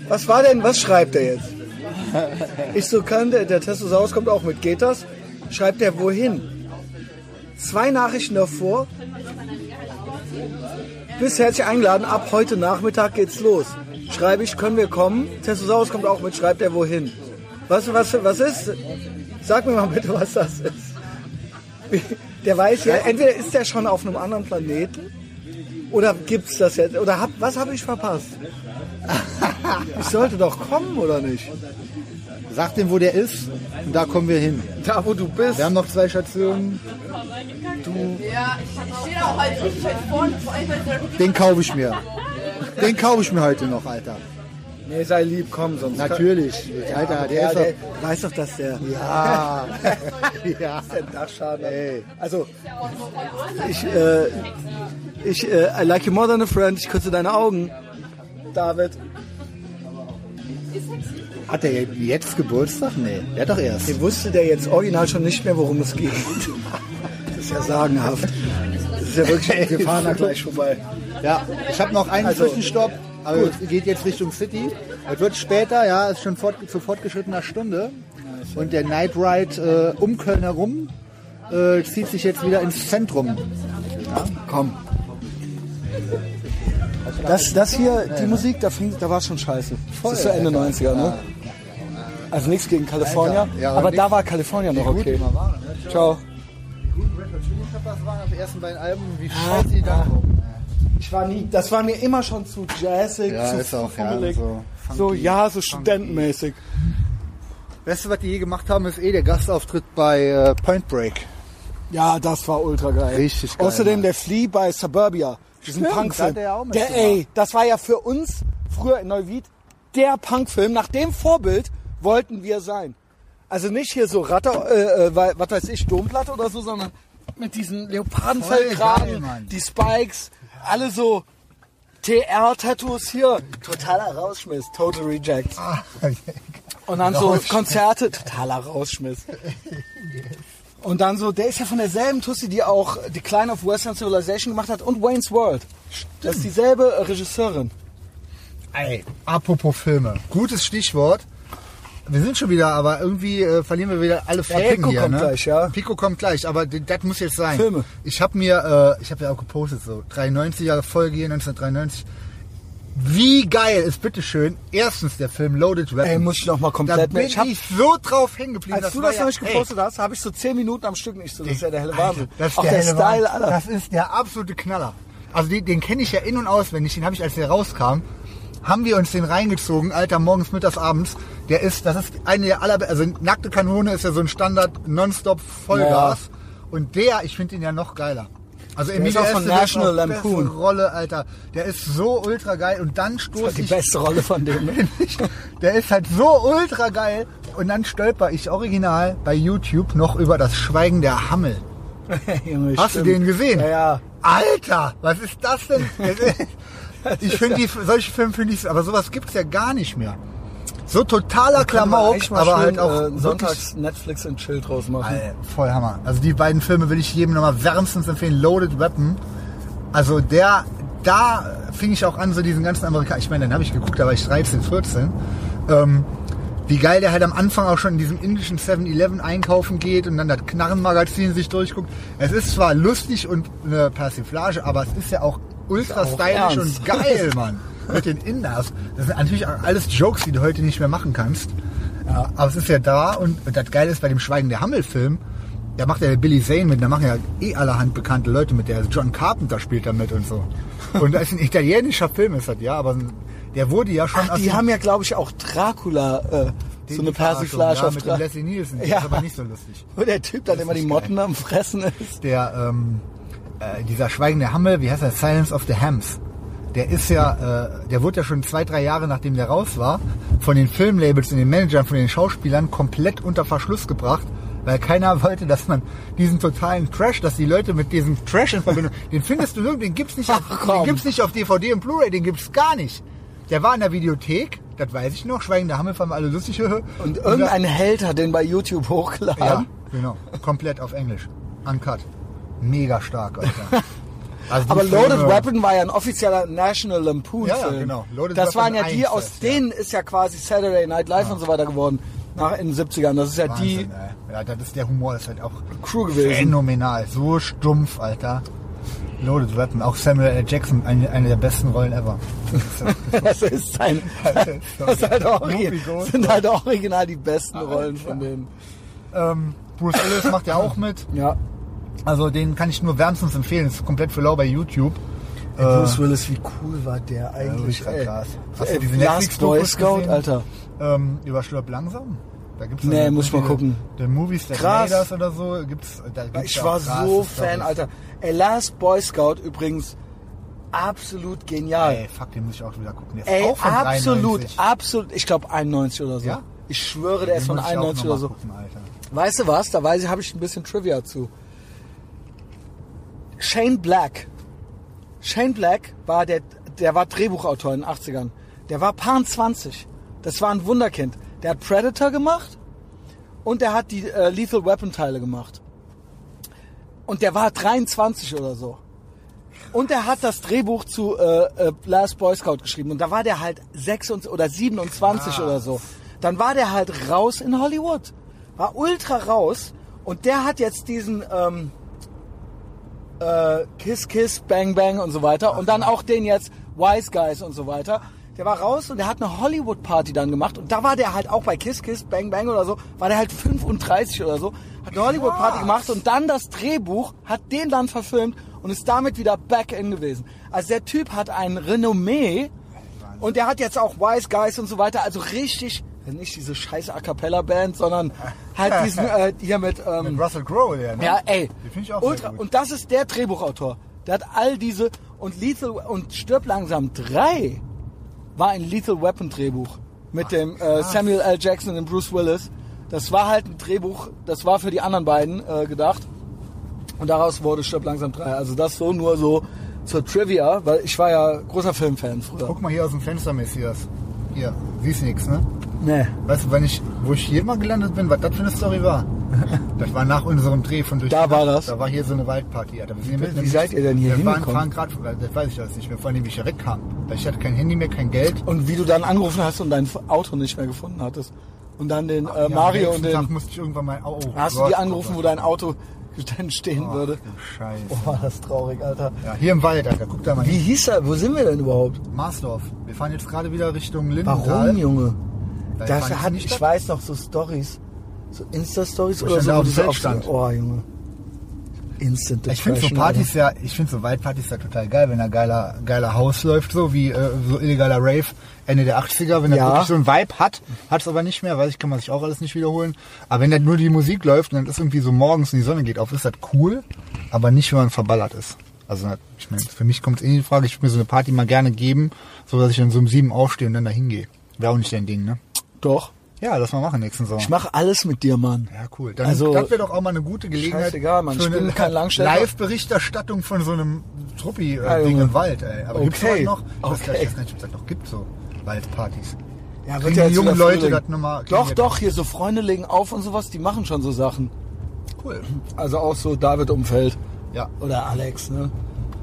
Was war denn, was schreibt er jetzt? Ich so kann, der, der Testosaurus kommt auch mit. Geht das? Schreibt er wohin? Zwei Nachrichten davor. Bist herzlich eingeladen. Ab heute Nachmittag geht's los. Schreibe ich, können wir kommen? Testosaurus kommt auch mit. Schreibt er wohin? Was, was, was ist? Sag mir mal bitte, was das ist. Der weiß ja, entweder ist der schon auf einem anderen Planeten oder gibt's das jetzt? Oder hab, was habe ich verpasst? Ich sollte doch kommen, oder nicht? Sag dem, wo der ist. Und da kommen wir hin. Da, wo du bist. Wir haben noch zwei Stationen. Ja, ich stehe da auch halt richtig weit vorne. Es Den kaufe ich mir. Den kaufe ich mir heute noch, Alter. Nee, sei lieb, komm, sonst. Natürlich. Alter, der ja, ist der, doch... weiß doch, dass der. Ja. ja. der Dachschaden hat. Ey. Also, ich, äh, ich, äh, I like you more than a friend. Ich küsse deine Augen. David. Hat der jetzt Geburtstag? Nee, der hat doch erst. Der wusste der jetzt original schon nicht mehr, worum es geht. Das ist ja sagenhaft. Das ist ja wirklich, wir fahren da gleich vorbei. Ja, ich habe noch einen Also, Zwischenstopp, aber es geht jetzt Richtung City. Es wird später, ja, es ist schon fort, zu fortgeschrittener Stunde. Und der Night Ride äh, um Köln herum äh, zieht sich jetzt wieder ins Zentrum. Komm. Das, das hier, die Musik, da, fing, da war schon scheiße. Das ist so Ende 90er, ne? Also nichts gegen California, Alter, ja, aber nix. da war California noch okay. immer waren. Ciao. Das waren auf ersten beiden Alben, wie Ah, scheiße die da Ich war nie, das war mir immer schon zu jazzig, Ja, zu ist auch, ja, so so, ja, so studentenmäßig. Du, was die je gemacht haben, ist eh der Gastauftritt bei äh, Point Break. Ja, das war ultra geil. Richtig geil, Außerdem Mann. der Flea bei Suburbia, diesen Punkfilm. er der, mitgemacht. ey, das war ja für uns früher in Neuwied der Punkfilm. Nach dem Vorbild wollten wir sein. Also nicht hier so Ratter, äh, äh, was weiß ich, Domplatte oder so, sondern mit diesen Leopardenfellkragen, die Spikes, alle so TR-Tattoos hier. Totaler Rausschmiss, Total Rejects. Und dann so. Konzerte, totaler Rausschmiss. Und dann so, der ist ja von derselben Tussi, die auch Decline of Western Civilization gemacht hat und Wayne's World. Das ist dieselbe Regisseurin. Ey, apropos Filme. Gutes Stichwort. Wir sind schon wieder, aber irgendwie äh, verlieren wir wieder alle Fäden Pico hier. kommt ne? gleich, ja. Pico kommt gleich, aber das muss jetzt sein. Filme. Ich habe mir, äh, ich habe ja auch gepostet, so 93er Folge hier, 1993. Wie geil ist bitteschön erstens der Film Loaded Weapon. Ey, muss ich noch mal da komplett bin. Ich hab, ich so drauf hängen geblieben. als du das ja- noch nicht ey, gepostet hast, habe ich so 10 Minuten am Stück nicht so. Das ist ja der helle Wahnsinn. Das ist Auch der, der, Style, Wahnsinn. Alter. Das ist der absolute Knaller. Also den, den kenne ich ja in- und auswendig. Den habe ich, als der rauskam, haben wir uns den reingezogen. Alter, morgens, mittags, abends. Der ist, das ist eine der aller, also nackte Kanone ist ja so ein Standard Nonstop Vollgas. Und der, ich finde ihn ja noch geiler. Also ist auch von Estevez National Lampoon. Rolle, Alter. Der ist so ultra geil. Und dann stoße Die ich beste Rolle von dem. ne? der ist halt so ultra geil. Und dann stolper ich original bei YouTube noch über das Schweigen der Hammel. Junge, Hast stimmt. du den gesehen? Ja, ja. Alter, was ist das denn? ich finde die, solche Filme finde ich, aber sowas gibt's ja gar nicht mehr. So totaler Klamauk, aber schön, halt auch äh, sonntags Netflix und Chill draus machen. Alter, voll Hammer. Also die beiden Filme will ich jedem nochmal wärmstens empfehlen. Loaded Weapon. Also der, da fing ich auch an, so diesen ganzen Amerikaner. Ich meine, dann habe ich geguckt, da war ich 13, 14. Ähm, wie geil der halt am Anfang auch schon in diesem indischen 7-Eleven einkaufen geht und dann das Knarrenmagazin sich durchguckt. Es ist zwar lustig und eine Persiflage, aber es ist ja auch ultra stylisch und geil, Mann. Mit den Inders. Das sind natürlich alles Jokes, die du heute nicht mehr machen kannst. Ja, aber es ist ja da und das Geile ist bei dem Schweigen der Hammel-Film, da macht ja Billy Zane mit, da machen ja eh allerhand bekannte Leute mit, der John Carpenter spielt da mit und so. Und das ist ein italienischer Film, ist das ja, aber der wurde ja schon Ach, die haben ja, glaube ich, auch Dracula, äh, so eine Persiflage ja, auf mit dem Leslie Nielsen, Ja. ist aber nicht so lustig. Wo der Typ dann immer die Motten am Fressen ist. Der, ähm, äh, dieser Schweigen der Hammel, wie heißt der? Silence of the Hams. der ist ja, äh, der wurde ja schon zwei, drei Jahre nachdem der raus war, von den Filmlabels und den Managern, von den Schauspielern komplett unter Verschluss gebracht, weil keiner wollte, dass man diesen totalen Trash, dass die Leute mit diesem Trash in Verbindung, den findest du nirgendwo, den gibt's nicht, auf, Ach, den gibt's nicht auf DVD und Blu-ray, den gibt's gar nicht. Der war in der Videothek, das weiß ich noch, Schweigende Hammer fanden wir alle lustig. Und irgendein Held hat den bei YouTube hochgeladen. Ja, genau. Komplett auf Englisch. Uncut. Mega stark, Alter. Also die Aber Loaded Filme- Weapon war ja ein offizieller National Lampoon Ja, ja, genau. Loaded das Weapon waren ja die, 1 aus ja. denen ist ja quasi Saturday Night Live und so weiter geworden. Nach, in den 70ern. Das ist ja die Wahnsinn, ey. Ja, das ist der Humor ist halt auch Crew gewesen. phänomenal. So stumpf, Alter. Loaded Weapon. Auch Samuel L. Jackson, eine, eine der besten Rollen ever. Das ist sein. Das ist halt Gold. sind halt original die besten Rollen von denen. ähm, Bruce Willis macht ja auch mit. Ja. Also den kann ich nur wärmstens empfehlen. Ist komplett für lau bei YouTube. Ey, Bruce Willis, wie cool war der eigentlich? ja, ey. krass. Hast Ey, du diese Last Boy Scout, gesehen? Alter. Ähm, über Stirb langsam. Da gibt's Nee, muss ich mal gucken. The Movies Krass. Made Us oder so. Gibt's, da gibt's Ich war auch krasse so. Fan, Alter. Ey, Last Boy Scout übrigens absolut genial. Ey, fuck, den muss ich auch wieder gucken. Der ist Ey, von absolut, 93. absolut. Ich glaube 91 oder so. Ja? Ich schwöre, der ist Den von ich auch 91 noch oder so. Gucken, Alter. Weißt du was? Da weiß ich, habe ich ein bisschen Trivia zu. Shane Black. Shane Black war der, der war Drehbuchautor in den 80ern. Der war Pan 20. Das war ein Wunderkind. Der hat Predator gemacht und der hat die äh, Lethal Weapon Teile gemacht. Und der war 23 oder so. Und er hat das Drehbuch zu äh, äh, Last Boy Scout geschrieben. Und da war der halt 26 oder 27 oder so. Dann war der halt raus in Hollywood. War ultra raus. Und der hat jetzt diesen ähm, äh, Kiss Kiss, Bang Bang und so weiter. Und dann auch den jetzt Wise Guys und so weiter. Der war raus und der hat eine Hollywood-Party dann gemacht. Und da war der halt auch bei Kiss Kiss, Bang Bang oder so, war der halt 35 oder so. Hat eine Hollywood-Party gemacht und dann das Drehbuch, hat den dann verfilmt und ist damit wieder back in gewesen. Also der Typ hat ein Renommee und der hat jetzt auch Wise Guys und so weiter. Also richtig, nicht diese scheiß A Cappella-Band, sondern halt diesen äh, hier mit... Ähm, Mit Russell Crowe, der, ne? ja, ey. Den finde ich auch Ultra. Und das ist der Drehbuchautor. Der hat all diese und Lethal und Stirb langsam 3 war ein Lethal Weapon Drehbuch mit dem äh, Samuel L. Jackson und Bruce Willis. Das war halt ein Drehbuch, das war für die anderen beiden äh, gedacht. Und daraus wurde Stirb langsam 3. Also das so nur so zur Trivia, weil ich war ja großer Filmfan früher. Guck mal hier aus dem Fenster, Messias. Hier, siehst nix, ne? Nee. Weißt du, wenn ich, wo ich hier mal gelandet bin, was das für eine Story war? das war nach unserem Dreh von durch Da war das? Da war hier so eine Waldparty. Alter. Wir sind Wie seid ihr denn hier Wir waren, hingekommen? fahren gerade, das weiß ich alles nicht mehr, vor allem wie ich hier wegkam. Ich hatte kein Handy mehr, kein Geld. Und wie du dann angerufen hast und dein Auto nicht mehr gefunden hattest. Und dann den äh, Ja, Mario und den... Tag musste ich irgendwann mal, oh, oh Hast du Gott, die oh angerufen, Gott. wo dein Auto dann stehen Ach, würde? du Scheiße. Oh, war das traurig, Alter. Ja, hier im Wald, Alter. Guck da mal Wie hieß er? Wo sind wir denn überhaupt? Marsdorf. Wir fahren jetzt gerade wieder Richtung Lindenthal. Warum, Junge? Da Das hat, ich statt. weiß noch so Stories, so Insta-Stories oder so, da auf auf stand. Oh, Junge. Instant Ich finde so Partys ja, ich finde so Waldpartys ja total geil, wenn da geiler, geiler Haus läuft, so wie äh, so illegaler Rave Ende der 80er, wenn Ja. er wirklich so ein Vibe hat, hat es aber nicht mehr, weiß ich, kann man sich auch alles nicht wiederholen. Aber wenn da nur die Musik läuft und dann ist irgendwie so morgens und die Sonne geht auf, ist das cool, aber nicht, wenn man verballert ist. Also ich meine, für mich kommt es eh in die Frage, ich würde mir so eine Party mal gerne geben, so dass ich dann so um sieben aufstehe und dann da hingehe. Wäre auch nicht dein Ding, ne? Doch. Ja, lass mal machen nächsten Sommer. Ich mache alles mit dir, Mann. Ja, cool. Dann, Also- das wäre doch auch mal eine gute Gelegenheit Scheißegal, Mann. für Ich bin kein Langstrecker. Live-Berichterstattung von so einem Ja, Truppi-Ding Junge. im Wald, ey. Aber gibt's Okay. sowas noch? Ich Okay. weiß gar nicht, ob es das noch gibt, so Waldpartys. Ja, Kriegen die jetzt jungen wieder Leute das nochmal- Doch, doch, hier so Freunde legen auf und sowas, die machen schon so Sachen. Cool. Also auch so David-Umfeld. Ja. Oder Alex, ne?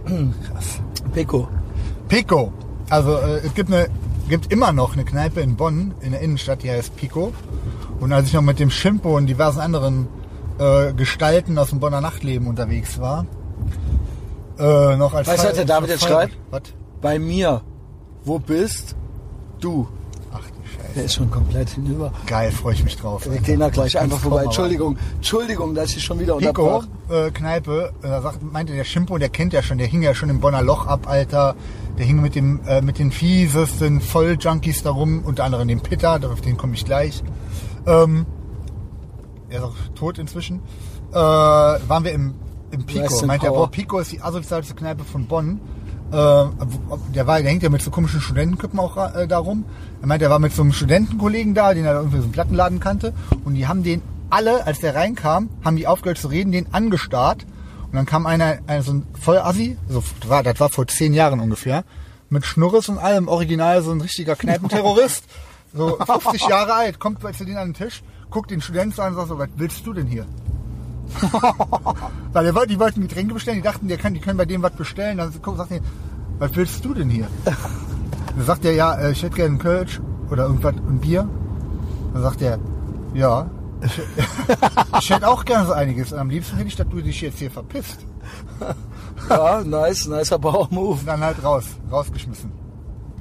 Krass. Pico. Pico. Also äh, es gibt eine gibt immer noch eine Kneipe in Bonn in der Innenstadt, die heißt Pico. Und als ich noch mit dem Schimpo und diversen anderen äh, Gestalten aus dem Bonner Nachtleben unterwegs war, äh, noch als Weißt du, was der David jetzt schreibt? Was? Bei mir. Wo bist du? Der ist schon komplett hinüber. Geil, freue ich mich drauf. Wir gehen da gleich einfach vorbei. Entschuldigung, Entschuldigung, dass ich schon wieder Pico, unterbrach. äh, Kneipe, äh, da sagt, meinte der Schimpo, der kennt ja schon, der hing ja schon im Bonner Loch ab, Alter. Der hing mit dem äh, mit den fiesesten Volljunkies da rum, unter anderem dem Pitter, auf den komme ich gleich. Ähm, er ist auch tot inzwischen. Äh, waren wir im, im Pico. Meinte er, boah, Pico ist die asozialste Kneipe von Bonn. Äh, der war, der hängt ja mit so komischen Studentenköppen auch äh, da rum. Er meint, er war mit so einem Studentenkollegen da, den er irgendwie so einen Plattenladen kannte. Und die haben den alle, als der reinkam, haben die aufgehört zu reden, den angestarrt. Und dann kam einer, einer so ein Vollassi, so, das war, das war vor zehn Jahren ungefähr, mit Schnurres und allem, original so ein richtiger Kneipenterrorist. So 50 Jahre alt, kommt zu denen an den Tisch, guckt den Studenten an und sagt so, was willst du denn hier? Weil wollte- die wollten Getränke bestellen, die dachten, der kann, die können bei dem was bestellen. Dann sagt er, was willst du denn hier? Dann sagt er, ja, äh, ich hätte gerne einen Kölsch oder irgendwas, ein Bier. Dann sagt er, ja, ich, hätte auch gerne so einiges. Und am liebsten hätte ich, dass du dich jetzt hier verpisst. Ja, nice, nicer Move. Und dann halt raus, rausgeschmissen.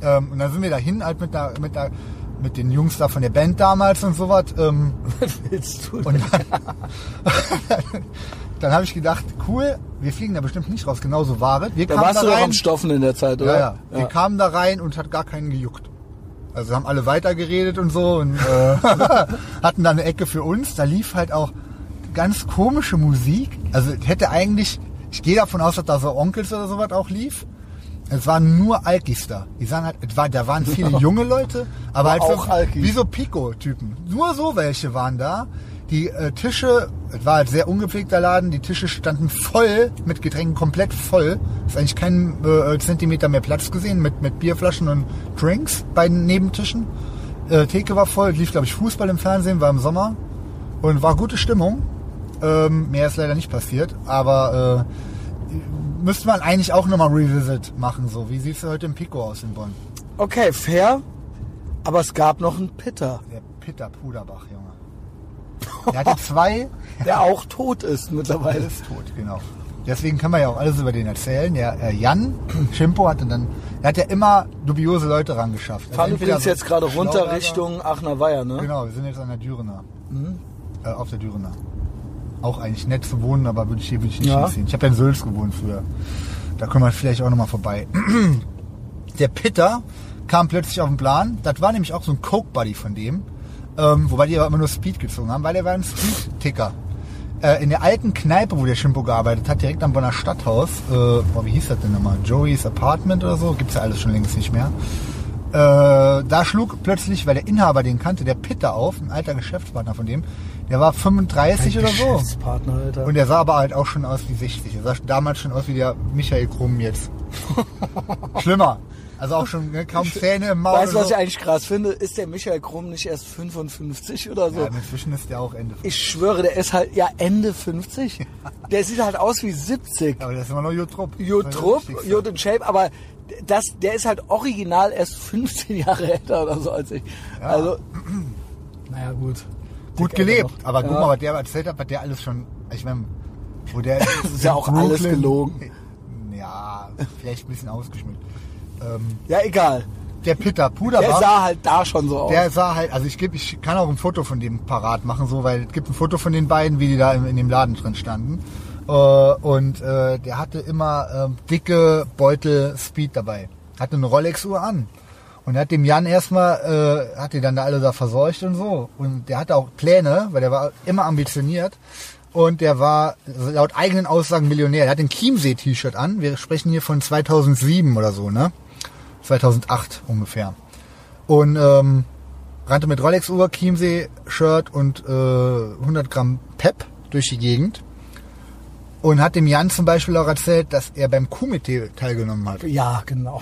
Ähm, und dann sind wir dahin halt mit der, mit der, mit den Jungs da von der Band damals und sowas. Ähm, Was willst du? und dann, dann habe ich gedacht, cool, wir fliegen da bestimmt nicht raus. Genauso war es. Wir Da kamen warst da du rein. am Stoffen in der Zeit, oder? Ja, ja. Wir kamen da rein und hat gar keinen gejuckt. Also haben alle weitergeredet und so und äh, hatten da eine Ecke für uns. Da lief halt auch ganz komische Musik. Also hätte eigentlich, ich gehe davon aus, dass da so Onkels oder sowas auch lief. Es waren nur Alkis da. Die sahen halt, war, da waren viele junge Leute, aber halt auch so, Alkis. wie so Pico-Typen. Nur so welche waren da. Die äh, Tische, es war halt sehr ungepflegter Laden, die Tische standen voll mit Getränken, komplett voll. Ist eigentlich kein äh, Zentimeter mehr Platz gesehen mit, mit Bierflaschen und Drinks bei den Nebentischen. Äh, Theke war voll, lief glaube ich Fußball im Fernsehen, war im Sommer und war gute Stimmung. Ähm, mehr ist leider nicht passiert, aber äh, müsste man eigentlich auch nochmal Revisit machen. So, wie sieht's heute im Pico aus in Bonn? Okay, fair. Aber es gab noch einen Pitter, Der Peter Puderbach, Junge. Der hatte zwei, der auch tot ist der mittlerweile. ist tot, genau. Deswegen kann man ja auch alles über den erzählen. Der äh, Jan Schimpo hatte dann, der hat ja immer dubiose Leute rangeschafft. Also Fahren übrigens so jetzt gerade runter Richtung Aachener Weiher, ne? Genau, wir sind jetzt an der Dürener. Mhm. Äh, auf der Dürener. Auch eigentlich nett zu wohnen, aber würde ich hier würde ich nicht Ja. hinziehen. Ich habe ja in Sülz gewohnt früher. Da können wir vielleicht auch nochmal vorbei. der Pitter kam plötzlich auf den Plan. Das war nämlich auch so ein Coke-Buddy von dem. Ähm, wobei die aber immer nur Speed gezogen haben, weil er war ein Speed-Ticker. Äh, in der alten Kneipe, wo der Schimpo gearbeitet hat, direkt am Bonner Stadthaus, äh, boah, wie hieß das denn nochmal? Joey's Apartment oder so? Gibt's ja alles schon längst nicht mehr. Äh, da schlug plötzlich, weil der Inhaber den kannte, der Pitter auf, ein alter Geschäftspartner von dem. Der war 35 oder so. Alter. Und der sah aber halt auch schon aus wie 60. Er sah damals schon aus wie der Michael Krumm jetzt. Schlimmer. Also auch schon ne, kaum Zähne im Maul. weißt du, was so. ich eigentlich krass finde? Ist der Michael Krumm nicht erst 55 oder so? Ja, inzwischen ist der auch Ende. Ich schwöre, der ist halt ja Ende 50. Der sieht halt aus wie 70. Aber der ist immer noch Jutrup. Jod Trupp, Jod in Shape, aber das, der ist halt original erst 15 Jahre älter oder so als ich. Also, naja, gut. Gut gelebt. Aber guck mal, was der erzählt hat, was der alles schon. Ich meine, wo der. Das ist ja auch alles gelogen. Ja, vielleicht ein bisschen ausgeschmückt. Ähm, Ja, egal. der Peter Puder Der sah halt da schon so aus. Der sah halt, also ich geb, ich kann auch ein Foto von dem parat machen, so, weil es gibt ein Foto von den beiden, wie die da in, in dem Laden drin standen. Äh, und äh, der hatte immer ähm, dicke Beutel Speed dabei. Hatte eine Rolex-Uhr an. Und er hat dem Jan erstmal, äh, hat die dann da alle da versorgt und so. Und der hatte auch Pläne, weil der war immer ambitioniert. Und der war laut eigenen Aussagen Millionär. Er hat ein Chiemsee-T-Shirt an. Wir sprechen hier von 2007 oder so, ne? 2008 ungefähr. Und ähm, rannte mit Rolex-Uhr, Chiemsee-Shirt und äh, 100 Gramm Pep durch die Gegend. Und hat dem Jan zum Beispiel auch erzählt, dass er beim Kumite teilgenommen hat. ja, genau.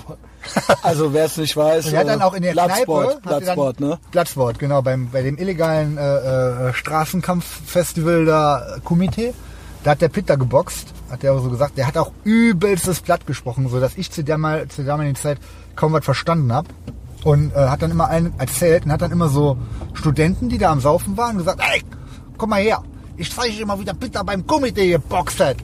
Also, wer es nicht weiß, Und er hat dann äh, auch in der Bloodsport, Kneipe... dann, ne? Bloodsport, genau. Beim, bei dem illegalen äh, äh, Straßenkampffestival da Kumite. Da hat der Pitter geboxt, hat er so gesagt. Der hat auch übelstes Blatt gesprochen, so dass ich zu der mal zu der damaligen Zeit kaum was verstanden habe. Und äh, hat dann immer einen erzählt und hat dann immer so Studenten, die da am Saufen waren, gesagt, ey, komm mal her, ich zeige dir mal, wie der Pitter beim Kumite geboxt hat.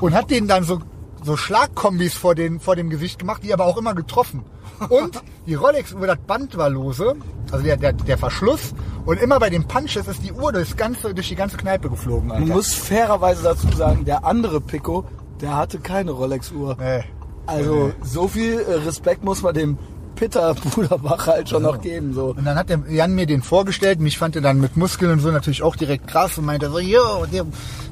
Und hat denen dann so so Schlagkombis vor, den, vor dem Gesicht gemacht, die aber auch immer getroffen. Und die Rolex über das Band war lose, also der, der, der Verschluss. Und immer bei den Punches ist die Uhr durchs ganze, durch die ganze Kneipe geflogen. Alter. Man muss fairerweise dazu sagen, der andere Pico, der hatte keine Rolex-Uhr. Nee. Also, so viel äh, Respekt muss man dem Peter Puderbach halt schon noch geben, so. Und dann hat der Jan mir den vorgestellt. Mich fand er dann mit Muskeln und so natürlich auch direkt krass und meinte so, jo, der,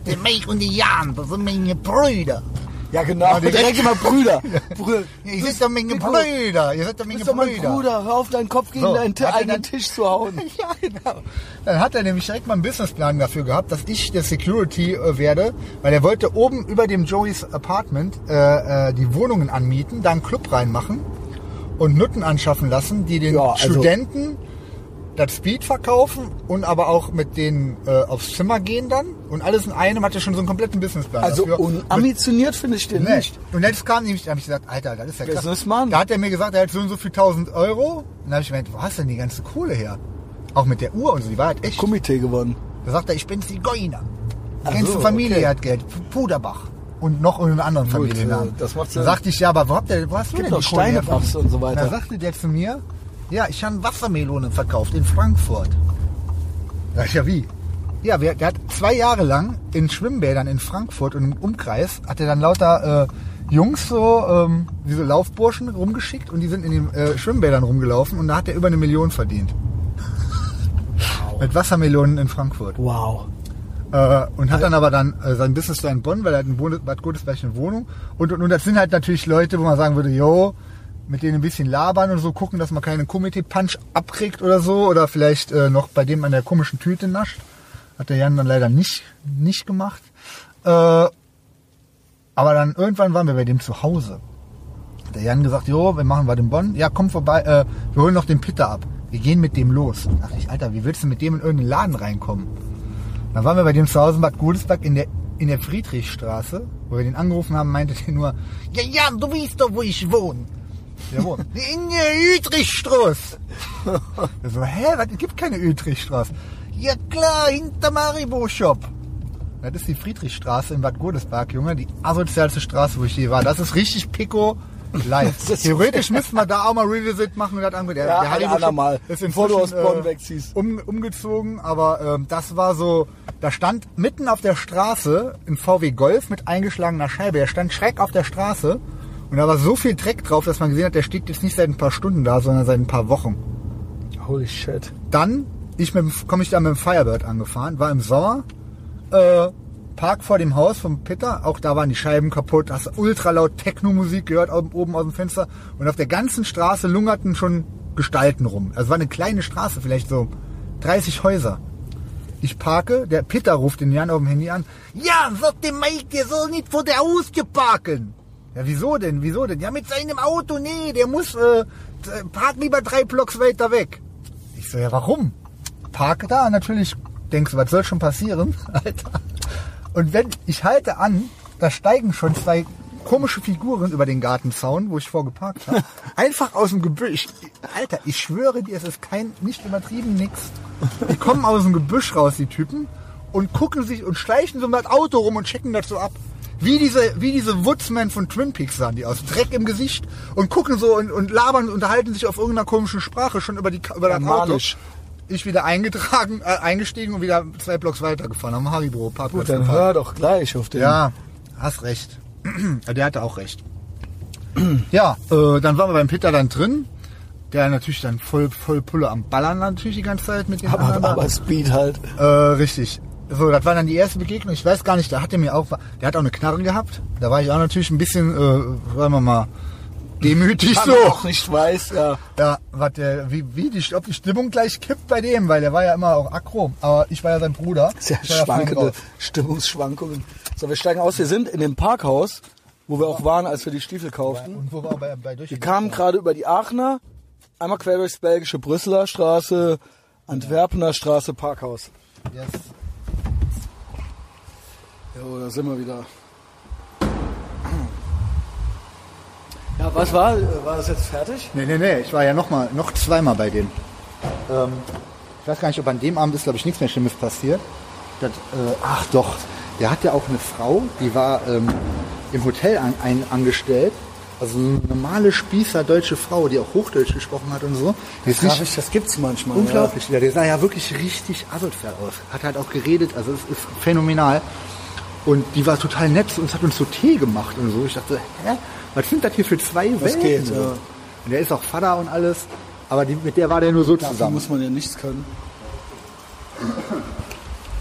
der Mike und die Jan, das sind meine Brüder. Ja, genau. Ja, direkt- immer Brüder. Brüder. Ihr seid doch meine Brüder. Ihr seid doch meine doch mein Brüder. Bruder. Hör auf, deinen Kopf gegen So, deinen eigenen dann- Tisch zu hauen. Ja, genau. Dann hat er nämlich direkt mal einen Businessplan dafür gehabt, dass ich der Security äh, werde, weil er wollte oben über dem Joeys Apartment äh, äh, die Wohnungen anmieten, da einen Club reinmachen und Nutten anschaffen lassen, die den Ja, also- Studenten das Speed verkaufen und aber auch mit denen äh, aufs Zimmer gehen dann und alles in einem hat er schon so einen kompletten Businessplan Also dafür. unambitioniert finde ich den Nee. nicht. Und jetzt kam nämlich, da habe ich gesagt, Alter, das ist ja krass. Businessman. Da hat er mir gesagt, er hat so und so viel tausend Euro. Und dann habe ich gemeint, wo hast du denn die ganze Kohle her? Auch mit der Uhr und so, die war halt echt. Komitee gewonnen. Da sagt er, ich bin Zigeuner. Die ganze so, Familie okay. hat Geld. Puderbach. Und noch einen anderen Gut, Familiennamen. das macht Da Sinn. sagte ich, ja, aber wo, habt ihr, wo hast du denn die Kohle? Steinebachs und so weiter. Da sagte der zu mir, ja, ich habe Wassermelonen verkauft in Frankfurt. Ich, ja, wie? Ja, wir, der hat zwei Jahre lang in Schwimmbädern in Frankfurt und im Umkreis, hat er dann lauter äh, Jungs so, ähm, wie so Laufburschen rumgeschickt und die sind in den äh, Schwimmbädern rumgelaufen und da hat er über eine Million verdient. Mit Wassermelonen in Frankfurt. Wow. Äh, und hat dann aber dann äh, sein Business da in Bonn, weil er hat in Bonn, Bad Godesberg eine Wohnung. Und, und, und das sind halt natürlich Leute, wo man sagen würde, jo, mit denen ein bisschen labern und so gucken, dass man keinen Committee-Punch abkriegt oder so. Oder vielleicht äh, noch bei dem an der komischen Tüte nascht. Hat der Jan dann leider nicht, nicht gemacht. Äh, aber dann irgendwann waren wir bei dem zu Hause. Hat der Jan gesagt, jo, wir machen was in Bonn. Ja, komm vorbei, äh, wir holen noch den Pitter ab. Wir gehen mit dem los. Da dachte ich, Alter, wie willst du mit dem in irgendeinen Laden reinkommen? Dann waren wir bei dem zu Hause in Bad Godesberg in der, in der Friedrichstraße, wo wir den angerufen haben, meinte der nur, ja, ja, du weißt doch, wo ich wohne. Wohnt. In der Ütrichstraße. Ich so, hä, was, es gibt keine Ütrichstraße. Ja klar, hinter Maribo Shop. Das ist die Friedrichstraße in Bad Godesberg, Junge, die asozialste Straße, wo ich je war. Das ist richtig Pico live. Theoretisch müssten wir da auch mal Revisit machen und das. Der, Ja, der Haribo andermal, ist bevor du aus Bonn äh, wegziehst. Um, umgezogen, aber ähm, das war so, da stand mitten auf der Straße ein VW Golf mit eingeschlagener Scheibe. Der stand schräg auf der Straße und da war so viel Dreck drauf, dass man gesehen hat, der steht jetzt nicht seit ein paar Stunden da, sondern seit ein paar Wochen. Holy shit. Dann ich komme ich da mit dem Firebird angefahren, war im Sommer, äh, Park vor dem Haus vom Peter, auch da waren die Scheiben kaputt, hast ultra laut Techno-Musik gehört oben, aus dem Fenster und auf der ganzen Straße lungerten schon Gestalten rum. Also war eine kleine Straße, vielleicht so 30 Häuser. Ich parke, der Peter ruft den Jan auf dem Handy an. Ja, sagt dem Mike, der soll nicht vor der Haustür parken. Ja, wieso denn? Wieso denn? Ja, mit seinem Auto, nee, der muss, äh, park lieber drei Blocks weiter weg. Ich so, ja, warum? Parke da, natürlich denkst du, was soll schon passieren? Alter. Und wenn ich halte an, da steigen schon zwei komische Figuren über den Gartenzaun, wo ich vorgeparkt habe. Einfach aus dem Gebüsch. Alter, ich schwöre dir, es ist kein, nicht übertrieben nix. Die kommen aus dem Gebüsch raus, die Typen, und gucken sich und schleichen so mit Auto rum und checken das so ab. Wie diese, wie diese Woodsmen von Twin Peaks sahen die aus. Dreck im Gesicht und gucken so und, und labern und unterhalten sich auf irgendeiner komischen Sprache schon über, die, über das Auto. Ich wieder eingetragen, äh, eingestiegen und wieder zwei Blocks weitergefahren am Haribo Parkplatz. Gut, dann gefahren. hör doch gleich auf den. Ja, hast recht. Der hatte auch recht. Ja, äh, dann waren wir beim Peter dann drin. Der natürlich dann voll, voll Pulle am Ballern natürlich die ganze Zeit mit dem Aber, aber Speed halt. äh, richtig. So, das war dann die erste Begegnung. Ich weiß gar nicht, da hat er mir auch, der hat auch eine Knarre gehabt. Da war ich auch natürlich ein bisschen, äh, sagen wir mal, demütig so. auch nicht weiß, ja. Ja, was der, wie, wie die, ob die Stimmung gleich kippt bei dem, weil der war ja immer auch aggro. Aber ich war ja sein Bruder. Sehr ja schwankende. Stimmungsschwankungen. So, wir steigen aus. Wir sind in dem Parkhaus, wo wir auch waren, als wir die Stiefel kauften. Und wo war bei, bei durch Wir kamen gerade über die Aachener, einmal quer durchs belgische Brüsseler Straße, Antwerpener Straße, Parkhaus. Yes. Jo, da sind wir wieder. Ja, was war? War das jetzt fertig? Nee, nee, nee, ich war ja noch mal, noch zweimal bei dem. Ähm, ich weiß gar nicht, ob an dem Abend ist, glaube ich, nichts mehr Schlimmes passiert. Das, äh, ach doch, der hat ja auch eine Frau, die war ähm, im Hotel an, ein, angestellt. Also eine normale Spießer deutsche Frau, die auch Hochdeutsch gesprochen hat und so. Die ist nicht, ich, das gibt's manchmal. Unglaublich. Ja. der sah ja wirklich richtig asozial aus. Hat halt auch geredet, also es ist phänomenal. Und die war total nett und hat uns so Tee gemacht und so. Ich dachte, hä? Was sind das hier für zwei Welten? geht, ja. Und der ist auch Vater und alles. Aber die, mit der war der nur so Da zusammen. muss man ja nichts können.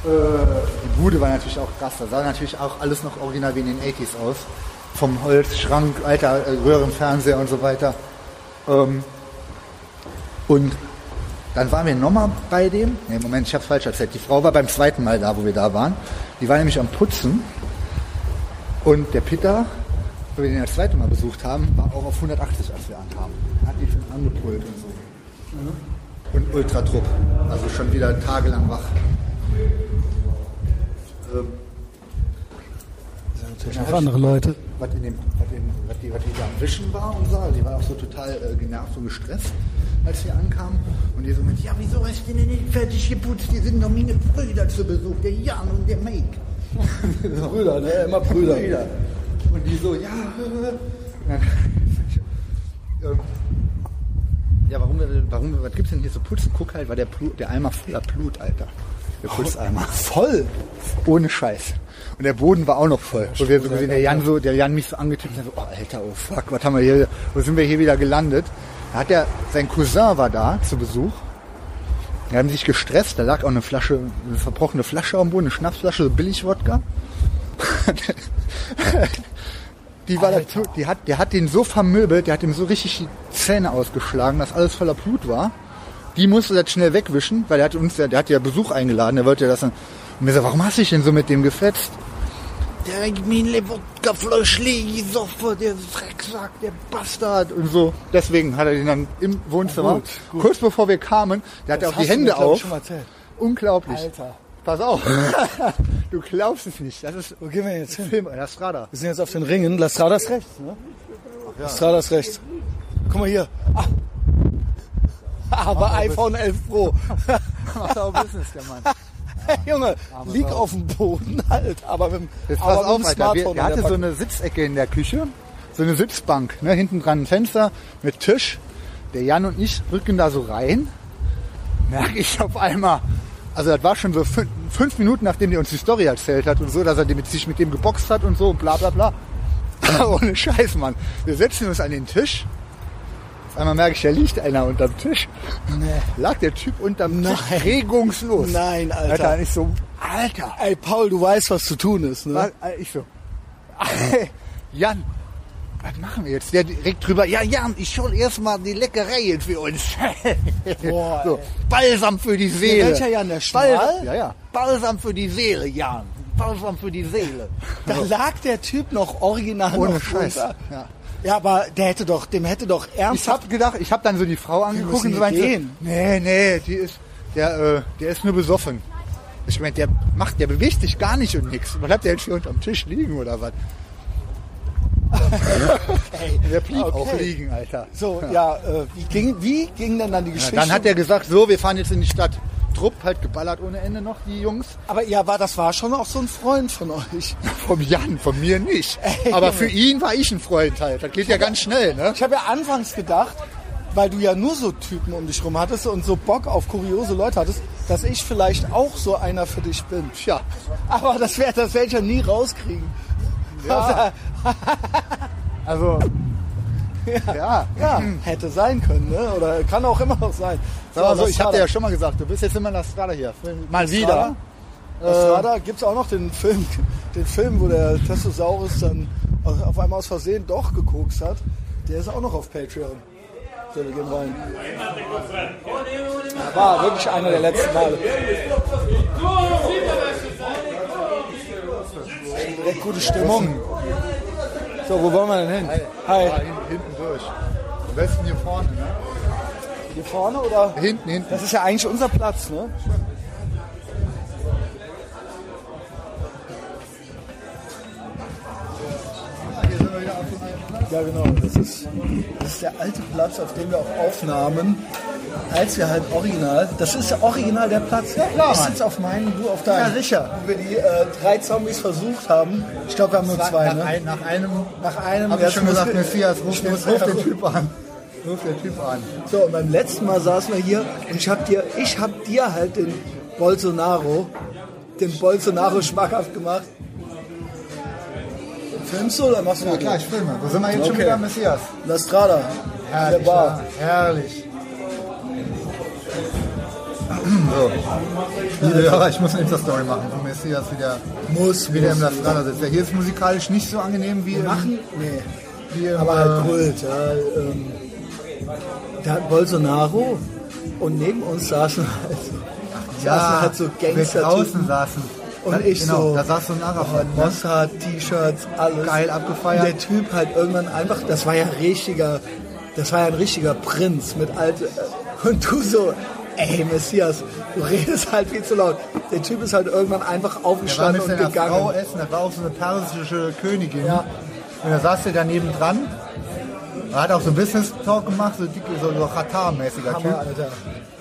Die Bude war natürlich auch krass. Da sah natürlich auch alles noch original wie in den 80s aus. vom Holzschrank, alter äh, Röhrenfernseher und so weiter. Ähm, und dann waren wir nochmal bei dem. Nee, Moment, ich hab's falsch erzählt. Die Frau war beim zweiten Mal da, wo wir da waren. Die war nämlich am Putzen. Und der Peter, wo wir den das zweite Mal besucht haben, war auch auf 180, als wir ankamen. Hat die schon angepult und so. Und Ultratrupp. Also schon wieder tagelang wach. Ähm, Natürlich auch andere Leute. Was, in dem, was, in, was, die, was die da am Wischen war und so. Die war auch so total äh, genervt und gestresst, als wir ankamen. Und die so mit, ja, wieso hast du denn nicht fertig geputzt? Die sind doch meine Brüder zu Besuch, der Jan und der Make. Brüder, ne? Immer Brüder. Brüder. Und die so, ja, äh. Ähm, ja, warum, warum, was gibt's denn hier zu putzen? Guck halt, war der, Blut, der Eimer voller Blut, Alter. Der Putzeimer. Voll! Ohne Scheiß. Und der Boden war auch noch voll. Wo wir so gesehen, der Jan so, der Jan mich so angetippt hat, so, oh Alter, oh fuck, was haben wir hier, wo sind wir hier wieder gelandet? Da hat er, sein Cousin war da zu Besuch. Die haben sich gestresst, da lag auch eine Flasche, eine verbrochene Flasche am Boden, eine Schnapsflasche, so Billig-Wodka. Die war dazu, die hat, der hat den so vermöbelt, der hat ihm so richtig die Zähne ausgeschlagen, dass alles voller Blut war. Die musste das schnell wegwischen, weil der hat uns, ja- der hat ja Besuch eingeladen, der wollte ja das dann. Und mir so, warum hast du dich denn so mit dem gefetzt? Der hat mir eine Wodka-Fläschli gesoffen, der Drecksack, der Bastard und so. Deswegen hat er den dann im Wohnzimmer, Gut, gut. kurz bevor wir kamen, der hatte Das auch die mir, Hände ich, auf. schon mal erzählt. Unglaublich. Alter. Pass auf. du glaubst es nicht. Das ist Wo gehen wir jetzt hin? Film, das ist Radar. Wir sind jetzt auf den Ringen. Lastradas rechts, ne? Lastradas rechts. Guck mal hier. Ah. Aber iPhone 11 Pro. Macht auch Business, der Mann. Junge, lieg auf dem Boden halt. Aber mit, dem- Jetzt aber pass mit auf, dem. Wir, Smartphone der an hatte so eine Sitzecke in der Küche, so eine Sitzbank, ne, hinten dran ein Fenster mit Tisch. Der Jan und ich rücken da so rein. Merke ich auf einmal, also das war schon so fün- fünf Minuten, nachdem der uns die Story erzählt hat und so, dass er mit sich mit dem geboxt hat und so und bla bla bla. Ohne Scheiß, Mann. Wir setzen uns an den Tisch. Auf einmal merke ich, da liegt einer unterm Tisch. Lag der Typ unterm Tisch regungslos. Nein, Alter. Alter, ich so, Alter. Ey, Paul, du weißt, was zu tun ist, ne? Äh, Ich so, Jan, was machen wir jetzt? Der direkt drüber, ja Jan, ich hol erstmal die Leckereien für uns. Boah, so, Balsam für die Seele. welcher Jan, der Schmal? Balsam, ja, ja. Balsam für die Seele, Jan. Balsam für die Seele. Da lag der Typ noch original Ohne noch Scheiß. Ja. Ja, aber der hätte doch, dem hätte doch Ich ernsthaft. hab gedacht, ich hab dann so die Frau angeguckt und so meinte, nee, nee, die ist, der, äh, der ist nur besoffen. Ich meine, der macht, der bewegt sich gar nicht und nix. Bleibt der jetzt hier unterm Tisch liegen oder was? der blieb Okay. auch liegen, Alter. So, ja, äh, wie, ging, wie ging denn dann die Ja, Geschichte? dann hat er gesagt, so, wir fahren jetzt in die Stadt. Trupp halt geballert ohne Ende noch, die Jungs. aber ja, war, das war schon auch so ein Freund von euch. Vom Jan, von mir nicht. Ey, Aber Junge. für ihn war ich ein Freund halt. Das geht ja ganz schnell, ne? Ich habe ja anfangs gedacht, weil du ja nur so Typen um dich rum hattest und so Bock auf kuriose Leute hattest, dass ich vielleicht auch so einer für dich bin. Tja, Aber das werde das werd ich ja nie rauskriegen. Ja. also, ja. Ja, hätte sein können, ne? Oder kann auch immer noch sein. Sag mal so, das ich habe dir ja schon mal gesagt, du bist jetzt immer in der Strada hier. Mal wieder. Strada? War da gibt's auch noch den Film, den Film, wo der Testosaurus dann auf einmal aus Versehen doch gekokst hat. Der ist auch noch auf Patreon. So, wir gehen rein. Ja, war wirklich einer der letzten Male. Direkt gute Stimmung. So, wo wollen wir denn hin? Hi. Hin- hinten durch. Am besten hier vorne, ne? Hier vorne oder? Hinten, hinten. Das ist ja eigentlich unser Platz, ne? Hier Ja, genau. Das ist, das ist der alte Platz, auf dem wir auch aufnahmen, als wir halt original. Das ist ja original der Platz. Ja, klar, Ich sitze auf meinen, du auf deinen. Ja, sicher. Wo wir die äh, drei Zombies versucht haben. Ich glaube, wir haben nur zwei, nach, ne? ein, nach einem, Nach einem. habe ich schon gesagt, Messias, ruf muss- ruf den Typ an. Ruf den Typ an. So, und beim letzten Mal saßen wir hier und ich hab dir, ich hab dir halt den Bolsonaro, den Bolsonaro schmackhaft gemacht. Filmst du oder machst du Ja klar, ich filme. Wo sind wir jetzt schon Okay. wieder, Messias? La Strada. Herrlich, der Bar. ja, herrlich. So. Liebe Hörer, ich muss eine Insta-Story machen. Du Messias wieder, Muss, wieder muss, im Lastrada sitzt. Ja, hier ist musikalisch nicht so angenehm wie Machen? Nee. wie im, Aber halt äh, Kult, ja. Ähm, da hat Bolsonaro und neben uns saßen halt, saßen halt so gangster draußen saßen. Und Da- ich genau, so, Da saß so ein Arafat. ne? Mossad, T-Shirts, alles. Geil abgefeiert. Und der Typ halt irgendwann einfach, das war ja ein richtiger, das war ja ein richtiger Prinz mit alte, und du so, ey Messias, du redest halt viel zu laut. Der Typ ist halt irgendwann einfach Der war aufgestanden und gegangen. Frau essen. Das war auch so eine persische Königin. Ja. Und da saß der daneben dran. Er hat auch so Business Talk gemacht, so dicke, so, so Khatar-mäßiger Typ. Alter.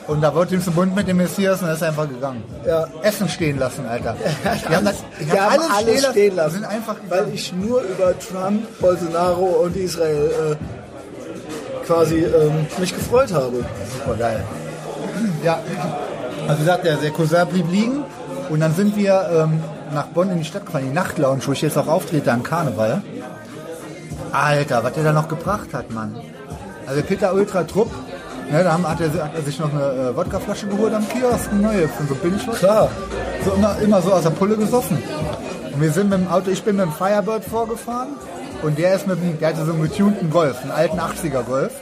Und da wurde ihm zum Bund mit dem Messias und er ist einfach gegangen. Ja. Essen stehen lassen, Alter. Die haben, das, die Wir haben alles stehen lassen, Sind einfach weil ich nur über Trump, Bolsonaro und Israel äh, quasi ähm, mich gefreut habe. super geil. Ja, also wie gesagt, der, Cousin blieb liegen und dann sind wir ähm, nach Bonn in die Stadt gefahren, die Nachtlounge, wo ich jetzt auch auftrete am Karneval. Alter, was der da noch gebracht hat, Mann. Also Peter Ultra Trupp, ne, da haben, hat, er, hat er sich noch eine äh, Wodkaflasche geholt am Kiosk, eine neue, von so Binge Klar. So immer, immer so aus der Pulle gesoffen. Und wir sind mit dem Auto, ich bin mit dem Firebird vorgefahren und der ist mit dem, der hatte so einen getunten Golf, einen alten 80er Golf.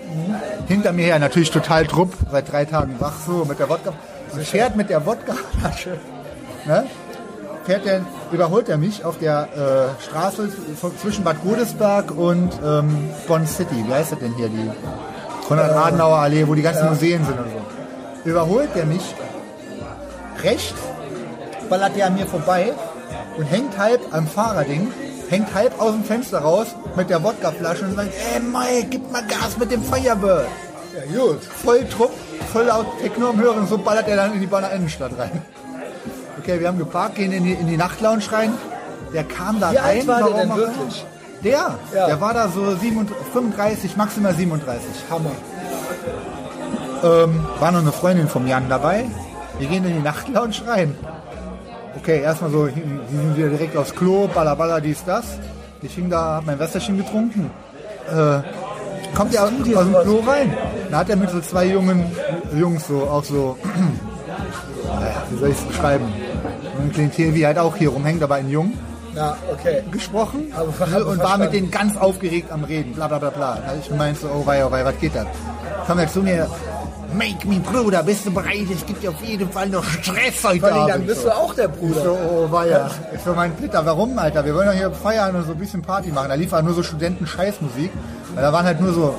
Hinter mir her natürlich total Trupp, seit drei Tagen wach so mit der Wodka. Und fährt mit der Wodkaflasche, ne? Fährt der, überholt er mich auf der äh, Straße zwischen Bad Godesberg und ähm, Bonn City. Wie heißt das denn hier? Die Konrad-Adenauer-Allee, wo die ganzen Museen sind und so. Überholt er mich rechts ballert der an mir vorbei und hängt halb am Fahrerding, hängt halb aus dem Fenster raus mit der Wodkaflasche und sagt, ey Mike, gib mal Gas mit dem Firebird. Ja gut. Voll Trupp, voll laut Techno am Hören, so ballert er dann in die Bonner Innenstadt rein. Okay, wir haben geparkt, gehen in die, in die Nachtlounge rein. Der kam da Wie rein. alt war der denn wirklich? Der, Ja. der war da so 37, 35, maximal 37. Hammer. Ähm, war noch eine Freundin vom Jan dabei. Wir gehen in die Nachtlounge rein. Okay, erstmal so, die sind wieder direkt aufs Klo, balla balla, dies, das. Ich hing da, hab mein Wässerchen getrunken. Äh, kommt er aus, aus dem Klo rein. Da hat er mit so zwei jungen Jungs so, auch so, naja, wie soll ich es beschreiben? Ein Klientel, wie halt auch hier rumhängt, aber ein Jung Ja, okay. gesprochen Aber und war mit denen ganz aufgeregt am Reden, bla bla bla bla. Da ich gemeint so, oh wei, oh wei, was geht da? Kam er zu mir, make me Bruder, bist du bereit? Es gibt auf jeden Fall noch Stress heute Abend. dann bist so. du auch der Ich Bruder. so, oh weia. Ich so, mein Peter, warum, Alter? Wir wollen doch hier feiern und so ein bisschen Party machen. Da lief halt nur so Studenten-Scheißmusik. Weil Da waren halt nur so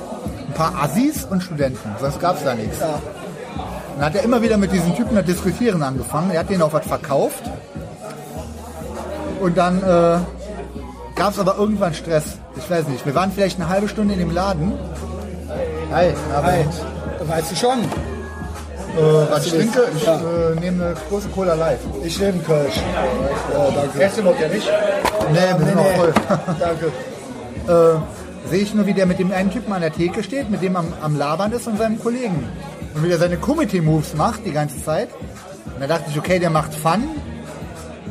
ein paar Assis und Studenten. Sonst gab's da nichts. Ja. Dann hat er immer wieder mit diesen Typen das Diskutieren angefangen. Er hat denen auch was verkauft. Und dann äh, gab es aber irgendwann Stress. Ich weiß nicht. Wir waren vielleicht eine halbe Stunde in dem Laden. Hi, aber Halt. Weißt du schon? äh, was ich trinke, ich Ja. äh, nehme eine große Cola Light. Ich nehme Kölsch. Ja, danke. Fährst du noch ja nicht? Nee, wir sind noch voll. danke. äh, sehe ich nur, wie der mit dem einen Typen an der Theke steht, mit dem am, am Labern ist und seinem Kollegen. Und wie der seine Committee-Moves macht die ganze Zeit. Und da dachte ich, okay, der macht Fun,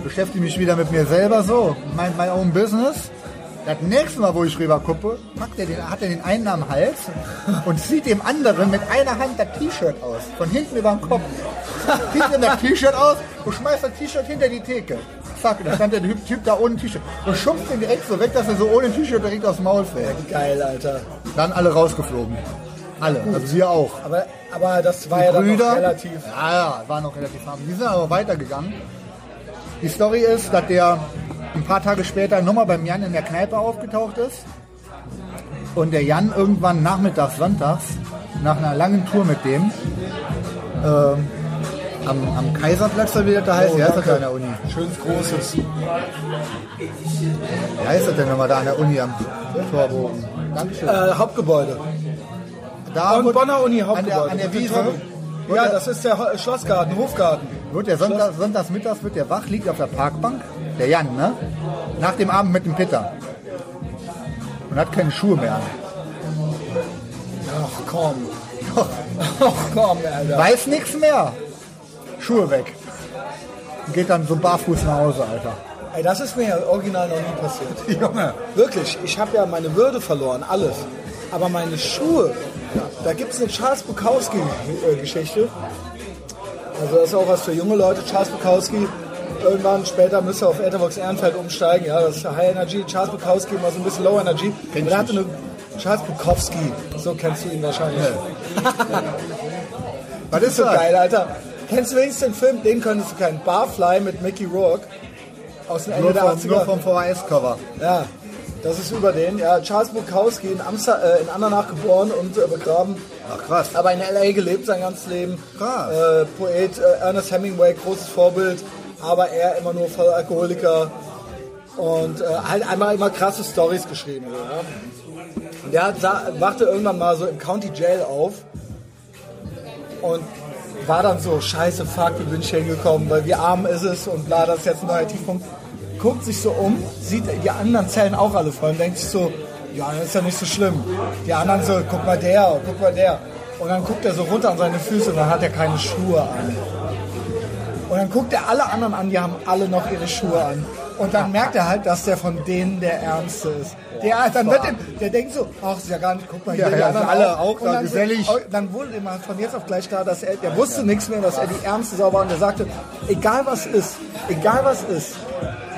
beschäftige mich wieder mit mir selber so, mein, my own business. Das nächste Mal, wo ich rüber gucke, packt er den, hat er den einen am Hals und zieht dem anderen mit einer Hand das T-Shirt aus. Von hinten über den Kopf. Zieht ihm das T-Shirt aus und schmeißt das T-Shirt hinter die Theke. Zack, da stand der Typ da ohne T-Shirt. Und schubst ihn direkt so weg, dass er so ohne T-Shirt direkt aufs Maul fällt. Geil, Alter. Dann alle rausgeflogen. Alle, also wir auch. Aber, aber das war ja dann noch Brüder, relativ. ja, ja, war noch relativ harmlos. Die sind aber weitergegangen. Die Story ist, dass der ein paar Tage später nochmal beim Jan in der Kneipe aufgetaucht ist. Und der Jan irgendwann nachmittags, sonntags, nach einer langen Tour mit dem, ähm, am, am Kaiserplatz, oder wie das da heißt, Oh, wie heißt das da an der Uni? Schönes Großes. Wie heißt das denn nochmal da an der Uni am Torbogen? Dankeschön. Äh, Hauptgebäude. Da wurde- Bonner Uni an Hauptgebäude. der, an der Mit den Wiese. Ja, der- das ist der Schlossgarten, Hofgarten. Wird der Sonntag, sonntags mittags wird der wach, liegt auf der Parkbank, der Jan, ne? Nach dem Abend mit dem Peter. Und hat keine Schuhe mehr an. Ach komm. Ach komm, Alter. Weiß nichts mehr. Schuhe weg. Und geht dann so barfuß nach Hause, Alter. Ey, das ist mir ja original noch nie passiert. Junge. Wirklich, ich habe ja meine Würde verloren, alles. Aber meine Schuhe, da gibt es eine Charles Bukowski-Geschichte. Also das ist auch was für junge Leute. Charles Bukowski, irgendwann später müsste er auf Etherbox Ehrenfeld umsteigen. Ja, das ist High Energy. Charles Bukowski immer so ein bisschen Low Energy. Er hatte eine Charles Bukowski, so kennst du ihn wahrscheinlich. Was ist so das? geil, Alter. Kennst du wenigstens den Film? Den könntest du kennen. Barfly mit Mickey Rourke. Aus dem Ende Nur der vom, 80er. nur vom VHS-Cover. Ja, das ist über den. Ja, Charles Bukowski in, Amster äh, in Andernach geboren und äh, begraben, Ach krass. aber in L.A. gelebt sein ganzes Leben. Krass. Äh, Poet äh, Ernest Hemingway, großes Vorbild, aber er immer nur voll Alkoholiker und äh, halt einmal immer krasse Stories geschrieben. So, ja. Der hat, wachte irgendwann mal so im County Jail auf und war dann so, scheiße, fuck, wie bin ich hier hingekommen, weil wie arm ist es und bla, das ist jetzt ein neuer Tiefpunkt. Guckt sich so um, sieht die anderen Zellen auch alle voll und denkt sich so, ja, das ist ja nicht so schlimm. Die anderen so, guck mal der, guck mal der. Und dann guckt er so runter an seine Füße und dann hat er keine Schuhe an. Und dann guckt er alle anderen an, die haben alle noch ihre Schuhe an. Und dann merkt er halt, dass der von denen der Ernste ist. Der, dann wird dem, der denkt so, ach, ist ja gar nicht, guck mal hier, Ja, die ja, anderen alle auch. Und da dann, gesellig. dann wurde ihm von jetzt auf gleich klar, dass er, der wusste nichts mehr, dass er die ärmste Sau war. Und er sagte, egal was ist, egal was ist,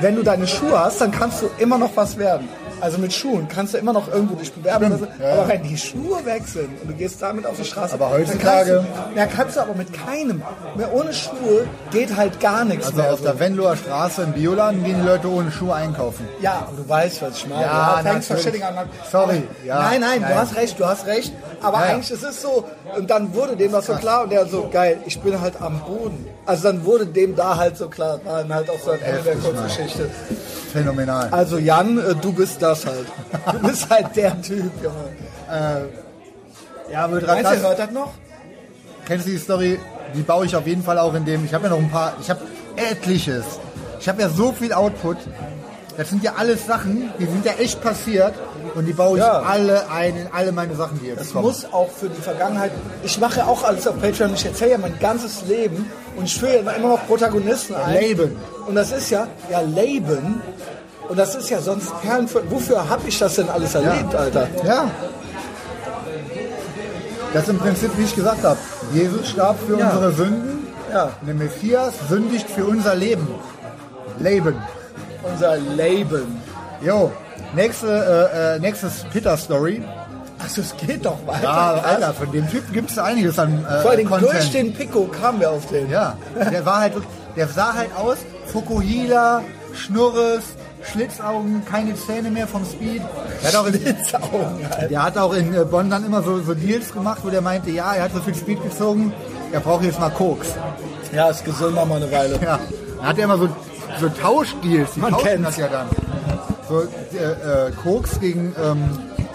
wenn du deine Schuhe hast, dann kannst du immer noch was werden. Also mit Schuhen kannst du immer noch irgendwo dich bewerben. oder so. Aber wenn die Schuhe weg sind und du gehst damit auf die Straße, Aber dann heutzutage- kannst du, ja, kannst du aber mit keinem. Mehr ohne Schuhe geht halt gar nichts Also mehr. auf der Venloer Straße im Bioladen gehen die Leute ohne Schuhe einkaufen. Ja, aber du weißt, was ich meine. Ja, thanks for natürlich. Sorry, ja. Nein, nein, Nein. du hast recht, du hast recht. Aber Ja, ja. eigentlich ist es so, und dann wurde dem das so klar und der so, geil, ich bin halt am Boden. Also dann wurde dem da halt so klar, war dann halt auch so ein Ende der Kurzgeschichte. Phänomenal. Also Jan, äh, du bist das halt. Du bist halt der Typ, Junge. Ja, aber Meinst du, hört das noch? Kennst du die Story? Die baue ich auf jeden Fall auch in dem. Ich habe ja noch ein paar. Ich habe etliches. Ich habe ja so viel Output. Das sind ja alles Sachen, die sind ja echt passiert. Und die baue ich Ja. alle ein in alle meine Sachen, die jetzt Das kommen. muss auch für die Vergangenheit. Ich mache ja auch alles auf Patreon. Ich erzähle ja mein ganzes Leben und ich führe ja immer noch Protagonisten ein. Leben. Und das ist ja, ja, Leben. Und das ist ja sonst Perlen für, Wofür habe ich das denn alles erlebt, Alter? Ja. Das ist im Prinzip, wie ich gesagt habe. Jesus starb für Ja. unsere Sünden. Ja, Der Messias sündigt für unser Leben. Leben. Unser Leben. Jo. Nächste, äh, äh, nächstes Peter-Story. Also es geht doch weiter. Ja. Alter, von dem Typ gibt es einiges an äh, Vor allem Content. durch den Pico kamen wir auf den. Ja, der war halt, der sah halt aus, Fukuhila, Schnurres, Schlitzaugen, keine Zähne mehr vom Speed. Der hat auch in, der hat auch in äh, Bonn dann immer so, so Deals gemacht, wo der meinte, ja, er hat so viel Speed gezogen, er braucht jetzt mal Koks. Ja, ist gesund noch mal eine Weile. Ja, dann hat er immer so, so Tauschdeals, die Man tauschen kennt's. das ja dann. So äh, äh, Koks gegen ähm,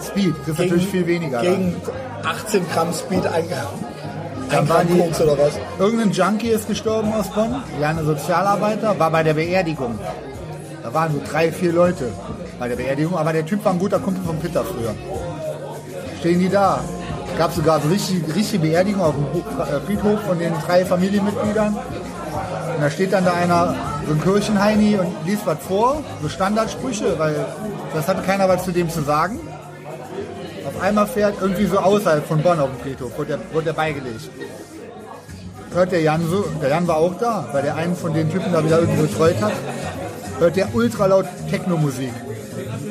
Speed, das ist natürlich viel weniger. dann. Gegen 18 Gramm Speed ein, Dann die- Koks oder was? Irgendein Junkie ist gestorben aus Bonn, kleiner Sozialarbeiter, war bei der Beerdigung. Da waren so drei, vier Leute bei der Beerdigung, aber der Typ war ein guter Kumpel von Peter früher. Stehen die da? Gab sogar so richtig, richtige Beerdigung auf dem äh, Friedhof von den drei Familienmitgliedern. Und da steht dann da einer, so ein Kirchenheini und liest was vor, so Standardsprüche, weil das hatte keiner was zu dem zu sagen. Auf einmal fährt irgendwie so außerhalb von Bonn auf dem Friedhof, wurde der, wurde der beigelegt hört der Jan so, der Jan war auch da, weil der einen von den Typen da wieder irgendwie betreut hat, hört der ultra laut Techno-Musik.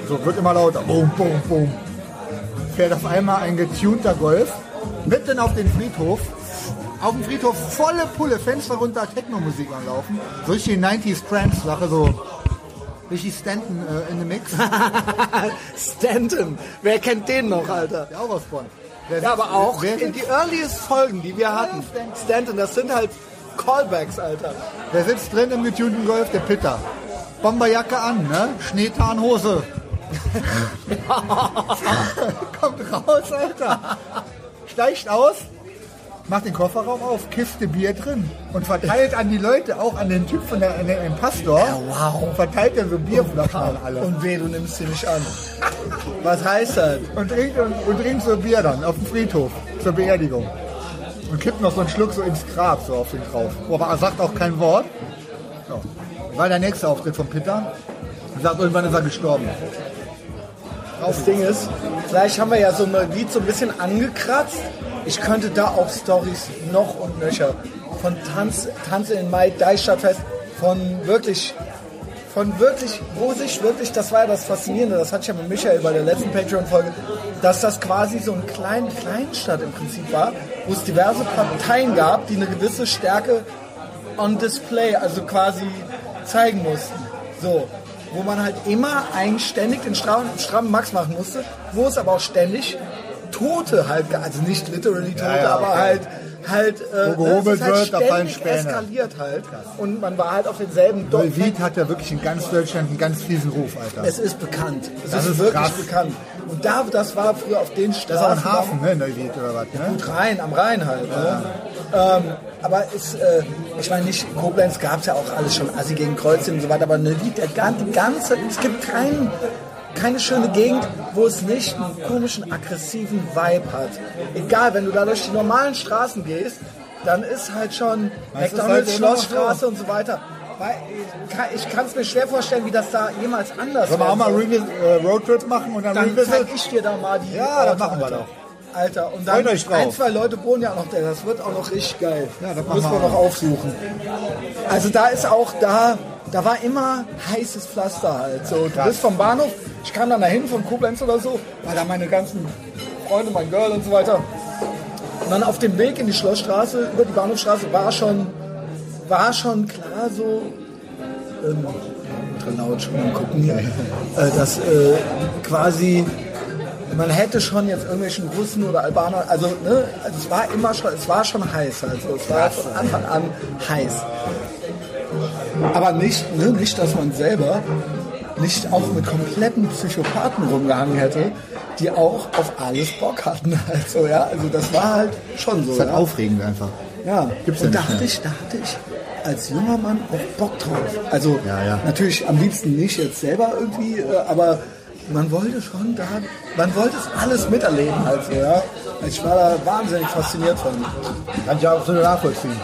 So, wird immer lauter. Boom, boom, boom. Fährt auf einmal ein getunter Golf, mitten auf den Friedhof. Auf dem Friedhof volle Pulle, Fenster runter, Techno-Musik anlaufen. So richtig 90s Trance-Sache, so richtig Stanton äh, in the Mix. Stanton. Wer kennt den noch, Alter? Der auch aus Bonn. Ja, aber auch wer, in die earliest Folgen, die wir hatten. Stanton, das sind halt Callbacks, Alter. Wer sitzt drin im getunten Golf? Der Pitter. Bomberjacke an, ne? Schneetarnhose. Kommt raus, Alter. Steigt aus, macht den Kofferraum auf, Kiste Bier drin und verteilt an die Leute, auch an den Typ von der, an den, Pastor. wow. Und verteilt dann so Bierflaschen an alle. Und, Und weh, du nimmst sie nicht an. Was heißt das? und, trinkt, und, und trinkt so Bier dann auf dem Friedhof zur Beerdigung. Und kippt noch so einen Schluck so ins Grab, so auf den drauf. Aber er sagt auch kein Wort. So. War der nächste Auftritt von Peter. Er sagt, irgendwann ist er gestorben. Das Ding ist, vielleicht haben wir ja so ein Lied so ein bisschen angekratzt. Ich könnte da auch Stories noch und nöcher. von Tanz, Tanz in Mai, Deichstadtfest, von wirklich, von wirklich, wo sich wirklich, das war ja das Faszinierende, das hatte ich ja mit Michael bei der letzten Patreon-Folge, dass das quasi so eine kleine Kleinstadt im Prinzip war, wo es diverse Parteien gab, die eine gewisse Stärke on display, also quasi zeigen mussten. So. Wo man halt immer eigenständig den strammen, strammen Max machen musste, wo es aber auch ständig Tote halt, also nicht literally Tote, Ja, ja, aber okay. halt halt, äh, Wo ne, es gehobelt halt wird, da fallen ständig Späne. eskaliert halt. Und man war halt auf denselben Dorf. Neuwied hat ja wirklich in ganz Deutschland einen ganz fiesen Ruf, Alter. Es ist bekannt. Es Das ist, ist wirklich krass. bekannt. Und da, das war früher auf den das ist auch ein Straßen. Hafen, ne, Neuwied oder was, ne? Gut Rhein, am Rhein halt. Ne? Ähm, aber ist, äh, ich meine nicht, in Koblenz gab es ja auch alles schon, Assi gegen Kreuzchen und so weiter, aber Neuwied, der ganze, es gibt keinen, keine schöne Gegend, wo es nicht einen komischen, aggressiven Vibe hat. Egal, wenn du da durch die normalen Straßen gehst, dann ist halt schon Das ist McDonalds, halt Schlossstraße und so weiter. Weil ich kann es mir schwer vorstellen, wie das da jemals anders Sollen wir auch mal äh, Roadtrip machen und dann, Dann Revisit? zeig ich dir da mal die Ja, das Orte, machen wir doch. Alter, und dann ein, zwei Leute wohnen ja auch noch da. Das wird auch noch richtig geil. Ja, das müssen wir noch aufsuchen. Also da ist auch da, da war immer heißes Pflaster halt. So, du bist vom Bahnhof, ich kam dann dahin von Koblenz oder so, war da meine ganzen Freunde, mein Girl und so weiter. Und dann auf dem Weg in die Schlossstraße, über die Bahnhofstraße, war schon, war schon klar so, ähm, laut schon mal gucken hier, äh, dass äh, quasi man hätte schon jetzt irgendwelchen Russen oder Albaner, also, ne, also es war immer schon, es war schon heiß, also es war von Anfang an heiß. Aber nicht, ne, nicht, dass man selber nicht auch mit kompletten Psychopathen rumgehangen hätte, die auch auf alles Bock hatten. Also ja, also das war halt schon so. Das ist halt ja. aufregend einfach. Ja, Gibt's und ja da nicht hatte mehr. ich, da hatte ich als junger Mann auch Bock drauf. Also Ja, ja. natürlich am liebsten nicht jetzt selber irgendwie, äh, aber man wollte schon da, man wollte es alles miterleben halt so, ja. Ich war da wahnsinnig fasziniert von. Kann ich auch so nachvollziehen.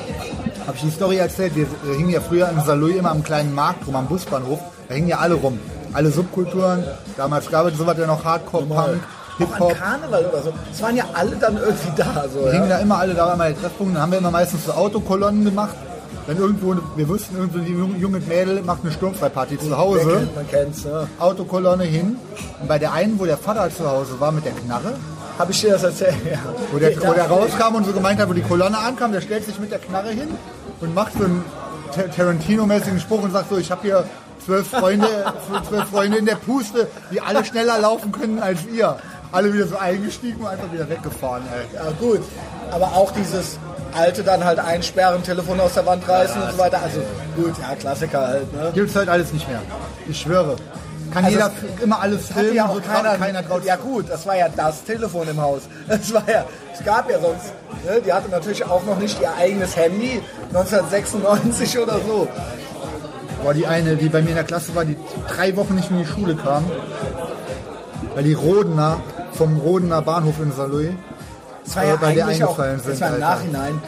Habe ich die Story erzählt? Wir hingen ja früher in Saloy immer am kleinen Markt rum, am Busbahnhof. Da hingen ja alle rum. Alle Subkulturen. Damals gab es sowas ja noch Hardcore, Punk, Auch an Hip-Hop. Karneval oder so. Es waren ja alle dann irgendwie da. So, Wir hingen ja. da immer alle, da war mal der Treffpunkt. Dann haben wir immer meistens so Autokolonnen gemacht. Wenn irgendwo, wir wussten, irgendwo die junge- junge Mädel macht eine Sturmfreiparty zu Hause. kennt, man kennt's, ne? Autokolonne hin. Und bei der einen, wo der Vater zu Hause war mit der Knarre, Hab ich dir das erzählt? Ja. Wo der, wo der Ja. rauskam und so gemeint hat, wo die Kolonne ankam, der stellt sich mit der Knarre hin und macht so einen Ta- Tarantino-mäßigen Spruch und sagt so, ich habe hier zwölf Freunde, zwölf Freunde in der Puste, die alle schneller laufen können als ihr. Alle wieder so eingestiegen und einfach wieder weggefahren, ey. Ja, gut. Aber auch dieses alte dann halt einsperren, Telefon aus der Wand reißen und so weiter. Also gut, ja, Klassiker halt, ne? Gibt's heute alles nicht mehr. Ich schwöre. Kann Also jeder es- immer alles filmen, ja so keiner, keiner traut Ja gut, das war ja das Telefon im Haus. Das war ja, es gab ja sonst, ne, die hatte natürlich auch noch nicht ihr eigenes Handy, 1996 oder so. Boah, die eine, die bei mir in der Klasse war, die drei Wochen nicht mehr in die Schule kam, weil die Rodener vom Rodener Bahnhof in Saloy Das war ja bei eigentlich auch, sind, war im. Nachhinein,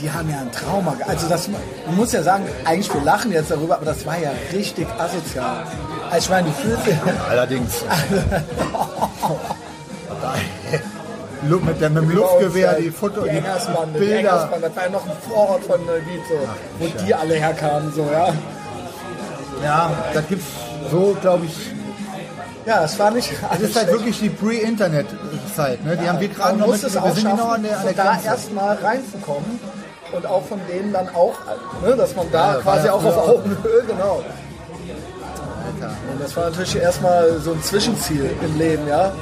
die haben ja ein Trauma. Also das, man muss ja sagen, eigentlich wir lachen jetzt darüber, aber das war ja richtig asozial. Also ich meine, du fühlst ja, Allerdings. Lu- mit, der, mit dem Luftgewehr, die Foto, die die die Bilder. Engersbande, das war ja noch ein Vorort von so, wo die alle herkamen, so, ja. Ja, das gibt's so, glaube ich. Ja, das war nicht Das ist halt wirklich die Pre-Internet-Zeit. Ne? Die haben wir gerade noch muss es wir auch sind genau an der, an der da erstmal reinzukommen und auch von denen dann auch, ne, dass man da Ja, quasi ja auch auf. Augenhöhe, genau. Und das war natürlich erstmal so ein Zwischenziel im Leben, ja.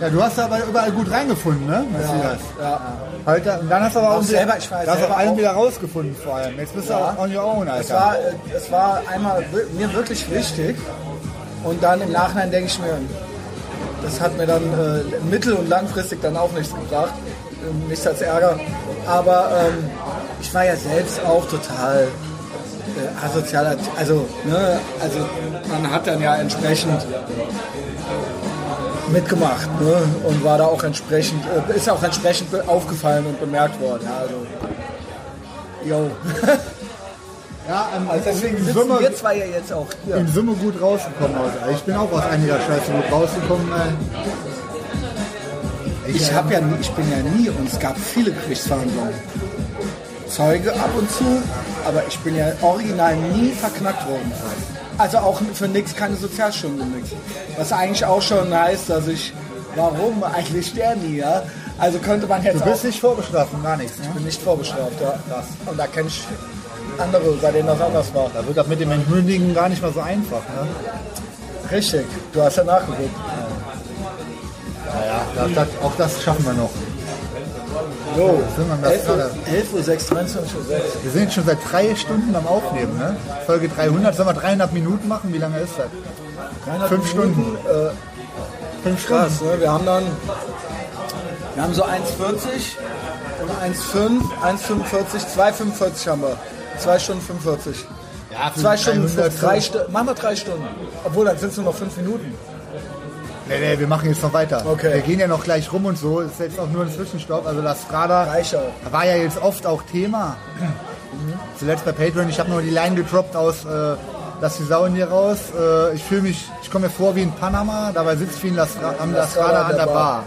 Ja, du hast aber überall gut reingefunden, ne? Matthias? ja. Heute, und dann hast du aber auch, Auch selber, ich weiß du auch allen auch- wieder rausgefunden vor allem. Jetzt bist du Ja. auch on your own, Alter. Es war, äh, es war einmal mir wirklich wichtig und dann im Nachhinein denke ich mir, das hat mir dann äh, mittel- und langfristig dann auch nichts gebracht, ähm, nichts als Ärger. Aber ähm, ich war ja selbst auch total äh, asozial. Also, ne, also man hat dann ja entsprechend mitgemacht ne, und war da auch entsprechend, äh, ist auch entsprechend aufgefallen und bemerkt worden. Ja, also, yo. ja, ähm, Also deswegen in, sitzen Summe, wir zwei ja jetzt auch hier. in Summe gut rausgekommen. Alter. Ich bin auch aus einiger Scheiße gut rausgekommen. Äh. Ich habe ja nie, ich bin ja nie und es gab viele Gerichtsverhandlungen. Zeuge ab und zu, aber ich bin ja original nie verknackt worden. Also auch für nichts keine Sozialstunden nix. Was eigentlich auch schon heißt, dass ich, warum eigentlich der nie, ja? Also könnte man jetzt Du auch, bist nicht vorbestraft gar nichts. ich Ne? bin nicht vorbestraft, ja. Und da kenne ich andere, bei denen das anders war. Da wird das mit dem Entmündigen gar nicht mal so einfach. Ne? Richtig, du hast ja nachgeguckt. Naja, das, das, auch das schaffen wir noch. Jo, Sind wir das 11 Uhr, gerade? 11 Uhr 6, 23 Uhr 6. Wir sind jetzt schon seit drei Stunden am Aufnehmen. Ne? Folge 300. Sollen wir dreieinhalb Minuten machen? Wie lange ist das? Fünf Stunden. Äh, Fünf krass, ne? Wir haben dann, wir haben so 1,40 und 1,5, 1,45, 2,45 haben wir. 2 Stunden 45. Ja, 2 Stunden, 300 fünf, drei Stunden, machen wir 3 Stunden. Obwohl, dann sind es nur noch 5 Minuten. Nee, nee, wir machen jetzt noch weiter. Okay. Wir gehen ja noch gleich rum und so. Ist jetzt auch nur ein Zwischenstopp. Also das Strada war ja jetzt oft auch Thema. Zuletzt bei Patreon. Ich habe noch die Line gedroppt aus äh, Lass die Sau in dir raus. Äh, ich fühle mich, ich komme mir vor wie in Panama. Dabei sitzt wie in La Stra am La Strada an der Bar.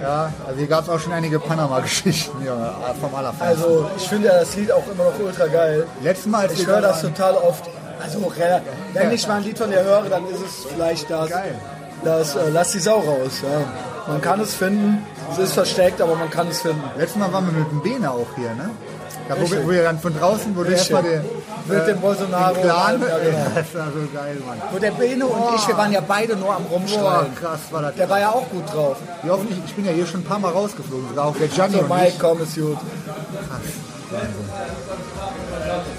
Ja, also hier gab es auch schon einige Panama-Geschichten ja, vom Allerfeinsten. Also, ich finde ja das Lied auch immer noch ultra geil. Letztes Mal, als Ich höre da das total oft. Also, wenn ich mal ein Lied von dir höre, dann ist es vielleicht das. Geil. das äh, Lass die Sau raus. Ja. Man kann es finden. Es ist versteckt, aber man kann es finden. Letztes Mal waren wir mit dem Bene auch hier, ne? Da, wo, wir, wo wir dann von draußen, wo du erstmal den, Mit dem Bolsonaro den allem, ja, genau. das war so geil, Mann. Wo der Bene und ich, wir waren ja beide nur am Rumschreien. krass war das. Der war ja auch gut drauf. Wie oft ich, bin ja hier schon ein paar Mal rausgeflogen, sogar auch der Gianni So, und Mike, komm, ist gut.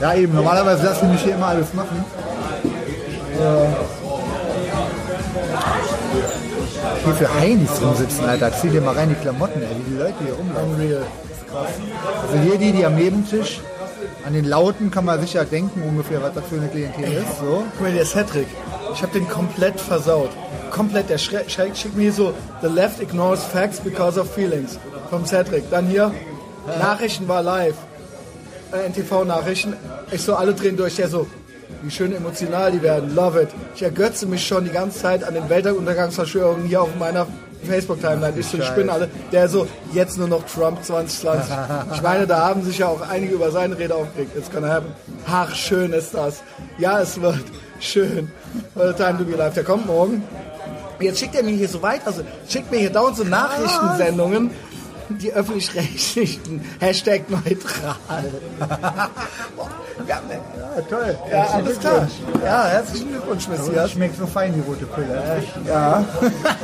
Ja eben, normalerweise lassen die mich hier immer alles machen. Hier für Heinis rumsitzen, Alter. Zieh dir mal rein die Klamotten, ey, wie die Leute hier rumlaufen. Also hier die, die am Nebentisch, an den Lauten kann man sicher denken ungefähr, was das für eine Klientel ist. So. Guck mal, der Cedric. Ich hab den komplett versaut. Komplett. Der schickt schickt mir so, The left ignores facts because of feelings. Vom Cedric. Dann hier, Nachrichten war live. Äh, NTV-Nachrichten. Ich so, alle drehen durch. Der so, wie schön emotional die werden. Love it. Ich ergötze mich schon die ganze Zeit an den Weltuntergangsverschwörungen hier auf meiner Facebook-Timeline. Ich so, spinne alle. Der so, jetzt nur noch Trump 2020. Ich meine, da haben sich ja auch einige über seine Rede aufgeregt. It's gonna happen. Ach, schön ist das. Ja, es wird schön. What time to be alive. Der kommt morgen. Jetzt schickt er mir hier so weit, also schickt mir hier dauernd so Nachrichtensendungen, die öffentlich-rechtlichen, Hashtag neutral. ja, ne, Ja, toll. ja, alles klar. Ja, herzlichen Glückwunsch, Messias. Schmeckt so fein, die rote Pille. Ja.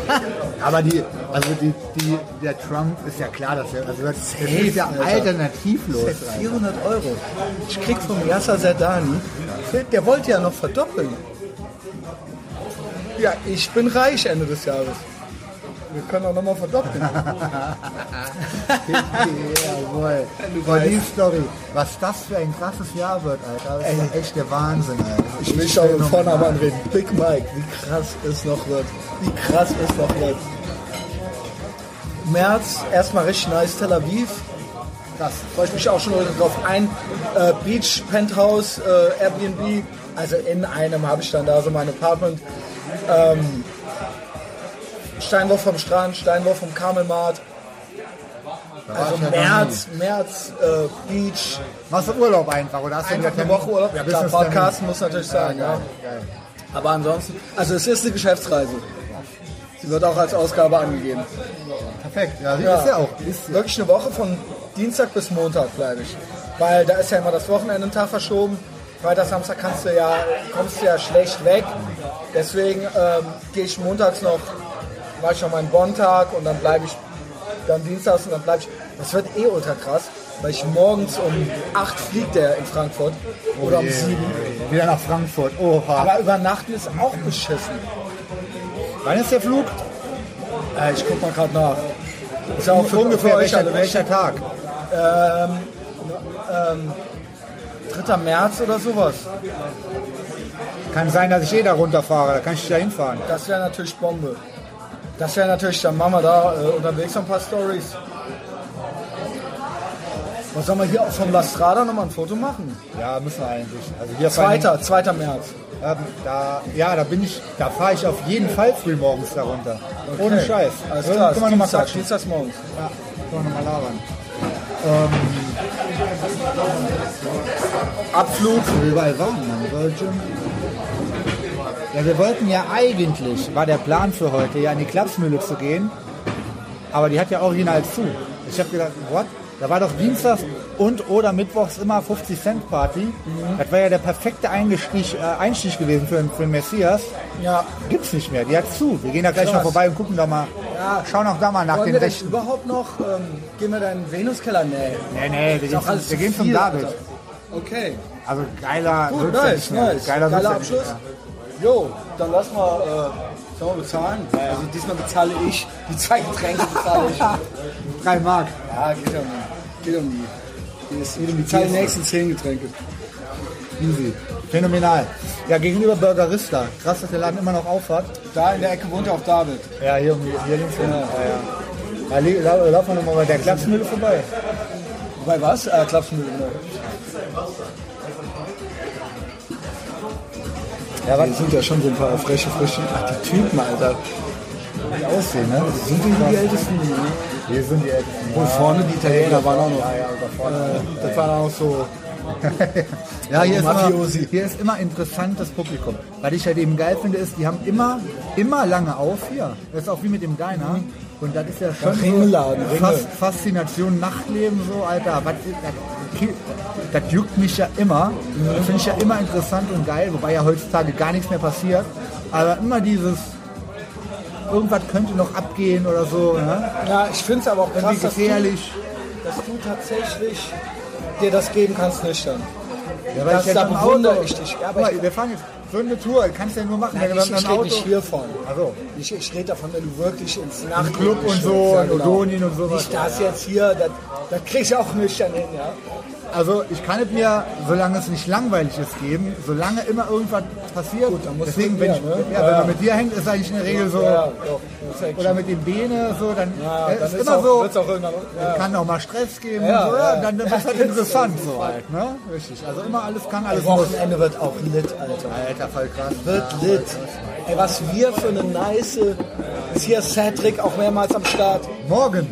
Aber die, also die, die, der Trump ist ja klar, dass er, also das, das ist ja Alter. alternativlos. Der Alter. 400 Euro. Ich krieg vom Yasser Zerdani, der wollte ja noch verdoppeln. Ja, ich bin reich Ende des Jahres. Wir können auch nochmal verdoppeln. Jawohl. Boah, die Story. Was das für ein krasses Jahr wird, Alter. Das ist echt der Wahnsinn, Alter. Ich will schon mit Vornamen anreden. Big Mike, wie krass es noch wird. Wie krass es noch wird. März, erstmal richtig nice Tel Aviv. Krass. Freue ich mich auch schon heute drauf. Ein äh, Beach, Penthouse, äh, Airbnb. Also in einem habe ich dann da so mein Apartment. Ähm, Steinwurf vom Strand, Steinwurf vom Kamelmarkt. Also ja März, März, äh, Beach, Machst du Urlaub einfach, oder hast du einfach eine? Woche Urlaub. Ja klar? Podcast muss natürlich sein, ja. Geil. Aber ansonsten, also es ist eine Geschäftsreise. Sie wird auch als Ausgabe angegeben. Perfekt, ja, Ja. ist ja auch. Ist, Wirklich eine Woche von Dienstag bis Montag bleibe ich. Weil da ist ja immer das Wochenende einen Tag verschoben. Freitag, Samstag kannst du ja, kommst du ja schlecht weg. Deswegen ähm, gehe ich montags noch, mache ich noch meinen Bonn-Tag und dann bleibe ich dann dienstags und dann bleibe ich. Das wird eh ultra krass, weil ich morgens um 8 fliegt der in Frankfurt oder um je. 7. wieder nach Frankfurt. Oha. Aber übernachten ist auch beschissen. Wann ist der Flug? Äh, ich guck mal gerade nach. Ist ja auch für, euch welcher, alle welcher Tag? 3. März oder sowas. Kann sein, dass ich eh da runterfahre. Da kann ich da hinfahren. Das wäre natürlich Bombe. Das wäre natürlich, dann machen wir da äh, unterwegs noch ein paar Stories. Was sollen wir hier auch vom La Strada nochmal ein Foto machen? Ja, müssen wir eigentlich. Also hier Zweiter, 2. März. Ähm, da, ja, da bin ich, da fahre ich auf jeden Fall früh morgens da runter. Ohne Okay. Scheiß. Alles klar, können wir nochmal quatschen. Dienstags morgens. Ja, können wir nochmal labern. Ähm, Abflug. Überall waren, Mann. Ja, wir wollten ja eigentlich, war der Plan für heute, ja in die Klapsmühle zu gehen. Aber die hat ja original zu. Ich habe gedacht, what? Da war doch Dienstags und oder Mittwochs immer 50 Cent Party. Das war ja der perfekte Einstieg, äh, Einstieg gewesen für, für den Messias. Ja. Gibt's nicht mehr. Die hat zu. Wir gehen da gleich Krass. mal vorbei und gucken doch mal. Schauen auch da mal nach Wollen den Rechten. überhaupt noch, ähm, gehen wir da in den Venuskeller? Nee. Nee, nee, wir gehen, zum, wir gehen zum David. Alter. Okay. Also geiler Gut, ja nice, nice. Geiler, Geiler wird's ja Abschluss. Jo, dann lass mal, äh, sollen wir bezahlen? Also diesmal bezahle ich. Die zwei Getränke bezahle ich. Drei Mark. Ja, geht um die. Geht um die. Die ist- Ich bezahle die nächsten zehn Getränke. Easy. Phänomenal. Ja, gegenüber Burgerista. Krass, dass der Laden immer noch auf hat. Da in der Ecke wohnt ja auch David. Ja, hier, hier links. Ja, ja. ja. lau- Laufen wir nochmal bei der Klapsmühle vorbei. Bei was? Äh, Klapsmühle, genau. Ja, Hier sind ja schon so ein paar freche, frische. Ach, die Typen, Alter. die aussehen, ne? Sind die die Ältesten? Hier sind die Ältesten. Und vorne die Italiener waren auch noch. Ja, ja, da vorne. Äh, das waren auch so. Ja, hier ist, immer, hier ist immer interessantes Publikum. Was ich halt eben geil finde, ist, die haben immer, immer lange auf hier. Das ist auch wie mit dem Diner. Und das ist ja schon Ringeladen, so. Fas Faszination Nachtleben so, Alter. Was, das, das juckt mich ja immer. Das finde ich ja immer interessant und geil, wobei ja heutzutage gar nichts mehr passiert. Aber immer dieses, irgendwas könnte noch abgehen oder so. Ne? Ja, ich finde es aber auch krass, Irgendwie dass du, gefährlich. dass du tatsächlich dir das geben kannst, nüchtern. Ja, weil Das- ich da jetzt im bewundere ich dich. Ja, Ja, aber aber ich- wir fahren jetzt so eine Tour, kannst du ja nur machen. Nein, ich, ich rede nicht hiervon. Also, Ich, ich rede davon, wenn du wirklich ins Nachtleben Club und so und Odonien und sowas. Nicht das jetzt hier, das, das kriegst du auch nüchtern hin, ja. Also ich kann es mir, solange es nicht langweilig ist, geben, solange immer irgendwas passiert. Gut, dann musst du Deswegen, wenn, mir, ich, ne? ja, Ja, wenn man mit dir hängt, ist eigentlich in der Regel so, Ja, oder mit den Beine, so, dann äh, dann ist ist immer auch, so, auch. Ja. kann auch mal Stress geben Ja, so, dann, ist halt interessant so halt, ne? Richtig, also immer alles kann, alles muss. Wochenende wird auch lit, Alter. Alter, voll krass. Wird lit. Ey, was wir für eine nice. Ist hier Cedric auch mehrmals am Start. Morgen,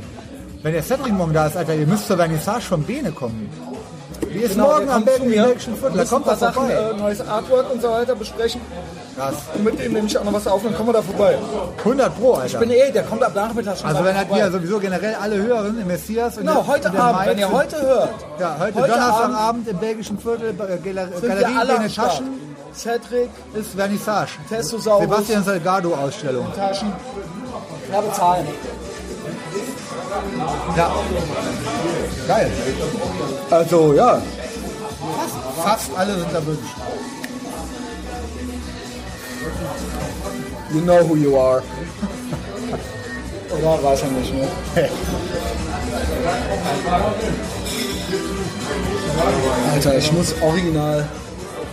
wenn der Cedric morgen da ist, Alter, ihr müsst zur Vernissage von Bene kommen. Wie ist Genau, morgen am mir. Belgischen Viertel? Da kommt was Sachen, vorbei. äh, neues Artwork und so weiter besprechen. Krass. Und mit dem nehme ich auch noch was auf, dann kommen wir da vorbei. 100 Pro, Alter. Ich bin eh, der kommt ab Nachmittag schon also wenn halt ihr sowieso generell alle hören, im Messias Genau, der- heute Abend, Mike wenn ihr heute hört, Ja, heute, heute Donnerstagabend im belgischen Viertel, äh, wir Galerie Start. Taschen, Cedric, ist Vernissage. Testosaurus. Sebastian Salgado Ausstellung. Taschen. Ja, bezahlen. Ja. Geil. Also, ja. Fast alle sind da wirklich. You know who you are. Oder weiß er nicht, ne? Alter, ich muss original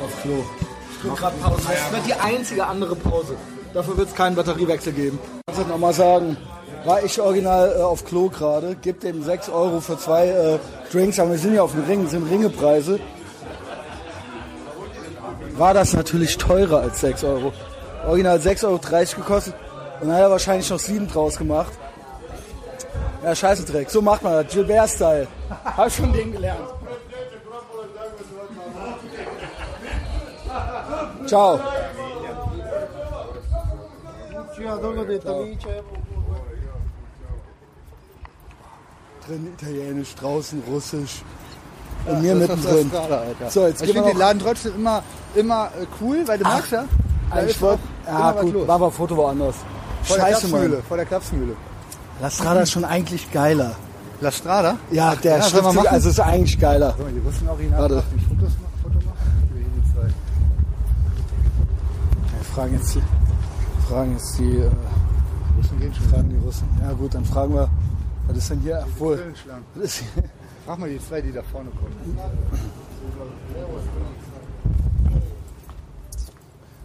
auf Klo. Ich bin gerade Pause. Das wird die einzige andere Pause. Dafür wird es keinen Batteriewechsel geben. Kannst du nochmal sagen, war ich original äh, auf Klo gerade, gib dem 6 Euro für zwei äh, Drinks, aber wir sind ja auf dem Ring, sind Ringepreise. War das natürlich teurer als 6 Euro. Original 6,30 Euro gekostet und dann hat er wahrscheinlich noch 7 draus gemacht. Ja, scheiße Dreck. So macht man das. Gilbert-Style. Hab ich von dem gelernt. Ciao. Drin Italienisch, draußen Russisch. Und mir mittendrin. So, jetzt Ich finde den. Laden trotzdem immer, immer äh, cool, weil du magst ja. Ist wollte. Ja, gut, los. wir ein Foto woanders. Vor Scheiße. Mann. Vor der Klapsmühle. La Strada ist schon eigentlich geiler. La Strada? Ja, der Ja, Schriftzug, machen? also ist eigentlich geiler. So, die Russen original. Warte. Ich Fotos? Foto machen? Wir die fragen jetzt die, fragen jetzt die, äh, Russen gehen schon. fragen die Russen. Ja gut, dann fragen wir, was ist denn hier? Ist hier? Frag mal die zwei, die da vorne kommen.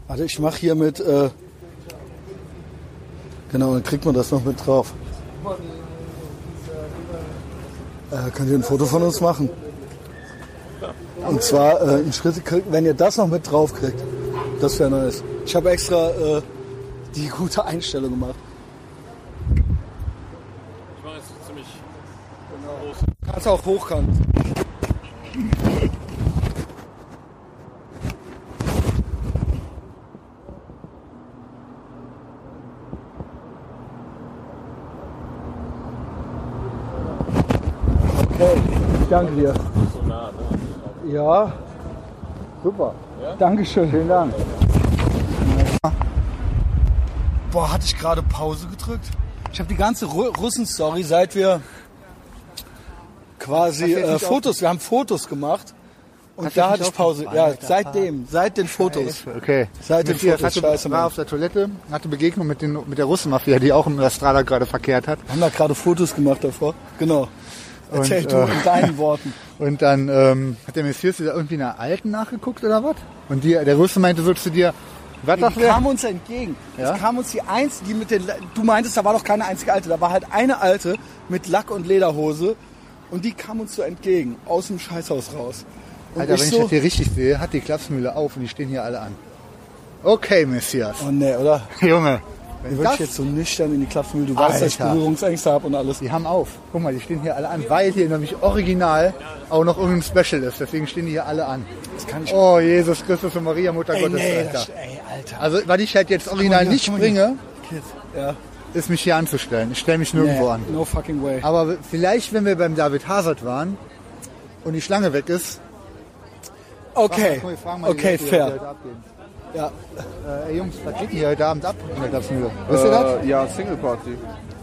Warte, ich mache hier mit, äh, genau, dann kriegt man das noch mit drauf. Äh, könnt ihr ein Foto von uns machen? Und zwar äh, ein Schritt, wenn ihr das noch mit drauf kriegt, das wäre nice. Ich habe extra äh, die gute Einstellung gemacht. Ziemlich Kannst auch hochkant. Okay, ich danke dir. Ja, super. Dankeschön. Vielen Dank. Boah, hatte ich gerade Pause gedrückt? Ich habe die ganze Ru Russen-Story, seit wir quasi äh, Fotos, wir haben Fotos gemacht. Und Hast da hatte ich Pause. Ja, Alter? seitdem, seit den Fotos. Okay. Seit den Fotos, hatte, scheiße, war Mann. auf der Toilette, hatte Begegnung mit, den, mit der Russenmafia, die auch im Estrada gerade verkehrt hat. Haben da gerade Fotos gemacht davor. Genau. Erzähl Und, du äh, in deinen Worten. Und dann ähm, hat der Messias wieder irgendwie einer Alten nachgeguckt oder was? Und die, der Russe meinte so zu dir, was das Die kam uns entgegen. Ja? Es kam uns die einzige, die mit den, du meintest, da war doch keine einzige Alte, da war halt eine Alte mit Lack- und Lederhose und die kam uns so entgegen, aus dem Scheißhaus raus. Und Alter, ich wenn ich so, das hier richtig sehe, hat die Klapsmühle auf und die stehen hier alle an. Okay, Messias. oh nee, oder? Junge, wenn das, jetzt so nüchtern in die Klapsmühle, du weißt, dass ich Alter. Berührungsängste habe und alles. die haben auf. Guck mal, die stehen hier alle an, weil hier nämlich original auch noch irgendein Special ist. Deswegen stehen die hier alle an. Das kann ich Oh, Jesus Christus und Maria, Mutter ey, Gottes, nee, Alter. das, ey, Alter. Also, weil ich halt jetzt original hier, nicht mal bringe, Ja, ist mich hier anzustellen. Ich stelle mich nirgendwo nee, an. no fucking way. Aber vielleicht, wenn wir beim David Hazard waren und die Schlange weg ist, Okay, Komm, wir fragen mal die okay, Leute, die fair. heute abgehen. Ja. Äh, ey Jungs, was geht denn hier heute Abend ab? Wisst ihr das? Äh, ja, Single Party.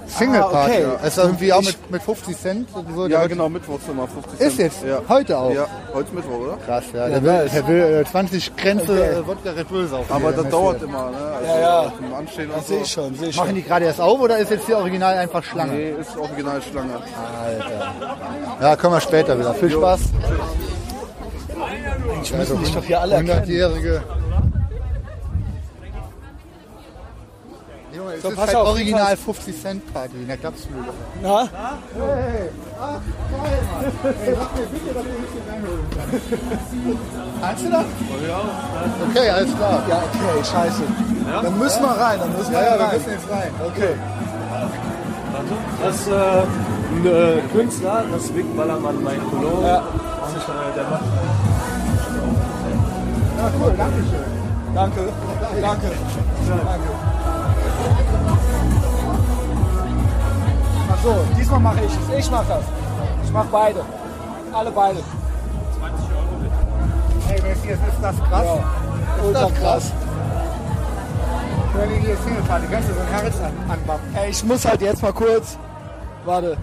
Single ah, Party. okay. Ist irgendwie auch mit, mit 50 Cent? und So, Ja, genau, Mittwochs immer 50 Ist jetzt? Ja. Heute auch? Ja, heute Mittwoch, oder? Krass, ja. Ja, der will, der will äh, 20 Grenze äh, Wodka Red Bull saufen. Aber hier, das dauert Messias. immer, ne? Also Ja, ja. Anstehen und Das sehe ich schon, sehe ich schon. Machen die gerade erst auf oder ist jetzt hier original einfach Schlange? Nee, ist original Schlange. Ja, können wir später wieder. Viel Spaß. Ich müssen dich doch hier alle erkennen. 100-jährige. Junge, es So, ist pass halt auf, original 50 Cent Party in der Klapsmühle. Na? Kannst du das? Okay, alles klar. Ja, okay, scheiße. Dann müssen wir rein, dann müssen wir Ja, ja, wir rein. müssen jetzt rein. Okay. Das ist äh, ein äh, Künstler, das ist Vic Ballermann, mein Kollege. Ja. Und äh, der macht Ja, cool, danke schön. Danke, danke. Ach so, diesmal mache ich es. Ich mache das. Ich mache beide. Alle beide. Ey, Messias, ist das krass? Ist Ultra das krass. Wenn wir hier Single Party, kannst du so ein Herz an, anbappen. Ey, ich muss halt jetzt mal kurz. Warte.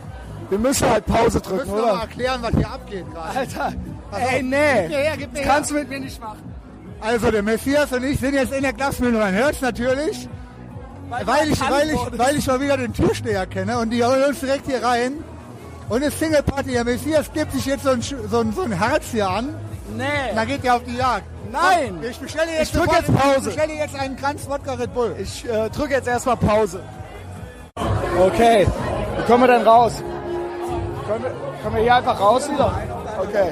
Wir müssen halt Pause Wir drücken, müssen noch mal oder? erklären, was hier abgeht gerade. Alter. auf. Ey, nee. Gib mir her, gib mir das her. kannst du mit mir nicht machen. Also, der Messias und ich sind jetzt in der Glasmühle. Man hört's natürlich. Weil ich, erkannt weil, ich, weil ich mal wieder den Türsteher kenne und die holen uns direkt hier rein. Und eine Single Party. Der Messias gibt sich jetzt so ein, so ein, so ein Herz hier an. Nee. Und dann geht er auf die Jagd. Nein. Komm, Ich bestelle jetzt, Ich jetzt Pause. Ich bestelle jetzt einen Kranz Wodka Red Bull. Ich äh, drücke jetzt erstmal Pause. Okay. Wie kommen wir denn raus? Können wir, können wir hier einfach raus wieder? Okay.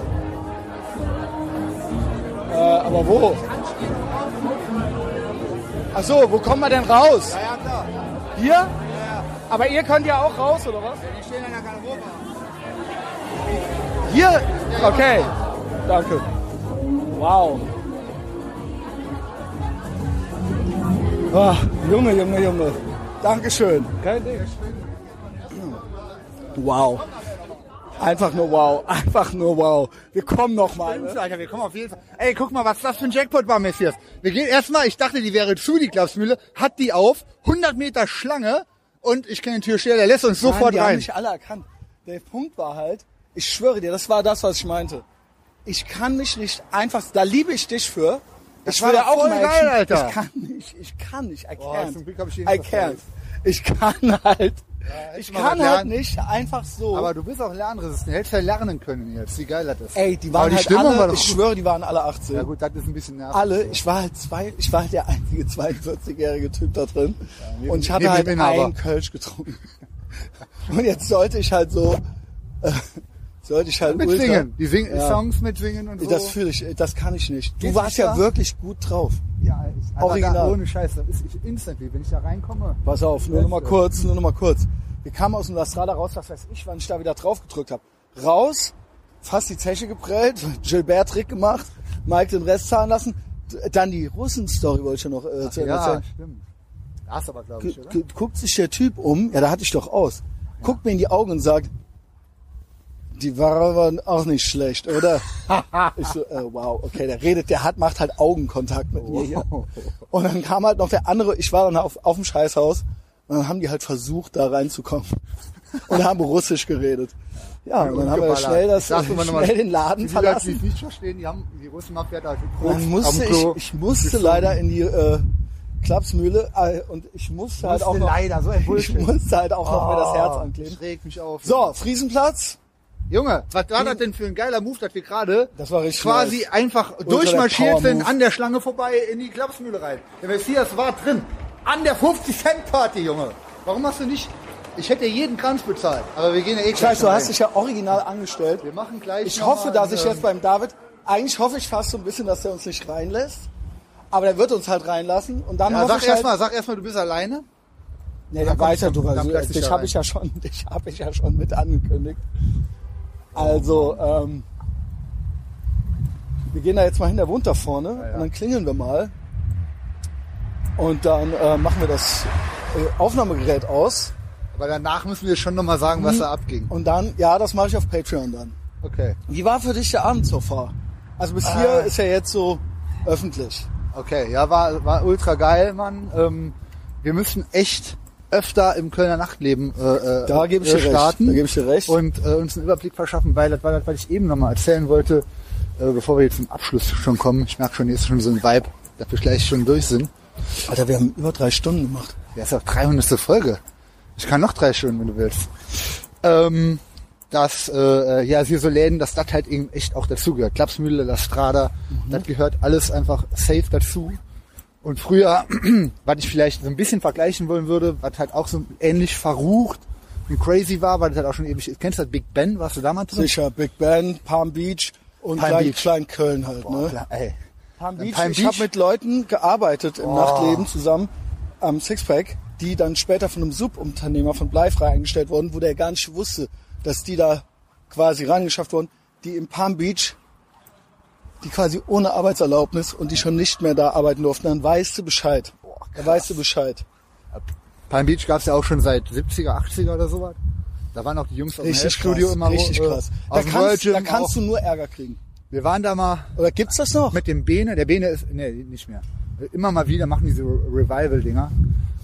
Äh, aber wo? Ach so, wo kommen wir denn raus? Ja, ja, klar. Hier? Aber ihr könnt ja auch raus, oder was? Ich stehe in der Garderobe. Hier? Okay. Danke. Wow. Ah, Junge, Junge, Junge. Dankeschön. Kein Ding. Wow. Einfach nur wow. Einfach nur wow. Wir kommen noch mal. Ne? Alter, wir kommen auf jeden Fall. Ey, guck mal, was das für ein Jackpot war, Messias. Wir gehen erstmal, ich dachte, die wäre zu, die Klapsmühle, hat die auf, 100 Meter Schlange und ich kenne den Türsteher, der lässt uns Mann, sofort die haben rein. nicht alle erkannt. Der Punkt war halt, ich schwöre dir, das war das, was ich meinte. Ich kann mich nicht einfach, da liebe ich dich für. Ich war doch auch mal geil. Alter. Ich kann nicht, ich kann nicht, I Boah, can't. zum Glück hab ich I can't. Ich kann halt, ich mal kann halt nicht einfach so. Aber du bist auch lernresistent. Hättest ja lernen können jetzt, wie geil das ist. Ey, die Aber waren die halt alle, war ich gut. schwöre, die waren alle 18. Ja gut, das ist ein bisschen nervig. alle, ich war halt zwei, ich war halt der einzige 42-jährige Typ da drin. neben- und ich hatte halt einen Kölsch getrunken. Und jetzt sollte ich halt so, äh, sollte ich halt Mit ultra- Singen. Die singen Ja. Songs mit Singen und so. Das fühle ich, das kann ich nicht. Du Geht warst ja ja? wirklich gut drauf. ja, ich, aber Original. Da, ohne Scheiß, das ist ich instantly, wenn ich da reinkomme. Pass auf, nur noch mal Letzte. kurz, nur noch mal kurz. Wir kamen aus dem Lastrada raus, was weiß ich, wann ich da wieder drauf gedrückt habe. Raus fast die Zeche geprellt, Gilbert-Trick gemacht, Mike den Rest zahlen lassen. Dann die Russen-Story wollte ich ja noch äh, zu Ende Ja, erzählen. stimmt. Das aber, glaube ich, oder? gu- Guckt sich der Typ um, ja, da hatte ich doch aus. Guckt mir in die Augen und sagt, die Ware waren auch nicht schlecht, oder? ich so, äh, wow, okay, der redet, der hat, macht halt Augenkontakt mit mir hier. Und dann kam halt noch der andere, ich war dann auf, auf dem Scheißhaus und dann haben die halt versucht, da reinzukommen. Und haben Russisch geredet. Ja, und dann haben wir schnell, das, noch mal, schnell den Laden Die Leute, die verlassen. es nicht verstehen, die haben die Russenmafia da kurz dann musste ich, ich musste leider in die äh, Klapsmühle äh, und ich musste halt auch Musste noch, leider, so ein ich musste halt auch noch mir das Herz Oh, ankleben. Regt mich auf. So, Friesenplatz. Junge, was war das denn für ein geiler Move, dass wir gerade Das war richtig quasi nice. einfach durchmarschiert sind an der Schlange vorbei in die Klapsmühle rein. Der Messias war drin. An der 50-Cent-Party, Junge. Warum hast du nicht... Ich hätte jeden Kranz bezahlt, aber wir gehen ja eh Ich gleich weiß, du hast dich ja original angestellt. Wir machen gleich Ich hoffe, dass ich ähm, jetzt beim David, eigentlich hoffe ich fast so ein bisschen, dass er uns nicht reinlässt. Aber der wird uns halt reinlassen. Und dann Ja, hoffe sag ich halt, erstmal, sag erstmal, du bist alleine. Nee, der weiß ja, du dann plötzlich dich habe ich ja schon, dich habe ich ja schon mit angekündigt. Also, ähm, wir gehen da jetzt mal hin, der wohnt da vorne und dann klingeln wir mal und dann äh, machen wir das äh, Aufnahmegerät aus Aber danach müssen wir schon nochmal sagen, was da abging. und dann, ja, das mache ich auf Patreon dann. Okay. Wie war für dich der Abend so far? Also bis hier ist ja jetzt so öffentlich. Okay, ja, war, war ultra geil, Mann. Ähm, wir müssen echt öfter im Kölner Nachtleben äh, äh, Da gebe ich äh, dir recht. starten Da gebe ich dir recht. und äh, uns einen Überblick verschaffen, weil das war das, was ich eben nochmal erzählen wollte, äh, bevor wir jetzt zum Abschluss schon kommen. Ich merke schon, jetzt ist schon so ein Vibe, dass wir gleich schon durch sind. Alter, wir haben über drei Stunden gemacht. Ja, ist auch 300. Folge. Ich kann noch drei Stunden, wenn du willst. Ähm, dass äh, ja hier so Läden, dass das halt eben echt auch dazugehört. Klapsmühle, La Strada, das gehört alles einfach safe dazu. Und früher, was ich vielleicht so ein bisschen vergleichen wollen würde, was halt auch so ähnlich verrucht und crazy war, weil das halt auch schon ewig ist. Kennst du das Big Ben? Warst du damals drin? Sicher, Big Ben, Palm Beach und Palm Klein, Beach. Klein Köln halt. Boah, ne? klar, ey. Palm Beach. Palm ich? Oh. habe mit Leuten gearbeitet im Nachtleben zusammen am Sixpack, die dann später von einem Subunternehmer von Bleifrei eingestellt wurden, wo der gar nicht wusste, dass die da quasi rangeschafft wurden, die im Palm Beach, die quasi ohne Arbeitserlaubnis und die schon nicht mehr da arbeiten durften, dann weißt du Bescheid. Da weißt du Bescheid. Palm Beach gab's ja auch schon seit 70er, 80er oder sowas. Da waren auch die Jungs aus dem Richtig Studio krass, immer richtig äh, krass. Da kannst, da kannst auch. du nur Ärger kriegen. Wir waren da mal Oder gibt's das noch? mit dem Bene. Der Bene ist, nee, nicht mehr. Immer mal wieder machen diese Revival-Dinger.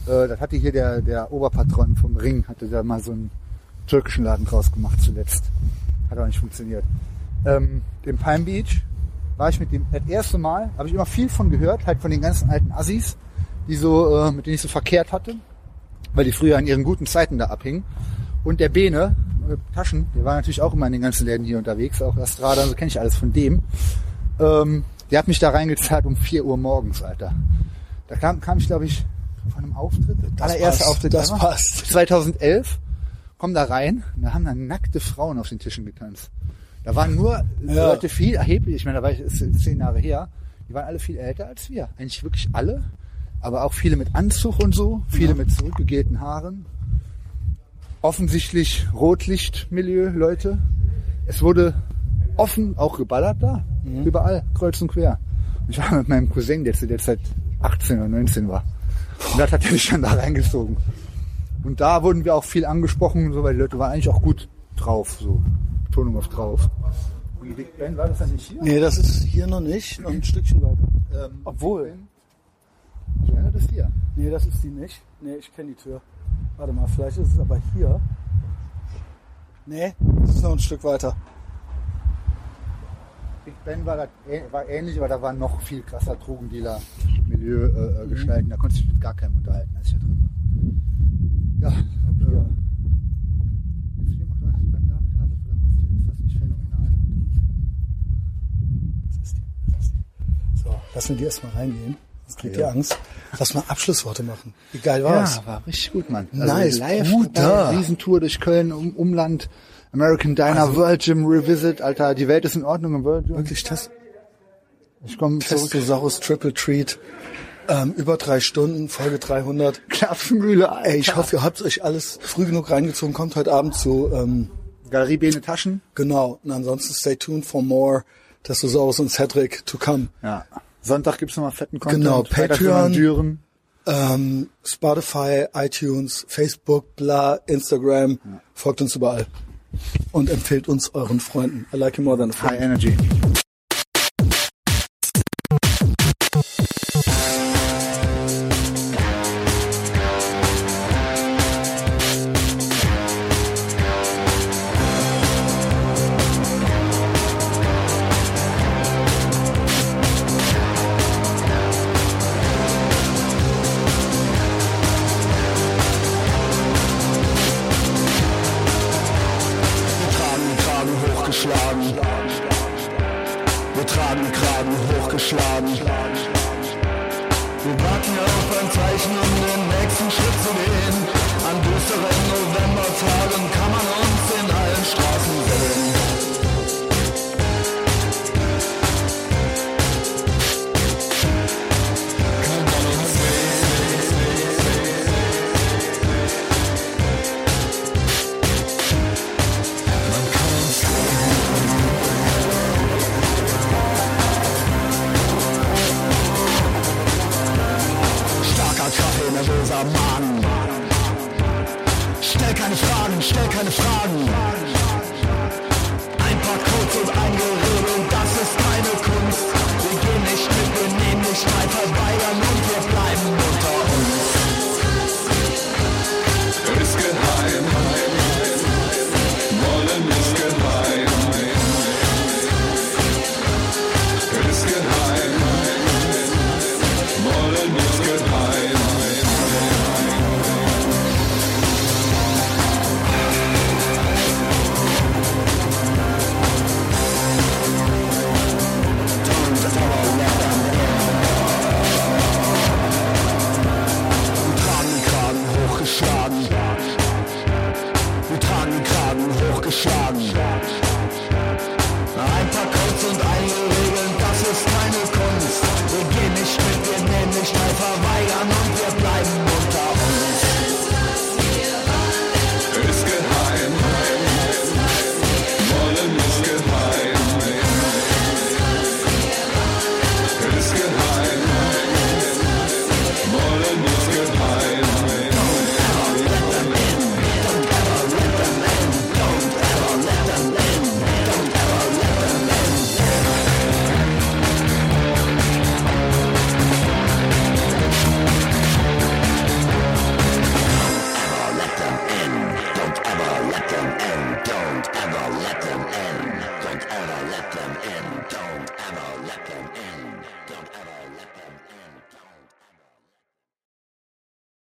Äh, das hatte hier der, der Oberpatron vom Ring, hatte da mal so einen türkischen Laden draus gemacht zuletzt. Hat auch nicht funktioniert. Ähm, Im Palm Beach war ich mit dem das erste Mal, habe ich immer viel von gehört, halt von den ganzen alten Assis, die so, äh, mit denen ich so verkehrt hatte, weil die früher an ihren guten Zeiten da abhingen. Und der Bene, äh, Taschen, der war natürlich auch immer in den ganzen Läden hier unterwegs, auch Astrada, so kenne ich alles von dem. Ähm, der hat mich da reingezahlt um 4 Uhr morgens, Alter. Da kam, kam ich, glaube ich, von einem Auftritt. Das allererster passt, Auftritt das passt. 2011. Komm da rein, und da haben dann nackte Frauen auf den Tischen getanzt. Da waren nur Ja. Leute viel erheblich, ich meine, da war ich zehn Jahre her, die waren alle viel älter als wir. Eigentlich wirklich alle. Aber auch viele mit Anzug und so, viele mit zurückgegelten Haaren. Offensichtlich Rotlichtmilieu, Leute. Es wurde offen auch geballert da. Überall, kreuz und quer. Und ich war mit meinem Cousin, der zu der Zeit 18 oder 19 war. Und das hat er mich dann da reingezogen. Und da wurden wir auch viel angesprochen, so, weil die Leute waren eigentlich auch gut drauf, so. Betonung auf drauf. Und die Big Ben war das dann nicht hier? Nee, das ist hier noch nicht, noch ein Stückchen weiter. Ähm, Obwohl. Big Ben? Ich meine, das ist hier. Nee, das ist die nicht. Nee, ich kenne die Tür. Warte mal, vielleicht ist es aber hier. Nee, das ist noch ein Stück weiter. Big Ben war, das, äh- war ähnlich, aber da war noch viel krasser Drogendealer-Milieu äh, äh, gestalten. Da konnte ich mich mit gar keinem unterhalten, als ich da drin war. Ja, äh, So, lassen wir die erstmal reingehen. Das kriegt ja. ihr Angst. Lass mal Abschlussworte machen. Wie geil war's? Ja, war richtig gut, Mann. Also nice, live guter. Riesentour durch Köln, um, Umland, American Diner, also, World Gym Revisit, Alter, die Welt ist in Ordnung im World Gym. Wirklich, das... Ich komme Saurus Triple Treat. Ähm, über drei Stunden, Folge 300. Klapsenmühle, Ey, ich hoffe, ihr habt euch alles früh genug reingezogen. Kommt heute Abend zu... Ähm, Galerie Bene Taschen. Genau. Und ansonsten stay tuned for more... Testosaurus und Cedric to come. Ja. Sonntag gibt's nochmal fetten Content. Genau, Patreon, ähm, Spotify, iTunes, Facebook, bla, Instagram. Ja. Folgt uns überall. Und empfehlt uns euren Freunden. I like you more than a friend. High energy.